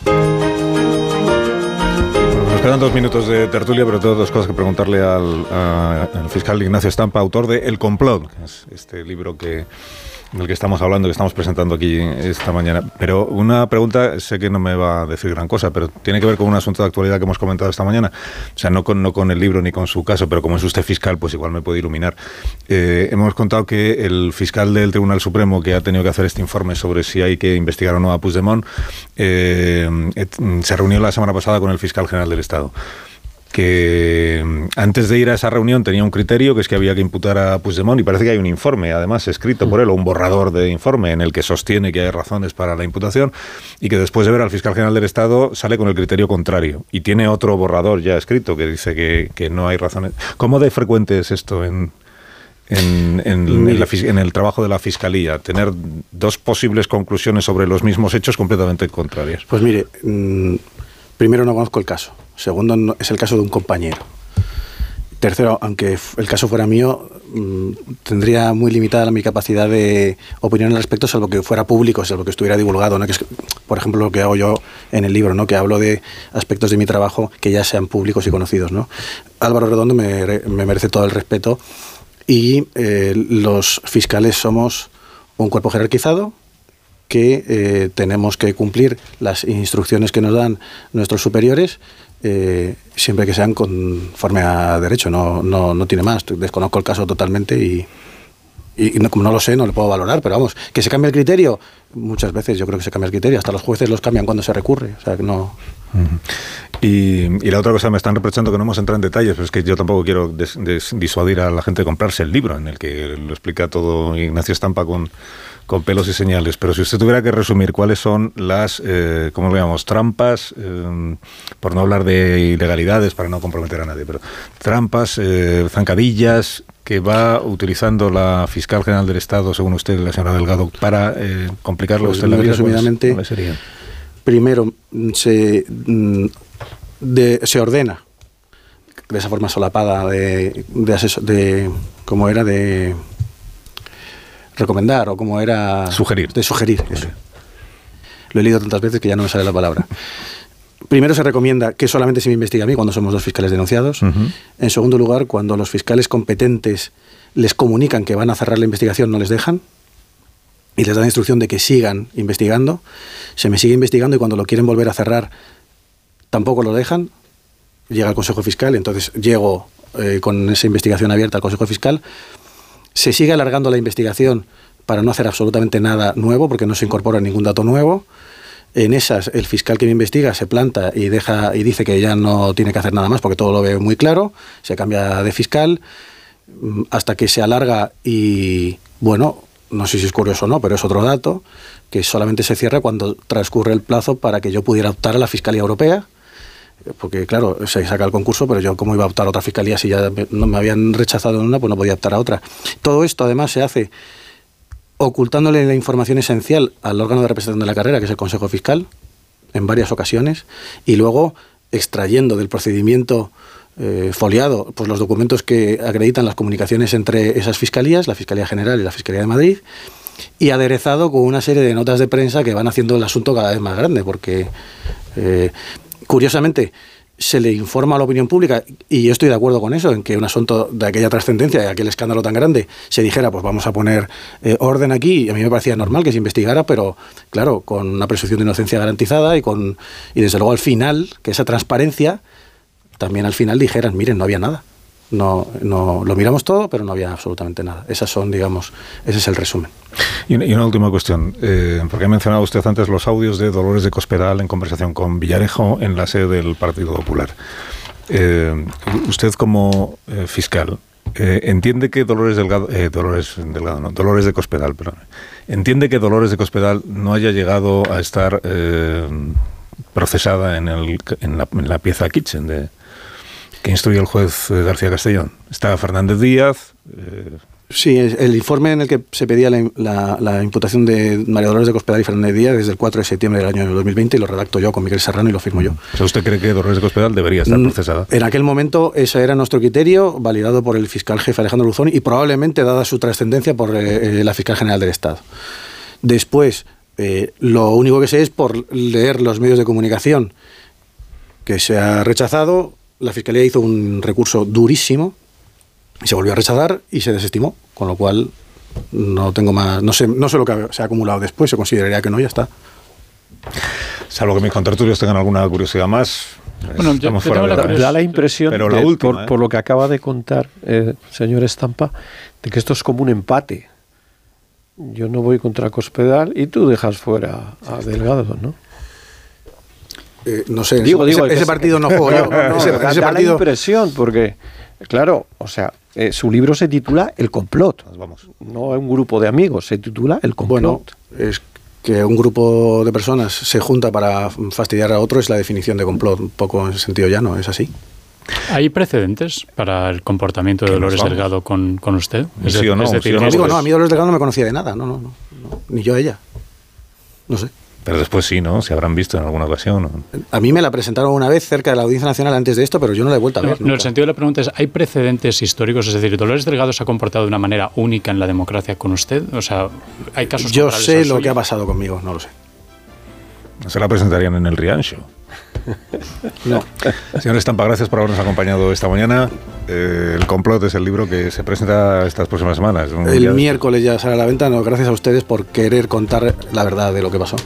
S39: Nos quedan dos minutos de tertulia, pero tengo dos cosas que preguntarle al, a- al fiscal Ignacio Estampa, autor de El Complot, que es este libro que del que estamos hablando, que estamos presentando aquí esta mañana. Pero una pregunta, sé que no me va a decir gran cosa, pero tiene que ver con un asunto de actualidad que hemos comentado esta mañana. O sea, no con, no con el libro ni con su caso, pero como es usted fiscal, pues igual me puede iluminar. Eh, hemos contado que el fiscal del Tribunal Supremo que ha tenido que hacer este informe sobre si hay que investigar o no a Puigdemont, eh, se reunió la semana pasada con el fiscal general del Estado que mm, antes de ir a esa reunión tenía un criterio que es que había que imputar a Puigdemont y parece que hay un informe además escrito por él o un borrador de informe en el que sostiene que hay razones para la imputación y que después de ver al fiscal general del Estado sale con el criterio contrario y tiene otro borrador ya escrito que dice que, que no hay razones. ¿Cómo de frecuente es esto en, en, en- en la fis- en el trabajo de la Fiscalía? Tener dos posibles conclusiones sobre los mismos hechos completamente contrarias.
S129: Pues mire, mm, primero no conozco el caso. Segundo, es el caso de un compañero. Tercero, aunque el caso fuera mío, mm, tendría muy limitada mi capacidad de opinión al respecto, salvo que fuera público, salvo que estuviera divulgado. ¿no? Que es, por ejemplo, lo que hago yo en el libro, ¿no? que hablo de aspectos de mi trabajo que ya sean públicos y conocidos. ¿no? Álvaro Redondo me, re- me merece todo el respeto y eh, los fiscales somos un cuerpo jerarquizado que eh, tenemos que cumplir las instrucciones que nos dan nuestros superiores eh, siempre que sean conforme a derecho, no, no, no tiene más. Desconozco el caso totalmente y, no- como no lo sé, no lo puedo valorar, pero vamos, que se cambie el criterio, muchas veces yo creo que se cambia el criterio, hasta los jueces los cambian cuando se recurre, o sea que no...
S39: Y, y la otra cosa, me están reprochando que no hemos entrado en detalles, pero es que yo tampoco quiero des- disuadir a la gente de comprarse el libro, en el que lo explica todo Ignacio Estampa con, con pelos y señales. Pero si usted tuviera que resumir cuáles son las, eh, ¿cómo lo llamamos? Trampas, eh, por no hablar de ilegalidades, para no comprometer a nadie, pero trampas, eh, zancadillas que va utilizando la fiscal general del Estado, según usted, la señora Delgado, para eh, complicarle a
S129: Pues
S39: usted la vida. ¿cuáles-
S129: resumidamente, primero se, mm, de- se ordena de esa forma solapada de, de, aseso- de cómo era de recomendar o cómo era
S39: sugerir
S129: de sugerir eso. lo he leído tantas veces que ya no me sale la palabra primero se recomienda que solamente se me investigue a mí cuando somos dos fiscales denunciados en segundo lugar cuando los fiscales competentes les comunican que van a cerrar la investigación no les dejan y les dan instrucción de que sigan investigando. Se me sigue investigando y cuando lo quieren volver a cerrar tampoco lo dejan. Llega al Consejo Fiscal, entonces llego eh, con esa investigación abierta al Consejo Fiscal. Se sigue alargando la investigación para no hacer absolutamente nada nuevo porque no se incorpora ningún dato nuevo. En esas, el fiscal que me investiga se planta y deja y dice que ya no tiene que hacer nada más porque todo lo ve muy claro. Se cambia de fiscal mm, hasta que se alarga y, bueno, no sé si es curioso o no, pero es otro dato, que solamente se cierra cuando transcurre el plazo para que yo pudiera optar a la Fiscalía Europea. Porque, claro, se saca el concurso, pero yo, ¿cómo iba a optar a otra fiscalía si ya no me habían rechazado en una, pues no podía optar a otra? Todo esto, además, se hace ocultándole la información esencial al órgano de representación de la carrera, que es el Consejo Fiscal, en varias ocasiones, y luego extrayendo del procedimiento eh, foliado pues los documentos que acreditan las comunicaciones entre esas fiscalías, la Fiscalía General y la Fiscalía de Madrid, y aderezado con una serie de notas de prensa que van haciendo el asunto cada vez más grande, porque eh, curiosamente se le informa a la opinión pública, y yo estoy de acuerdo con eso, en que un asunto de aquella trascendencia, de aquel escándalo tan grande, se dijera, pues vamos a poner eh, orden aquí, y a mí me parecía normal que se investigara, pero claro, con una presunción de inocencia garantizada y, con, y desde luego al final, que esa transparencia, también al final dijeran, miren, no había nada. No, no, lo miramos todo, pero no había absolutamente nada. Esas son, digamos, ese es el resumen.
S39: Y una, y una última cuestión, eh, porque ha mencionado usted antes los audios de Dolores de Cospedal en conversación con Villarejo en la sede del Partido Popular. Eh, usted como eh, fiscal, entiende que Dolores Delgado, Dolores Delgado, no, Dolores de Cospedal, perdón, entiende que Dolores de Cospedal no haya llegado a estar procesada en, el, la, en la pieza Kitchen de, que instruye el juez eh, García Castellón. Está Fernández Díaz. eh,
S129: Sí, el informe en el que se pedía la, la- la imputación de María Dolores de Cospedal y Fernández Díaz desde el 4 de septiembre del año 2020 y lo redacto yo con Miguel Serrano y lo firmo yo.
S39: o sea, ¿usted cree que Dolores de Cospedal debería estar
S129: Mm,
S39: procesada?
S129: En aquel momento ese era nuestro criterio, validado por el fiscal jefe Alejandro Luzón y probablemente, dada su trascendencia, por eh, eh, la fiscal general del Estado. Después, eh, lo único que sé es por leer los medios de comunicación que se ha rechazado, la fiscalía hizo un recurso durísimo y se volvió a rechazar y se desestimó, con lo cual no tengo más, no sé, no sé lo que se ha acumulado después, se consideraría que no, ya está.
S39: Salvo que mis contertulios tengan alguna curiosidad más.
S117: Bueno, yo-
S39: estamos
S117: yo
S39: fuera
S117: tengo
S39: de
S117: la
S118: Da la impresión,
S39: Pero la
S118: de-
S39: última,
S118: por,
S39: ¿eh?
S118: por lo que acaba de contar eh, señor Estampa, de que esto es como un empate. Yo no voy contra Cospedal y tú dejas fuera a Delgado, ¿no?
S129: Eh, no sé,
S118: Digo,
S129: ese,
S118: digo,
S129: ese partido no juego yo.
S118: No, no,
S129: ese,
S118: da,
S129: ese
S118: da la
S129: partido,
S118: impresión, porque, claro, o sea, eh, su libro se titula El complot.
S39: Vamos.
S118: No un grupo de amigos, se titula El complot.
S129: Bueno, es que un grupo de personas se junta para fastidiar a otro es la definición de complot, un poco en ese sentido ya no, es así.
S117: ¿Hay precedentes para el comportamiento de Dolores. Delgado con, con usted?
S39: Sí o no,
S117: decir,
S39: sí o no,
S129: Digo, no, a mí Dolores Delgado no me conocía de nada, no, no, no, no, ni yo a ella. No sé.
S39: Pero después sí, ¿no? Se habrán visto en alguna ocasión.
S129: A mí me la presentaron una vez cerca de la Audiencia Nacional antes de esto, pero yo no la he vuelto a
S117: No,
S129: ver.
S117: no, el sentido de la pregunta es, ¿hay precedentes históricos? Es decir, ¿Dolores Delgado se ha comportado de una manera única en la democracia con usted? O sea, ¿hay casos
S129: Yo sé lo
S117: suyo?
S129: que ha pasado conmigo, no lo sé.
S39: Se la presentarían en el Riancho.
S129: No.
S39: Señor Estampa, gracias por habernos acompañado esta mañana. Eh, el complot es el libro que se presenta estas próximas semanas.
S129: El
S39: día-
S129: miércoles ya sale a la venta, no, gracias a ustedes por querer contar la verdad de lo que pasó.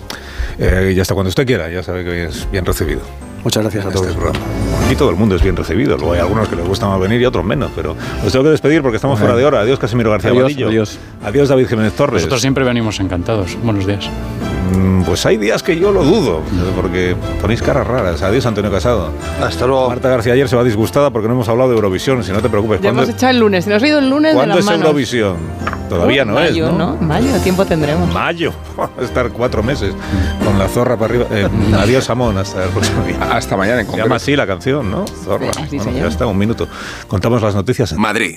S39: Eh, y hasta cuando usted quiera, ya sabe que es bien recibido.
S129: Muchas gracias a
S39: Este
S129: todos.
S39: Aquí todo el mundo es bien recibido. Luego hay algunos que les gusta más venir y otros menos. Pero os tengo que despedir porque estamos fuera de hora. Adiós, Casimiro García
S117: Adiós, adiós.
S39: Adiós, David Jiménez Torres.
S117: Nosotros siempre venimos encantados. Buenos días.
S39: Mm, Pues hay días que yo lo dudo, porque ponéis caras raras. Adiós, Antonio Casado. Hasta luego. Marta García ayer se va disgustada porque no hemos hablado de Eurovisión, si no te preocupes.
S115: Ya
S39: ¿Cuándo,
S115: hemos echado el lunes. Nos ha ido el lunes de
S39: ¿cuándo
S115: las
S39: es
S115: manos.
S39: Eurovisión? Todavía no
S115: mayo,
S39: es, ¿no?
S115: Mayo, tiempo tendremos.
S39: Mayo. Estar cuatro meses con la zorra para arriba. Eh, adiós, Amón. Hasta el próximo día.
S144: Hasta mañana en
S39: Se llama así la canción, ¿no? Zorra.
S144: Sí,
S39: Bueno, ya está, un minuto. Contamos las noticias. en-
S15: Madrid.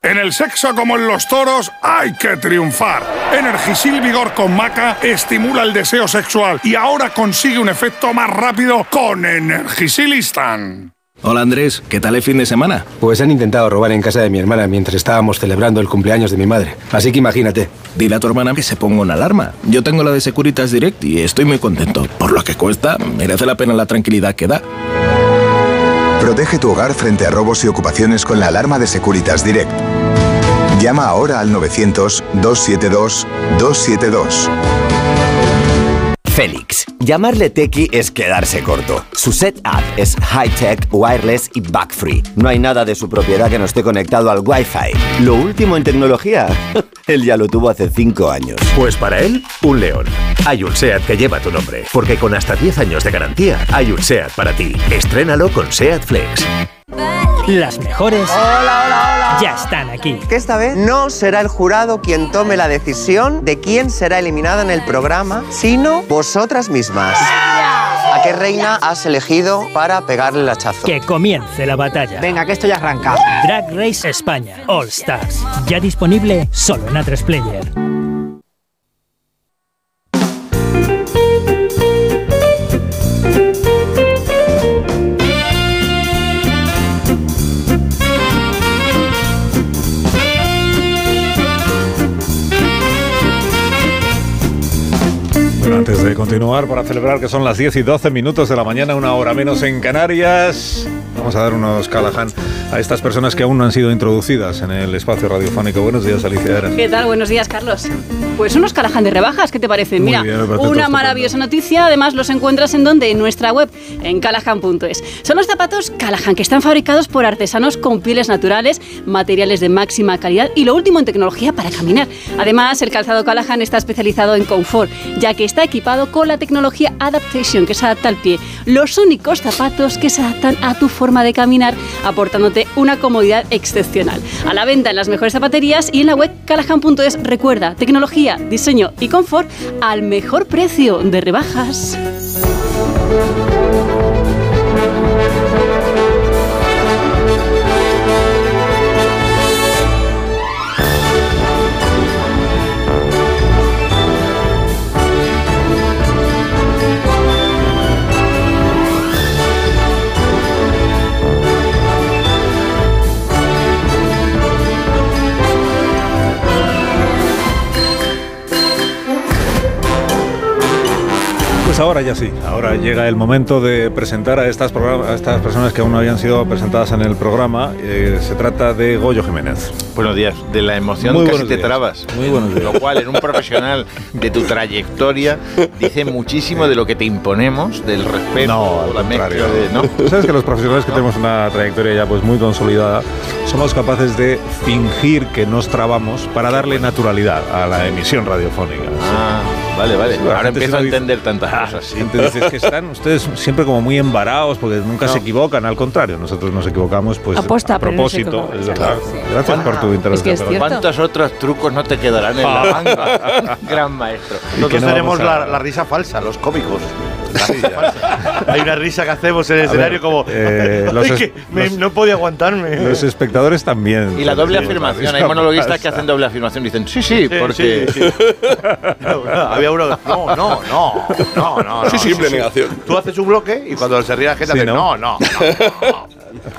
S145: En el sexo como en los toros hay que triunfar. Energisil Vigor con Maca estimula el deseo sexual y ahora consigue un efecto más rápido con Energisilistan.
S146: Hola Andrés, ¿qué tal el fin de semana? Pues han intentado robar en casa de mi hermana mientras estábamos celebrando el cumpleaños de mi madre. Así que imagínate. Dile a tu hermana que se ponga una alarma. Yo tengo la de Securitas Direct y estoy muy contento. Por lo que cuesta, merece la pena la tranquilidad que da.
S147: Protege tu hogar frente a robos y ocupaciones con la alarma de Securitas Direct. Llama ahora al 900-272-272.
S148: Félix. Llamarle Tequi es quedarse corto. Su setup es high-tech, wireless y bug-free. No hay nada de su propiedad que no esté conectado al Wi-Fi. Lo último en tecnología, él ya lo tuvo hace 5 años.
S149: Pues para él, un león. Hay un SEAT que lleva tu nombre, porque con hasta 10 años de garantía, hay un SEAT para ti. Estrénalo con SEAT Flex.
S150: Las mejores.
S151: Hola, hola, hola.
S152: ya están aquí.
S138: Que esta vez no será el jurado quien tome la decisión de quién será eliminada en el programa, sino vosotras mismas. ¿A qué reina has elegido para pegarle el hachazo?
S152: Que comience la batalla.
S138: Venga, que esto ya arranca.
S152: Drag Race España All Stars. Ya disponible solo en A3 Player.
S39: Antes de continuar, para celebrar que son las 10 y 12 minutos de la mañana, una hora menos en Canarias, vamos a dar unos Callahan a estas personas que aún no han sido introducidas en el espacio radiofónico. Buenos días, Alicia.
S153: ¿Qué tal? Buenos días, Carlos. Pues unos Callahan de rebajas, ¿qué te parece? Mira,
S39: bien, parece
S153: una
S39: estupendo.
S153: maravillosa noticia. Además, los encuentras en donde? En nuestra web, en callahan.es. Son los zapatos Callahan, que están fabricados por artesanos con pieles naturales, materiales de máxima calidad y lo último en tecnología para caminar. Además, el calzado Callahan está especializado en confort, ya que está con la tecnología Adaptation, que se adapta al pie. Los únicos zapatos que se adaptan a tu forma de caminar, aportándote una comodidad excepcional. A la venta en las mejores zapaterías y en la web callahan.es. Recuerda, tecnología, diseño y confort al mejor precio de rebajas.
S39: Pues ahora ya sí, ahora llega el momento de presentar a estas, programa- a estas personas que aún no habían sido presentadas en el programa. Eh, se trata de Goyo Jiménez.
S154: Buenos días. De la emoción
S39: Muy
S154: casi te
S39: días.
S154: trabas.
S39: Muy buenos días.
S154: Lo cual, en un profesional de tu trayectoria, dice muchísimo de lo que te imponemos, del respeto,
S39: No, al
S154: la
S39: contrario.
S154: de. ¿no?
S39: Sabes que los profesionales que tenemos una trayectoria ya pues muy consolidada somos capaces de fingir que nos trabamos para darle naturalidad a la emisión radiofónica.
S154: Ah, vale, vale.
S39: Sí,
S154: Ahora empiezo a entender tantas cosas.
S39: La gente dice "Es que están ustedes siempre como muy embarados porque nunca se equivocan, al contrario, nosotros nos equivocamos pues
S154: Aposta,
S39: a
S154: no
S39: propósito. Gracias por tu
S154: Es que
S39: intervención.
S154: es. ¿Cuántos otros trucos no te quedarán en la manga? Gran maestro.
S39: Nosotros
S40: Nosotros tenemos
S39: vamos a-
S40: la, la risa falsa, los cómicos. Hay una risa que hacemos en el escenario
S39: ver,
S40: como.
S39: eh, los
S40: "Ay,
S39: es-
S40: que me-
S39: los-
S40: no podía aguantarme.
S39: Los espectadores también.
S154: Y la doble
S39: Sí,
S154: afirmación. Hay
S39: risa
S154: monologuistas que hacen doble afirmación y dicen, sí, sí,
S40: Sí,
S154: porque.
S40: sí, sí. Había uno que. No, no, no. No, no. no
S154: Sí, simple negación.
S40: Tú haces un bloque y cuando se ríe la gente
S154: Sí,
S40: hace.
S154: ¿no?
S40: No, no. no.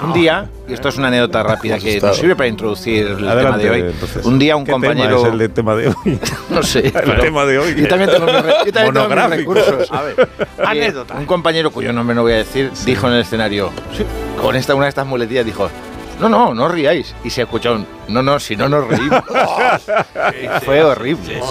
S154: Un día, y esto es una anécdota rápida que nos sirve para introducir el
S39: Adelante,
S154: tema de hoy.
S39: entonces.
S154: Un día un
S39: ¿Qué tema
S154: compañero.
S39: es el de tema de hoy?
S154: No sé.
S39: El
S154: pero-
S39: tema de hoy.
S154: Yo también tengo mis, re- yo también tengo mis recursos.
S40: A ver, anécdota.
S154: Un compañero cuyo nombre no voy a decir dijo en el escenario, con esta, una de estas muletillas, dijo. No, no, no os riáis. Y se escuchó un, no, no, si no nos reímos. Y Fue horrible.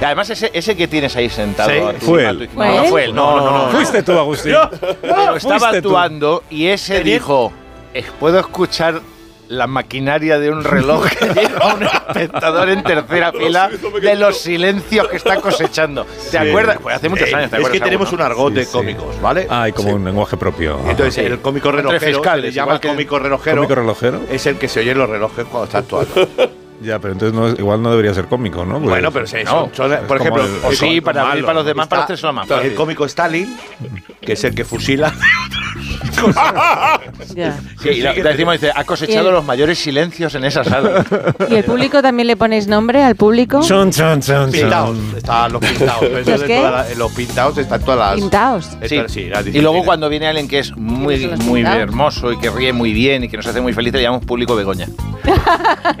S154: Y además ese, ese que tienes ahí sentado.
S39: Sí,
S154: a tu-
S39: fue
S154: a
S39: él.
S154: No, no fue él. No, no, no. no.
S39: Fuiste tú, Agustín.
S154: Pero estaba actuando y ese dijo, "Eh, puedo escuchar la maquinaria de un reloj que lleva a un espectador en tercera fila de los silencios que está cosechando. ¿Te
S40: Sí.
S154: acuerdas? Pues hace muchos años, ¿te
S40: Es que tenemos un argot de
S39: Sí, sí.
S40: cómicos, ¿vale?
S39: Ah, hay como un lenguaje propio.
S40: Entonces, el cómico relojero,
S154: fiscales,
S40: se le llama
S154: que-
S40: cómico relojero,
S39: ¿Cómico relojero?
S40: es el que se oye en los relojes cuando está actuando.
S39: Ya, pero entonces no es- igual no debería ser cómico, ¿no? Porque-
S40: Bueno, pero sí,
S154: No,
S40: son- son-
S39: es
S40: por ejemplo,
S39: el-
S154: O
S40: el
S154: sí, para
S40: malo.
S154: para los demás, para hacerse lo más.
S40: El cómico Stalin, que es el que fusila.
S18: Ya.
S154: Sí, y la- decimos, dice, ha cosechado
S18: el-
S154: los mayores silencios en esa sala.
S18: ¿Y el público también le ponéis nombre al público?
S39: Chon, chon, chon,
S40: Pintados,
S39: chon.
S40: están los pintados. Eso
S18: ¿Los qué?
S40: la- en los pintados están todas las.
S18: Pintaos.
S154: Sí.
S40: Estas- sí, las
S154: Y luego cuando viene alguien que es muy,
S18: son
S154: muy hermoso y que ríe muy bien y que nos hace muy felices, le llamamos público Begoña.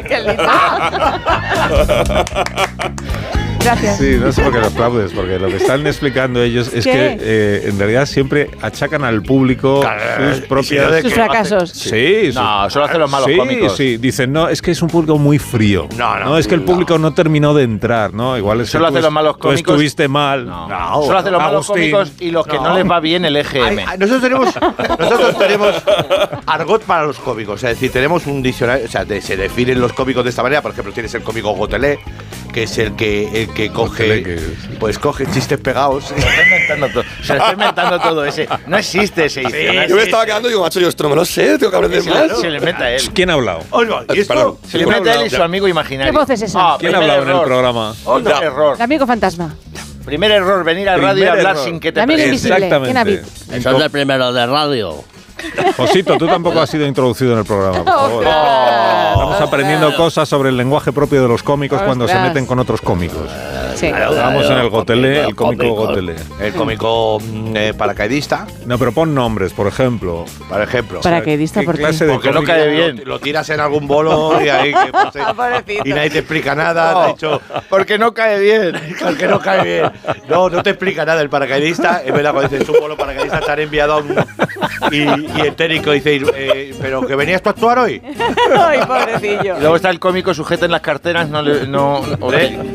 S18: Qué lindo. Gracias.
S39: Sí, no sé por qué lo aplaudes, porque lo que están explicando ellos es
S18: ¿Qué?
S39: que eh, en realidad siempre achacan al público sus propias...
S18: Sus fracasos.
S39: Sí, sus-
S154: No, solo hacen los malos
S39: sí,
S154: cómicos.
S39: Sí, dicen, no, es que es un público muy frío.
S40: No, no,
S39: es que el
S40: no.
S39: público no terminó de entrar, ¿no? Igual es
S154: Solo
S39: que tú
S154: hacen los malos
S39: tú
S154: cómicos.
S39: estuviste mal.
S154: No,
S40: No,
S154: solo hacen los malos
S39: Agustín.
S154: cómicos y los que no.
S40: No.
S154: les va bien el EGM.
S40: ay, nosotros tenemos nosotros tenemos argot para los cómicos, es decir, tenemos un diccionario, o sea, de- se definen los cómicos de esta manera, por ejemplo, tienes el cómico gotelé, que es el que, el que coge, pues coge chistes pegados. Se lo está inventando todo, se lo está inventando todo ese. No existe ese diccionario.
S144: Yo me estaba quedando y digo, macho, yo esto no me lo sé, tengo que aprender
S40: Sí,
S144: más.
S40: se le inventa él.
S39: ¿Quién ha hablado?
S40: Se le
S144: ¿Quién ha
S40: inventa él y su amigo imaginario.
S18: ¿Qué voz es esa?
S40: Ah,
S39: ¿Quién ha hablado en el programa?
S40: Otro error.
S18: El amigo fantasma.
S40: Primer error, venir a radio y hablar
S39: error.
S40: sin que te
S18: El amigo
S40: presentes.
S18: invisible. ¿Quién ha
S39: Exactamente.
S18: visto?
S138: Eso es el primero de radio.
S39: Josito, tú tampoco has sido introducido en el programa, por favor. Estamos aprendiendo cosas sobre el lenguaje propio de los cómicos cuando se meten con otros cómicos.
S18: Sí.
S39: Vamos en el Gotelé, el cómico Gotelé.
S40: El cómico mm, eh, paracaidista,
S39: No, pero pon nombres, por ejemplo.
S40: por ejemplo.
S18: Paracaidista,
S39: ¿Qué
S18: ¿por qué?
S39: clase de
S40: Porque no cae bien. Lo, tiras en algún bolo y ahí que pase- y nadie te explica nada. te ha dicho, porque no cae bien. Porque no cae bien. No, no te explica nada el paracaidista. Es verdad, cuando dices un bolo paracaidista te han enviado a un. Y, y el técnico dice, eh, ¿pero que venías tú a actuar hoy?
S18: Ay, pobrecillo.
S40: Luego está el cómico sujeto en las carteras. No, le- no, no,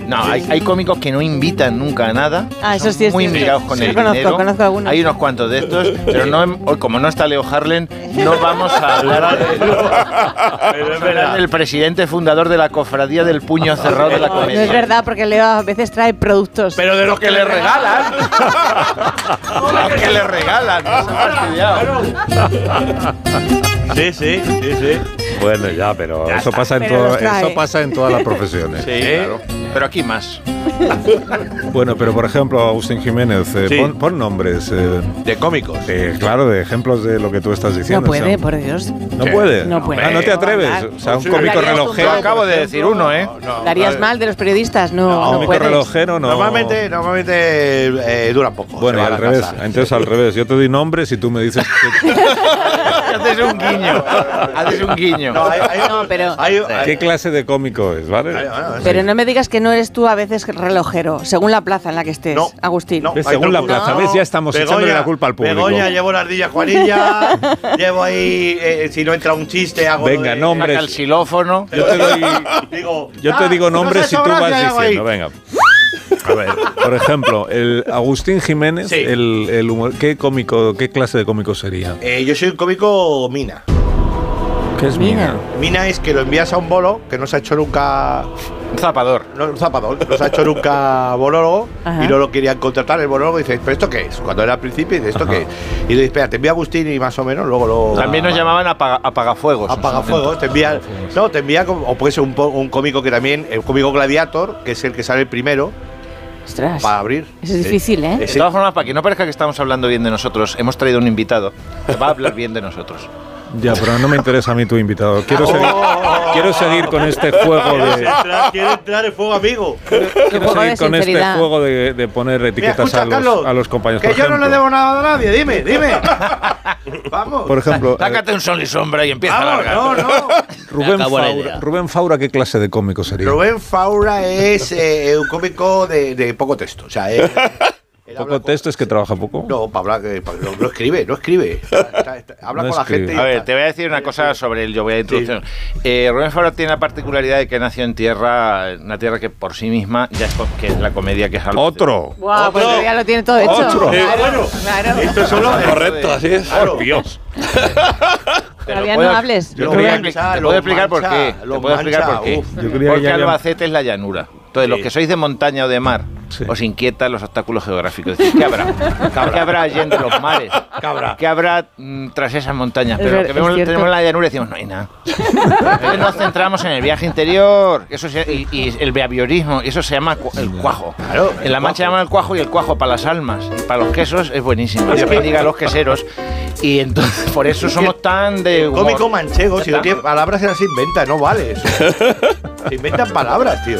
S40: no, hay, hay cómicos que no invitan nunca a nada.
S18: Ah, eso sí es
S40: Muy
S18: cierto.
S40: mirados con
S18: Sí,
S40: el
S18: conozco,
S40: dinero.
S18: conozco algunos.
S40: Hay unos cuantos de estos, pero no, hem- hoy, como no está Leo Harlen, no vamos a hablar de- del presidente fundador de la cofradía del puño cerrado de la
S18: No es verdad, porque Leo a veces trae productos.
S40: Pero de los que le regalan. De los que le regalan. no se ha fastidiado. Sí, sí, sí, sí.
S39: Bueno, ya, pero
S40: Ya
S39: eso
S40: está.
S39: pasa en
S18: Pero
S39: toda-
S18: los trae.
S39: eso pasa en todas las profesiones.
S40: Sí, claro. Pero aquí más.
S39: Bueno, pero por ejemplo, Agustín Jiménez, eh,
S40: Sí.
S39: pon, pon nombres. eh,
S40: De cómicos.
S39: de- claro, de ejemplos de lo que tú estás diciendo.
S18: No puede,
S39: o sea,
S18: por Dios.
S39: ¿No puede?
S18: No puede.
S39: Ah, no te atreves. O sea, un cómico relojero.
S40: Acabo de decir uno, ¿eh?
S18: Darías mal de los periodistas, no, no,
S39: cómico
S18: puedes.
S39: relojero no.
S40: Normalmente, normalmente eh, dura poco.
S39: Bueno, al revés.
S40: casa.
S39: Entonces al revés. Yo te doy nombres y tú me dices que-
S40: Haces un guiño. Haces un guiño.
S18: No, pero,
S39: qué clase de cómico es, ¿vale?
S18: pero no me digas que no eres tú a veces relojero, según la plaza en la que estés, Agustín.
S39: ¿Ves? Según la plaza, ¿ves? Ya estamos echándole la culpa al público.
S40: Begoña, llevo la ardilla Juanilla, llevo ahí, eh, si no entra un chiste, hago
S39: Venga,
S40: de-
S39: nombres.
S40: saca el xilófono.
S39: Yo te doy,
S40: Digo,
S39: yo te
S40: ah,
S39: digo
S40: nos
S39: nombres y tú vas diciendo. Venga. A ver, por ejemplo, el Agustín Jiménez,
S40: Sí.
S39: el, el humor- ¿qué cómico, qué clase de cómico sería?
S40: Eh, yo soy un cómico mina.
S39: ¿Qué es Mina?
S40: Mina es que lo envías a un bolo que no se ha hecho nunca. Un zapador. No, un zapador. No se ha hecho nunca bolólogo
S18: Ajá.
S40: y no lo querían contratar. El bolólogo dice, ¿pero esto qué es? Cuando era al principio, dice, ¿esto
S39: Ajá.
S40: qué es? Y le dice, espera, te envía Agustín y más o menos, luego lo.
S154: También nos llamaban apaga- apagafuegos.
S40: Apagafuegos, te envía. No, te envía como. O puede ser un, un cómico que también. El cómico Gladiator, que es el que sale el primero.
S18: Ostras.
S40: Para abrir.
S18: Eso es difícil, ¿eh?
S154: De todas formas, para que no parezca que estamos hablando bien de nosotros, hemos traído un invitado que va a hablar bien de nosotros.
S39: Ya, pero no me interesa a mí tu invitado. Quiero seguir, quiero seguir con este juego de.
S40: Quiere entrar el fuego amigo.
S39: Quiero seguir con este juego de, de poner etiquetas
S40: escucha,
S39: a, los,
S40: Carlos,
S39: a los compañeros.
S40: Que
S39: Por
S40: yo no le debo nada a nadie, dime, dime. Vamos.
S39: Por ejemplo, eh,
S154: Sácate un sol y sombra y empieza a
S40: Vamos,
S154: largar.
S40: no, no.
S39: Rubén Faura. Rubén Faura, ¿qué clase de cómico sería?
S40: Rubén Faura es eh, un cómico de, de poco texto. O sea, él
S39: ¿Poco
S40: con-
S39: texto es que trabaja poco?
S40: No, para hablar, para- no, no escribe, no escribe. Está- está- está- habla
S39: No
S40: con la gente. y
S154: A ver,
S40: está.
S154: te voy a decir una cosa sobre él, yo voy a introducir. Eh, Rubén Fabra tiene la particularidad de que nació en tierra, una tierra que por sí misma ya es, que es la comedia que es algo.
S39: Otro.
S18: Guau, pues ya lo tiene todo hecho.
S39: Otro.
S18: Claro, claro.
S40: Esto es solo
S144: Correcto, así es.
S40: Claro.
S39: Dios.
S18: Todavía no hables.
S154: Yo
S40: Lo
S154: te voy a explicar por qué.
S40: lo
S154: Te puedo explicar por qué. Porque Albacete es la llanura. Entonces, los que sois de montaña o de mar,
S39: Sí.
S154: os inquietan los obstáculos geográficos. Decís, ¿Qué habrá? ¿Qué habrá allí entre los mares? ¿Qué habrá mm, tras esas montañas? Pero lo que vemos, tenemos en la llanura y decimos, no hay nada. Entonces nos centramos en el viaje interior eso se- y, y el behaviorismo, y eso se llama cu- el cuajo.
S40: Claro,
S154: en La Mancha llaman el cuajo y el cuajo para las almas. Y para los quesos es buenísimo. Dios bendiga a los queseros. Y entonces, por eso somos tan de. humor.
S40: Cómico manchego, si
S154: ¿Ya
S40: no tiene palabras se las inventa, no vale eso. Se inventan palabras, tío.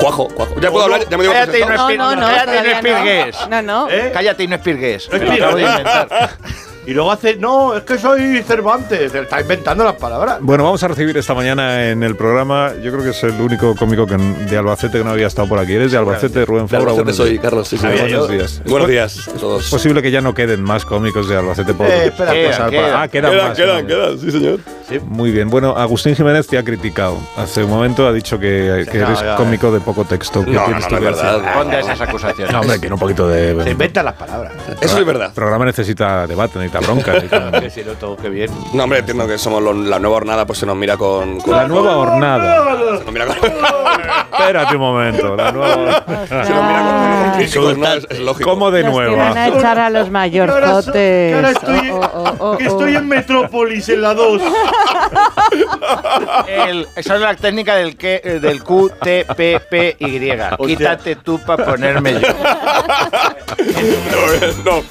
S144: Cuajo, cuajo. Ya puedo hablar, ya me digo
S154: Cállate y no,
S18: No, no, no,
S154: cállate y no espirgues.
S18: No, no.
S40: ¿Eh?
S154: Cállate y no espirgues.
S40: No
S154: Me
S40: Y luego hace, no, es que soy Cervantes. Está inventando las palabras.
S39: Bueno, vamos a recibir esta mañana en el programa. Yo creo que es el único cómico que, de Albacete que no había estado por aquí. ¿Eres de Albacete, Rubén?
S144: Albacete
S39: Buenos
S144: soy,
S39: días.
S144: Carlos, sí, sí.
S39: Buenos
S144: Yo-
S39: días.
S144: Buenos días a todos.
S39: Es posible que ya no queden más cómicos de Albacete por
S40: Eh, espera, queda,
S39: pasar
S40: queda.
S39: para- Ah, quedan,
S144: Quedan,
S39: más.
S144: quedan,
S39: ¿no?
S144: quedan, sí, señor.
S39: Muy bien. Bueno, Agustín Jiménez te ha criticado. Hace un momento ha dicho que, que
S40: No,
S39: eres cómico de poco texto. ¿Qué
S144: No,
S39: tienes
S144: no, no
S39: que
S144: es verdad.
S154: Ponte esas acusaciones.
S39: No, hombre, quiere un poquito de...
S40: Se inventan las palabras.
S144: Eso es verdad.
S39: El programa necesita debate, necesita bronca. necesita-
S40: Que si no, todo que bien.
S144: No, hombre, entiendo que somos los- la nueva hornada, pues se nos mira con. con-
S39: La nueva hornada.
S144: Se nos mira con.
S39: Espérate un momento. La nueva
S144: se nos mira con, con críticos, ¿no? Es, es lógico.
S39: ¿Cómo de
S18: tienen
S39: nueva?
S18: a echar a los mayorzotes.
S40: ahora estoy-
S18: Oh, oh, oh,
S40: Que estoy en Metrópolis, en la 2.
S154: El, esa es la técnica del, que, eh, del Q, T, P, P, Y. Quítate tú para ponerme yo.
S144: no.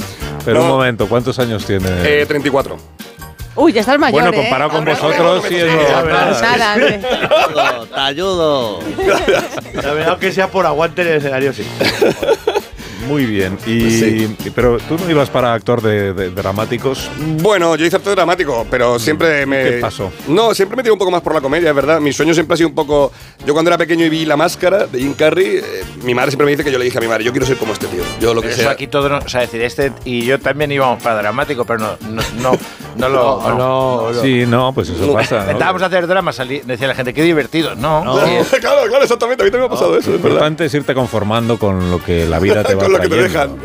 S39: Pero un momento, ¿cuántos años tiene?
S144: Eh, 34.
S18: Uy, ya estás mayor,
S39: bueno,
S18: ¿eh?
S39: comparado con
S144: Hombre,
S39: vosotros,
S144: hombre,
S39: sí
S144: hombre,
S39: es
S144: hombre, hombre,
S18: Nada, Andrés.
S138: Te ayudo.
S40: La verdad que sea por aguante en el escenario, sí.
S39: Muy bien. Y,
S144: Sí.
S39: y- pero tú no ibas para actor de, de dramáticos.
S144: Bueno, yo hice arte dramático, pero siempre me.
S39: ¿Qué pasó?
S144: No, siempre me tiré un poco más por la comedia, es verdad. Mi sueño siempre ha sido un poco. Yo cuando era pequeño y vi la máscara de Jim Carrey, eh, mi madre siempre me dice que yo le dije a mi madre, yo quiero ser como este tío. Yo lo que
S154: Eso
S144: sea.
S154: aquí todo, no- o sea, decir, este y yo también íbamos para dramático, pero no, no, no, no lo.
S40: No, no, no.
S39: Sí, no, pues eso pasa. ¿no?
S154: Intentábamos hacer dramas, salí- decía la gente, qué divertido. No, Sí,
S144: claro, claro, exactamente. A mí también me ha pasado eso,
S39: Lo importante es irte conformando con lo que la vida te va
S144: Que te dejan.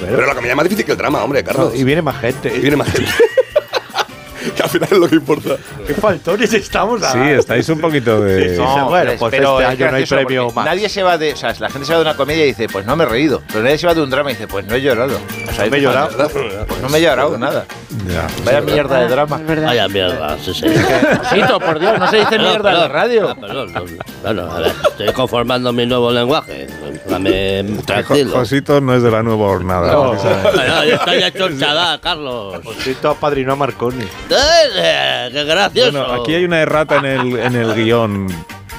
S144: Pero la comedia es más difícil que el drama, hombre, Carlos.
S40: Y viene más gente.
S144: Y viene más gente. que al final es lo que importa.
S40: Qué faltones estamos.
S39: Sí, estáis un poquito de...
S40: Sí, sí.
S154: No,
S40: bueno,
S154: pero
S40: pues
S154: pero
S40: este
S154: es
S40: año no hay premio más.
S154: Nadie se va de. O sea, la gente se va de una comedia y dice, pues no me he reído. Pero nadie se va de un drama y dice, pues no he llorado. O sea,
S40: No me he llorado.
S154: "¿Verdad? Pues no me he llorado nada.
S39: Ya.
S154: Vaya mierda de drama.
S138: Vaya mierda, sí, sí.
S154: Cito, por Dios, no se dice
S138: Perdón,
S154: mierda en la
S138: perdón.
S154: radio.
S138: Ah, perdón, no, no. Bueno, a ver, estoy conformando mi nuevo lenguaje. Dame tranquilo.
S39: Josito no es de la nueva hornada.
S40: No.
S138: yo estoy hecho Carlos.
S40: Josito a Marconi.
S138: Eh,
S39: Bueno, aquí hay una errata en el, en el guion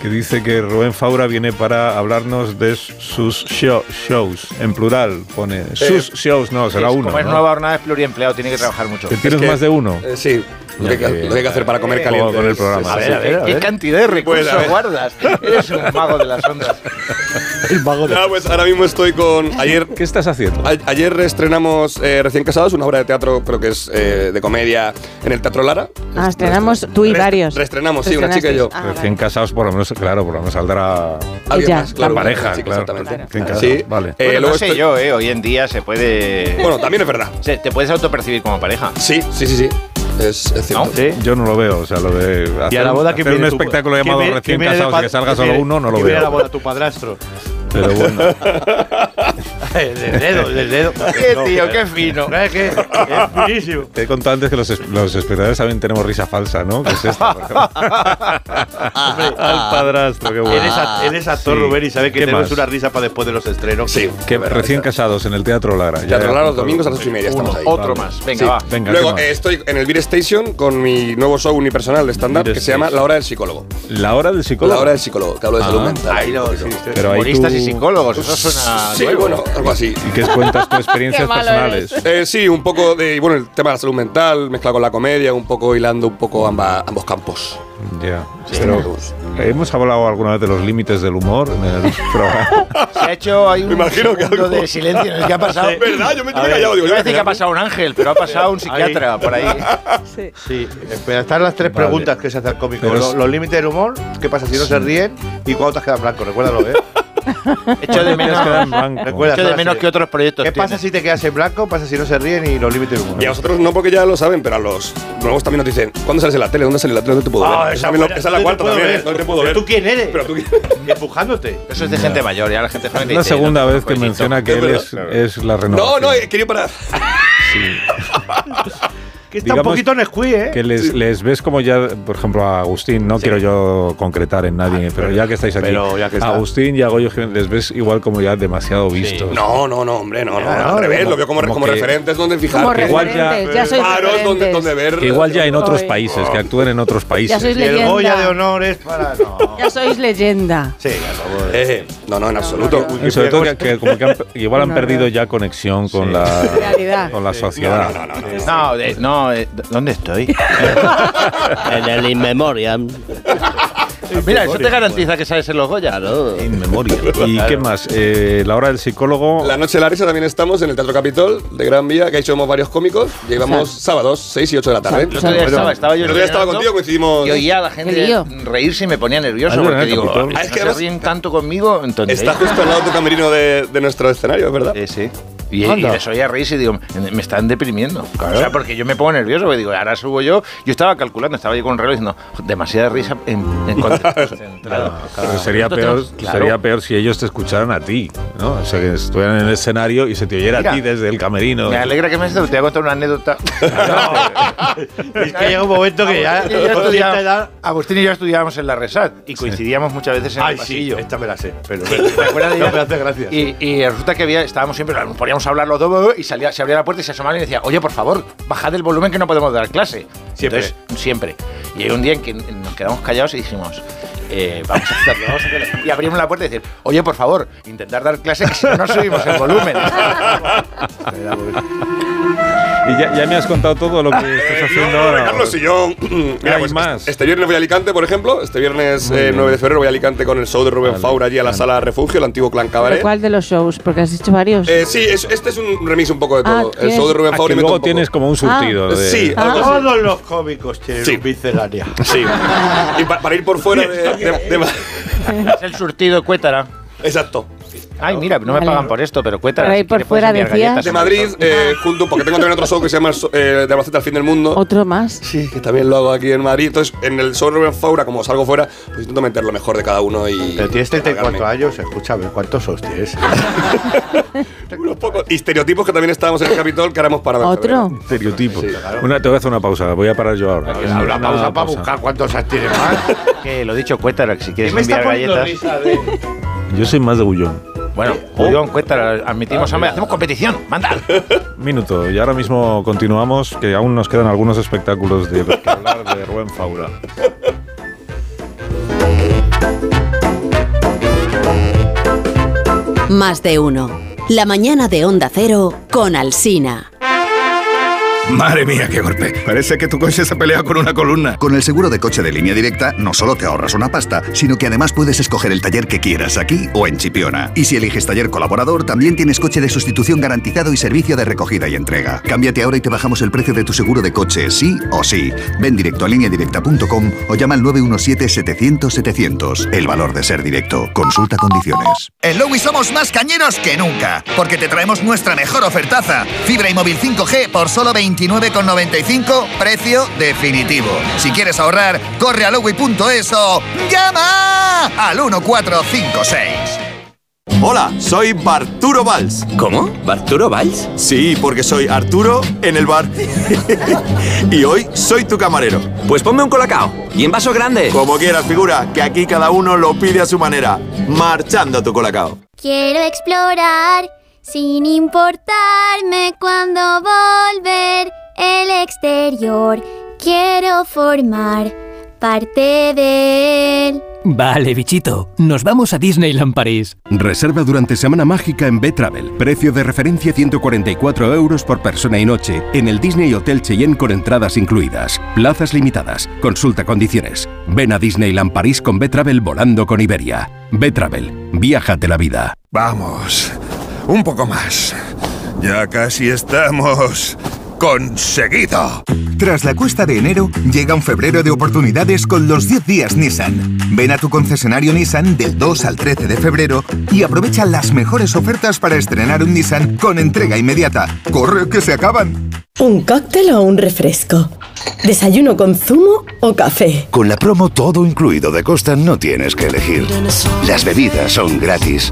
S39: que dice que Rubén Faura viene para hablarnos de sus show- shows. En plural pone sus shows, no, será uno.
S154: Como es
S39: ¿no?
S154: nueva jornada, es pluriempleado, tiene que trabajar mucho.
S39: ¿Que tienes
S144: Es que-
S39: más de uno?
S144: Eh, sí, lo que, hay que- lo que hay que hacer para comer caliente.
S39: con el programa. A ver,
S144: sí.
S39: a ver, a
S154: ¿Qué
S39: ver.
S154: cantidad de recursos
S144: Pues,
S154: guardas? Eres un mago de las ondas.
S40: El mago de.
S144: Ah, pues ahora mismo estoy con. Ayer,
S39: ¿Qué estás haciendo?
S144: a- ayer estrenamos eh, Recién Casados, una obra de teatro, creo que es eh, de comedia, en el Teatro Lara.
S18: Ah, estrenamos tú y varios.
S144: reestrenamos, sí, una chica y yo.
S18: Ah, vale.
S39: Recién casados, por lo menos, claro, por lo menos saldrá
S18: Ella.
S144: más, claro.
S39: la pareja,
S144: Sí,
S39: claro.
S144: exactamente.
S39: Casados,
S144: Sí.
S39: Vale.
S144: Eh,
S154: Bueno,
S144: luego
S154: no sé
S144: estoy-
S154: yo, ¿eh? Hoy en día se puede.
S144: Bueno, también es verdad.
S154: se- te puedes autopercibir como pareja.
S144: Sí, sí, sí, sí. Es, es cierto.
S154: ¿No?
S40: Sí.
S39: Yo no lo veo, o sea, lo de hacer,
S40: Y a la boda que
S39: hacer un espectáculo llamado Recién Casados y que salga solo uno, no lo
S40: viene a la
S39: veo.
S40: boda tu padrastro.
S39: Pero bueno,
S40: El del dedo, el del dedo.
S154: Qué
S40: No.
S154: tío, qué fino.
S40: Es que es finísimo.
S39: te he contado antes que los, los espectadores también tenemos risa falsa, ¿no? Que es esta. por ejemplo. Al padrastro, qué bueno.
S40: Él es, a- él es actor,
S39: Sí.
S40: Rubén, y sabe que
S39: ¿Qué
S40: tenemos
S39: más?
S40: una risa para después de los estrenos.
S144: Sí.
S39: Que recién casados en el Teatro Lara. Ya
S144: Teatro Lara los domingos a las ocho y media estamos ahí.
S154: Otro
S39: Vale.
S154: más. Venga,
S144: Sí.
S154: va.
S39: Venga,
S144: Luego
S39: ¿qué
S144: eh, estoy en el Beer Station con mi nuevo show unipersonal de stand-up que se llama. La Hora del Psicólogo.
S39: La hora del psicólogo.
S144: La Hora del Psicólogo, que hablo de
S39: Ah.
S144: salud mental.
S154: Ahí.
S39: Pero ahí
S154: y psicólogos, eso suena.
S144: Sí,
S154: nuevo.
S144: bueno, algo así.
S39: ¿Y qué cuentas tus experiencias personales?
S144: Eh, sí, un poco de, bueno, el tema de la salud mental, mezclado con la comedia, un poco hilando un poco amba- ambos campos.
S39: Ya.
S144: Sí,
S39: Pero. ¿Hemos hablado alguna vez de los límites del humor en el programa?
S154: Se ha hecho ahí un
S144: imagino que algo-
S154: de silencio en el que ha pasado.
S144: ¿Verdad? Yo me, me he callado, digo, yo
S154: decir que ha pasado un ángel, pero ha pasado un psiquiatra por ahí.
S18: Sí.
S40: Sí, pero están las tres
S39: Vale.
S40: preguntas que se hace al cómico.
S39: Pero
S40: Lo-
S39: es-
S40: los límites del humor, ¿qué pasa si no se ríen? ¿Y cuándo te has quedado blanco? Recuérdalo, ¿eh?
S154: Echo de menos, echo de menos que otros proyectos.
S40: ¿Qué pasa si te quedas en blanco? ¿Pasa si no se ríen? Y los límites.
S144: Y a vosotros no porque ya lo saben, pero a los nuevos también nos dicen, ¿cuándo sales en la tele? ¿Dónde sales en la tele? ¿Dónde te puedo
S40: Ah,
S144: ver?
S40: esa
S144: lo-
S40: buena.
S144: esa es la
S40: ¿Dónde te
S144: cuarta también,
S40: ver?
S144: ¿eh? ¿Dónde te puedo
S40: ¿Pero
S144: ver?
S40: tú quién eres?
S144: Pero tú
S40: Empujándote.
S154: Eso es de gente mayor, ya la gente joven
S39: Es la segunda
S154: no,
S39: vez que menciona que
S144: Es
S39: él es, la renovación.
S144: No, no, he querido parar.
S40: Que está
S39: Digamos
S40: un poquito Nesquí, ¿eh?
S39: Que les, les ves como ya, por ejemplo, a Agustín, no quiero yo concretar en nadie, pero ya que estáis aquí,
S40: ya que está.
S39: Agustín y a Goyo les ves igual como ya demasiado vistos.
S144: No, no, no, hombre, no, no. Al revés,
S39: como-
S144: lo veo como,
S39: como
S144: como
S39: que-
S144: referentes donde fijar.
S18: Como
S39: igual ya-
S18: ya sois
S144: Faros donde, donde ver.
S39: Que igual ya en otros países, que actúen en otros países.
S18: Ya sois
S40: Y el
S18: leyenda.
S40: Goya de honor es para. No.
S18: Ya sois leyenda.
S40: Sí, a favor.
S144: Eh, no, no, en absoluto.
S39: Y sobre todo que, que como que han- igual han
S18: No,
S39: perdido
S18: no.
S39: ya conexión con la
S18: Realidad.
S39: con la sociedad.
S144: No, no, no,
S154: eh, ¿dónde estoy?
S138: En el In Memoriam.
S154: Mira, eso te garantiza que sabes en los Goya.
S39: En memoria. ¿Y qué más? Eh, la hora del psicólogo.
S144: La noche de la risa también estamos en el Teatro Capitol de Gran Vía, que ahí somos varios cómicos. Llevamos sábados, 6 y 8 de la tarde.
S154: Otro día estaba, estaba yo
S144: día estaba contigo, coincidimos.
S154: Y oía a la gente reírse y me ponía nervioso porque
S144: ¿verdad,
S154: digo,
S144: Capitol?
S154: "Ay,
S144: Ah, es
S154: no
S144: que
S154: ríen tanto conmigo, entonces.
S144: Está justo al lado de tu camerino de, de nuestro escenario, es verdad.
S154: Sí, sí. Y, y les oía reírse y digo, me están deprimiendo. O sea, porque yo me pongo nervioso, porque digo, ahora subo yo. Yo estaba calculando, estaba yo con un reloj diciendo, demasiada risa en, en.
S39: Pero sería peor,
S154: claro.
S39: sería peor si ellos te escucharan a ti, ¿no? O sea, que estuvieran en el escenario y se te oyera
S154: Mira,
S39: a ti desde el camerino.
S154: Me alegra que me estés, te voy a contar una anécdota.
S40: Es que llega un momento que ya.
S154: Agustín y yo,
S40: con
S154: estudiábamos-
S40: cierta edad-
S154: Agustín y yo estudiábamos en la Resat y coincidíamos muchas veces en
S40: Ay,
S154: el
S40: sí,
S154: pasillo.
S40: esta me la sé. Pero
S154: ¿Te acuerdas de
S40: No,
S154: ella?
S40: me hace gracia.
S154: Y, y resulta que había, estábamos siempre, nos poníamos a hablar los dos y salía, se abría la puerta y se asomaba y decía, oye, por favor, bajad el volumen que no podemos dar clase.
S40: Siempre.
S154: Entonces, siempre. Y hay un día en que nos quedamos callados y dijimos, eh, vamos a hacerlo, vamos a hacerlo. Y abrimos la puerta y decir, oye, por favor, intentar dar clase que si no, no subimos el volumen.
S39: Y ya, ya me has contado todo lo que estás haciendo ahora.
S144: Carlos, si yo. Mira,
S39: hay
S144: pues,
S39: más.
S144: Este viernes voy a Alicante, por ejemplo. Este viernes eh,
S39: bien.
S144: 9 de febrero voy a Alicante con el show de Rubén Faura allí a la sala Refugio, el antiguo Clan
S18: ¿Pero
S144: Cabaret.
S18: cuál de los shows? Porque has dicho varios.
S144: Eh, sí, es- este es un remix un poco de
S18: Ah,
S144: todo. el
S18: ¿tienes-
S144: show de Rubén
S39: Ah,
S144: Faura y
S39: luego
S144: un
S39: tienes como un surtido.
S144: Ah.
S39: de-
S144: Sí, algo así.
S40: Todos los cómicos tienen
S144: Sí.
S40: miscelánea.
S144: Sí. Y pa- para ir por fuera de. de- de-
S154: es el surtido Cuétara.
S144: Exacto.
S154: Ay, mira, no me
S18: Vale.
S154: pagan por esto, pero Cuétara.
S18: Por ahí
S154: si
S18: por fuera decías-
S144: De
S154: a
S144: Madrid, eh, junto, porque tengo también otro show que se llama eh, De Albacete al fin del mundo.
S18: Otro más.
S144: Sí, que también lo hago aquí en Madrid. Entonces, en el show de Rubén Faura, como salgo fuera, pues intento meter lo mejor de cada uno y.
S40: Pero tienes 34
S144: alargarme.
S40: años, escúchame, ¿cuántos sos tienes?
S144: Unos pocos estereotipos que también estábamos en el Capitol que haremos para
S18: ¿Otro?
S39: Estereotipo. Una, te voy a hacer una pausa, voy a parar yo ahora.
S40: Una
S39: Una
S40: pausa para buscar cuántos años tienes más.
S154: Que lo dicho, que si quieres enviar galletas.
S40: risa
S39: Yo soy más de Gullón.
S154: Bueno, Julián, Cuétara, admitimos hambre, hacemos competición, manda.
S39: Minuto, y ahora mismo continuamos, que aún nos quedan algunos espectáculos de los que hablar de Rubén Faura.
S155: Más de uno. La mañana de Onda Cero con Alsina.
S91: Madre mía, qué golpe. Parece que tu coche se ha peleado con una columna.
S156: Con el seguro de coche de línea directa no solo te ahorras una pasta, sino que además puedes escoger el taller que quieras aquí o en Chipiona. Y si eliges taller colaborador, también tienes coche de sustitución garantizado y servicio de recogida y entrega. Cámbiate ahora y te bajamos el precio de tu seguro de coche, sí o sí. Ven directo a lineadirecta.com o llama al 917-700-700. El valor de ser directo. Consulta condiciones.
S157: En Lowy somos más cañeros que nunca, porque te traemos nuestra mejor ofertaza. Fibra y móvil 5G por solo 29,95, precio definitivo. Si quieres ahorrar, corre a lowy.es o llama al 1456.
S158: Hola, soy Barturo Valls.
S159: ¿Cómo? ¿Barturo Valls?
S158: Sí, porque soy Arturo en el bar. y hoy soy tu camarero.
S159: Pues ponme un colacao. Y en vaso grande.
S158: Como quieras, figura, que aquí cada uno lo pide a su manera. Marchando tu colacao.
S160: Quiero explorar sin importarme cuando volver el exterior. Quiero formar parte de él.
S161: Vale, bichito, nos vamos a Disneyland París.
S162: Reserva durante Semana Mágica en B-Travel. Precio de referencia 144 euros por persona y noche en el Disney Hotel Cheyenne con entradas incluidas. Plazas limitadas. Consulta condiciones. Ven a Disneyland París con B-Travel volando con Iberia. B-Travel. Viájate la vida.
S91: Vamos, un poco más. Ya casi estamos conseguido.
S156: Tras la cuesta de enero, llega un febrero de oportunidades con los 10 días Nissan. Ven a tu concesionario Nissan del 2 al 13 de febrero y aprovecha las mejores ofertas para estrenar un Nissan con entrega inmediata. ¡Corre que se acaban!
S163: ¿Un cóctel o un refresco? ¿Desayuno con zumo o café?
S138: Con la promo todo incluido de Costa no tienes que elegir. Las bebidas son gratis.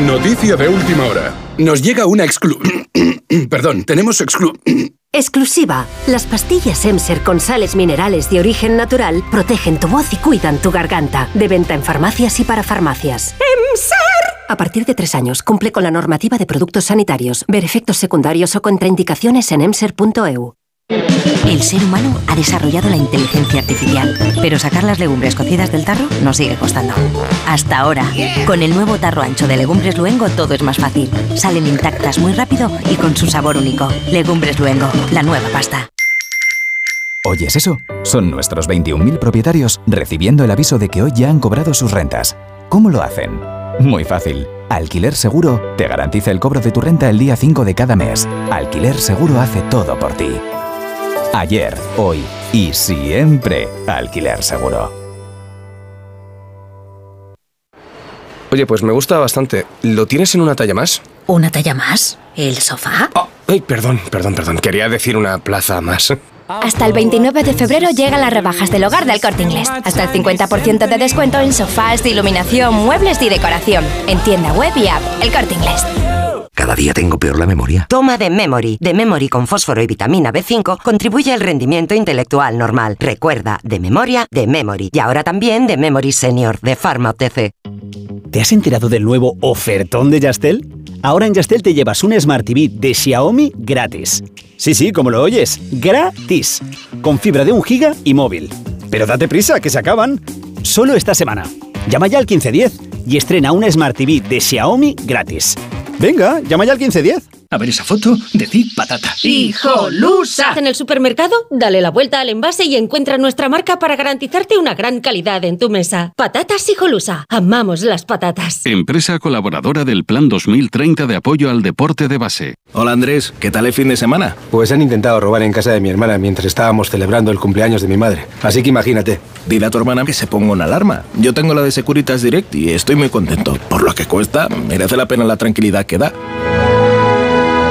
S164: Noticia de última hora. Nos llega una exclu... Perdón, tenemos exclu...
S165: Exclusiva. Las pastillas Emser con sales minerales de origen natural protegen tu voz y cuidan tu garganta. De venta en farmacias y para farmacias. ¡Emser! A partir de tres años, cumple con la normativa de productos sanitarios. Ver efectos secundarios o contraindicaciones en emser.eu.
S19: El ser humano ha desarrollado la inteligencia artificial, pero sacar las legumbres cocidas del tarro nos sigue costando. Hasta ahora, con el nuevo tarro ancho de Legumbres Luengo todo es más fácil. Salen intactas muy rápido y con su sabor único. Legumbres Luengo, la nueva pasta.
S138: ¿Oyes eso? Son nuestros 21.000 propietarios recibiendo el aviso de que hoy ya han cobrado sus rentas. ¿Cómo lo hacen? Muy fácil. Alquiler Seguro te garantiza el cobro de tu renta el día 5 de cada mes. Alquiler Seguro hace todo por ti. Ayer, hoy y siempre. Alquiler Seguro.
S166: Oye, pues me gusta bastante. ¿Lo tienes en una talla más?
S19: ¿Una talla más? ¿El sofá?
S166: Ay, perdón, perdón, perdón. Quería decir una plaza más.
S167: Hasta el 29 de febrero llegan las rebajas del hogar del Corte Inglés. Hasta el 50% de descuento en sofás, iluminación, muebles y decoración. En tienda web y app. El Corte Inglés.
S80: Cada día tengo peor la memoria.
S168: Toma de Memory. De Memory con fósforo y vitamina B5 contribuye al rendimiento intelectual normal. Recuerda, de memoria, de Memory. Y ahora también de Memory Senior, de Pharma OTC.
S169: ¿Te has enterado del nuevo ofertón de Yastel? Ahora en Yastel te llevas un Smart TV de Xiaomi gratis. Sí, sí, como lo oyes, gratis. Con fibra de un giga y móvil. Pero date prisa, que se acaban. Solo esta semana. Llama ya al 1510 y estrena un Smart TV de Xiaomi gratis. Venga, llama ya al 1510.
S164: A ver esa foto, decid patata.
S160: ¡Hijolusa! En el supermercado, dale la vuelta al envase y encuentra nuestra marca para garantizarte una gran calidad en tu mesa. Patatas Hijolusa. Amamos las patatas.
S170: Empresa colaboradora del Plan 2030 de apoyo al deporte de base.
S171: Hola Andrés, ¿qué tal el fin de semana? Pues han intentado robar en casa de mi hermana mientras estábamos celebrando el cumpleaños de mi madre. Así que imagínate. Dile a tu hermana que se ponga una alarma. Yo tengo la de Securitas Direct y estoy muy contento. Por lo que cuesta, merece la pena la tranquilidad que da.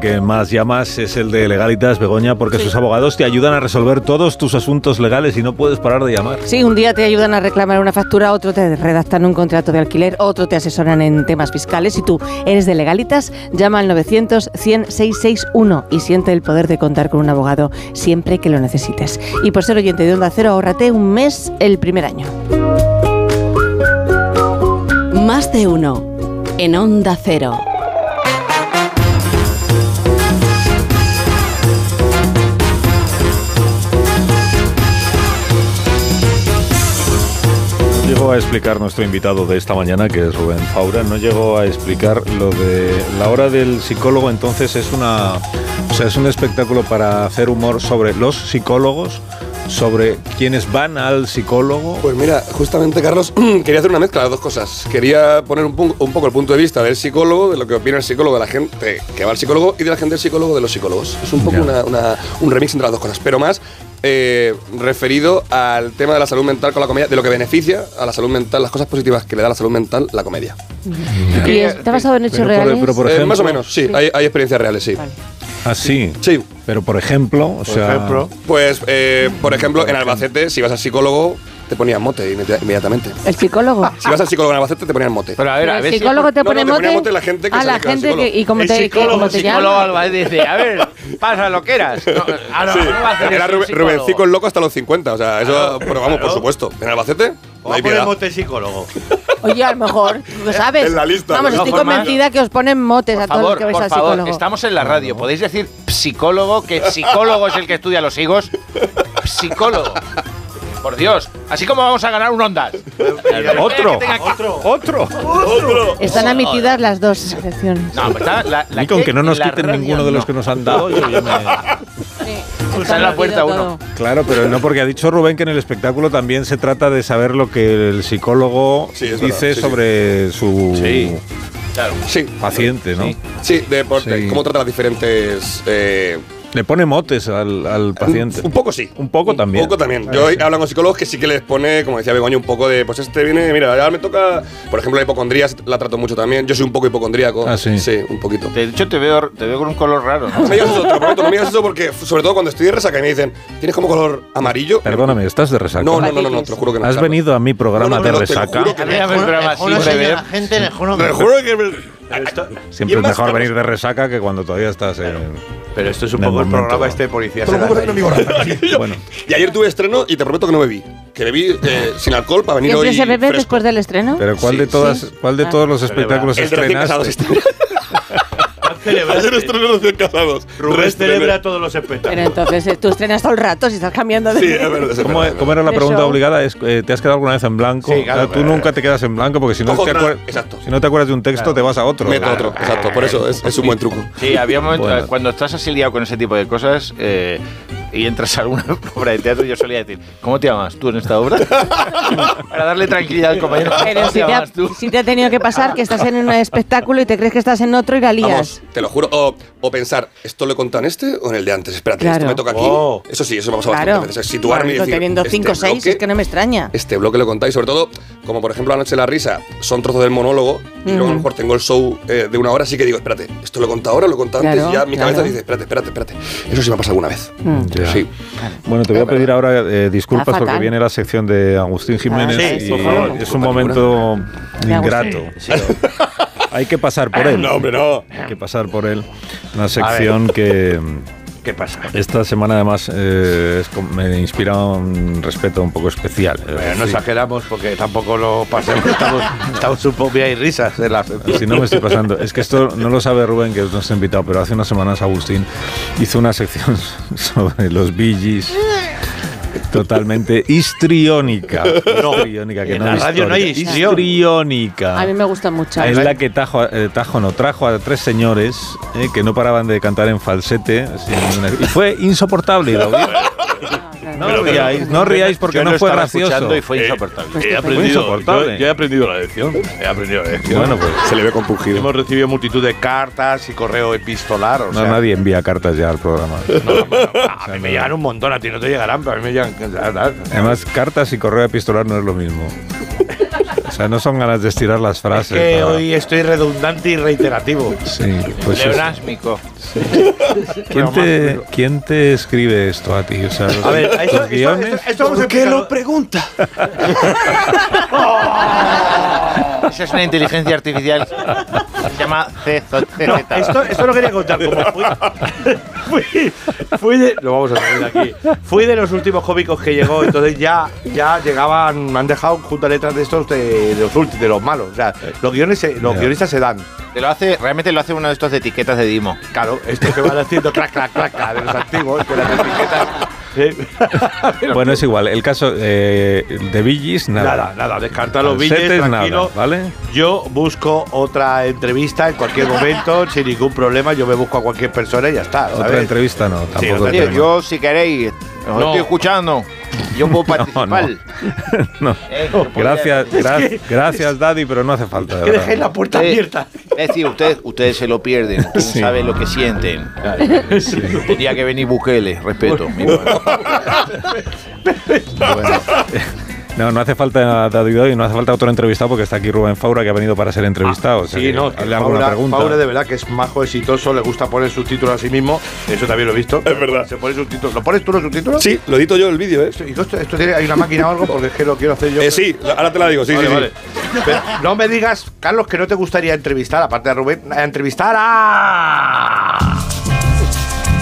S39: Que más llamas es el de Legalitas, Begoña, porque sus abogados te ayudan a resolver todos tus asuntos legales y no puedes parar de llamar.
S18: Sí, un día te ayudan a reclamar una factura, otro te redactan un contrato de alquiler, otro te asesoran en temas fiscales. Si tú eres de legalitas, llama al 900-100-661 y siente el poder de contar con un abogado siempre que lo necesites. Y por ser oyente de Onda Cero, ahórrate un mes el primer año.
S172: Más de uno. En Onda Cero.
S39: Llegó a explicar nuestro invitado de esta mañana, que es Rubén Faura, no llegó a explicar lo de la hora del psicólogo, entonces es una o sea, es un espectáculo para hacer humor sobre los psicólogos, sobre quienes van al psicólogo.
S144: Pues mira, justamente Carlos, quería hacer una mezcla de dos cosas. Quería poner un, pu- un poco el punto de vista del psicólogo, de lo que opina el psicólogo de la gente que va al psicólogo y de la gente del psicólogo de los psicólogos. Es un poco una- una- un remix entre las dos cosas, pero más eh, referido al tema de la salud mental con la comedia, de lo que beneficia a la salud mental, las cosas positivas que le da la salud mental la comedia.
S18: ¿Y está basado en hechos
S39: Pero por-
S18: reales?
S39: pero por
S144: Eh,
S39: ejemplo-
S144: más o menos, sí, Hay, hay experiencias reales, sí.
S39: Ah, sí.
S144: Sí.
S39: Pero por ejemplo, o sea,
S144: Pues, eh, por ejemplo, en Albacete, si vas al psicólogo, te ponían mote inmedi- inmediatamente.
S18: ¿El psicólogo?
S144: Si vas al psicólogo en Albacete, te ponían mote.
S154: Pero a ver,
S18: Pero el psicólogo te
S144: No,
S18: pone
S144: no, te ponía
S18: mote.
S144: mote la gente que
S18: a
S144: se
S18: la gente que, y cómo
S154: El
S18: te,
S154: psicólogo,
S18: cómo te
S154: psicólogo
S18: llama.
S154: Alba dice, a ver, pasa lo que eras. No, ah, no,
S144: Sí,
S154: no va a hacer
S144: era Rubén-
S154: psicólogo.
S144: Rubencico el loco hasta los 50, o sea, eso, pero vamos, por supuesto. En Albacete, no hay
S40: a
S144: piedad.
S40: mote psicólogo.
S18: Oye, a lo mejor, tú lo sabes.
S144: En la lista,
S18: Vamos, estoy convencida que os ponen motes a todos los que vais
S154: por
S18: al
S154: favor,
S18: psicólogo.
S154: estamos en la radio. ¿Podéis decir psicólogo? Que psicólogo es el que estudia los higos. Psicólogo. Por Dios. Así como vamos a ganar un Ondas.
S39: Otro.
S154: Tenga que-
S39: Otro.
S18: Están admitidas las dos secciones.
S154: No, pero está la, la
S39: Y con que no nos quiten
S154: radio
S39: ninguno de los
S154: no.
S39: que nos han dado, yo ya me...
S154: Está en la puerta uno.
S39: Claro, pero no porque ha dicho Rubén que en el espectáculo también se trata de saber lo que el psicólogo
S144: Sí,
S39: dice
S144: sí.
S39: sobre su
S144: Sí.
S39: paciente, ¿no?
S144: Sí, de por-
S39: Sí.
S144: de cómo trata las diferentes eh,
S39: Le pone motes al, al paciente.
S144: Un poco sí.
S39: Un poco también.
S144: Un poco también. Yo he hablado con psicólogos que sí que les pone, como decía Begoña, un poco de, pues este viene, mira, ya me toca, por ejemplo, la hipocondría la trato mucho también. Yo soy un poco hipocondríaco.
S39: Ah, sí.
S144: Sí, un poquito.
S154: De hecho, te veo, te veo con un color raro. ¿no?
S144: No me digas eso, te lo prometo, no me digas eso porque, sobre todo cuando estoy de resaca y me dicen, tienes como color amarillo.
S39: Perdóname, ¿estás de resaca?
S144: No, no, no, no, no, te lo juro que no.
S39: ¿Has venido a mi programa
S144: No, no,
S39: de
S144: no, te lo
S39: resaca?
S144: juro que no.
S154: Mira, el programa sin
S40: Juro,
S154: beber.
S40: señora gente, le juro que-
S144: me-
S39: Siempre es mejor venir de resaca que cuando todavía estás en.
S40: Pero esto es un poco el programa este de
S144: borracho.
S39: Bueno,
S144: Y ayer tuve estreno y te prometo que no bebí. Que bebí eh, sin alcohol para venir
S18: ¿Siempre
S144: hoy.
S18: se bebe
S144: fresco.
S18: después del estreno?
S39: pero ¿cuál
S144: Sí,
S39: de todas, cuál de
S18: Ah.
S39: todos los espectáculos
S144: El Ayer estrenó recién casados.
S40: Rubén
S144: Reestrené.
S40: celebra todos los
S18: Pero
S40: espectáculos.
S18: entonces eh, tú estrenas todo el rato si estás cambiando de...
S144: Sí, es verdad. es
S39: ¿Cómo, era la pregunta obligada? Es, eh, ¿Te has quedado alguna vez en blanco?
S40: Sí, claro,
S39: O sea, tú
S40: pero-
S39: nunca te quedas en blanco porque si no, te acuer-
S144: exacto.
S39: si no te acuerdas de un texto te vas a otro.
S144: Meto otro, exacto. Por eso es, es un buen truco.
S154: Sí, había momentos
S39: Bueno.
S154: cuando estás así liado con ese tipo de cosas eh, y entras a alguna obra de teatro, yo solía decir, ¿cómo te llamas tú en esta obra? Para darle tranquilidad al compañero.
S18: Pero
S154: ¿Cómo
S18: si
S154: te
S18: te, ha,
S154: llamas tú?
S18: si te ha tenido que pasar que estás en un espectáculo y te crees que estás en otro y la lías.
S144: Vamos, te lo juro. O, o pensar, ¿esto lo he contado en este o en el de antes? Espérate,
S18: Claro.
S144: esto me toca aquí.
S40: Oh.
S144: Eso sí, eso me ha pasado
S18: Claro.
S144: veces. Situarme y
S18: Claro,
S144: decir.
S18: teniendo
S144: este
S18: 5 o 6,
S144: bloque-
S18: es que no me extraña.
S144: Este bloque lo contáis, sobre todo, como por ejemplo Anoche la risa, son trozos del monólogo, y luego a lo mejor tengo el show eh, de una hora, sí que digo, espérate, ¿esto lo he contado ahora o lo he contado antes? Y ya mi cabeza dice, espérate, espérate, espérate. Eso sí me ha pasado alguna vez.
S18: Mm.
S39: Ya.
S144: Sí.
S39: Bueno, te voy a pedir ahora eh, disculpas porque viene la sección de Agustín Jiménez
S18: Ah,
S39: y
S40: sí, por favor.
S39: es un momento ingrato. Hay que pasar por él.
S144: No, hombre, no.
S39: Hay que pasar por él. Una sección que
S40: ¿Qué pasa?
S39: esta semana además eh, es me inspira un respeto un poco especial. Es
S40: Pero no
S39: decir,
S40: exageramos porque tampoco lo pasemos. Estamos, estamos un poco hay risas de la
S39: Si no me estoy pasando. Es que esto no lo sabe Rubén, que es nuestro invitado, pero hace unas semanas Agustín hizo una sección sobre los Gees totalmente histriónica. histriónica, que
S40: en
S39: no
S40: la radio no hay histrión.
S39: histriónica.
S18: A mí me gusta mucho.
S39: Es la que tajo, eh, tajo no, trajo a tres señores eh, que no paraban de cantar en falsete. sin y fue insoportable. la No riáis, no riáis porque
S154: Yo
S39: no fue gracioso.
S154: y fue insoportable.
S18: Pues
S40: He aprendido,
S39: insoportable.
S40: yo, yo he aprendido la lección. He aprendido la lección.
S39: Bueno, pues
S144: Se le ve compungido.
S40: Hemos recibido multitud de cartas y correo epistolar. O
S39: no,
S40: sea,
S39: nadie envía cartas ya al programa.
S40: a mí me llegan un montón, a ti no te llegarán, pero a mí me llegan.
S39: Además, cartas y correo epistolar no es lo mismo. Sea, no son ganas de estirar las
S40: Es
S39: frases.
S40: que
S39: para-
S40: hoy estoy redundante y reiterativo.
S39: Sí, pues es-
S154: Pleonásmico.
S39: ¿quién, te, quién te escribe esto a ti? O sea,
S40: A ver, esto, esto,
S39: guiones.
S40: esto, esto vamos a explicarlo.
S138: pregunta?
S154: Esa es una inteligencia artificial. Se llama CZ.
S40: No, esto, esto lo quería contar. Como fui, fui, fui de. Lo vamos a salir aquí. Fui de los últimos cómicos que llegó, entonces ya, ya llegaban. Me han dejado junto a letras de estos de, de los últimos, de los malos. O sea, los, guiones se- los guionistas se dan.
S154: Te lo hace, realmente lo hace uno de estos de etiquetas de Dimo.
S40: Claro, estos que van haciendo clac, clac, clac, de los antiguos, de las etiquetas.
S39: Bueno, es igual. El caso eh, de Villis, nada.
S40: Nada, nada, descarta los
S39: Falsetes,
S40: billetes,
S39: nada,
S40: tranquilo.
S39: ¿vale?
S40: Yo busco otra entrevista en cualquier momento, sin ningún problema. Yo me busco a cualquier persona y ya está.
S39: Otra
S40: ¿sabes?
S39: entrevista no,
S40: Sí,
S39: tampoco.
S40: otra
S39: tengo.
S154: Oye, yo si queréis, os
S40: No.
S154: estoy escuchando. Yo puedo participar.
S39: No.
S154: Eh,
S39: Gracias, gracias, Daddy, pero no hace falta. de
S40: Que dejéis la puerta
S154: Ustedes-
S40: abierta.
S154: Es decir, ustedes, ustedes se lo pierden. Ustedes
S39: Sí.
S154: saben lo que sienten. Tenía que venir Bukele, respeto.
S39: Bueno. No, no hace falta Daddy Doy, no hace falta otro entrevistado porque está aquí Rubén Faura que ha venido para ser entrevistado. o sea
S40: Sí, no, que
S39: hazle alguna
S40: Faura,
S39: pregunta.
S40: Faura de verdad que es majo, exitoso, le gusta poner subtítulos a sí mismo. Eso también lo he visto.
S144: Es verdad.
S40: Se pone subtítulos. ¿Lo pones tú los subtítulos?
S144: Sí, lo edito yo el vídeo, ¿eh?
S40: ¿Y esto, esto tiene, hay una máquina o algo? Porque es que lo quiero hacer yo.
S144: Eh, sí, ahora te la digo, sí,
S40: Vale,
S144: sí, sí.
S40: vale. Pero no me digas, Carlos, que no te gustaría entrevistar, aparte de Rubén, a entrevistar a.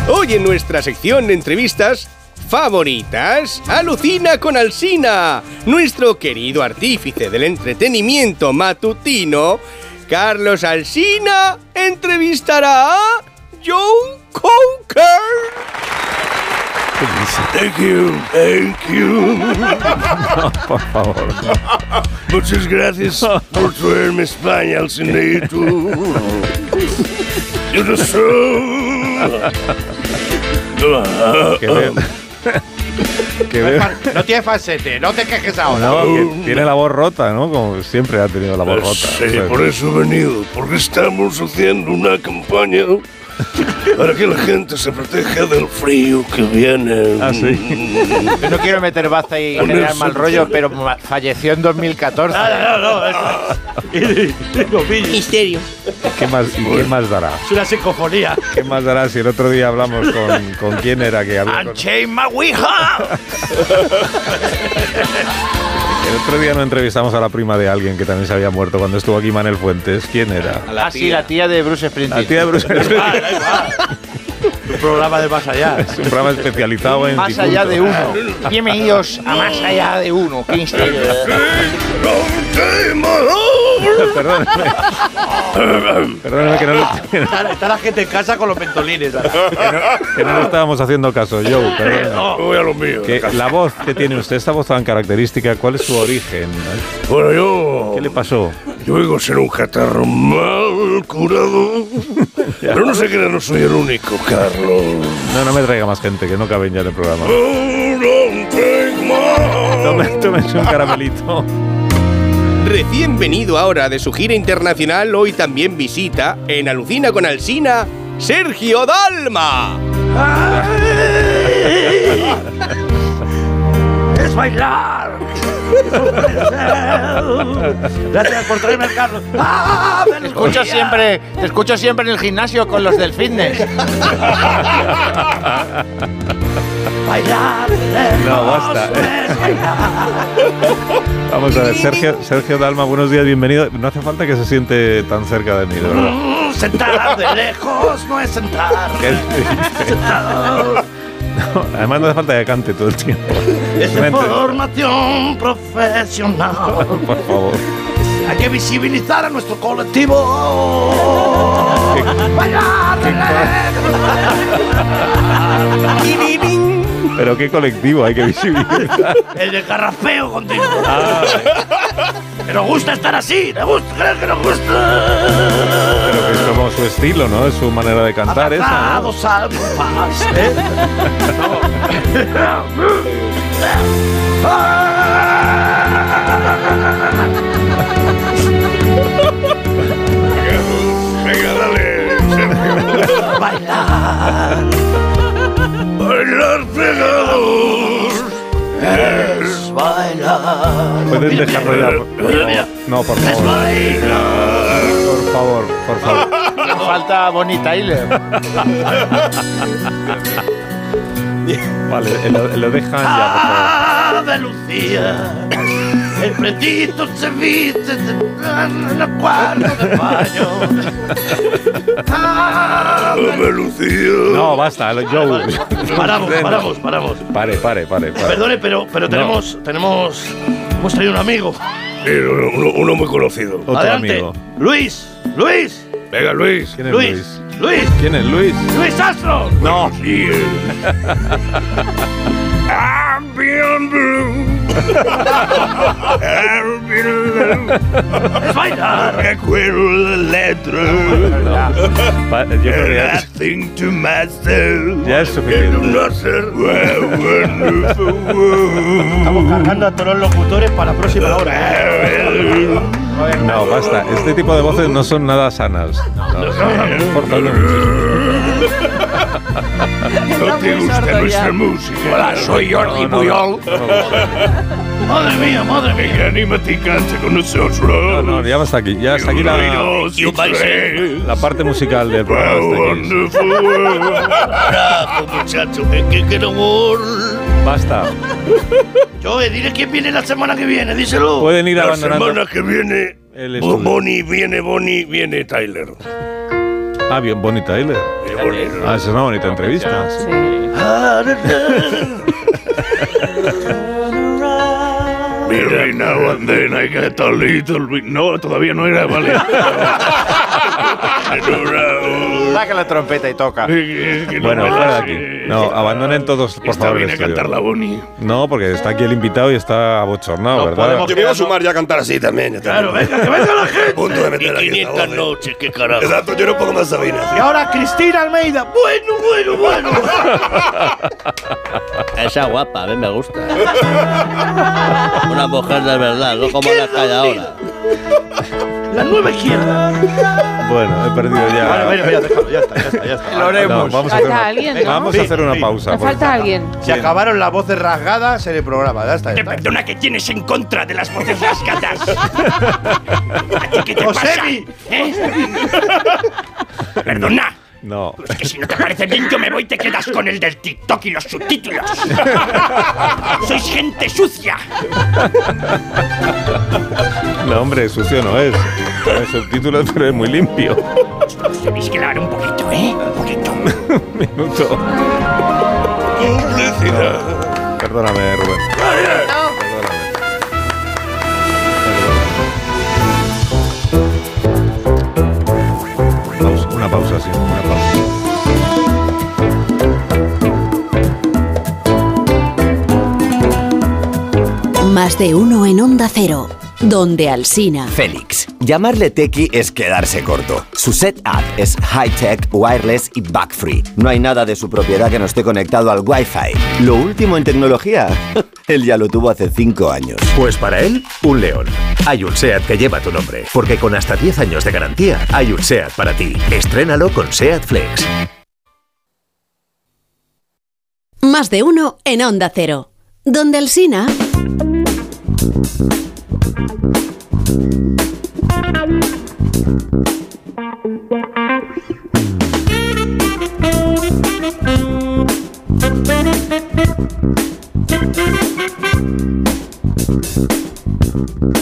S173: Hoy en nuestra sección de entrevistas favoritas, alucina con Alsina, nuestro querido artífice del entretenimiento matutino, Carlos Alsina, entrevistará a John Coker. Thank you, thank you.
S39: No, por favor.
S173: Muchas gracias por traerme España, Alcinito. Yo no soy.
S39: Que
S40: No tiene falsete, no te quejes ahora.
S39: no, que tiene la voz rota, ¿no? Como siempre ha tenido la voz rota.
S173: Sí,
S39: O sea,
S173: por eso he venido, porque estamos haciendo una campaña para que la gente se proteja del frío que viene.
S39: Ah, sí.
S154: Yo no quiero meter baza y generar mal rollo, pero ma- falleció en 2014.
S174: No, no, no.
S175: Misterio.
S39: ¿Qué más, ¿Y qué más dará?
S174: Es una psicofonía.
S39: ¿Qué más dará si el otro día hablamos con, con quién era que había... con-
S174: Unchain my Ouija.
S39: El otro día no entrevistamos a la prima de alguien que también se había muerto cuando estuvo aquí Manel Fuentes. ¿Quién era?
S154: Ah, sí, la tía de Bruce Springsteen.
S39: La tía de Bruce Springsteen.
S174: Un programa de más allá.
S39: Es un programa especializado en
S154: Más allá de uno. Bienvenidos a Más allá de uno. Qué misterio.
S39: Perdóneme. Perdóneme que no, le-
S174: Está, está la gente en casa con los mentolines.
S39: que no le estábamos haciendo caso. Joe, perdóneme.
S173: Voy a lo mío.
S39: Que la voz que tiene usted, esta voz tan característica, ¿cuál es su origen?
S173: Bueno, yo.
S39: ¿Qué le pasó?
S173: Digo ser un catarro mal curado. Pero no sé que no soy el único, Carlos.
S39: No, no me traiga más gente, que no caben ya en el programa.
S173: Oh,
S39: tómese un caramelito.
S175: Recién venido ahora de su gira internacional, hoy también visita en Alucina con Alsina Sergio Dalma.
S174: ¡Es bailar! Gracias por traerme el Carlos. ¡Ah,
S154: Te escucho siempre, te escucho siempre en el gimnasio con los del fitness.
S174: Bailar.
S39: No, basta. Vamos a ver, Sergio, Sergio Dalma, buenos días, bienvenido. No hace falta que se siente tan cerca de mí, de verdad.
S174: Mm, Sentar de lejos no es sentar. Sentado.
S39: No, además no hace falta que cante todo el tiempo.
S174: Es de formación profesional.
S39: Por favor.
S174: Hay que visibilizar a nuestro colectivo. Bailar de
S39: Pero qué colectivo hay que visibilizar.
S174: El de carrafeo contigo.
S39: Ah.
S174: Que nos gusta estar así. ¿Te gusta? ¿Crees que nos gusta?
S39: Pero que es como su estilo, ¿no? Es su manera de cantar esa. ¿no?
S174: ¿eh?
S173: Venga, pegados.
S174: Es bailar.
S39: Pueden dejarlo ya. por- por favor. No, por favor. Por favor, por favor.
S154: Nos falta Bonnie Tyler.
S39: Vale, eh, lo, lo dejan ya, por favor.
S174: Ave Lucía. El pretito se viste en el cuarto de baño.
S173: Lucía.
S39: No, basta, Joe.
S174: Paramos, paramos, paramos.
S39: Pare, pare, pare. pare.
S174: Perdone, pero, pero
S39: No.
S174: tenemos, tenemos, hemos traído un amigo.
S173: Sí, uno, uno- uno muy conocido.
S39: Otro
S174: Adelante.
S39: amigo.
S174: Luis, Luis,
S173: Venga, Luis.
S39: ¿Quién es
S174: Luis,
S39: Luis?
S174: Luis,
S39: ¿Quién es Luis?
S174: Luis Astro.
S39: No.
S173: Sí. I'm being blue. Acuerdo la letra.
S39: Yo creo que ya,
S173: Nothing to myself.
S39: ya es suficiente.
S173: No ser wonderful world.
S174: Estamos cargando a todos los locutores para la próxima hora.
S39: No, basta. Este tipo de voces no son nada sanas. No, por favor.
S173: No te gusta nuestra música.
S175: Hola, soy Jordi
S39: No, no,
S175: Puyol.
S174: Madre mía, madre mía.
S173: Venga, anímate y canta con nosotros.
S39: No, no, ya hasta aquí. Ya hasta aquí la, la parte musical del programa. Hasta aquí. Basta.
S174: Joe, dile quién viene la semana que viene, díselo.
S39: Pueden ir
S173: La
S39: abandonando
S173: semana que viene,
S39: el.
S173: Bonnie viene, Bonnie viene Tyler.
S39: Ah, bien, Bonnie Tyler.
S173: Bonnie.
S39: Ah, esa es una bonita entrevista.
S173: Every now and then I get a little bit. No, todavía no era, vale.
S154: Saca la trompeta y toca.
S39: Bueno, fuera de aquí. No, abandonen todos, por
S173: Esta
S39: favor, el
S173: viene a
S39: estudio.
S173: cantar la Bonnie.
S39: No, porque está aquí el invitado y está abochornado, ¿verdad?
S144: Yo me iba a sumar ya a cantar así también. ya
S174: Claro,
S144: también.
S174: venga, que venga la gente.
S144: Punto de meter
S173: Y
S144: aquí esta
S173: 500
S144: voz, eh.
S173: noches, qué carajo.
S144: Exacto, yo no pongo más Sabina.
S174: Y ahora Cristina Almeida. Bueno, bueno, bueno.
S175: Esa guapa, a mí me gusta. Una mujer de verdad, no como la hay ahora.
S40: La nueva izquierda.
S39: Bueno, he perdido ya.
S40: Vale, bueno, ya, déjalo, ya está, ya está, ya está.
S39: Lo haremos. vamos a hacer
S18: Falta
S39: una,
S18: alguien, ¿no?
S39: vamos a hacer una pausa.
S18: Me falta alguien.
S40: Se acabaron las voces rasgadas en el programa. Ya está, ya está.
S173: Perdona, ¿qué tienes en contra de las voces rasgadas? ¿A ti qué te pasa? ¿Eh? Perdona.
S39: No.
S173: Es que si no te parece bien, yo me voy y te quedas con el del TikTok y los subtítulos. Sois gente sucia.
S39: No, hombre, sucio no es. Tiene subtítulos, pero es muy limpio.
S173: Tenéis que lavar un poquito, ¿eh? Un poquito.
S39: Minuto. Publicidad. Perdóname, Rubén. Una pausa, sí, una pausa.
S176: Más de uno en Onda Cero, donde Alsina.
S177: Félix. Llamarle tequi es quedarse corto. Su setup es high-tech, wireless y bug-free. No hay nada de su propiedad que no esté conectado al Wi-Fi. Lo último en tecnología, él ya lo tuvo hace 5 años.
S178: Pues para él, un león. Hay un SEAT que lleva tu nombre, porque con hasta 10 años de garantía, hay un SEAT para ti. Estrénalo con SEAT Flex.
S176: Más de uno en Onda Cero, donde Alsina.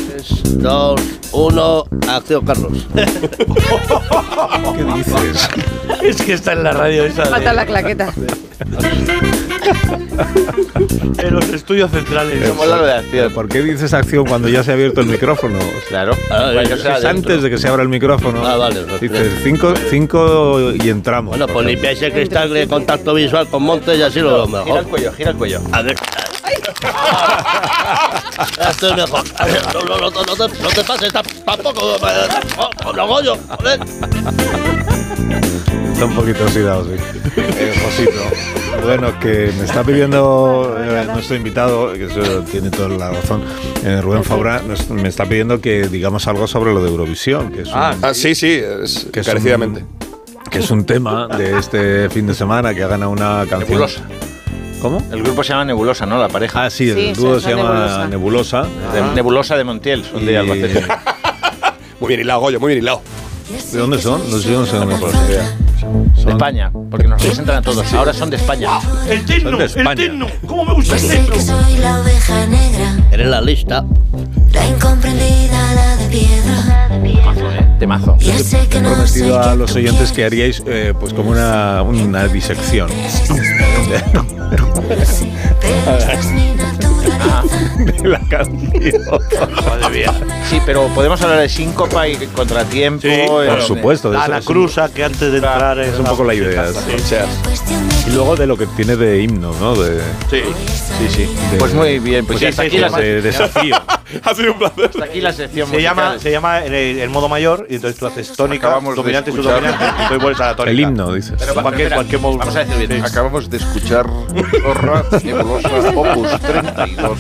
S175: Tres, dos, uno, acción, Carlos.
S39: ¿Qué dices?
S40: Es que está en la radio esa. de-
S18: Falta la claqueta.
S40: En los estudios centrales.
S39: ¿Pero ¿Por qué dices acción cuando ya se ha abierto el micrófono?
S154: Claro.
S175: Ah,
S39: Bueno, es antes de que se abra el micrófono.
S175: Ah, vale.
S39: Dices cinco, cinco y entramos.
S175: Bueno, pues limpiáis el cristal de contacto visual con Montes y así lo veo
S154: Gira
S175: mejor.
S154: el cuello, gira el cuello.
S175: A ver. Ya estoy mejor. A ver, no, no, no, no, no te, no te pases tam- tampoco. Oh, Goyo, joder.
S39: Está un poquito oxidado, sí. Eh, Josito. Bueno, que me está pidiendo eh, nuestro invitado, que eso tiene toda la razón, eh, Rubén Fabra, nos- me está pidiendo que digamos algo sobre lo de Eurovisión, que es un,
S144: Ah, sí, sí, es
S39: que es un- que es un tema de este fin de semana que ha ganado una canción.
S154: Nebulosa.
S39: ¿Cómo?
S154: El grupo se llama Nebulosa, ¿no? La pareja.
S39: Ah, sí, el
S18: Sí,
S39: dúo se llama Nebulosa.
S154: De- Nebulosa de Montiel, son de
S39: Y-
S154: Albacete.
S144: Muy bien hilado, Goyo, muy bien hilado.
S39: ¿De dónde son? Sé dónde son.
S154: De España, porque nos representan a todos. Ahora son de España.
S40: El tecno,
S39: Son de
S40: el tecno. ¿Cómo me gusta el tecno?
S179: que soy la oveja negra,
S175: Eres la lista.
S179: la incomprendida, la de piedra.
S154: De mazo.
S179: Ya sé
S39: He
S179: soy
S39: prometido a los oyentes que haríais eh, pues como una, una disección
S179: pero es
S39: de la canción.
S40: Madre mía.
S154: Sí, pero podemos hablar de síncopa y contratiempo.
S40: Sí,
S154: eh,
S39: Por supuesto, de es un-
S40: cruza que antes de entrar
S39: es un poco la idea. sí. Y luego de lo que tiene de himno, ¿no? De,
S40: Sí.
S39: sí, sí. de-
S154: Pues muy bien, pues hasta
S39: sí,
S154: aquí la
S39: de desafío.
S144: Ha sido un placer.
S154: Hasta aquí la sección
S40: Se llama, se llama en el, el modo mayor y entonces tú haces tónica,
S154: Acabamos
S40: dominante, subdominante y después vuelves a la tónica.
S39: El himno, dices.
S154: Pero,
S40: cualquier, cualquier modo.
S154: Vamos a decir bien.
S179: Acabamos de escuchar Zorra Nebulosa Opus 32,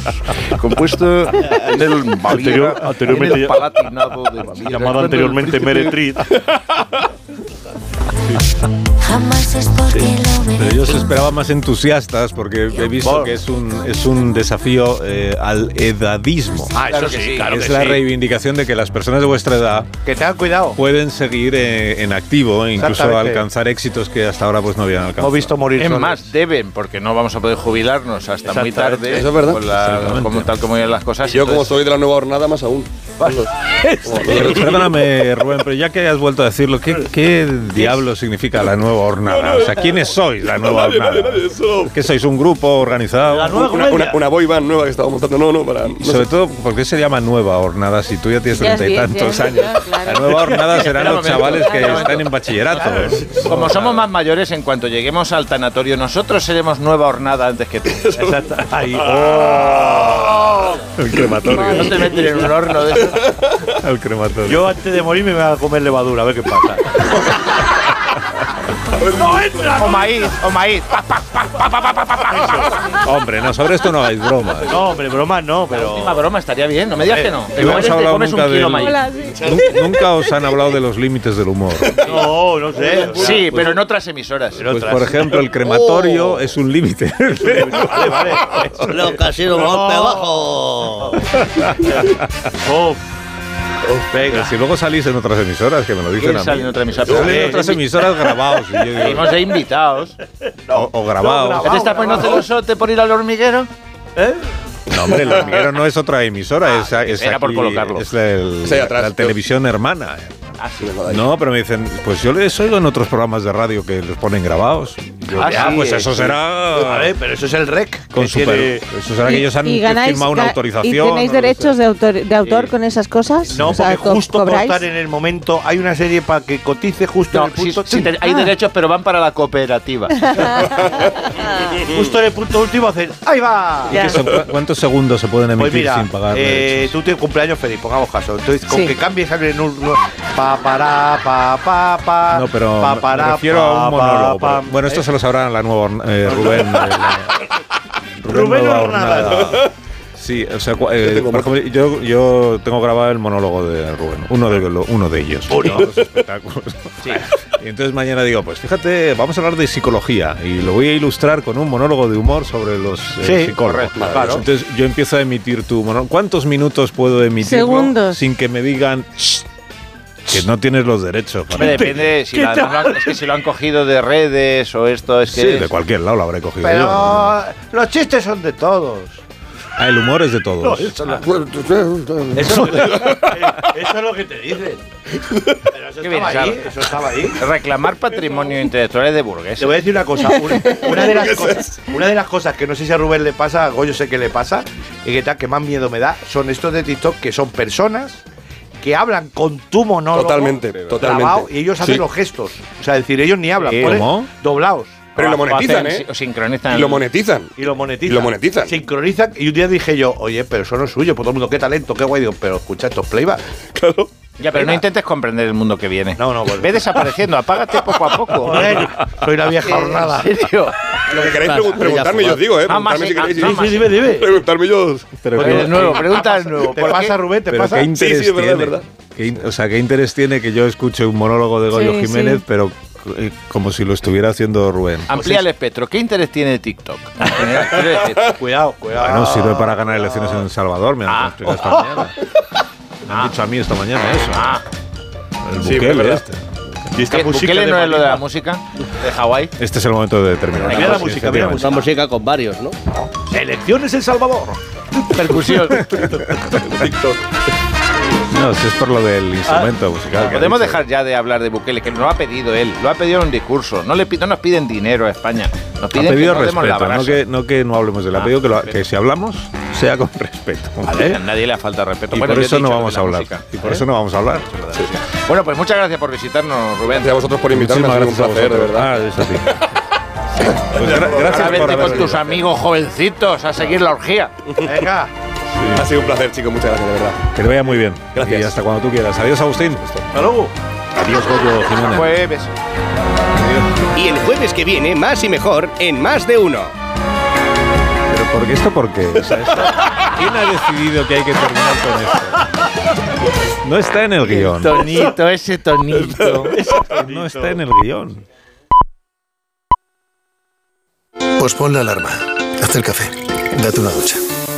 S179: compuesto en el Baviera,
S40: Anterior- anteriormente
S179: en el
S40: ya-
S179: Palatinado de Baviera. El
S40: anteriormente Meretriz.
S179: Jamás es porque lo
S39: Pero yo os esperaba más entusiastas porque he visto
S40: Por-
S39: que es un, es un desafío eh, al edadismo.
S40: Ah, eso sí, claro
S39: es
S40: que
S39: la
S40: sí.
S39: reivindicación de que las personas de vuestra edad
S40: Que tengan cuidado.
S39: pueden seguir eh, en activo e incluso alcanzar éxitos que hasta ahora pues no habían alcanzado.
S40: Hemos visto morir
S154: Es más, deben, porque no vamos a poder jubilarnos hasta muy tarde.
S144: Eso es verdad.
S154: con la-
S39: Exactamente.
S154: como, tal como iban las cosas.
S144: Yo, como soy de la nueva jornada, más aún.
S39: Perdóname, Rubén, pero ya que hayas vuelto a decirlo, ¿qué, qué diablo significa la nueva hornada? O sea, ¿quiénes sois la nueva hornada?
S144: nadie, nadie, solo-
S39: ¿Qué sois? ¿Un grupo organizado?
S40: La nueva
S144: Una, una, una boy band nueva que estamos montando. No, no, para. no
S39: Sobre
S144: sé.
S39: todo, ¿por qué se llama nueva hornada si tú ya tienes treinta y tantos años?
S18: ya, claro.
S39: La nueva hornada serán los chavales que están en bachillerato.
S154: Como somos más mayores, en cuanto lleguemos al tanatorio, nosotros seremos nueva hornada antes que tú.
S40: Exacto. Ahí. ¡Oh!
S39: El crematorio.
S154: No te meten en un horno de eso.
S39: El crematorio.
S40: Yo antes de morir me voy a comer levadura, a ver qué pasa. ¡No entra!
S154: O maíz, o maíz. Pa, pa, pa.
S39: Hombre, no, sobre esto no hagáis bromas.
S40: No, hombre, broma no,
S154: La
S40: pero.
S154: última broma estaría bien, no me digas que no.
S39: No
S154: te comes un
S39: nunca
S154: kilo
S39: del-
S154: maíz.
S39: Nun- Nunca os han hablado de los límites del humor.
S40: No, no sé.
S154: Sí, pero en otras emisoras.
S39: Pues, por ejemplo, el crematorio es un límite.
S40: Vale, vale.
S175: Los casinos golpe abajo.
S40: Venga.
S39: si luego salís en otras emisoras, que me lo dicen
S154: ¿Quién
S39: a mí.
S154: en otra emisora?
S39: Salen
S154: Pero-
S39: en otras emisoras grabados. y yo digo,
S154: Seguimos de invitados.
S39: o, o grabados.
S154: ¿Ya te estás poniendo celoso por ir al hormiguero?
S39: No, hombre, el hormiguero no es otra emisora, es, es
S154: era por
S39: aquí,
S154: colocarlo.
S39: Es el-
S144: ahí atrás.
S39: la televisión hermana.
S154: Ah.
S39: No, pero me dicen, pues yo les oigo en otros programas de radio que los ponen grabados. Yo,
S154: Ah,
S39: "Ah,
S154: sí,
S39: pues eso
S154: sí.
S39: será.
S40: Vale, pero eso es el rec.
S39: Con
S40: que
S39: super-
S40: tiene-
S39: eso será que ellos han
S18: y ganáis
S39: firmado una autorización.
S18: ¿Y tenéis derechos
S39: sé.
S18: de autor, de autor con esas cosas?
S40: No,
S18: O sea,
S40: porque justo
S18: cobráis.
S40: en el momento hay una serie para que cotice justo
S154: No,
S40: en el punto.
S154: sí, te- hay
S18: Ah.
S154: derechos, pero van para la cooperativa.
S40: Justo en el punto último hacen ¡Ahí va!
S39: ¿Y qué son? ¿Cu- ¿Cuántos segundos se pueden emitir
S40: Pues mira,
S39: sin pagar?
S40: eh,
S39: derechos?
S40: tú tienes cumpleaños feliz, pongamos caso. Entonces, con
S18: Sí.
S40: que cambies en un. Pa, para, pa, pa, pa.
S39: No, pero
S40: pa,
S39: me-
S40: para,
S39: me refiero a un monólogo.
S40: pa,
S39: pero- bueno, esto
S40: ¿eh?
S39: se lo sabrá la nueva eh, Rubén. eh, la-
S40: Rubén
S39: Nueva
S40: Hornada.
S39: Sí, o sea, eh,
S144: tengo
S39: por ejemplo, yo, yo tengo grabado el monólogo de Rubén, uno de, lo- uno de ellos.
S40: Uno.
S39: de los espectáculos. Y entonces mañana digo, pues fíjate, vamos a hablar de psicología y lo voy a ilustrar con un monólogo de humor sobre los eh,
S40: Sí,
S39: psicólogos.
S40: correcto, claro.
S39: Entonces yo empiezo a emitir tu monólogo. ¿Cuántos minutos puedo emitir
S18: Segundos.
S39: sin que me digan "Shh", que no tienes los derechos?
S154: Hombre, depende si, lo han- es que si lo han cogido de redes o esto es que.
S39: Sí,
S154: es-
S39: de cualquier lado lo habré cogido yo.
S40: Pero los chistes son de todos.
S39: Ah, el humor es de todos.
S40: Eso es lo que, eso es lo que te dicen. Pero eso
S154: Qué bien,
S40: estaba ahí. Eso estaba ahí.
S154: Reclamar patrimonio intelectual es de burgués.
S40: Te voy a decir una cosa. Una, una de las cosas, una de las cosas que no sé si a Rubén le pasa, a Goyo sé que le pasa, y que tal, que más miedo me da, son estos de TikTok que son personas que hablan con tu monólogo.
S144: Totalmente,
S40: grabado,
S144: totalmente.
S40: y ellos hacen
S144: Sí.
S40: los gestos. O sea, es decir, ellos ni hablan,
S39: ¿Cómo?
S40: doblados.
S144: Pero lo monetizan,
S154: hacen-
S144: ¿eh?
S154: O sincronizan.
S144: Y lo monetizan.
S40: Y lo monetizan.
S144: Y lo monetizan.
S40: Sincronizan. Y un día dije yo, oye, pero eso no es suyo. Por todo el mundo, qué talento, qué guay. Digo, pero escucha, esto es playback.
S144: Claro.
S154: Ya, pero no intentes comprender el mundo que viene.
S40: No, no, bueno.
S154: Ve desapareciendo, apágate poco a poco.
S40: Soy la vieja hornada.
S154: ¿En serio?
S144: Lo que pregun- preguntarme, yo os digo, ¿eh?
S154: Ah, más
S144: Preguntarme si
S154: sí,
S144: queréis.
S154: ah,
S40: Sí,
S154: más
S40: sí, dime, dime.
S144: Preguntarme yo.
S39: Pero que-
S154: de nuevo, pregunta de nuevo.
S40: ¿Te
S154: ¿por
S40: pasa? Rubén? ¿Te pasa?
S39: qué interés
S144: Sí, sí, es verdad,
S39: tiene?
S144: es verdad.
S39: ¿Qué in- o sea, ¿qué interés tiene que yo escuche un monólogo de Goyo
S18: Sí,
S39: Jiménez,
S18: sí.
S39: pero eh, como si lo estuviera haciendo Rubén?
S154: Amplía el espectro. ¿Qué interés tiene TikTok?
S40: Cuidado, cuidado.
S39: Bueno, sirve para ganar elecciones en El Salvador, me han
S154: Ah.
S39: explicado esta mañana. Me han dicho a mí esta mañana eso.
S154: Ah,
S39: El
S144: Sí,
S39: Bukele este.
S40: Y esta
S154: ¿qué-
S40: música
S154: ¿Bukele
S40: de
S154: no es lo de la música? ¿De Hawái?
S39: Este es el momento de terminar.
S40: Mira la música, mira la.
S175: Una música con varios, ¿no?
S40: Elecciones El Salvador.
S154: Percusión.
S39: No, si es por lo del instrumento musical. que ha
S154: Podemos
S39: dicho.
S154: dejar ya de hablar de Bukele, que lo ha pedido él. Lo ha pedido en un discurso. No, le, no nos piden dinero a España. Nos
S39: Ha
S154: piden
S39: pedido
S154: que no demos la
S39: respeto, no que, no que no hablemos de él. Ha
S154: Ah,
S39: pedido que, lo-
S154: respeto.
S39: que si hablamos, sea con respeto.
S154: A nadie le falta respeto.
S39: Y
S154: Bueno,
S39: por
S154: te
S39: eso no vamos a
S154: la
S39: hablar.
S154: música.
S39: Y por
S154: ¿Eh?
S39: eso no vamos a hablar.
S154: Bueno, pues muchas gracias por visitarnos, Rubén.
S144: Gracias a vosotros por invitarme.
S39: Muchísimas
S144: ha un
S39: a
S144: placer, de verdad.
S39: Ah, es a ti. Pues gra- gracias
S154: Ahora
S39: por
S154: vete
S39: haber
S154: con tus amigos jovencitos a seguir la orgía.
S40: Venga.
S144: Ha sido un placer, chicos. Muchas gracias, de verdad.
S39: Que te vaya muy bien.
S144: Gracias.
S39: Y hasta cuando tú quieras. Adiós, Agustín.
S40: Hasta luego.
S39: Adiós, Goyo Jiménez.
S154: Jueves.
S174: Y el jueves que viene, más y mejor, en más de uno.
S39: Pero ¿por qué esto? ¿Por qué? O sea, esto- ¿Quién ha decidido que hay que terminar con esto? No está en el guion.
S154: Tonito, ese tonito.
S39: No está en el guion.
S180: Pospon la alarma. Haz el café. Date una ducha.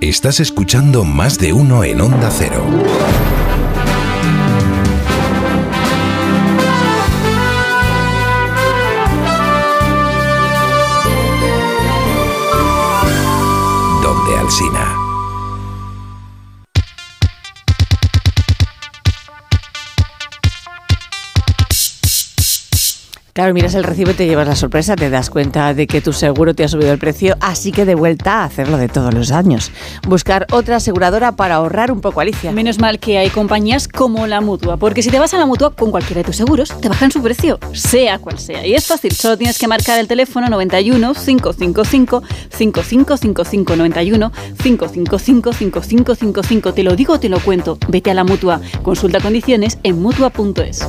S181: Estás escuchando más de uno en Onda Cero. Donde Alsina.
S18: Claro, miras el recibo y te llevas la sorpresa, te das cuenta de que tu seguro te ha subido el precio, así que de vuelta a hacerlo de todos los años. Buscar otra aseguradora para ahorrar un poco, Alicia.
S182: Menos mal que hay compañías como la Mutua, porque si te vas a la Mutua con cualquiera de tus seguros, te bajan su precio, sea cual sea. Y es fácil, solo tienes que marcar el teléfono 91 555 5555 91 555 5555. Te lo digo te lo cuento. Vete a la Mutua. Consulta condiciones en Mutua.es.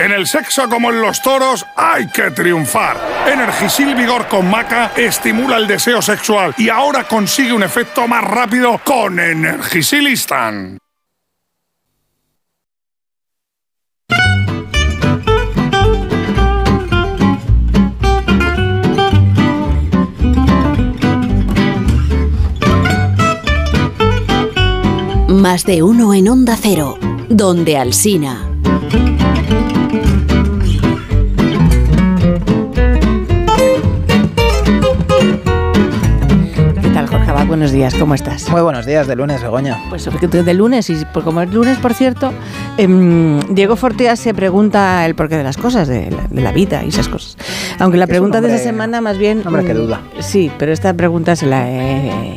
S173: En el sexo como en los toros hay que triunfar. Energisil Vigor con Maca estimula el deseo sexual y ahora consigue un efecto más rápido con Energisil Instant.
S176: Más de uno en Onda Cero. Donde Alsina.
S18: Buenos días, ¿cómo estás?
S183: Muy buenos días, de lunes, Begoña.
S18: Pues de lunes, y pues como es lunes, por cierto, em, Diego Fortea se pregunta el porqué de las cosas, de la, de la vida y esas cosas. Aunque la pregunta de esa semana más bien...
S183: hombre que
S18: mm,
S183: duda.
S18: Sí, pero esta pregunta se la he,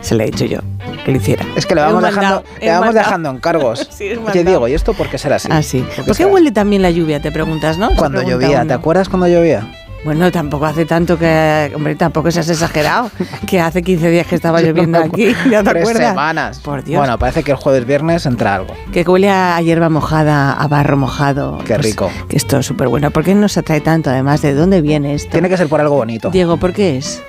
S18: se la he hecho yo, que lo hiciera.
S183: Es que le vamos, dejando, le vamos dejando encargos.
S18: Sí,
S183: Oye. Diego, ¿y esto por qué será así?
S18: Ah, sí.
S183: qué
S18: ¿Por qué huele también la lluvia? Te preguntas, ¿no?
S183: Cuando
S18: pregunta
S183: llovía,
S18: uno.
S183: ¿te acuerdas cuando llovía?
S18: Bueno, tampoco hace tanto que. Hombre, tampoco seas exagerado. Que hace 15 días que estaba lloviendo aquí. ¿Ya te
S183: Tres
S18: acuerdas?
S183: semanas.
S18: Por Dios.
S183: Bueno, parece que el jueves viernes entra algo.
S18: Que huele a hierba mojada, a barro mojado.
S183: Qué
S18: Pues,
S183: rico.
S18: Que esto es súper bueno. ¿Por qué nos atrae tanto, además? ¿De dónde viene esto?
S183: Tiene que ser por algo bonito.
S18: Diego, ¿por qué es?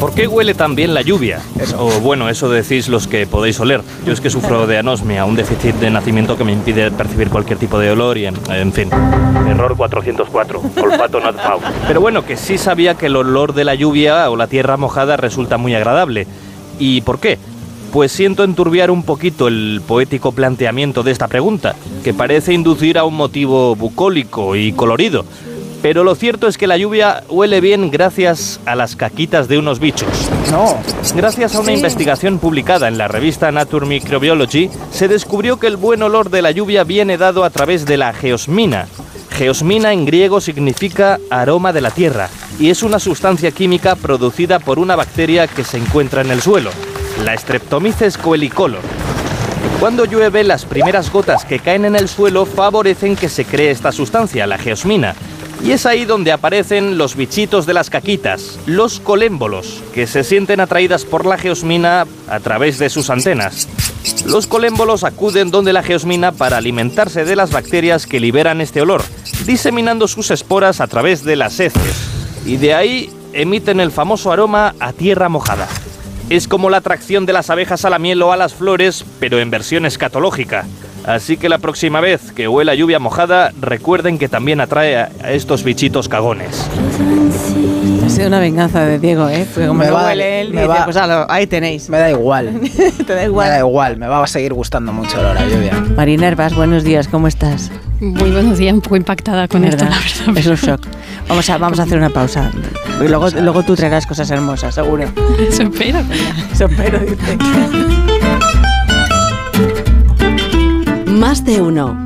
S183: ¿Por qué huele tan bien la lluvia? O bueno, eso decís los que podéis oler. Yo es que sufro de anosmia, un déficit de nacimiento que me impide percibir cualquier tipo de olor y en, en fin. Error 404, olfato not found. Pero bueno, que sí sabía que el olor de la lluvia o la tierra mojada resulta muy agradable. ¿Y por qué? Pues siento enturbiar un poquito el poético planteamiento de esta pregunta, que parece inducir a un motivo bucólico y colorido. Pero lo cierto es que la lluvia huele bien gracias a las caquitas de unos bichos. No. Gracias a una Sí. investigación publicada en la revista Nature Microbiology, se descubrió que el buen olor de la lluvia viene dado a través de la geosmina. Geosmina en griego significa aroma de la tierra y es una sustancia química producida por una bacteria que se encuentra en el suelo, la Streptomyces coelicolor. Cuando llueve, las primeras gotas que caen en el suelo favorecen que se cree esta sustancia, la geosmina. Y es ahí donde aparecen los bichitos de las caquitas, los colémbolos, que se sienten atraídas por la geosmina a través de sus antenas. Los colémbolos acuden donde la geosmina para alimentarse de las bacterias que liberan este olor, diseminando sus esporas a través de las heces. Y de ahí emiten el famoso aroma a tierra mojada. Es como la atracción de las abejas a la miel o a las flores, pero en versión escatológica. Así que la próxima vez que huela lluvia mojada, recuerden que también atrae a estos bichitos cagones.
S18: Ha sido una venganza de Diego, ¿eh? Porque como
S183: Me
S18: no
S183: va-
S18: huele él,
S183: me
S18: dice,
S183: va-
S18: pues alo, ahí tenéis.
S183: Me da igual.
S18: Te da igual.
S183: Me da igual, me va a seguir gustando mucho el olor a lluvia.
S18: Marina Herbas, buenos días, ¿cómo estás?
S182: Muy buenos días, un poco impactada con esto,
S18: ¿Verdad?
S182: la verdad.
S18: Es un shock. Vamos a, vamos a hacer una pausa. Y luego, luego tú traerás cosas hermosas, seguro.
S182: Eso espero.
S18: Eso espero, dice.
S176: Más de uno.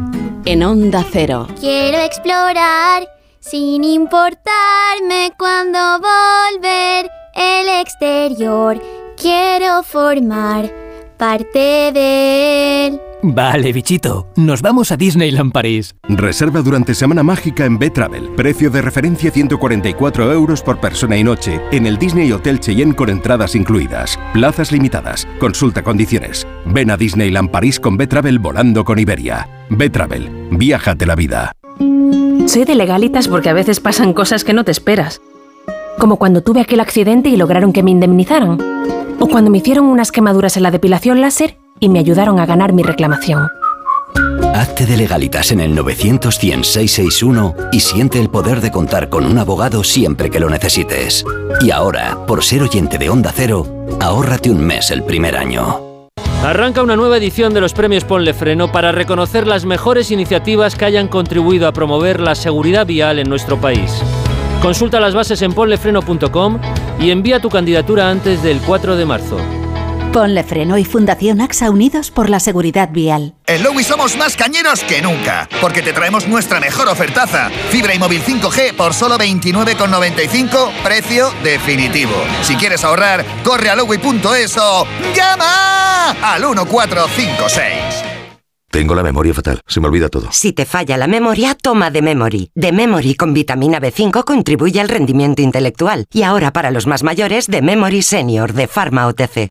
S176: En Onda Cero.
S184: Quiero explorar sin importarme cuando volver el exterior. Quiero formar parte de él.
S138: Vale, bichito, nos vamos a Disneyland París.
S181: Reserva durante Semana Mágica en B-Travel. Precio de referencia 144 euros por persona y noche en el Disney Hotel Cheyenne con entradas incluidas. Plazas limitadas. Consulta condiciones. Ven a Disneyland París con B-Travel volando con Iberia. B-Travel. Viájate la vida.
S185: Soy de legalitas porque a veces pasan cosas que no te esperas.
S186: Como cuando tuve aquel accidente y lograron que me indemnizaran. O cuando me hicieron unas quemaduras en la depilación láser y me ayudaron a ganar mi reclamación.
S80: Hazte de legalitas en el 900 661 y siente el poder de contar con un abogado siempre que lo necesites. Y ahora, por ser oyente de Onda Cero, ahórrate un mes el primer año.
S187: Arranca una nueva edición de los premios Ponle Freno para reconocer las mejores iniciativas que hayan contribuido a promover la seguridad vial en nuestro país. Consulta las bases en ponlefreno.com y envía tu candidatura antes del 4 de marzo.
S188: Ponle Freno y Fundación AXA Unidos por la Seguridad Vial.
S189: En Lowy somos más cañeros que nunca, porque te traemos nuestra mejor ofertaza. Fibra y móvil 5G por solo 29,95, precio definitivo. Si quieres ahorrar, corre a lowy.es o llama al 1456.
S190: Tengo la memoria fatal, se me olvida todo.
S191: Si te falla la memoria, toma de Memory. De Memory con vitamina B5 contribuye al rendimiento intelectual. Y ahora para los más mayores, de Memory Senior de Pharma OTC.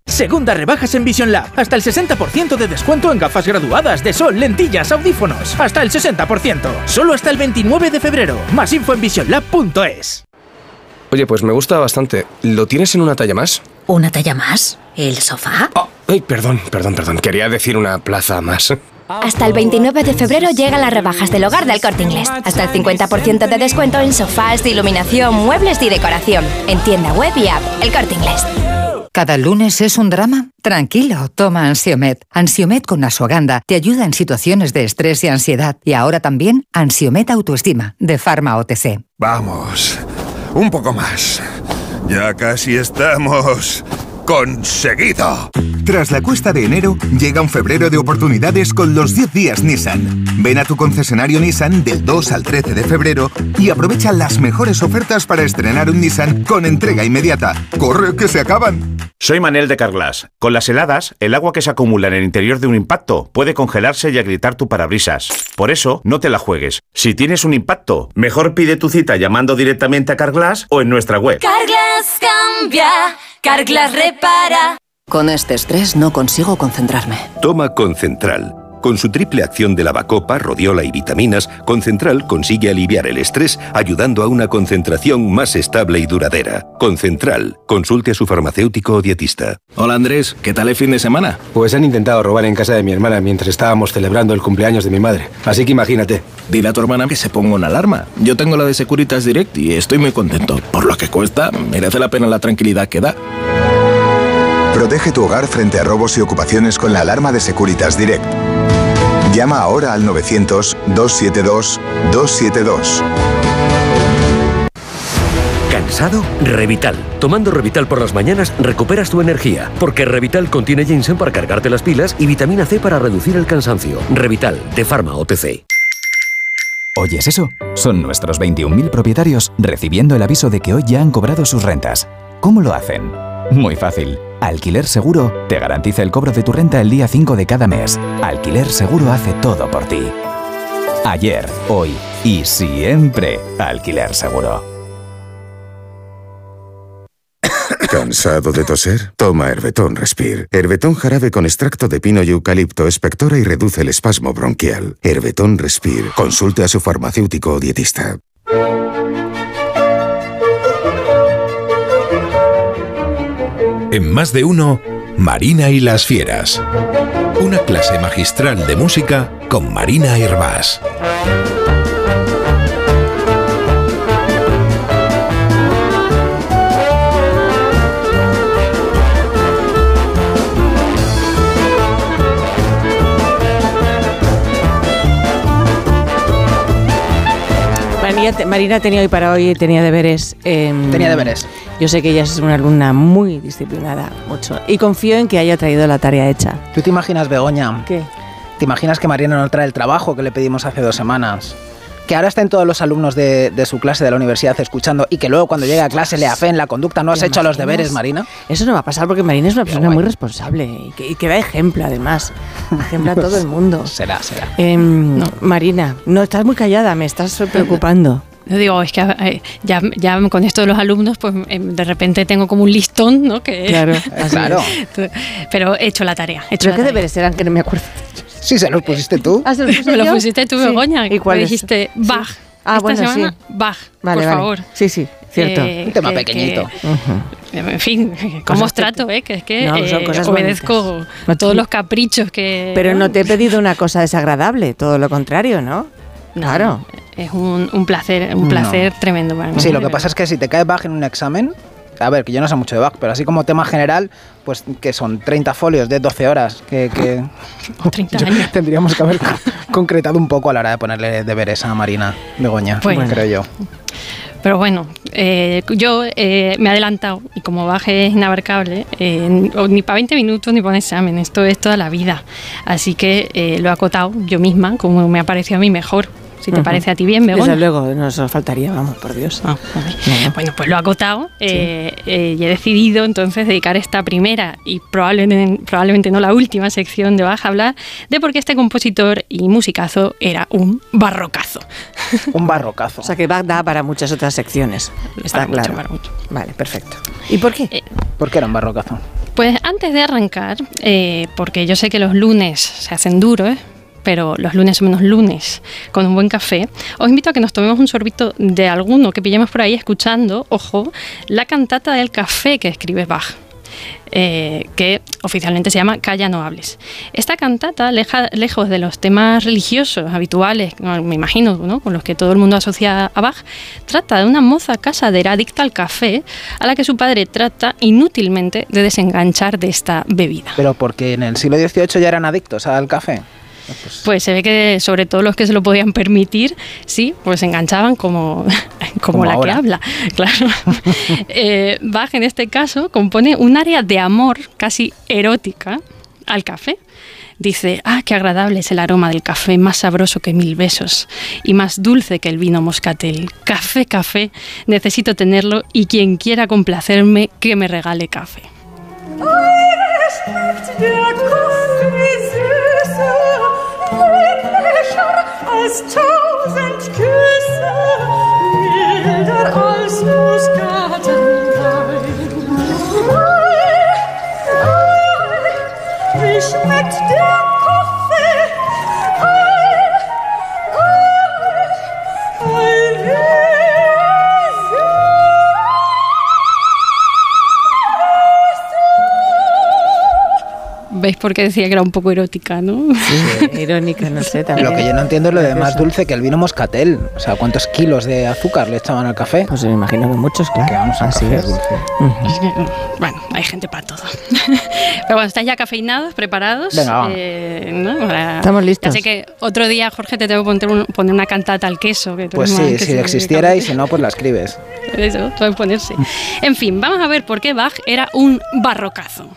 S192: Segunda rebajas en Vision Lab. Hasta el 60% de descuento en gafas graduadas de sol, lentillas, audífonos. Hasta el 60%. Solo hasta el 29 de febrero. Más info en visionlab.es.
S193: Oye, pues me gusta bastante. ¿Lo tienes en una talla más?
S194: ¿Una talla más? ¿El sofá?
S193: Ay, perdón, perdón, perdón. Quería decir una plaza más.
S19: Hasta el 29 de febrero llegan las rebajas del hogar del corte inglés. Hasta el 50% de descuento en sofás, de iluminación, muebles y decoración. En tienda web y app. El corte inglés.
S195: ¿Cada lunes es un drama? Tranquilo, toma Ansiomet. Ansiomet con Asuaganda te ayuda en situaciones de estrés y ansiedad. Y ahora también Ansiomet Autoestima, de Pharma OTC.
S196: Vamos, un poco más. Ya casi estamos conseguido.
S156: Tras la cuesta de enero, llega un febrero de oportunidades con los 10 días Nissan. Ven a tu concesionario Nissan del 2 al 13 de febrero y aprovecha las mejores ofertas para estrenar un Nissan con entrega inmediata. ¡Corre, que se acaban!
S197: Soy Manel de Carglass. Con las heladas, el agua que se acumula en el interior de un impacto puede congelarse y agrietar tu parabrisas. Por eso, no te la juegues. Si tienes un impacto, mejor pide tu cita llamando directamente a Carglass o en nuestra web.
S195: Carglass cambia, Carglass repara. Con este estrés no consigo concentrarme.
S198: Toma Concentral. Con su triple acción de lavacopa, rodiola y vitaminas, Concentral consigue aliviar el estrés ayudando a una concentración más estable y duradera. Concentral. Consulte a su farmacéutico o dietista.
S199: Hola Andrés, ¿qué tal el fin de semana? Pues han intentado robar en casa de mi hermana mientras estábamos celebrando el cumpleaños de mi madre. Así que imagínate. Dile a tu hermana que se ponga una alarma. Yo tengo la de Securitas Direct y estoy muy contento. Por lo que cuesta, merece la pena la tranquilidad que da.
S200: Protege tu hogar frente a robos y ocupaciones con la alarma de Securitas Direct. Llama ahora al 900-272-272.
S201: ¿Cansado? Revital. Tomando Revital por las mañanas recuperas tu energía, porque Revital contiene ginseng para cargarte las pilas y vitamina C para reducir el cansancio. Revital, de Pharma OTC.
S202: ¿Oyes eso? Son nuestros 21.000 propietarios recibiendo el aviso de que hoy ya han cobrado sus rentas. ¿Cómo lo hacen? Muy fácil. Alquiler Seguro te garantiza el cobro de tu renta el día 5 de cada mes. Alquiler Seguro hace todo por ti. Ayer, hoy y siempre Alquiler Seguro.
S198: ¿Cansado de toser? Toma Herbetón Respire. Herbetón jarabe con extracto de pino y eucalipto espectora y reduce el espasmo bronquial. Herbetón Respire. Consulte a su farmacéutico o dietista.
S15: En más de uno, Marina y las Fieras. Una clase magistral de música con Marina Hervás.
S18: Marina, te- Marina tenía hoy para hoy, tenía deberes.
S137: Tenía deberes.
S18: Yo sé que ella es una alumna muy disciplinada, mucho. Y confío en que haya traído la tarea hecha.
S137: ¿Tú te imaginas, Begoña?
S18: ¿Qué?
S137: ¿Te imaginas que Mariana no trae el trabajo que le pedimos hace dos semanas? que ahora estén todos los alumnos de, su clase de la universidad escuchando y que luego cuando llegue a clase le en la conducta. ¿No has hecho los deberes, Marina?
S18: Eso no va a pasar porque Marina es una persona muy responsable y que, da ejemplo, además. Ejemplo a todo el mundo.
S137: será, será.
S18: Em, Marina, no, estás muy callada, me estás preocupando.
S203: Yo digo, es que ya, ya con esto de los alumnos, pues em, de repente tengo como un listón, ¿no? Que,
S18: claro,
S137: claro.
S203: Pero he hecho la tarea. He hecho
S18: ¿Pero qué deberes eran que no me acuerdo?
S137: Sí, se los pusiste tú.
S18: ¿Ah, se los
S203: me los pusiste tú, Begoña.
S18: ¿Y cuál
S203: dijiste, Bach.
S18: Ah,
S203: Esta
S18: bueno,
S203: semana,
S18: sí.
S203: Bach,
S18: vale,
S203: por
S18: vale.
S203: favor.
S18: Sí, sí, cierto.
S137: Eh, un tema pequeñito.
S203: En fin, ¿cómo os trato? Eh? Que es que
S18: No, son
S203: eh,
S18: cosas
S203: obedezco
S18: No,
S203: todos los caprichos que...
S18: Pero no te he pedido una cosa desagradable, todo lo contrario, ¿no? Claro.
S203: Es un, un placer, un
S137: No.
S203: placer tremendo para mí.
S137: Sí, lo que pasa es que si te cae Bach en un examen, a ver, que yo no sé mucho de Bach, pero así como tema general, pues que son 30 folios de 12 horas, que, que
S203: 30
S137: yo-
S203: años.
S137: tendríamos que haber co- concretado un poco a la hora de ponerle deberes a Marina Begoña,
S203: Bueno.
S137: creo yo.
S203: Pero bueno, eh, yo eh, me he adelantado y como baje es inabarcable, eh, ni para 20 minutos ni para un examen, esto es toda la vida. Así que eh, lo he acotado yo misma, como me ha parecido a mí mejor. Si te parece a ti bien, Begoña.
S18: Desde luego, no nos faltaría, vamos, por Dios.
S203: Ah, vale. Bueno, pues lo he acotado eh, eh, y he decidido entonces dedicar esta primera y probablemente, probablemente no la última sección de Baja a hablar de por qué este compositor y musicazo era un barrocazo.
S137: Un barrocazo.
S18: O sea que Bach da para muchas otras secciones. Está
S203: Para mucho,
S18: claro.
S203: para mucho.
S18: Vale, perfecto. ¿Y por qué?
S137: ¿Por qué era un barrocazo?
S203: Pues antes de arrancar, eh, porque yo sé que los lunes se hacen duros, pero los lunes son menos lunes, con un buen café, os invito a que nos tomemos un sorbito de alguno que pillemos por ahí escuchando, ojo, la cantata del café que escribe Bach. eh, que oficialmente se llama Calla no hables. Esta cantata, lejos de los temas religiosos habituales, me imagino, ¿no? con los que todo el mundo asocia a Bach, trata de una moza casadera adicta al café, a la que su padre trata inútilmente de desenganchar de esta bebida.
S137: Pero porque en el siglo XVIII ya eran adictos al café.
S203: Pues se ve que sobre todo los que se lo podían permitir, sí, pues se enganchaban como, como,
S137: Como
S203: la
S137: ahora.
S203: que habla, claro. Eh, Bach en este caso compone un área de amor casi erótica al café. Dice, ah, qué agradable es el aroma del café, más sabroso que mil besos y más dulce que el vino moscatel. Café, café, necesito tenerlo y quien quiera complacerme, que me regale café.
S204: Als tausend Küsse, milder als Muskatenwein. Wie schmeckt der
S203: ¿Veis por qué decía que era un poco erótica, no?
S18: Sí, irónica, no sé, también.
S137: Lo que yo no entiendo es lo de más dulce que el vino moscatel. O sea, ¿cuántos kilos de azúcar le echaban al café?
S18: Pues me imagino que muchos, claro.
S137: Que vamos,
S18: Así
S137: café
S18: es.
S137: dulce.
S203: Es que, Bueno, hay gente para todo. Pero bueno, ¿estáis ya cafeinados, preparados?
S137: Venga, va.
S203: Eh, ¿no? Para-
S18: Estamos listos.
S203: Ya sé que otro día, Jorge, te tengo que poner, un- poner una cantata al queso. Que tú
S137: Pues sí,
S203: que
S137: si existiera y si no, pues la escribes.
S203: Eso, puede ponerse. En fin, vamos a ver por qué Bach era un barrocazo.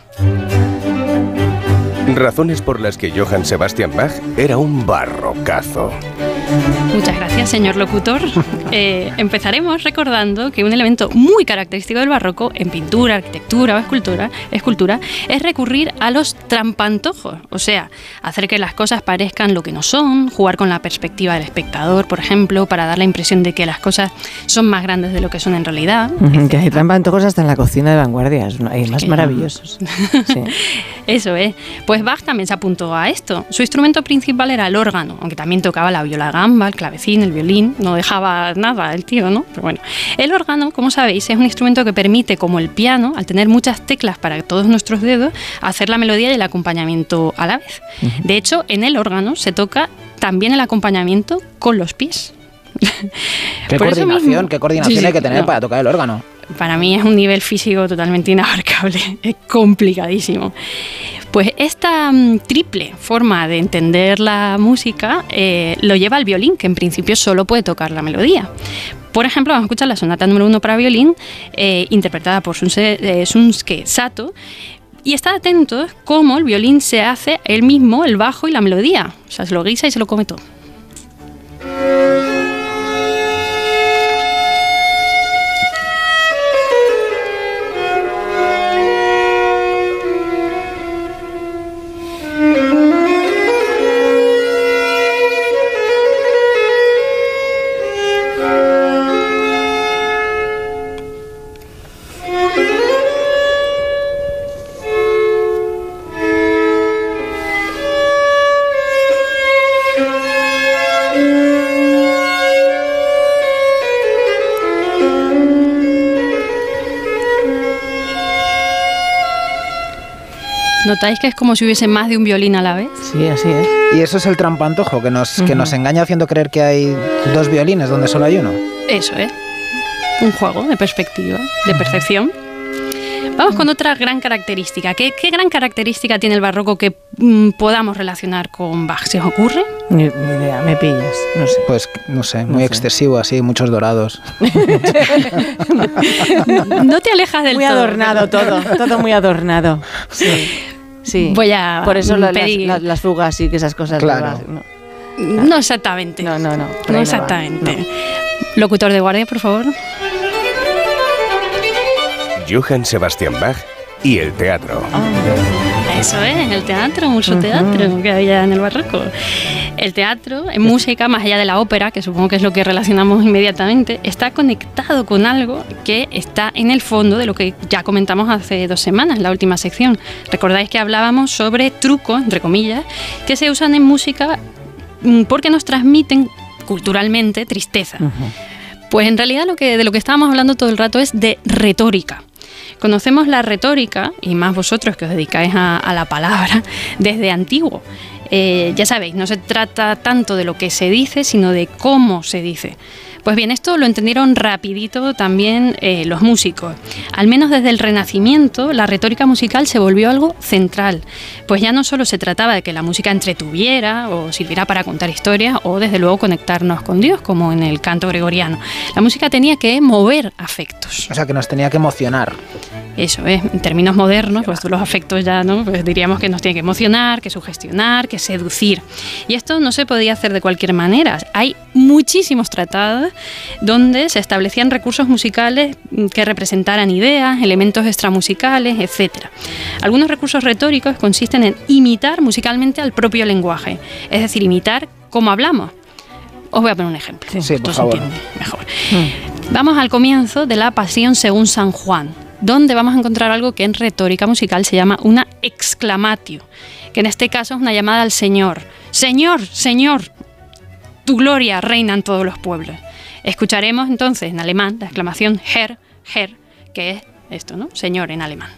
S205: Razones por las que Johann Sebastian Bach era un barrocazo.
S203: Muchas gracias, señor locutor. Eh, empezaremos recordando que un elemento muy característico del barroco en pintura, arquitectura o escultura, escultura es recurrir a los trampantojos, o sea, hacer que las cosas parezcan lo que no son, jugar con la perspectiva del espectador, por ejemplo, para dar la impresión de que las cosas son más grandes de lo que son en realidad.
S18: Que hay trampa en todos hasta en la cocina de vanguardias. ¿no? Hay más maravillosos. Sí.
S203: Eso es. Pues Bach también se apuntó a esto. Su instrumento principal era el órgano, aunque también tocaba la viola gamba, el clavecín, el violín. No dejaba nada el tío, ¿no? Pero bueno. El órgano, como sabéis, es un instrumento que permite, como el piano, al tener muchas teclas para todos nuestros dedos, hacer la melodía y el acompañamiento a la vez. De hecho, en el órgano se toca también el acompañamiento con los pies.
S137: ¿Qué
S203: Por
S137: coordinación,
S203: mismo-
S137: qué coordinación
S203: Sí, sí,
S137: hay que tener
S203: no.
S137: para tocar el órgano?
S203: para mí es un nivel físico totalmente inabarcable, es complicadísimo. Pues esta mm, triple forma de entender la música eh, lo lleva el violín, que en principio solo puede tocar la melodía. Por ejemplo, vamos a escuchar la sonata número uno para violín, eh, interpretada por eh, Sunsuke Sato, y estad atentos cómo el violín se hace él mismo, el bajo y la melodía. O sea, se lo guisa y se lo come todo. ¿Notáis que es como si hubiese más de un violín a la vez?
S18: Sí, así es.
S137: Y eso es el trampantojo, que nos, que nos engaña haciendo creer que hay dos violines donde solo hay uno.
S203: Eso es. Un juego de perspectiva, de percepción. Vamos con otra gran característica. ¿Qué, qué gran característica tiene el barroco que mm, podamos relacionar con Bach? ¿Se os ocurre?
S18: Ni, ni idea, me pillas. No sé.
S137: Pues, no sé, muy
S18: sé.
S137: excesivo así, muchos dorados.
S203: No te alejas del
S18: Muy
S203: todo.
S18: adornado todo, todo muy adornado. Sí. sí.
S203: Voy a
S18: Por eso las,
S203: pedir-
S18: las- las fugas y que esas cosas.
S137: Claro.
S18: No.
S203: No exactamente.
S18: No, no, no.
S203: No exactamente. Locutor de guardia, por favor.
S205: Johann Sebastian Bach y el teatro.
S203: Eso es, el teatro, mucho teatro que había en el barroco. El teatro, en música, más allá de la ópera, que supongo que es lo que relacionamos inmediatamente, está conectado con algo que está en el fondo de lo que ya comentamos hace dos semanas, la última sección. Recordáis que hablábamos sobre trucos, entre comillas, que se usan en música mm, porque nos transmiten culturalmente tristeza. Pues en realidad lo que, de lo que estábamos hablando todo el rato es de retórica. Conocemos la retórica, y más vosotros que os dedicáis a, la palabra, desde antiguo. Eh, ya sabéis, no se trata tanto de lo que se dice, sino de cómo se dice. Pues bien, esto lo entendieron rapidito también eh, los músicos. Al menos desde el Renacimiento, la retórica musical se volvió algo central. Pues ya no solo se trataba de que la música entretuviera o sirviera para contar historias o desde luego conectarnos con Dios, como en el canto gregoriano. La música tenía que mover afectos.
S137: O sea, que nos tenía que emocionar.
S203: Eso es, en términos modernos, pues los afectos ya, ¿no? Pues diríamos que nos tiene que emocionar, que sugestionar, que seducir. Y esto no se podía hacer de cualquier manera. Hay muchísimos tratados donde se establecían recursos musicales mm, que representaran ideas, elementos extramusicales, etc. Algunos recursos retóricos consisten en imitar musicalmente al propio lenguaje, es decir, imitar cómo hablamos. Os voy a poner un ejemplo.
S137: Sí,
S203: Esto
S137: por
S203: se
S137: favor.
S203: entiende mejor. Vamos al comienzo de la Pasión según San Juan, donde vamos a encontrar algo que en retórica musical se llama una exclamatio, que en este caso es una llamada al Señor. Señor, Señor, tu gloria reina en todos los pueblos. Escucharemos entonces en alemán la exclamación Herr, Herr, que es esto, ¿no? Señor en alemán.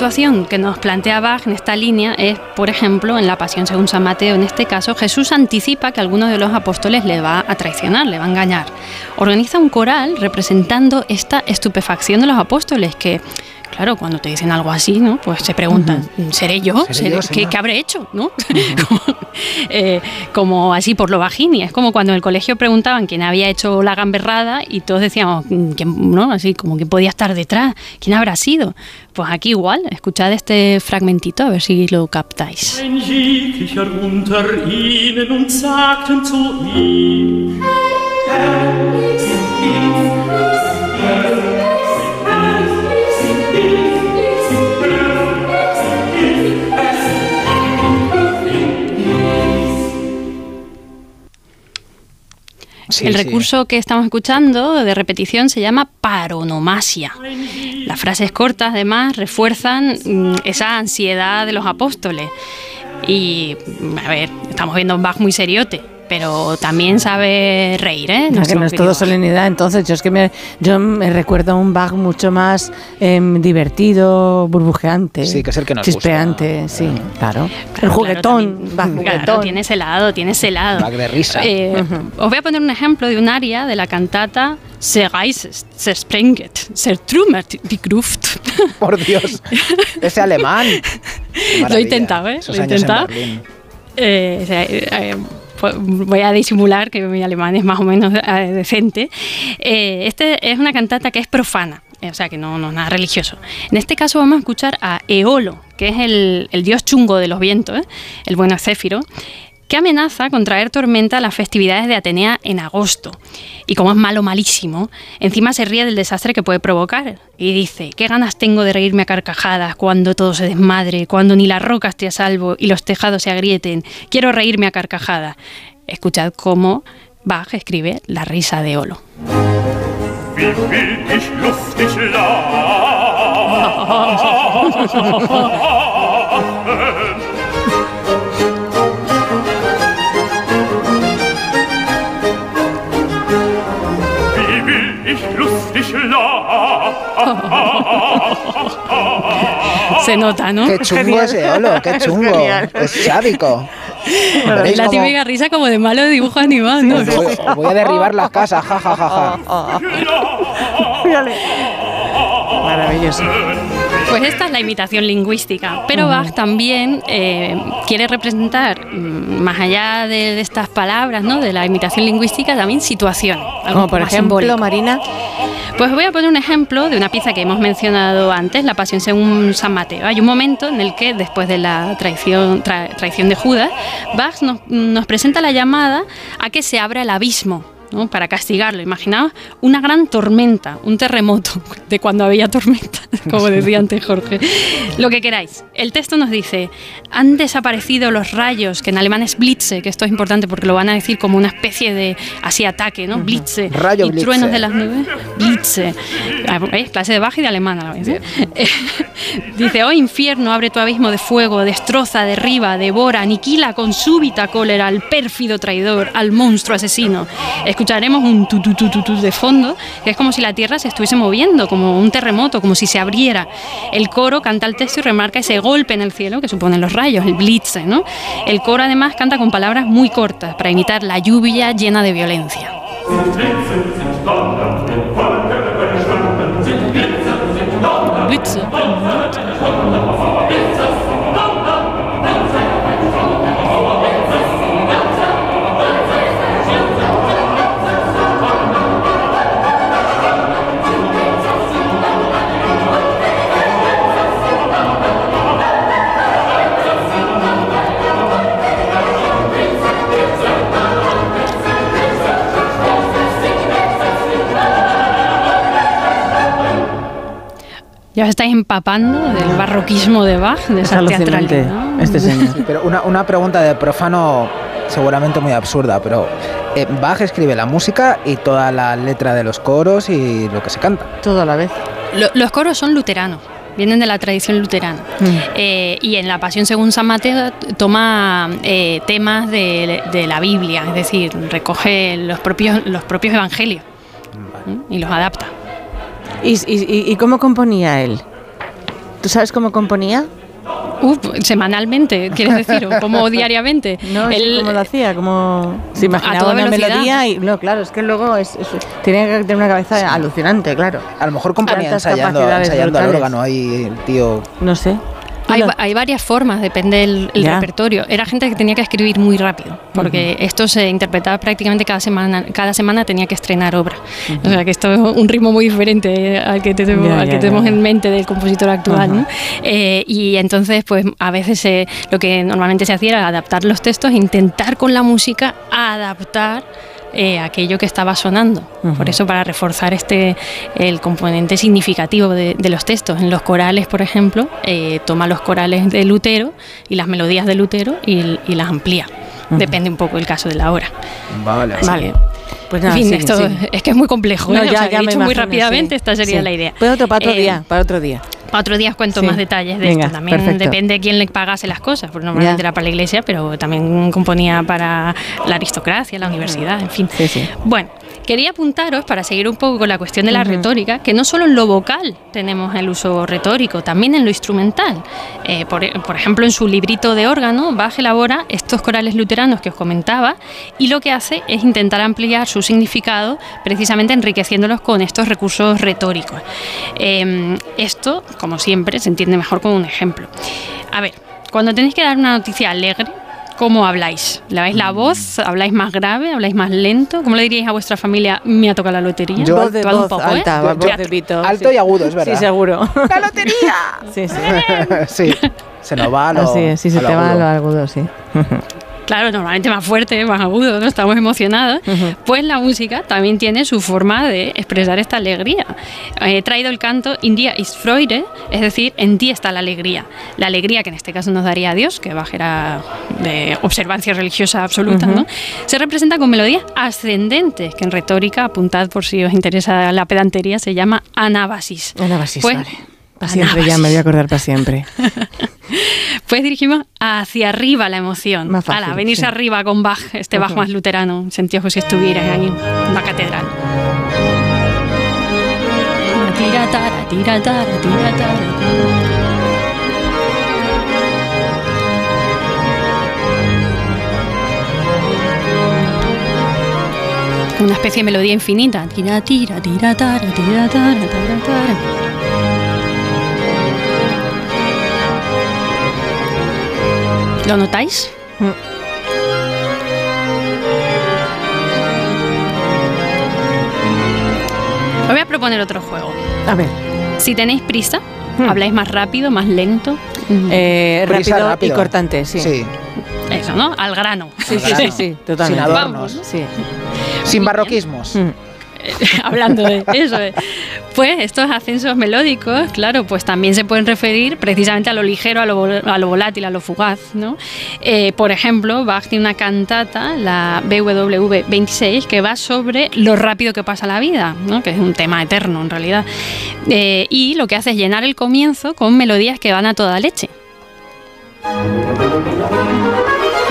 S203: Situación que nos plantea Bach en esta línea es, por ejemplo, en la Pasión según San Mateo, en este caso, Jesús anticipa que alguno de los apóstoles le va a traicionar, le va a engañar. Organiza un coral representando esta estupefacción de los apóstoles que... Claro, cuando te dicen algo así, ¿no? Pues se preguntan, ¿seré yo?
S137: ¿Seré
S203: ¿Seré-
S137: yo,
S203: ¿qué, habré hecho? ¿no? eh, como así por lo bajini. Es como cuando en el colegio preguntaban quién había hecho la gamberrada y todos decíamos, "Mm, ¿quién, ¿no? Así como que podía estar detrás. ¿Quién habrá sido? Pues aquí igual, escuchad este fragmentito a ver si lo captáis.
S137: Sí,
S203: el
S137: sí.
S203: recurso que estamos escuchando de repetición se llama paronomasia. Las frases cortas, además, refuerzan mm, esa ansiedad de los apóstoles. Y, a ver, estamos viendo un Bach muy seriote, pero también sabe reír, ¿eh?
S18: No, que no es todo solemnidad, entonces yo es que me, yo me recuerdo a un Bach mucho más em, divertido, burbujeante.
S137: Sí, que es el que nos gusta.
S18: Chispeante, sí, claro. el
S203: Claro,
S18: juguetón,
S203: también.
S18: Bach
S203: Claro,
S18: juguetón.
S203: tiene ese lado, tiene ese lado.
S137: Bach de risa.
S203: Eh, Os voy a poner un ejemplo de un aria de la cantata Se reiset, se sprenget, se trummert die Gruft.
S137: Por Dios, ese alemán.
S203: Lo he intentado, ¿eh?
S137: Esos
S203: Lo he intentado. Eh, o sea, eh, eh, voy a disimular que mi alemán es más o menos eh, decente. Eh, este es una cantata que es profana. eh, O sea, que no, no es nada religioso. En este caso vamos a escuchar a Eolo, que es el, el dios chungo de los vientos, el bueno Céfiro, que amenaza con traer tormenta a las festividades de Atenea en agosto. Y como es malo, malísimo, encima se ríe del desastre que puede provocar. Y dice, qué ganas tengo de reírme a carcajadas cuando todo se desmadre, cuando ni las rocas te a salvo y los tejados se agrieten. Quiero reírme a carcajadas. Escuchad cómo Bach escribe la risa de Olo. Se nota, ¿no?
S137: Qué chungo ese Olo, qué chungo. Es sádico.
S203: La
S137: cómo-
S203: típica risa como de malo de dibujo animado, ¿no?
S137: Os voy, os voy a derribar las casas, ja, ja, ja, ja.
S18: Maravilloso.
S203: Pues esta es la imitación lingüística, pero Bach también eh, quiere representar, mm, más allá de, de estas palabras, ¿no? de la imitación lingüística, también situaciones. algo
S18: Como por ejemplo,
S203: simbólico.
S18: Marina.
S203: Pues voy a poner un ejemplo de una pieza que hemos mencionado antes, la Pasión según San Mateo. Hay un momento en el que, después de la traición, tra- traición de Judas, Bach nos presenta la llamada a que se abra el abismo. ¿No? para castigarlo, imaginaos una gran tormenta, un terremoto de cuando había tormenta, como decía antes Jorge. Lo que queráis. El texto nos dice, han desaparecido los rayos, que en alemán es Blitze, que esto es importante porque lo van a decir como una especie de así ataque, ¿no? Blitze.
S137: Rayo
S203: y
S137: Blitze.
S203: truenos de las nubes. Blitze. Ah, ¿veis? Clase de baja y de alemán a la vez. ¿eh? Dice, oh infierno, abre tu abismo de fuego, destroza, derriba, devora, aniquila con súbita cólera al pérfido traidor, al monstruo asesino. Escucharemos un tu tu de fondo, que es como si la tierra se estuviese moviendo, como un terremoto, como si se abriera. El coro canta el texto y remarca ese golpe en el cielo que suponen los rayos, el blitze, ¿no? El coro además canta con palabras muy cortas para imitar la lluvia llena de violencia. Blitze. Ya os estáis empapando del barroquismo de Bach, de
S18: Es
S203: esa teatralidad.
S18: este señor.
S137: Sí, pero una, una pregunta de profano seguramente muy absurda, pero eh, Bach escribe la música y toda la letra de los coros y lo que se canta.
S18: Todo a la vez.
S203: Lo- los coros son luteranos, vienen de la tradición luterana. Eh, y en la Pasión según San Mateo toma eh, temas de, de la Biblia, es decir, recoge los propios, los propios evangelios ¿Mm? y los adapta.
S18: ¿Y, y, y- y cómo componía él? ¿Tú sabes cómo componía?
S203: Uf, semanalmente, ¿quieres decir? ¿O como diariamente?
S18: No,
S203: Él-
S18: ¿cómo lo hacía? Como se
S203: a
S18: imaginaba
S203: toda
S18: una
S203: velocidad.
S18: melodía y no, claro, es que luego es, es- tenía que tener una cabeza alucinante, claro.
S137: A lo mejor componía ensayando, ensayando al órgano ahí el tío.
S18: No sé.
S203: Hay, hay varias formas, depende del el repertorio. Era gente que tenía que escribir muy rápido, porque esto se interpretaba prácticamente cada semana. Cada semana tenía que estrenar obra. O sea que esto es un ritmo muy diferente al que, tenemos,
S18: Ya,
S203: al que tenemos
S18: ya.
S203: en mente del compositor actual. ¿no?
S18: Ajá.
S203: Eh, y entonces, pues a veces eh, lo que normalmente se hacía era adaptar los textos, intentar con la música adaptar eh, aquello que estaba sonando. Por eso, para reforzar este el componente significativo de, de los textos. En los corales, por ejemplo, eh, toma los corales de Lutero y las melodías de Lutero y, y las amplía. Depende un poco el caso de la obra.
S137: Vale.
S203: Así
S18: Vale.
S203: que,
S18: Pues nada,
S203: en fin, esto es que es muy complejo.
S18: No,
S203: ¿eh? O
S18: ya,
S203: sea,
S18: ya
S203: he dicho muy rápidamente,
S18: sí.
S203: esta sería
S18: Sí.
S203: la idea.
S18: Pues otro para otro
S203: Eh,
S18: día, para otro día.
S203: Otro día os cuento
S18: Sí.
S203: más detalles de
S18: Venga,
S203: esto. También
S18: perfecto.
S203: depende de quién le pagase las cosas, porque normalmente
S18: Ya.
S203: era para la iglesia, pero también componía para la aristocracia, la universidad, en fin. Bueno, quería apuntaros, para seguir un poco con la cuestión de la retórica, que no solo en lo vocal tenemos el uso retórico, también en lo instrumental. Eh, por, por ejemplo, en su librito de órgano, Bach elabora estos corales luteranos que os comentaba y lo que hace es intentar ampliar su significado, precisamente enriqueciéndolos con estos recursos retóricos. Eh, esto, como siempre, se entiende mejor con un ejemplo. A ver, cuando tenéis que dar una noticia alegre, ¿cómo habláis? ¿Leváis la voz? ¿Habláis más grave? ¿Habláis más lento? ¿Cómo le diríais a vuestra familia, me ha tocado la lotería?
S137: Yo-
S18: Voz de voz
S203: poco, ¿eh?
S18: alta, voz de
S203: Teatro.
S18: pito.
S137: Alto
S18: sí.
S137: y agudo, es verdad.
S18: Sí, seguro.
S137: ¡La lotería!
S18: Sí, sí.
S137: sí, se nos va a lo,
S18: Así es, sí, se
S137: a lo
S18: te va a lo agudo, sí.
S203: Claro, normalmente más fuerte, más agudo, ¿no? Estamos emocionados. Pues la música también tiene su forma de expresar esta alegría. He traído el canto In Dia ist Freude, es decir, en ti está la alegría. La alegría que en este caso nos daría Dios, que Bach era de observancia religiosa absoluta. ¿no? Se representa con melodías ascendentes, que en retórica, apuntad por si os interesa la pedantería, se llama anábasis.
S18: Anábasis,
S203: Pues-
S18: vale. Para siempre, ya me voy a acordar para siempre.
S203: Pues dirigimos hacia arriba la emoción.
S18: Más fácil,
S203: Ala, venirse
S18: sí.
S203: arriba con Bach, este Bach más luterano. Sentíos que si estuvierais ahí en la catedral. Tira, tara, tira, tara, tira, tara. Una especie de melodía infinita. Tira, tira, tira, tara, tira, tara, tara, tara. ¿Lo notáis? Os voy a proponer otro juego.
S18: A ver.
S203: Si tenéis prisa, habláis más rápido, más lento.
S18: Eh,
S137: Prisa,
S18: rápido, y cortante, sí.
S137: Sí.
S203: Eso, ¿no? Al grano.
S18: Sí, sí, sí, sí, totalmente.
S137: Sin adornos.
S203: Vamos.
S18: Sí.
S137: Sin barroquismos.
S203: Hablando de eso. Pues estos ascensos melódicos, claro, pues también se pueden referir precisamente a lo ligero, a lo, volátil, a lo fugaz, ¿no? Eh, por ejemplo, Bach tiene una cantata, la BWV 26, que va sobre lo rápido que pasa la vida, ¿no? Que es un tema eterno en realidad. Eh, y lo que hace es llenar el comienzo con melodías que van a toda leche.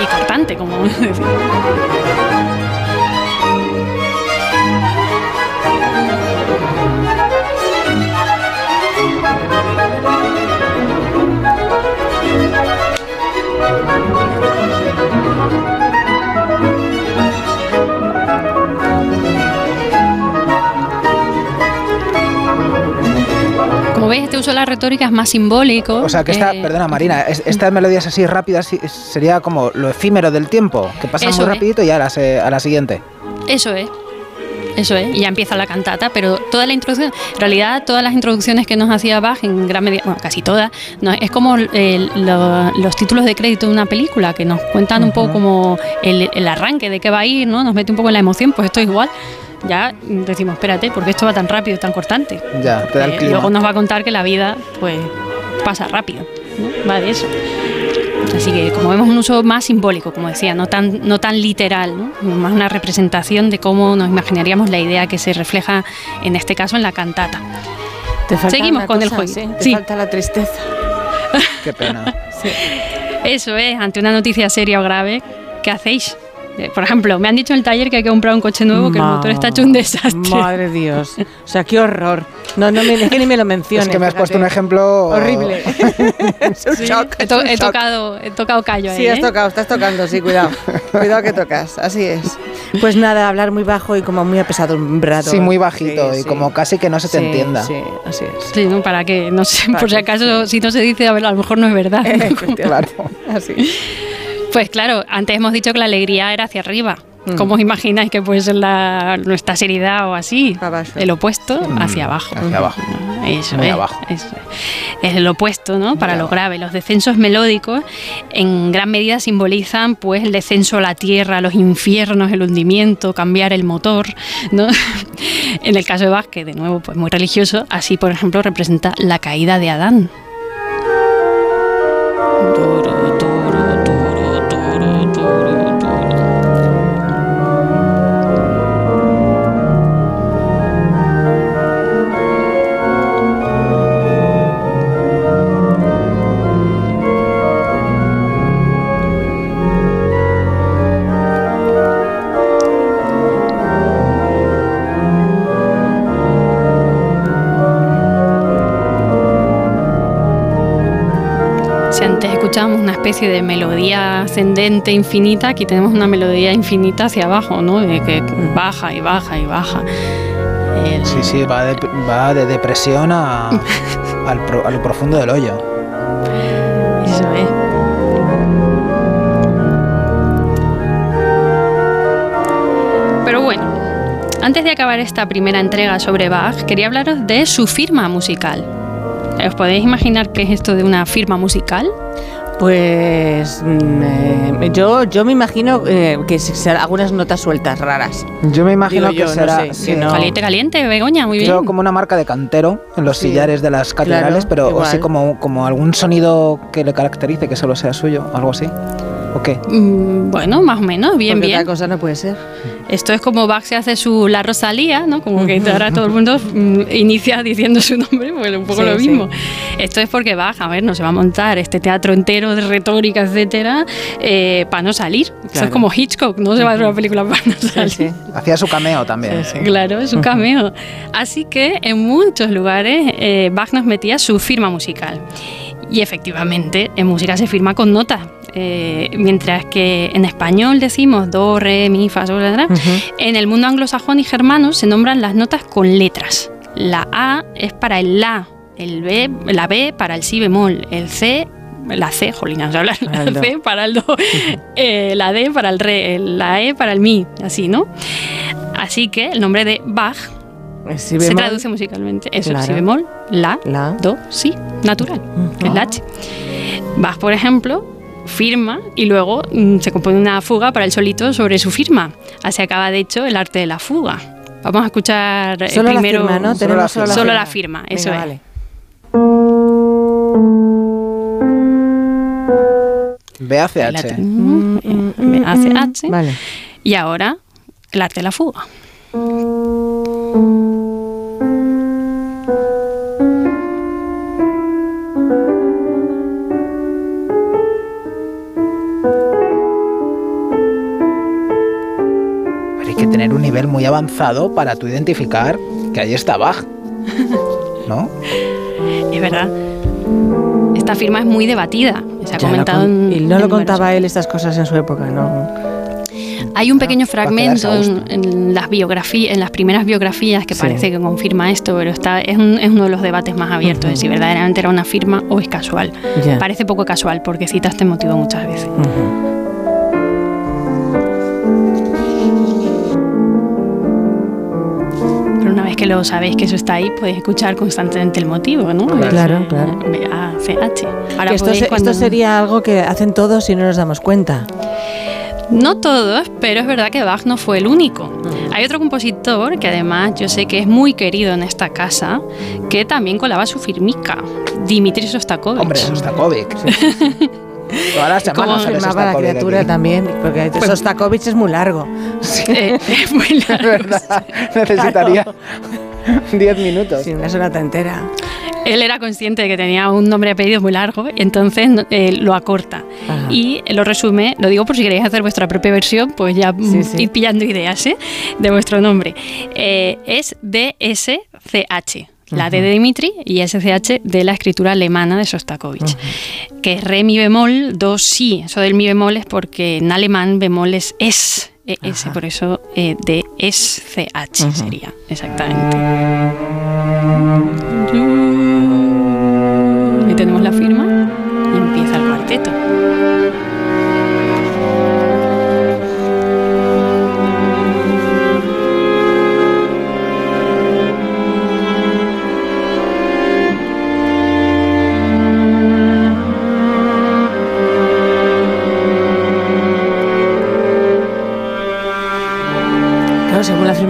S203: Y cortante, como. Como veis, este uso de la retórica es más simbólico.
S137: O sea, que esta,
S203: eh,
S137: perdona Marina, es- estas melodías así rápidas sería como lo efímero del tiempo, que pasa muy
S203: es.
S137: rapidito y a la, se- a la siguiente.
S203: Eso es. Eso es, y ya empieza la cantata, pero toda la introducción, en realidad todas las introducciones que nos hacía Bach, en gran medida, bueno, casi todas, no, es como el- lo- los títulos de crédito de una película, que nos cuentan un poco como el, el arranque de qué va a ir, ¿no? Nos mete un poco en la emoción, pues esto es igual. Ya decimos, espérate, porque esto va tan rápido y tan cortante.
S137: Ya, te da el
S203: Eh,
S137: clima.
S203: luego nos va a contar que la vida, pues, pasa rápido, ¿no? Va de eso. Así que como vemos un uso más simbólico, como decía, no tan, no tan literal, ¿no? más una representación de cómo nos imaginaríamos la idea que se refleja en este caso en la cantata.
S18: Te falta
S203: Seguimos con el juego.
S18: sí, te
S203: Sí.
S18: falta la tristeza.
S137: Qué pena.
S203: Eso es, ante una noticia seria o grave, ¿qué hacéis? Eh, Por ejemplo, me han dicho en el taller que hay que comprar un coche nuevo, que el motor está hecho un desastre.
S18: Madre Dios. O sea, qué horror. No, no, me, es que ni me lo menciones.
S137: Es que me has
S18: fíjate.
S137: puesto un ejemplo
S18: Horrible. es un
S203: Sí,
S18: shock.
S203: he,
S18: es
S203: to-
S18: un
S203: he
S18: shock.
S203: tocado, he tocado callo ahí.
S18: Sí, has
S203: ¿eh?
S18: tocado, estás tocando, sí, cuidado. cuidado que tocas, así es. Pues nada, hablar muy bajo y como muy apesadumbrado.
S137: Sí, muy bajito
S18: Sí,
S137: y
S18: sí.
S137: como casi que no se te
S18: Sí,
S137: entienda.
S18: Sí, así es.
S203: Sí, ¿no? Para que, no sé,
S18: Para
S203: por si acaso, si no se dice, a ver, a lo mejor no es verdad. ¿no?
S137: Claro.
S18: Así.
S203: Pues claro, antes hemos dicho que la alegría era hacia arriba.
S18: Mm.
S203: ¿Cómo os imagináis que puede ser la, nuestra seriedad o así?
S18: Abajo.
S203: El opuesto,
S137: Mm,
S203: hacia abajo.
S137: hacia abajo.
S203: Eso
S137: Muy
S203: es,
S137: abajo.
S203: eso es. Es el opuesto, ¿no? Para lo grave. Los descensos melódicos en gran medida simbolizan pues el descenso a la tierra, los infiernos, el hundimiento, cambiar el motor, ¿no? en el caso de que de nuevo pues muy religioso, así por ejemplo representa la caída de Adán. Especie de melodía ascendente infinita, aquí tenemos una melodía infinita hacia abajo, ¿no? De que baja y baja y baja. El-
S137: Sí, sí, va de, va de depresión a, al pro- a lo profundo del hoyo.
S203: Eso es. Pero bueno, antes de acabar esta primera entrega sobre Bach, quería hablaros de su firma musical. ¿Os podéis imaginar qué es esto de una firma musical?
S18: Pues mm, eh, yo, yo me imagino eh, que serán algunas notas sueltas raras.
S137: Yo me imagino
S18: Digo yo,
S137: que
S18: no
S137: será
S18: sé,
S137: sí,
S18: no-
S203: Caliente, caliente, Begoña, muy bien.
S137: Yo como una marca de cantero en los
S18: Sí.
S137: sillares de las catedrales,
S18: Claro,
S137: pero o
S18: igual.
S137: sí como, como algún sonido que le caracterice, que solo sea suyo, algo así. ¿O qué?
S203: Mm, Bueno, más o menos, bien,
S18: Porque
S203: bien.
S18: otra cosa no puede ser.
S203: Esto es como Bach se hace su La Rosalía, ¿no? Como que ahora todo el mundo mm, inicia diciendo su nombre, pues un poco
S18: Sí,
S203: lo
S18: sí.
S203: mismo. Esto es porque Bach, a ver, no se va a montar este teatro entero de retórica, etcétera, para no salir. Esto es
S137: Claro.
S203: como Hitchcock, no se va a hacer una película para no salir.
S137: Hacía su cameo también.
S203: Claro, es un cameo. Así que en muchos lugares eh, Bach nos metía su firma musical. Y efectivamente, en música se firma con notas. Eh, mientras que en español decimos do, re, mi, fa, sol, la, en el mundo anglosajón y germano se nombran las notas con letras. La A es para el La, el B, la B para el Si bemol, el C, la C, jolina, hablar,
S18: Para
S203: la. C para el Do, eh, la D para el Re, la E para el Mi, así, ¿no? Así que el nombre de Bach
S18: Si
S203: se traduce musicalmente. Eso,
S18: Claro.
S203: si bemol, la,
S18: La.
S203: do, si, natural, que es la H. Bach, por ejemplo, firma y luego mm, se compone una fuga para el solito sobre su firma. Así acaba, de hecho, el arte de la fuga. Vamos a escuchar eh,
S18: Solo la
S203: primero
S18: firma, ¿no? Tenemos solo la
S203: solo
S18: firma.
S203: la firma, eso
S18: Venga,
S203: es.
S18: vale.
S137: BACH.
S203: Mm, eh, hace H.
S18: Vale.
S203: Y ahora, el arte de la fuga.
S137: Tener un nivel muy avanzado para tú identificar que ahí está Bach. ¿No?
S203: Es verdad. Esta firma es muy debatida. Se ha
S18: Ya
S203: comentado
S18: con-
S203: en-
S18: y no
S203: en
S18: lo contaba él estas cosas en su época, ¿no?
S203: Hay un pequeño fragmento
S18: a
S203: en, las biografías, en las primeras biografías que
S18: Sí.
S203: parece que confirma esto, pero está es, un- es uno de los debates más abiertos de si verdaderamente era una firma o es casual. Parece poco casual porque cita este motivo muchas veces. Que lo sabéis que eso está ahí, podéis escuchar constantemente el motivo, ¿no?
S18: Claro, claro.
S203: B-A-C-H. Ahora
S18: Que esto,
S203: podéis
S18: se-
S203: cuando-
S18: esto sería algo que hacen todos y no nos damos cuenta.
S203: No todos, pero es verdad que Bach no fue el único. Hay otro compositor que además yo sé que es muy querido en esta casa, que también colaba su firmica, Dimitri Sostakovich.
S137: Hombre, Sostakovich. Todas las
S203: ¿Cómo
S137: semanas
S18: firmaba la criatura
S137: aquí.
S18: también, porque
S203: Pues-
S18: Sostakovich es muy largo.
S203: Eh, es muy largo.
S137: Necesitaría 10 minutos.
S18: Sí, una sonata entera.
S203: Él era consciente de que tenía un nombre y apellido muy largo, entonces eh, lo acorta.
S18: Ajá.
S203: Y lo resume, lo digo por si queréis hacer vuestra propia versión, pues ya mm,
S18: Sí, sí.
S203: ir pillando ideas ¿eh? de vuestro nombre. Eh, es DSCH, la D de Dimitri y SCH de la escritura alemana de Sostakovich, que es re mi bemol, do si. Eso del mi bemol es porque en alemán bemol es es. ES, por eso eh, DSCH sería, exactamente.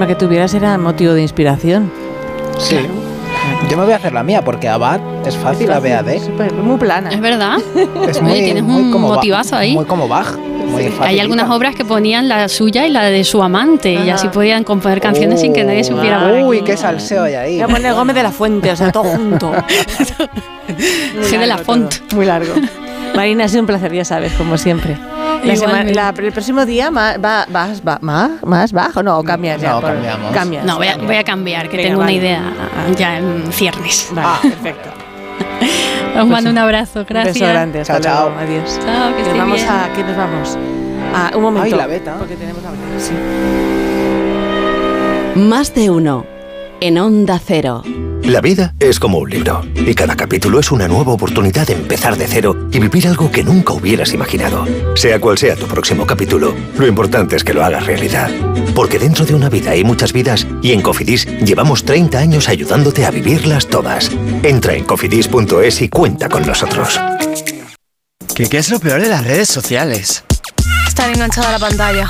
S18: Que tuvieras era motivo de inspiración.
S137: Sí. Yo me voy a hacer la mía porque Abad es fácil, a BAD.
S18: Súper- muy plana.
S203: Es verdad.
S137: Es
S203: Oye, tienes un
S137: como
S203: motivazo ahí.
S137: Muy como Bach. Muy fácil.
S203: Hay algunas obras que ponían la suya y la de su amante y así podían componer canciones sin que nadie supiera por
S137: Uy, qué salseo hay ahí.
S18: Voy a poner Gómez de la Fuente, o sea, todo junto.
S203: G de la Font.
S18: Muy largo. Marina, ha sido un placer, ya sabes, como siempre. La semana- la- el próximo día ma- va- vas va- más, más bajo, no, o cambias ya.
S137: No,
S18: por-
S137: cambiamos.
S18: Cambias.
S203: No, voy a, voy a cambiar, que
S18: Venga,
S203: tengo
S18: vale.
S203: una idea ya en ciernes.
S18: Vale, perfecto.
S203: Os mando un abrazo, gracias.
S18: Un beso grande, hasta
S206: Chao,
S18: luego.
S206: chao.
S18: Adiós.
S203: Chao, que
S18: Nos vamos
S203: bien.
S18: a... ¿Qué nos vamos? Ah, un momento.
S206: Ay, la beta.
S18: Porque tenemos la beta, sí.
S162: Más de uno. En Onda Cero.
S207: La vida es como un libro y cada capítulo es una nueva oportunidad de empezar de cero y vivir algo que nunca hubieras imaginado. Sea cual sea tu próximo capítulo, lo importante es que lo hagas realidad. Porque dentro de una vida hay muchas vidas y en Cofidis llevamos 30 años ayudándote a vivirlas todas. Entra en cofidis.es y cuenta con nosotros.
S208: ¿Qué, ¿Qué es lo peor de las redes sociales?
S137: Estar enganchada a la pantalla.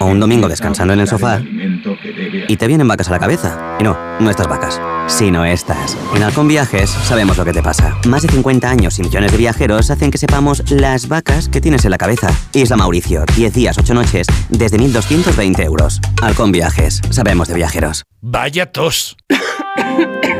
S209: o un domingo descansando en el sofá y te vienen vacas a la cabeza. Y no, no estas vacas, sino estas. En Halcón Viajes sabemos lo que te pasa. Más de 50 años y millones de viajeros hacen que sepamos las vacas que tienes en la cabeza. Isla Mauricio, 10 días, 8 noches, desde 1.220 euros. Halcón Viajes, sabemos de viajeros.
S210: Vaya tos.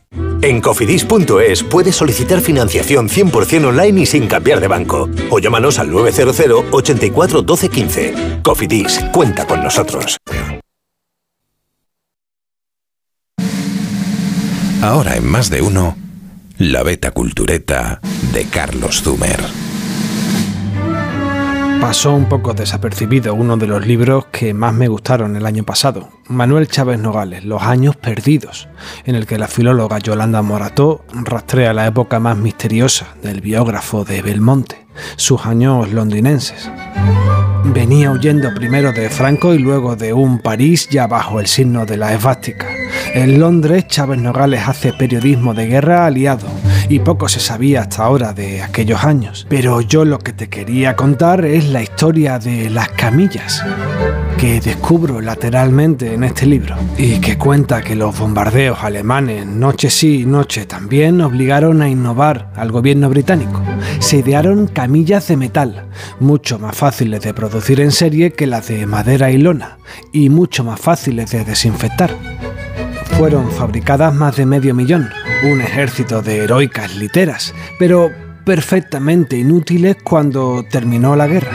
S207: En cofidis.es puedes solicitar financiación 100% online y sin cambiar de banco. O llámanos al 900 84 12 15. Cofidis, cuenta con nosotros.
S15: Ahora en más de uno, la beta cultureta de Carlos Zumer.
S211: Pasó un poco desapercibido uno de los libros que más me gustaron el año pasado, Manuel Chávez Nogales, Los años perdidos, en el que la filóloga Yolanda Morató rastrea la época más misteriosa del biógrafo de Belmonte, sus años londinenses. Venía huyendo primero de Franco y luego de un París ya bajo el signo de la esvástica. En Londres, Chávez Nogales hace periodismo de guerra aliado y poco se sabía hasta ahora de aquellos años. Pero yo lo que te quería contar es la historia de las camillas que descubro lateralmente en este libro y que cuenta que los bombardeos alemanes noche sí y noche también obligaron a innovar al gobierno británico. Se idearon camillas de metal, mucho más fáciles de producir en serie que las de madera y lona y mucho más fáciles de desinfectar. Fueron fabricadas más de medio millón, un ejército de heroicas literas, pero perfectamente inútiles cuando terminó la guerra.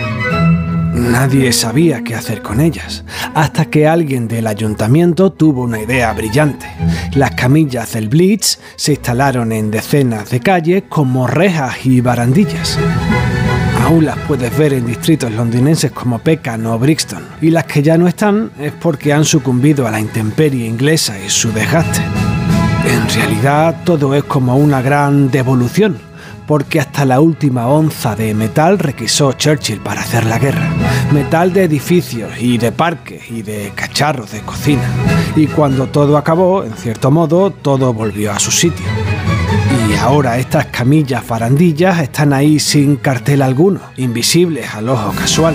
S211: Nadie sabía qué hacer con ellas, hasta que alguien del ayuntamiento tuvo una idea brillante. Las camillas del Blitz se instalaron en decenas de calles como rejas y barandillas. Aún las puedes ver en distritos londinenses como Peckham o Brixton, y las que ya no están es porque han sucumbido a la intemperie inglesa y su desgaste. En realidad todo es como una gran devolución, porque hasta la última onza de metal requisó Churchill para hacer la guerra. Metal de edificios y de parques y de cacharros de cocina. Y cuando todo acabó, en cierto modo, todo volvió a su sitio. Y ahora estas camillas barandillas están ahí sin cartel alguno, invisibles al ojo casual,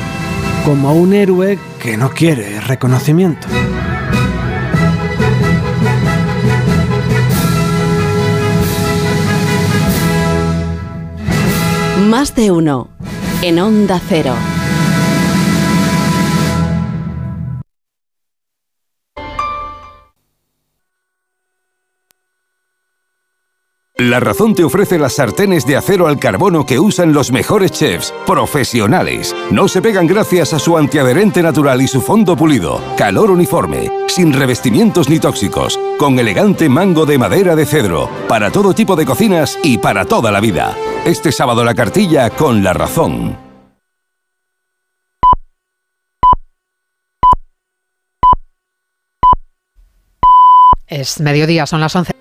S211: como un héroe que no quiere reconocimiento.
S162: Más de uno. En Onda Cero. La Razón te ofrece las sartenes de acero al carbono que usan los mejores chefs, profesionales. No se pegan gracias a su antiadherente natural y su fondo pulido. Calor uniforme, sin revestimientos ni tóxicos, con elegante mango de madera de cedro, para todo tipo de cocinas y para toda la vida. Este sábado la cartilla con La Razón.
S212: Es mediodía, son las 11.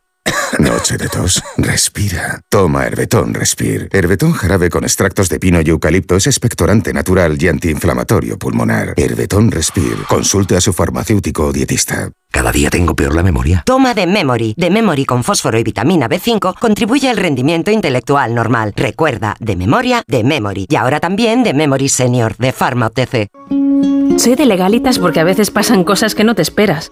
S213: Noche de tos. Respira. Toma Herbetón Respir. Herbetón jarabe con extractos de pino y eucalipto es expectorante natural y antiinflamatorio pulmonar. Herbetón Respir. Consulte a su farmacéutico o dietista.
S214: Cada día tengo peor la memoria.
S215: Toma de Memory. De Memory con fósforo y vitamina B5 contribuye al rendimiento intelectual normal. Recuerda, de memoria, de Memory. Y ahora también de Memory Senior, de Pharma OTC.
S211: Soy de legalitas porque a veces pasan cosas que no te esperas.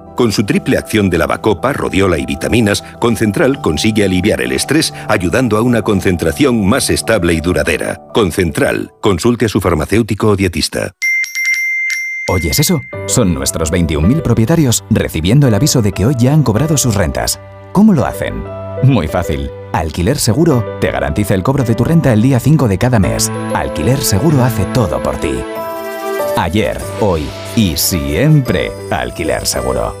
S162: Con su triple acción de lavacopa, rodiola y vitaminas, Concentral consigue aliviar el estrés ayudando a una concentración más estable y duradera. Concentral. Consulte a su farmacéutico o dietista.
S216: ¿Oyes eso? Son nuestros 21.000 propietarios recibiendo el aviso de que hoy ya han cobrado sus rentas. ¿Cómo lo hacen? Muy fácil. Alquiler Seguro te garantiza el cobro de tu renta el día 5 de cada mes. Alquiler Seguro hace todo por ti. Ayer, hoy y siempre Alquiler Seguro.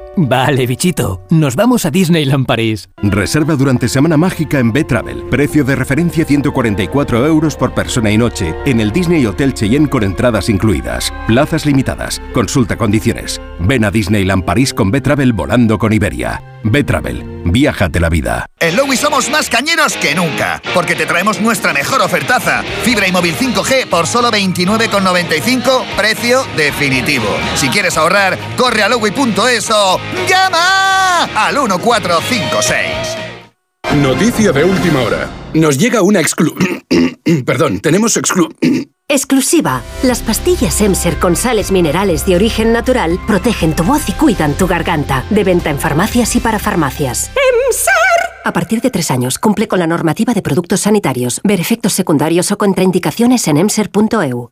S217: Vale, bichito, nos vamos a Disneyland París.
S162: Reserva durante Semana Mágica en B-Travel. Precio de referencia 144 euros por persona y noche en el Disney Hotel Cheyenne con entradas incluidas. Plazas limitadas. Consulta condiciones. Ven a Disneyland París con B-Travel volando con Iberia. B-Travel. Viájate la vida.
S218: En Lowy somos más cañeros que nunca, porque te traemos nuestra mejor ofertaza. Fibra y móvil 5G por solo 29,95, precio definitivo. Si quieres ahorrar, corre a lowy.es o llama al 1456.
S219: Noticia de última hora. Nos llega una exclu... Perdón, tenemos exclu...
S220: Exclusiva. Las pastillas Emser con sales minerales de origen natural protegen tu voz y cuidan tu garganta. De venta en farmacias y para farmacias. ¡Emser! A partir de tres años, cumple con la normativa de productos sanitarios. Ver efectos secundarios o contraindicaciones en emser.eu.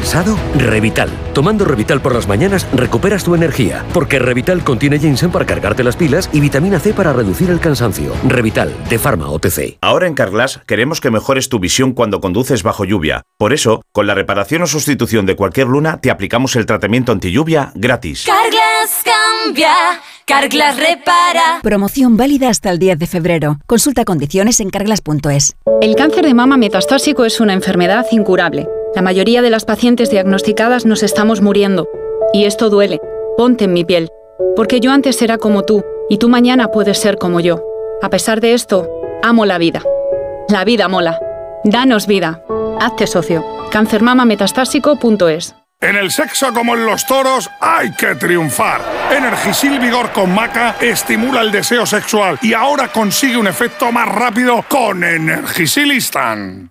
S221: Pensado? Revital. Tomando Revital por las mañanas recuperas tu energía, porque Revital contiene ginseng para cargarte las pilas y vitamina C para reducir el cansancio. Revital, de Pharma OTC.
S222: Ahora en Carglass queremos que mejores tu visión cuando conduces bajo lluvia. Por eso, con la reparación o sustitución de cualquier luna, te aplicamos el tratamiento anti lluvia gratis.
S223: Carglass cambia. Carglass repara.
S224: Promoción válida hasta el 10 de febrero. Consulta condiciones en carglass.es.
S225: El cáncer de mama metastásico es una enfermedad incurable. La mayoría de las pacientes diagnosticadas nos estamos muriendo. Y esto duele. Ponte en mi piel. Porque yo antes era como tú, y tú mañana puedes ser como yo. A pesar de esto, amo la vida. La vida mola. Danos vida. Hazte socio. Cancermamametastásico.es
S226: En el sexo como en los toros hay que triunfar. Energisil Vigor con Maca estimula el deseo sexual y ahora consigue un efecto más rápido con Energisil Instant.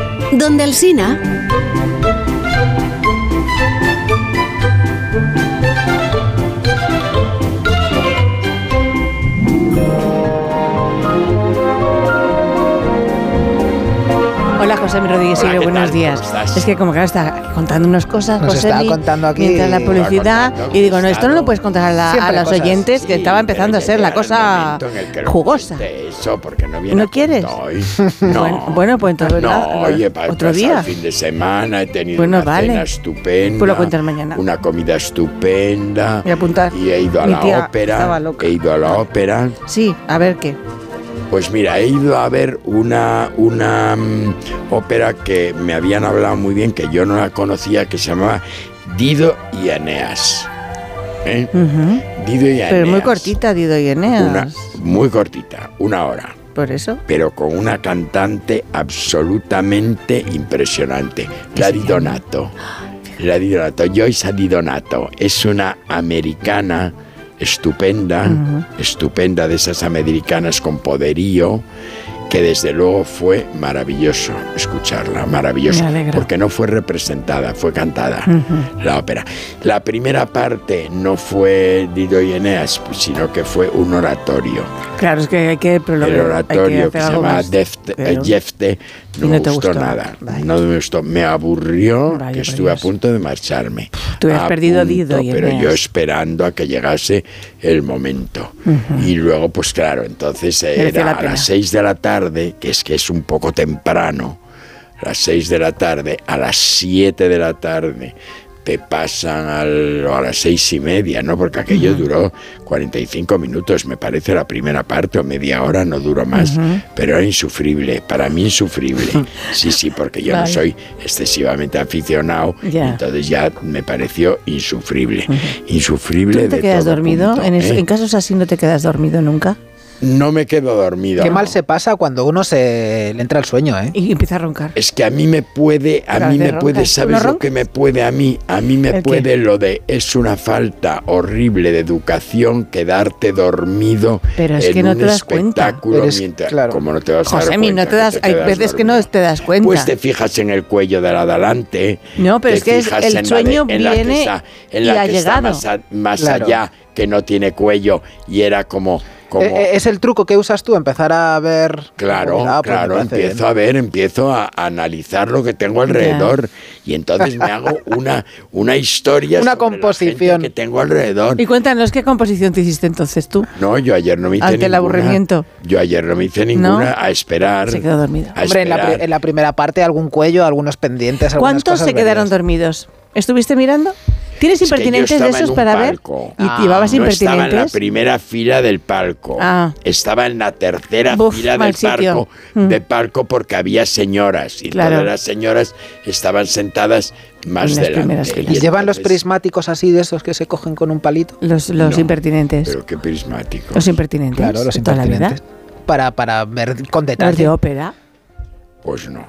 S227: Donde el
S18: José Rodríguez
S228: Hola,
S18: Silva,
S228: ¿qué
S18: buenos
S228: tal?
S18: días. Es que como que ahora está contando unas cosas,
S228: Nos
S18: José
S228: está contando aquí-
S18: mientras la publicidad,
S228: contando,
S18: y digo, no, esto no lo puedes contar a, la- a
S228: Siempre
S18: los
S228: cosas,
S18: oyentes, que estaba empezando a ser la cosa jugosa.
S42: Eso, porque no viene
S18: ¿No quieres?
S42: hoy. No.
S18: Bueno, bueno, pues entonces
S42: No, oye, para
S18: otro día.
S42: el fin de semana he tenido
S18: Bueno,
S42: una
S18: vale.
S42: cena estupenda.
S18: Pues lo cuentas mañana.
S42: Una comida estupenda.
S18: Voy a apuntar.
S42: Y he ido a
S18: Mi
S42: la ópera.
S18: estaba loca.
S42: He ido a la ópera.
S18: Sí, a ver qué.
S42: Pues mira, he ido a ver una, una mm, ópera que me habían hablado muy bien, que yo no la conocía, que se llamaba Dido y Eneas. ¿Eh? Dido y Eneas.
S18: Pero muy cortita, Dido y Eneas.
S42: Una, muy cortita, una hora.
S18: Por eso.
S42: pero con una cantante absolutamente impresionante, la Di Donato. La Di Donato, Joyce Di Donato, es una americana estupenda, estupenda de esas americanas con poderío, que desde luego fue maravilloso escucharla, maravilloso, porque no fue representada, fue cantada la ópera. La primera parte no fue Dido y Eneas, sino que fue un oratorio.
S18: Claro, es que hay que prolongar.
S42: El
S18: hay que
S42: oratorio que, se llama. Defte,
S18: Pero-
S42: Jefte no, me
S18: te
S42: gustó,
S18: gustó.
S42: nada. No me gustó. Me aburrió
S18: Vaya,
S42: que estuve a punto de marcharme.
S18: Tú has
S42: A
S18: perdido Dido
S42: Pero yo esperando a que llegase el momento. Y luego, pues claro, entonces era
S18: la
S42: a las seis de la tarde, que es que es un poco temprano, a las seis de la tarde, a las siete de la tarde te pasan al- a las seis y media, ¿no? Porque aquello duró 45 minutos, me parece la primera parte, o media hora, no duró más, pero era insufrible, para mí insufrible. Sí, sí, porque yo no soy excesivamente aficionado, entonces ya me pareció insufrible. Insufrible
S18: ¿Tú te
S42: de
S18: quedas
S42: todo
S18: dormido?
S42: punto,
S18: en, es-
S42: ¿eh?
S18: en casos así no te quedas dormido nunca.
S42: No me quedo dormido.
S137: Qué mal se pasa cuando uno se le entra el sueño, ¿eh?
S18: Y empieza a roncar.
S42: Es que a mí me puede, a
S18: Pero
S42: mí me puede,
S18: roncas. ¿Tú
S42: ¿sabes lo que me puede a mí? A mí me puede lo de es una falta horrible de educación quedarte dormido
S18: Pero es
S42: en
S18: que no
S42: un
S18: te das cuenta.
S42: espectáculo
S18: Eres-
S42: mientras,
S18: claro.
S42: como no te vas a dar
S18: Josemi,
S42: cuenta
S18: no te das, hay veces que no te das cuenta.
S42: Pues te fijas en el cuello de la.
S18: No, pero es que es- el
S42: en la
S18: sueño
S42: de- en la que
S18: viene
S42: está- en
S18: y ha
S42: está
S18: llegado.
S42: más, a- más
S137: Claro.
S42: allá, que no tiene cuello y era como... como
S137: Eh, eh, es el truco que usas tú, empezar a ver.
S42: Claro,
S137: Ah, pues
S42: claro, empiezo
S137: bien.
S42: a ver, empiezo a analizar lo que tengo alrededor y entonces me hago una, una historia
S137: Una
S42: sobre la gente
S137: composición.
S42: que tengo alrededor.
S18: Y cuéntanos qué composición te hiciste entonces tú.
S42: No, yo ayer no me hice
S18: Ante el
S42: ninguna.
S18: aburrimiento.
S42: Yo ayer no me hice ninguna a esperar.
S18: Se quedó dormido.
S42: a
S137: Hombre, en la, en primera parte algún cuello, algunos pendientes,
S18: ¿Cuántos
S137: cosas
S18: se quedaron dormidos? ¿Estuviste mirando? ¿Tienes
S42: Es que yo
S18: impertinentes de esos
S42: un
S18: para
S42: palco.
S18: ver? ¿Y llevabas
S42: no estaba en la
S18: impertinentes?
S42: primera fila del palco.
S18: Ah.
S42: Estaba en la tercera
S18: Buf,
S42: fila del palco,
S18: Mm.
S42: de palco porque había señoras y
S18: Claro.
S42: todas las señoras estaban sentadas más
S18: En las
S42: delante.
S18: primeras
S42: Y.
S137: ¿Llevan los prismáticos así de esos que se cogen con un palito?
S18: Los, los
S42: No,
S18: impertinentes.
S42: Pero qué prismático.
S18: Los impertinentes.
S137: Claro, los
S18: de toda la vida.
S137: impertinentes. Para, para ver con
S18: Los
S137: detalle.
S18: de ópera.
S42: Pues no.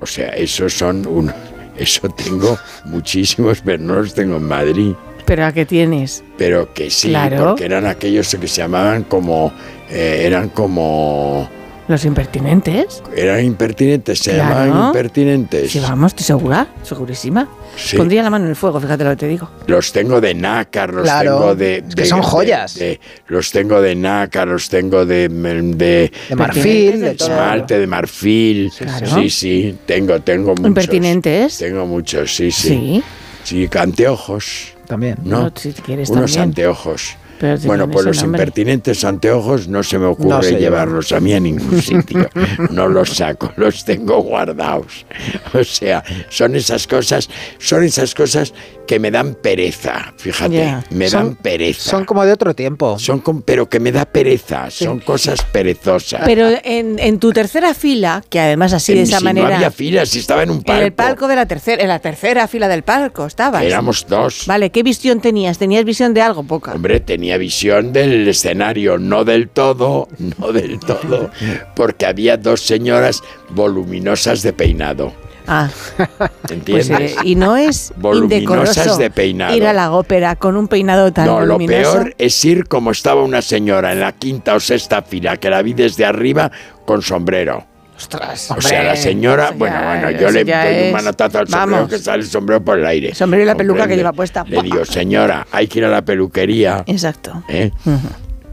S42: O sea, esos son un. Eso tengo muchísimos, pero no los tengo en Madrid.
S18: ¿Pero a qué tienes?
S42: Pero que sí,
S18: Claro.
S42: porque eran aquellos que se llamaban como... eh, eran como...
S18: Los impertinentes.
S42: Eran impertinentes, se
S18: Claro.
S42: llamaban impertinentes.
S18: Sí, vamos, estoy segura, segurísima.
S42: Sí.
S18: Pondría la mano en el fuego, fíjate lo que te digo.
S42: Los tengo de nácar, los
S137: Claro,
S42: tengo de,
S137: es que son joyas.
S42: de- los tengo de nácar, los tengo de de,
S137: De marfil, de todo.
S42: esmalte, de marfil.
S18: Claro.
S42: Sí, sí, tengo, tengo muchos.
S18: Impertinentes.
S42: Tengo muchos, sí, sí.
S18: Sí.
S42: Sí, anteojos.
S137: También.
S42: ¿no?
S18: No, si quieres
S42: Unos
S18: también.
S42: anteojos.
S18: Pero si
S42: Bueno, pues los
S18: nombre.
S42: impertinentes anteojos no se me ocurre
S137: No se llevan.
S42: llevarlos a mí a ningún sitio. No los saco, los tengo guardados. O sea, son esas cosas, son esas cosas que me dan pereza, fíjate, me
S137: Son-
S42: dan pereza.
S137: Son como de otro tiempo.
S42: Son con- pero que me da pereza, son cosas perezosas.
S18: Pero en, en tu tercera fila, que además así de
S42: En-
S18: esa
S42: si
S18: manera.
S42: No había filas, si estaba en un
S18: en
S42: palco.
S18: el palco de la tercera, en la tercera fila del palco estabas.
S42: Éramos dos.
S18: Vale, ¿qué visión tenías? ¿Tenías visión de algo? Poca.
S42: Hombre, tenía visión del escenario, no del todo, no del todo, porque había dos señoras voluminosas de peinado.
S18: Ah,
S42: ¿Entiendes?
S18: pues, eh, y no es
S42: Voluminosas
S18: indecoroso
S42: de peinado.
S18: ir a la ópera con un peinado tan
S42: No, lo peor es ir como estaba una señora en la quinta o sexta fila, que la vi desde arriba con sombrero.
S18: Ostras,
S42: O sea, la señora, bueno, bueno, yo le doy un manotazo al sombrero
S18: Vamos.
S42: que sale el sombrero por el aire.
S18: Sombrero y la peluca que lleva puesta.
S42: Le digo, señora, hay que ir a la peluquería.
S18: Exacto.
S42: ¿eh?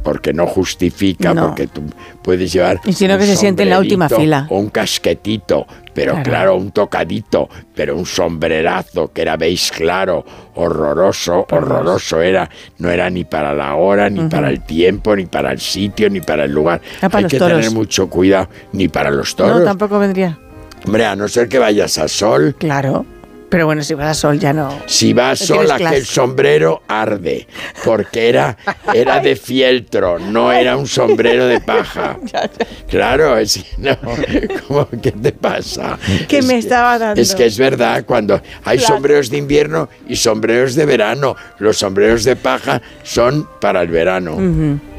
S42: Porque no justifica,
S18: No.
S42: porque tú puedes llevar.
S18: Y sino que se siente en la última fila.
S42: O un casquetito, pero
S18: Claro.
S42: claro. un tocadito, pero un sombrerazo que era beige claro, horroroso, horroroso era. No era ni para la hora, ni para el tiempo, ni para el sitio, ni para el lugar.
S18: Para
S42: Hay que
S18: toros.
S42: tener mucho cuidado, ni para los toros.
S18: No, tampoco vendría.
S42: Hombre, a no ser que vayas a sol.
S18: Claro. Pero bueno, si vas a sol ya no.
S42: Si vas
S18: No tienes
S42: sola, que el
S18: clase.
S42: sombrero arde, porque era, era de fieltro, no era un sombrero de paja. Claro, es no, ¿cómo, ¿qué te pasa?
S18: ¿Qué
S42: Es
S18: me
S42: que-
S18: estaba dando?
S42: Es que es verdad, cuando hay
S18: Claro.
S42: sombreros de invierno y sombreros de verano, los sombreros de paja son para el verano.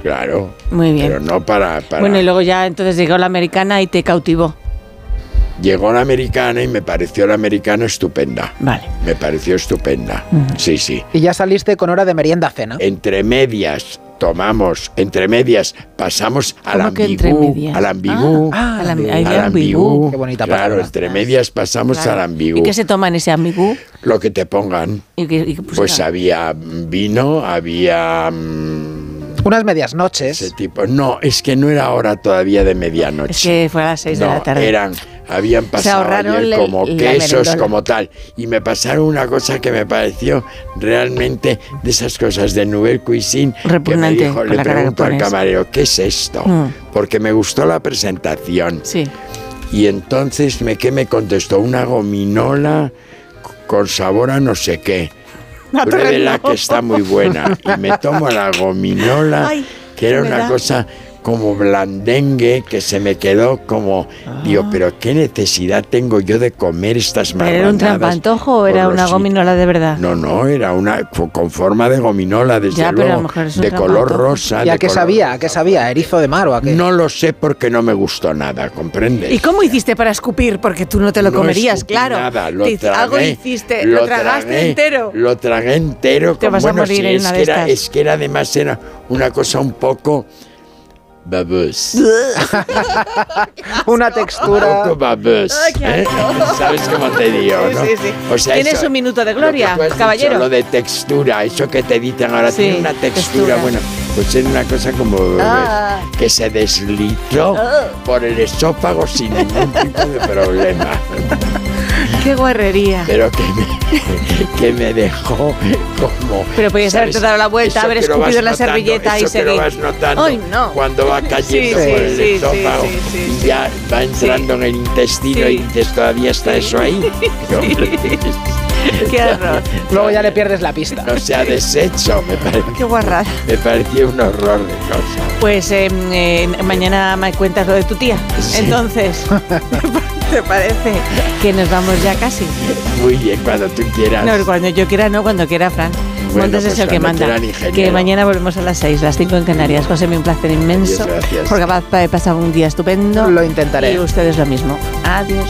S42: Claro.
S18: Muy bien.
S42: Pero no para, para...
S18: Bueno, y luego ya entonces llegó la americana y te cautivó.
S42: Llegó la americana y me pareció la americana estupenda.
S18: Vale.
S42: Me pareció estupenda. Sí, sí.
S137: Y ya saliste con hora de merienda cena.
S42: entre medias tomamos, entre medias pasamos al
S18: ¿Cómo que entre
S42: ambigú,
S18: medias?
S42: al ambigú,
S18: Ah, al ambi-
S42: al
S18: ambigú.
S137: Qué bonita
S42: claro,
S137: palabra.
S42: entre medias pasamos
S18: Claro.
S42: al ambigú.
S18: ¿Y qué se toma en ese ambigú?
S42: Lo que te pongan.
S18: ¿Y qué- y qué
S42: Pues había vino, había mm,
S137: Unas medias noches.
S42: ese tipo. No, es que no era hora todavía de medianoche.
S18: Es que fue a las 6 de
S42: no,
S18: la tarde.
S42: eran, habían pasado ayer como quesos, como tal. Y me pasaron una cosa que me pareció realmente de esas cosas de Nouvelle Cuisine.
S18: Repugnante,
S42: Que me dijo, le pregunto al camarero, ¿qué es esto?
S18: Mm.
S42: Porque me gustó la presentación.
S18: Sí.
S42: Y entonces, me, ¿qué me contestó? Una gominola con sabor a no sé qué. Pruébela que está muy buena. Y me tomo la gominola,
S18: Ay,
S42: que era
S18: ¿qué me
S42: una
S18: da?
S42: cosa como blandengue, que se me quedó como... Digo, pero ¿qué necesidad tengo yo de comer estas
S18: ¿Pero era un
S42: marranadas
S18: trampantojo o era una gominola de verdad?
S42: No, no, era una co- con forma de gominola, desde
S18: Ya, pero a lo
S42: luego,
S18: mejor es un
S42: de color rosa.
S137: ¿Y a qué sabía? ¿A qué sabía? ¿A ¿Erizo de mar o a qué?
S42: No lo sé porque no me gustó nada, ¿comprendes?
S18: ¿Y cómo hiciste para escupir? Porque tú no te lo
S42: No
S18: comerías, claro.
S42: Nada, lo tragué,
S18: algo hiciste, lo, tragaste
S42: tragué,
S18: entero.
S42: Lo tragué entero.
S18: Te
S42: con-
S18: vas a morir
S42: sí,
S18: en
S42: es
S18: una
S42: que
S18: de
S42: era,
S18: estas.
S42: Es que era además era una cosa un poco babus.
S137: Una
S42: un
S137: textura.
S42: poco.
S18: Ay, qué
S42: ¿eh? ¿Sabes cómo te digo,
S18: Sí,
S42: no?
S18: sí, sí.
S42: O sea,
S18: Tienes
S42: eso-
S18: un minuto de
S42: lo que
S18: gloria,
S42: tú has dicho,
S18: caballero.
S42: lo de textura, eso que te dicen ahora
S18: Sí,
S42: tiene una textura,
S18: textura.
S42: bueno, pues es una cosa como
S18: Ah.
S42: que se deslizó
S18: Ah.
S42: por el esófago sin ningún tipo de problema.
S18: Qué guarrería.
S42: pero que me, que me dejó como.
S18: Pero podías haberte dado la vuelta, haber escupido la
S42: notando,
S18: servilleta y
S42: eso que lo
S18: seguir.
S42: vas notando
S18: Ay, no.
S42: cuando va cayendo
S18: Sí,
S42: por
S18: sí,
S42: el
S18: sí,
S42: estómago
S18: sí, sí,
S42: y ya va entrando en el intestino
S18: Sí.
S42: y dices, ¿todavía está eso ahí?
S18: Qué horror.
S137: Luego ya le pierdes la pista.
S42: no se ha deshecho, me, pare-
S18: Qué guarrada.
S42: me pareció un horror de cosa.
S18: Pues eh, eh, mañana me cuentas lo de tu tía.
S42: Sí.
S18: Entonces, ¿te parece que nos vamos ya casi?
S42: Muy bien, cuando tú quieras.
S18: No, cuando yo quiera, no, cuando quiera, Fran.
S42: Bueno,
S18: Montes es
S42: pues
S18: el que manda. Que mañana volvemos a las 6, las 5 en Canarias. José, me un placer inmenso.
S42: Adiós, gracias.
S18: Porque va a pasar un día estupendo.
S137: Lo intentaré.
S18: Y ustedes lo mismo. Adiós.